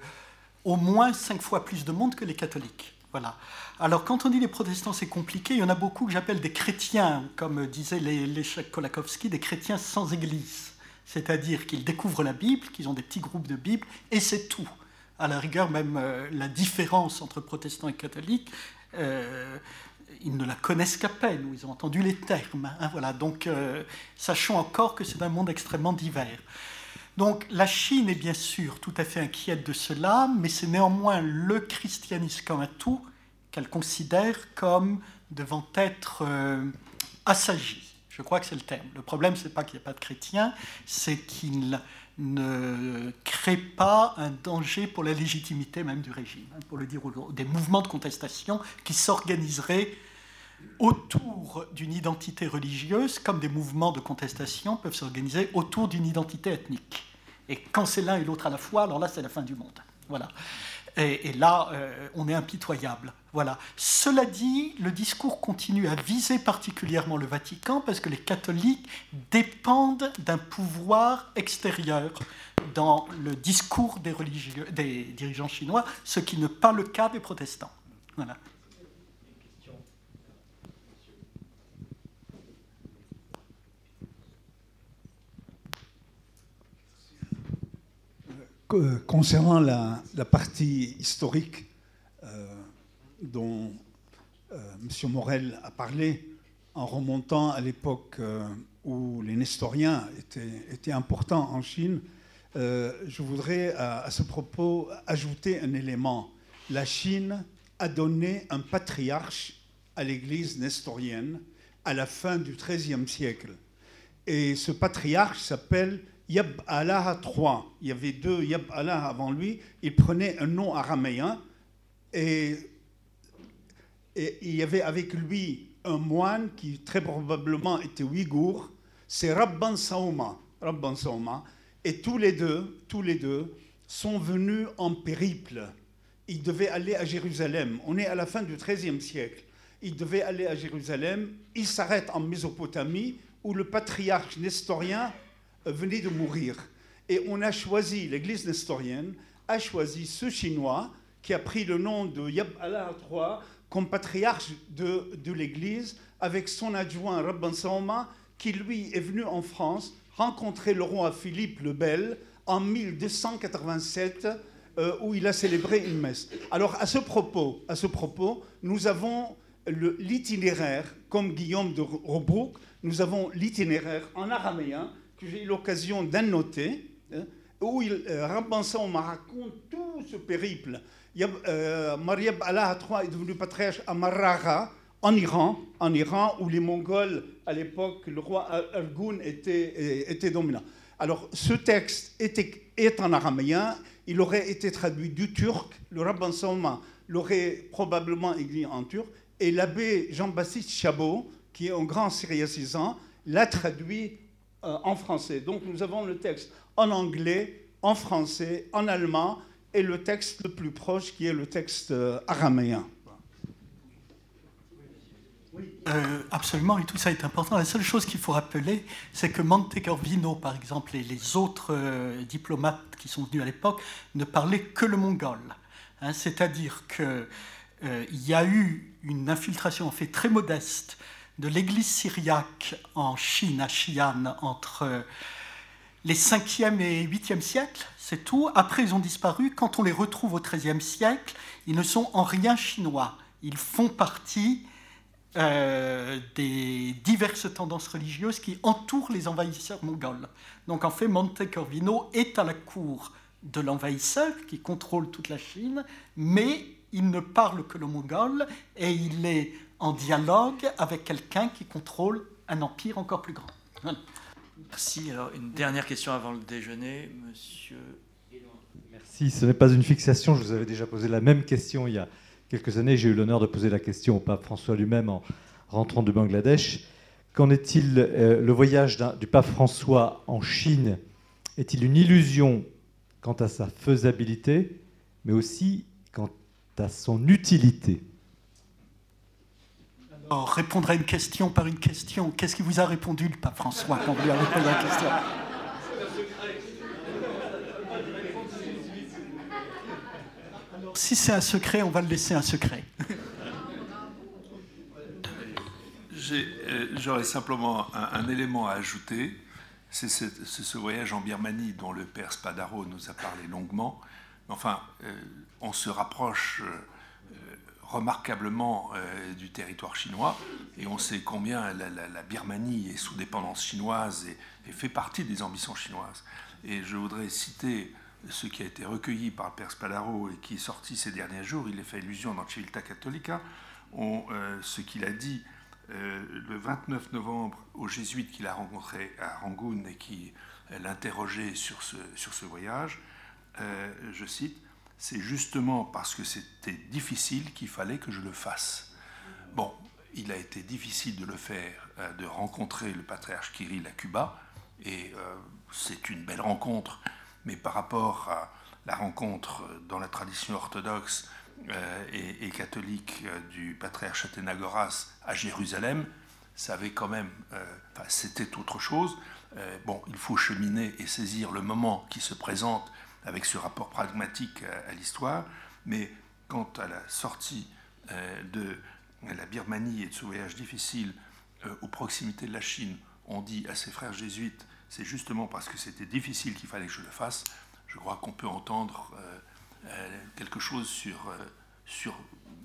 au moins cinq fois plus de monde que les catholiques. Voilà. Alors quand on dit les protestants c'est compliqué, il y en a beaucoup que j'appelle des chrétiens, comme disait l'échec Kolakowski, des chrétiens sans église. C'est-à-dire qu'ils découvrent la Bible, qu'ils ont des petits groupes de Bible, et c'est tout. À la rigueur, même euh, la différence entre protestants et catholiques, ils ne la connaissent qu'à peine, ou ils ont entendu les termes. Hein, voilà. Donc, euh, sachons encore que c'est un monde extrêmement divers. Donc, la Chine est bien sûr tout à fait inquiète de cela, mais c'est néanmoins le christianisme comme un tout qu'elle considère comme devant être euh, assagi. Je crois que c'est le terme. Le problème, c'est pas qu'il n'y ait pas de chrétiens, c'est qu'il ne crée pas un danger pour la légitimité même du régime, hein, pour le dire des mouvements de contestation qui s'organiseraient autour d'une identité religieuse, comme des mouvements de contestation peuvent s'organiser autour d'une identité ethnique. Et quand c'est l'un et l'autre à la fois, alors là, c'est la fin du monde. Voilà. Et, là, euh, on est impitoyable. Voilà. Cela dit, le discours continue à viser particulièrement le Vatican parce que les catholiques dépendent d'un pouvoir extérieur dans le discours des, religieux, des dirigeants chinois, ce qui n'est pas le cas des protestants. Voilà. Concernant la, partie historique euh, dont euh, M. Morel a parlé, en remontant à l'époque euh, où les nestoriens étaient, importants en Chine, je voudrais à, ce propos ajouter un élément. La Chine a donné un patriarche à l'Église nestorienne à la fin du XIIIe siècle. Et ce patriarche s'appelle Yab Allah III. Il y avait deux Yab Allah avant lui. Il prenait un nom araméen et, il y avait avec lui un moine qui très probablement était ouïghour. C'est Rabban Saouma. Rabban Saouma. Et tous les deux, tous les deux sont venus en périple. Ils devaient aller à Jérusalem. On est à la fin du XIIIe siècle. Ils devaient aller à Jérusalem. Ils s'arrêtent en Mésopotamie où le patriarche nestorien venait de mourir. Et on a choisi, l'Église nestorienne a choisi ce Chinois qui a pris le nom de Yab Allah III comme patriarche de, de l'Église avec son adjoint Rabban Saoma qui lui est venu en France rencontrer le roi Philippe le Bel en 1287 euh, où il a célébré une messe. Alors à ce propos, à ce propos nous avons l'itinéraire, comme Guillaume de Robrouck, nous avons l'itinéraire en araméen que j'ai eu l'occasion d'annoter, hein, où il, euh, me raconte tout ce périple. Euh, Mariab Allah III est devenu patriarche à Marara en Iran, en Iran où les Mongols, à l'époque, le roi Argun était, était dominant. Alors, ce texte est en araméen, il aurait été traduit du turc, le rabbin Salma l'aurait probablement écrit en turc, et l'abbé Jean-Baptiste Chabot, qui est un grand syriacisant, l'a traduit euh, en français. Donc nous avons le texte en anglais, en français, en allemand, et le texte le plus proche qui est le texte euh, araméen. Euh, absolument, et tout ça est important. La seule chose qu'il faut rappeler, c'est que Monte Corvino, par exemple, et les autres diplomates qui sont venus à l'époque, ne parlaient que le mongol. Hein, C'est-à-dire qu'il y a eu une infiltration en fait très modeste de l'église syriaque en Chine, à Xi'an, entre les 5e et 8e siècles, c'est tout. Après, ils ont disparu. Quand on les retrouve au 13e siècle, ils ne sont en rien chinois. Ils font partie euh, des diverses tendances religieuses qui entourent les envahisseurs mongols. Donc en fait, Monte Corvino est à la cour de l'envahisseur qui contrôle toute la Chine, mais il ne parle que le mongol et il est en dialogue avec quelqu'un qui contrôle un empire encore plus grand. Merci. Alors, une dernière question avant le déjeuner, monsieur. Merci. Ce n'est pas une fixation. Je vous avais déjà posé la même question il y a quelques années. J'ai eu l'honneur de poser la question au pape François lui-même en rentrant du Bangladesh. Qu'en est-il euh, Le voyage du pape François en Chine? Est-il une illusion quant à sa faisabilité, mais aussi quant à son utilité? Alors, répondre à une question par une question. Qu'est-ce qui vous a répondu le pape François quand vous lui avez posé la question? Si c'est un secret, on va le laisser un secret. Euh, j'aurais simplement un, élément à ajouter. C'est ce, voyage en Birmanie dont le père Spadaro nous a parlé longuement. Enfin, euh, on se rapproche euh, remarquablement du territoire chinois. Et on sait combien la, Birmanie est sous dépendance chinoise et, fait partie des ambitions chinoises. Et je voudrais citer ce qui a été recueilli par père Spadaro et qui est sorti ces derniers jours, il est fait allusion dans Civiltà Cattolica, euh, ce qu'il a dit euh, le 29 novembre aux jésuites qu'il a rencontrés à Rangoon et qui l'interrogeaient sur ce, sur ce voyage, euh, je cite, c'est justement parce que c'était difficile qu'il fallait que je le fasse. Bon, il a été difficile de le faire, de rencontrer le patriarche Kirill à Cuba, et c'est une belle rencontre mais par rapport à la rencontre dans la tradition orthodoxe euh, et, catholique euh, du patriarche Athénagoras à Jérusalem, ça avait quand même, euh, c'était autre chose. bon, il faut cheminer et saisir le moment qui se présente avec ce rapport pragmatique à, l'histoire, mais quant à la sortie de la Birmanie et de ce voyage difficile aux proximités de la Chine, on dit à ses frères jésuites c'est justement parce que c'était difficile qu'il fallait que je le fasse. Je crois qu'on peut entendre euh, euh, quelque chose sur, euh, sur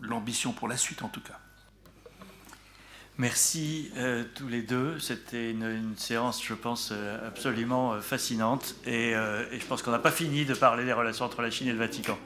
l'ambition pour la suite en tout cas. Merci tous les deux. C'était une, séance, je pense, absolument fascinante. Et, et je pense qu'on n'a pas fini de parler des relations entre la Chine et le Vatican.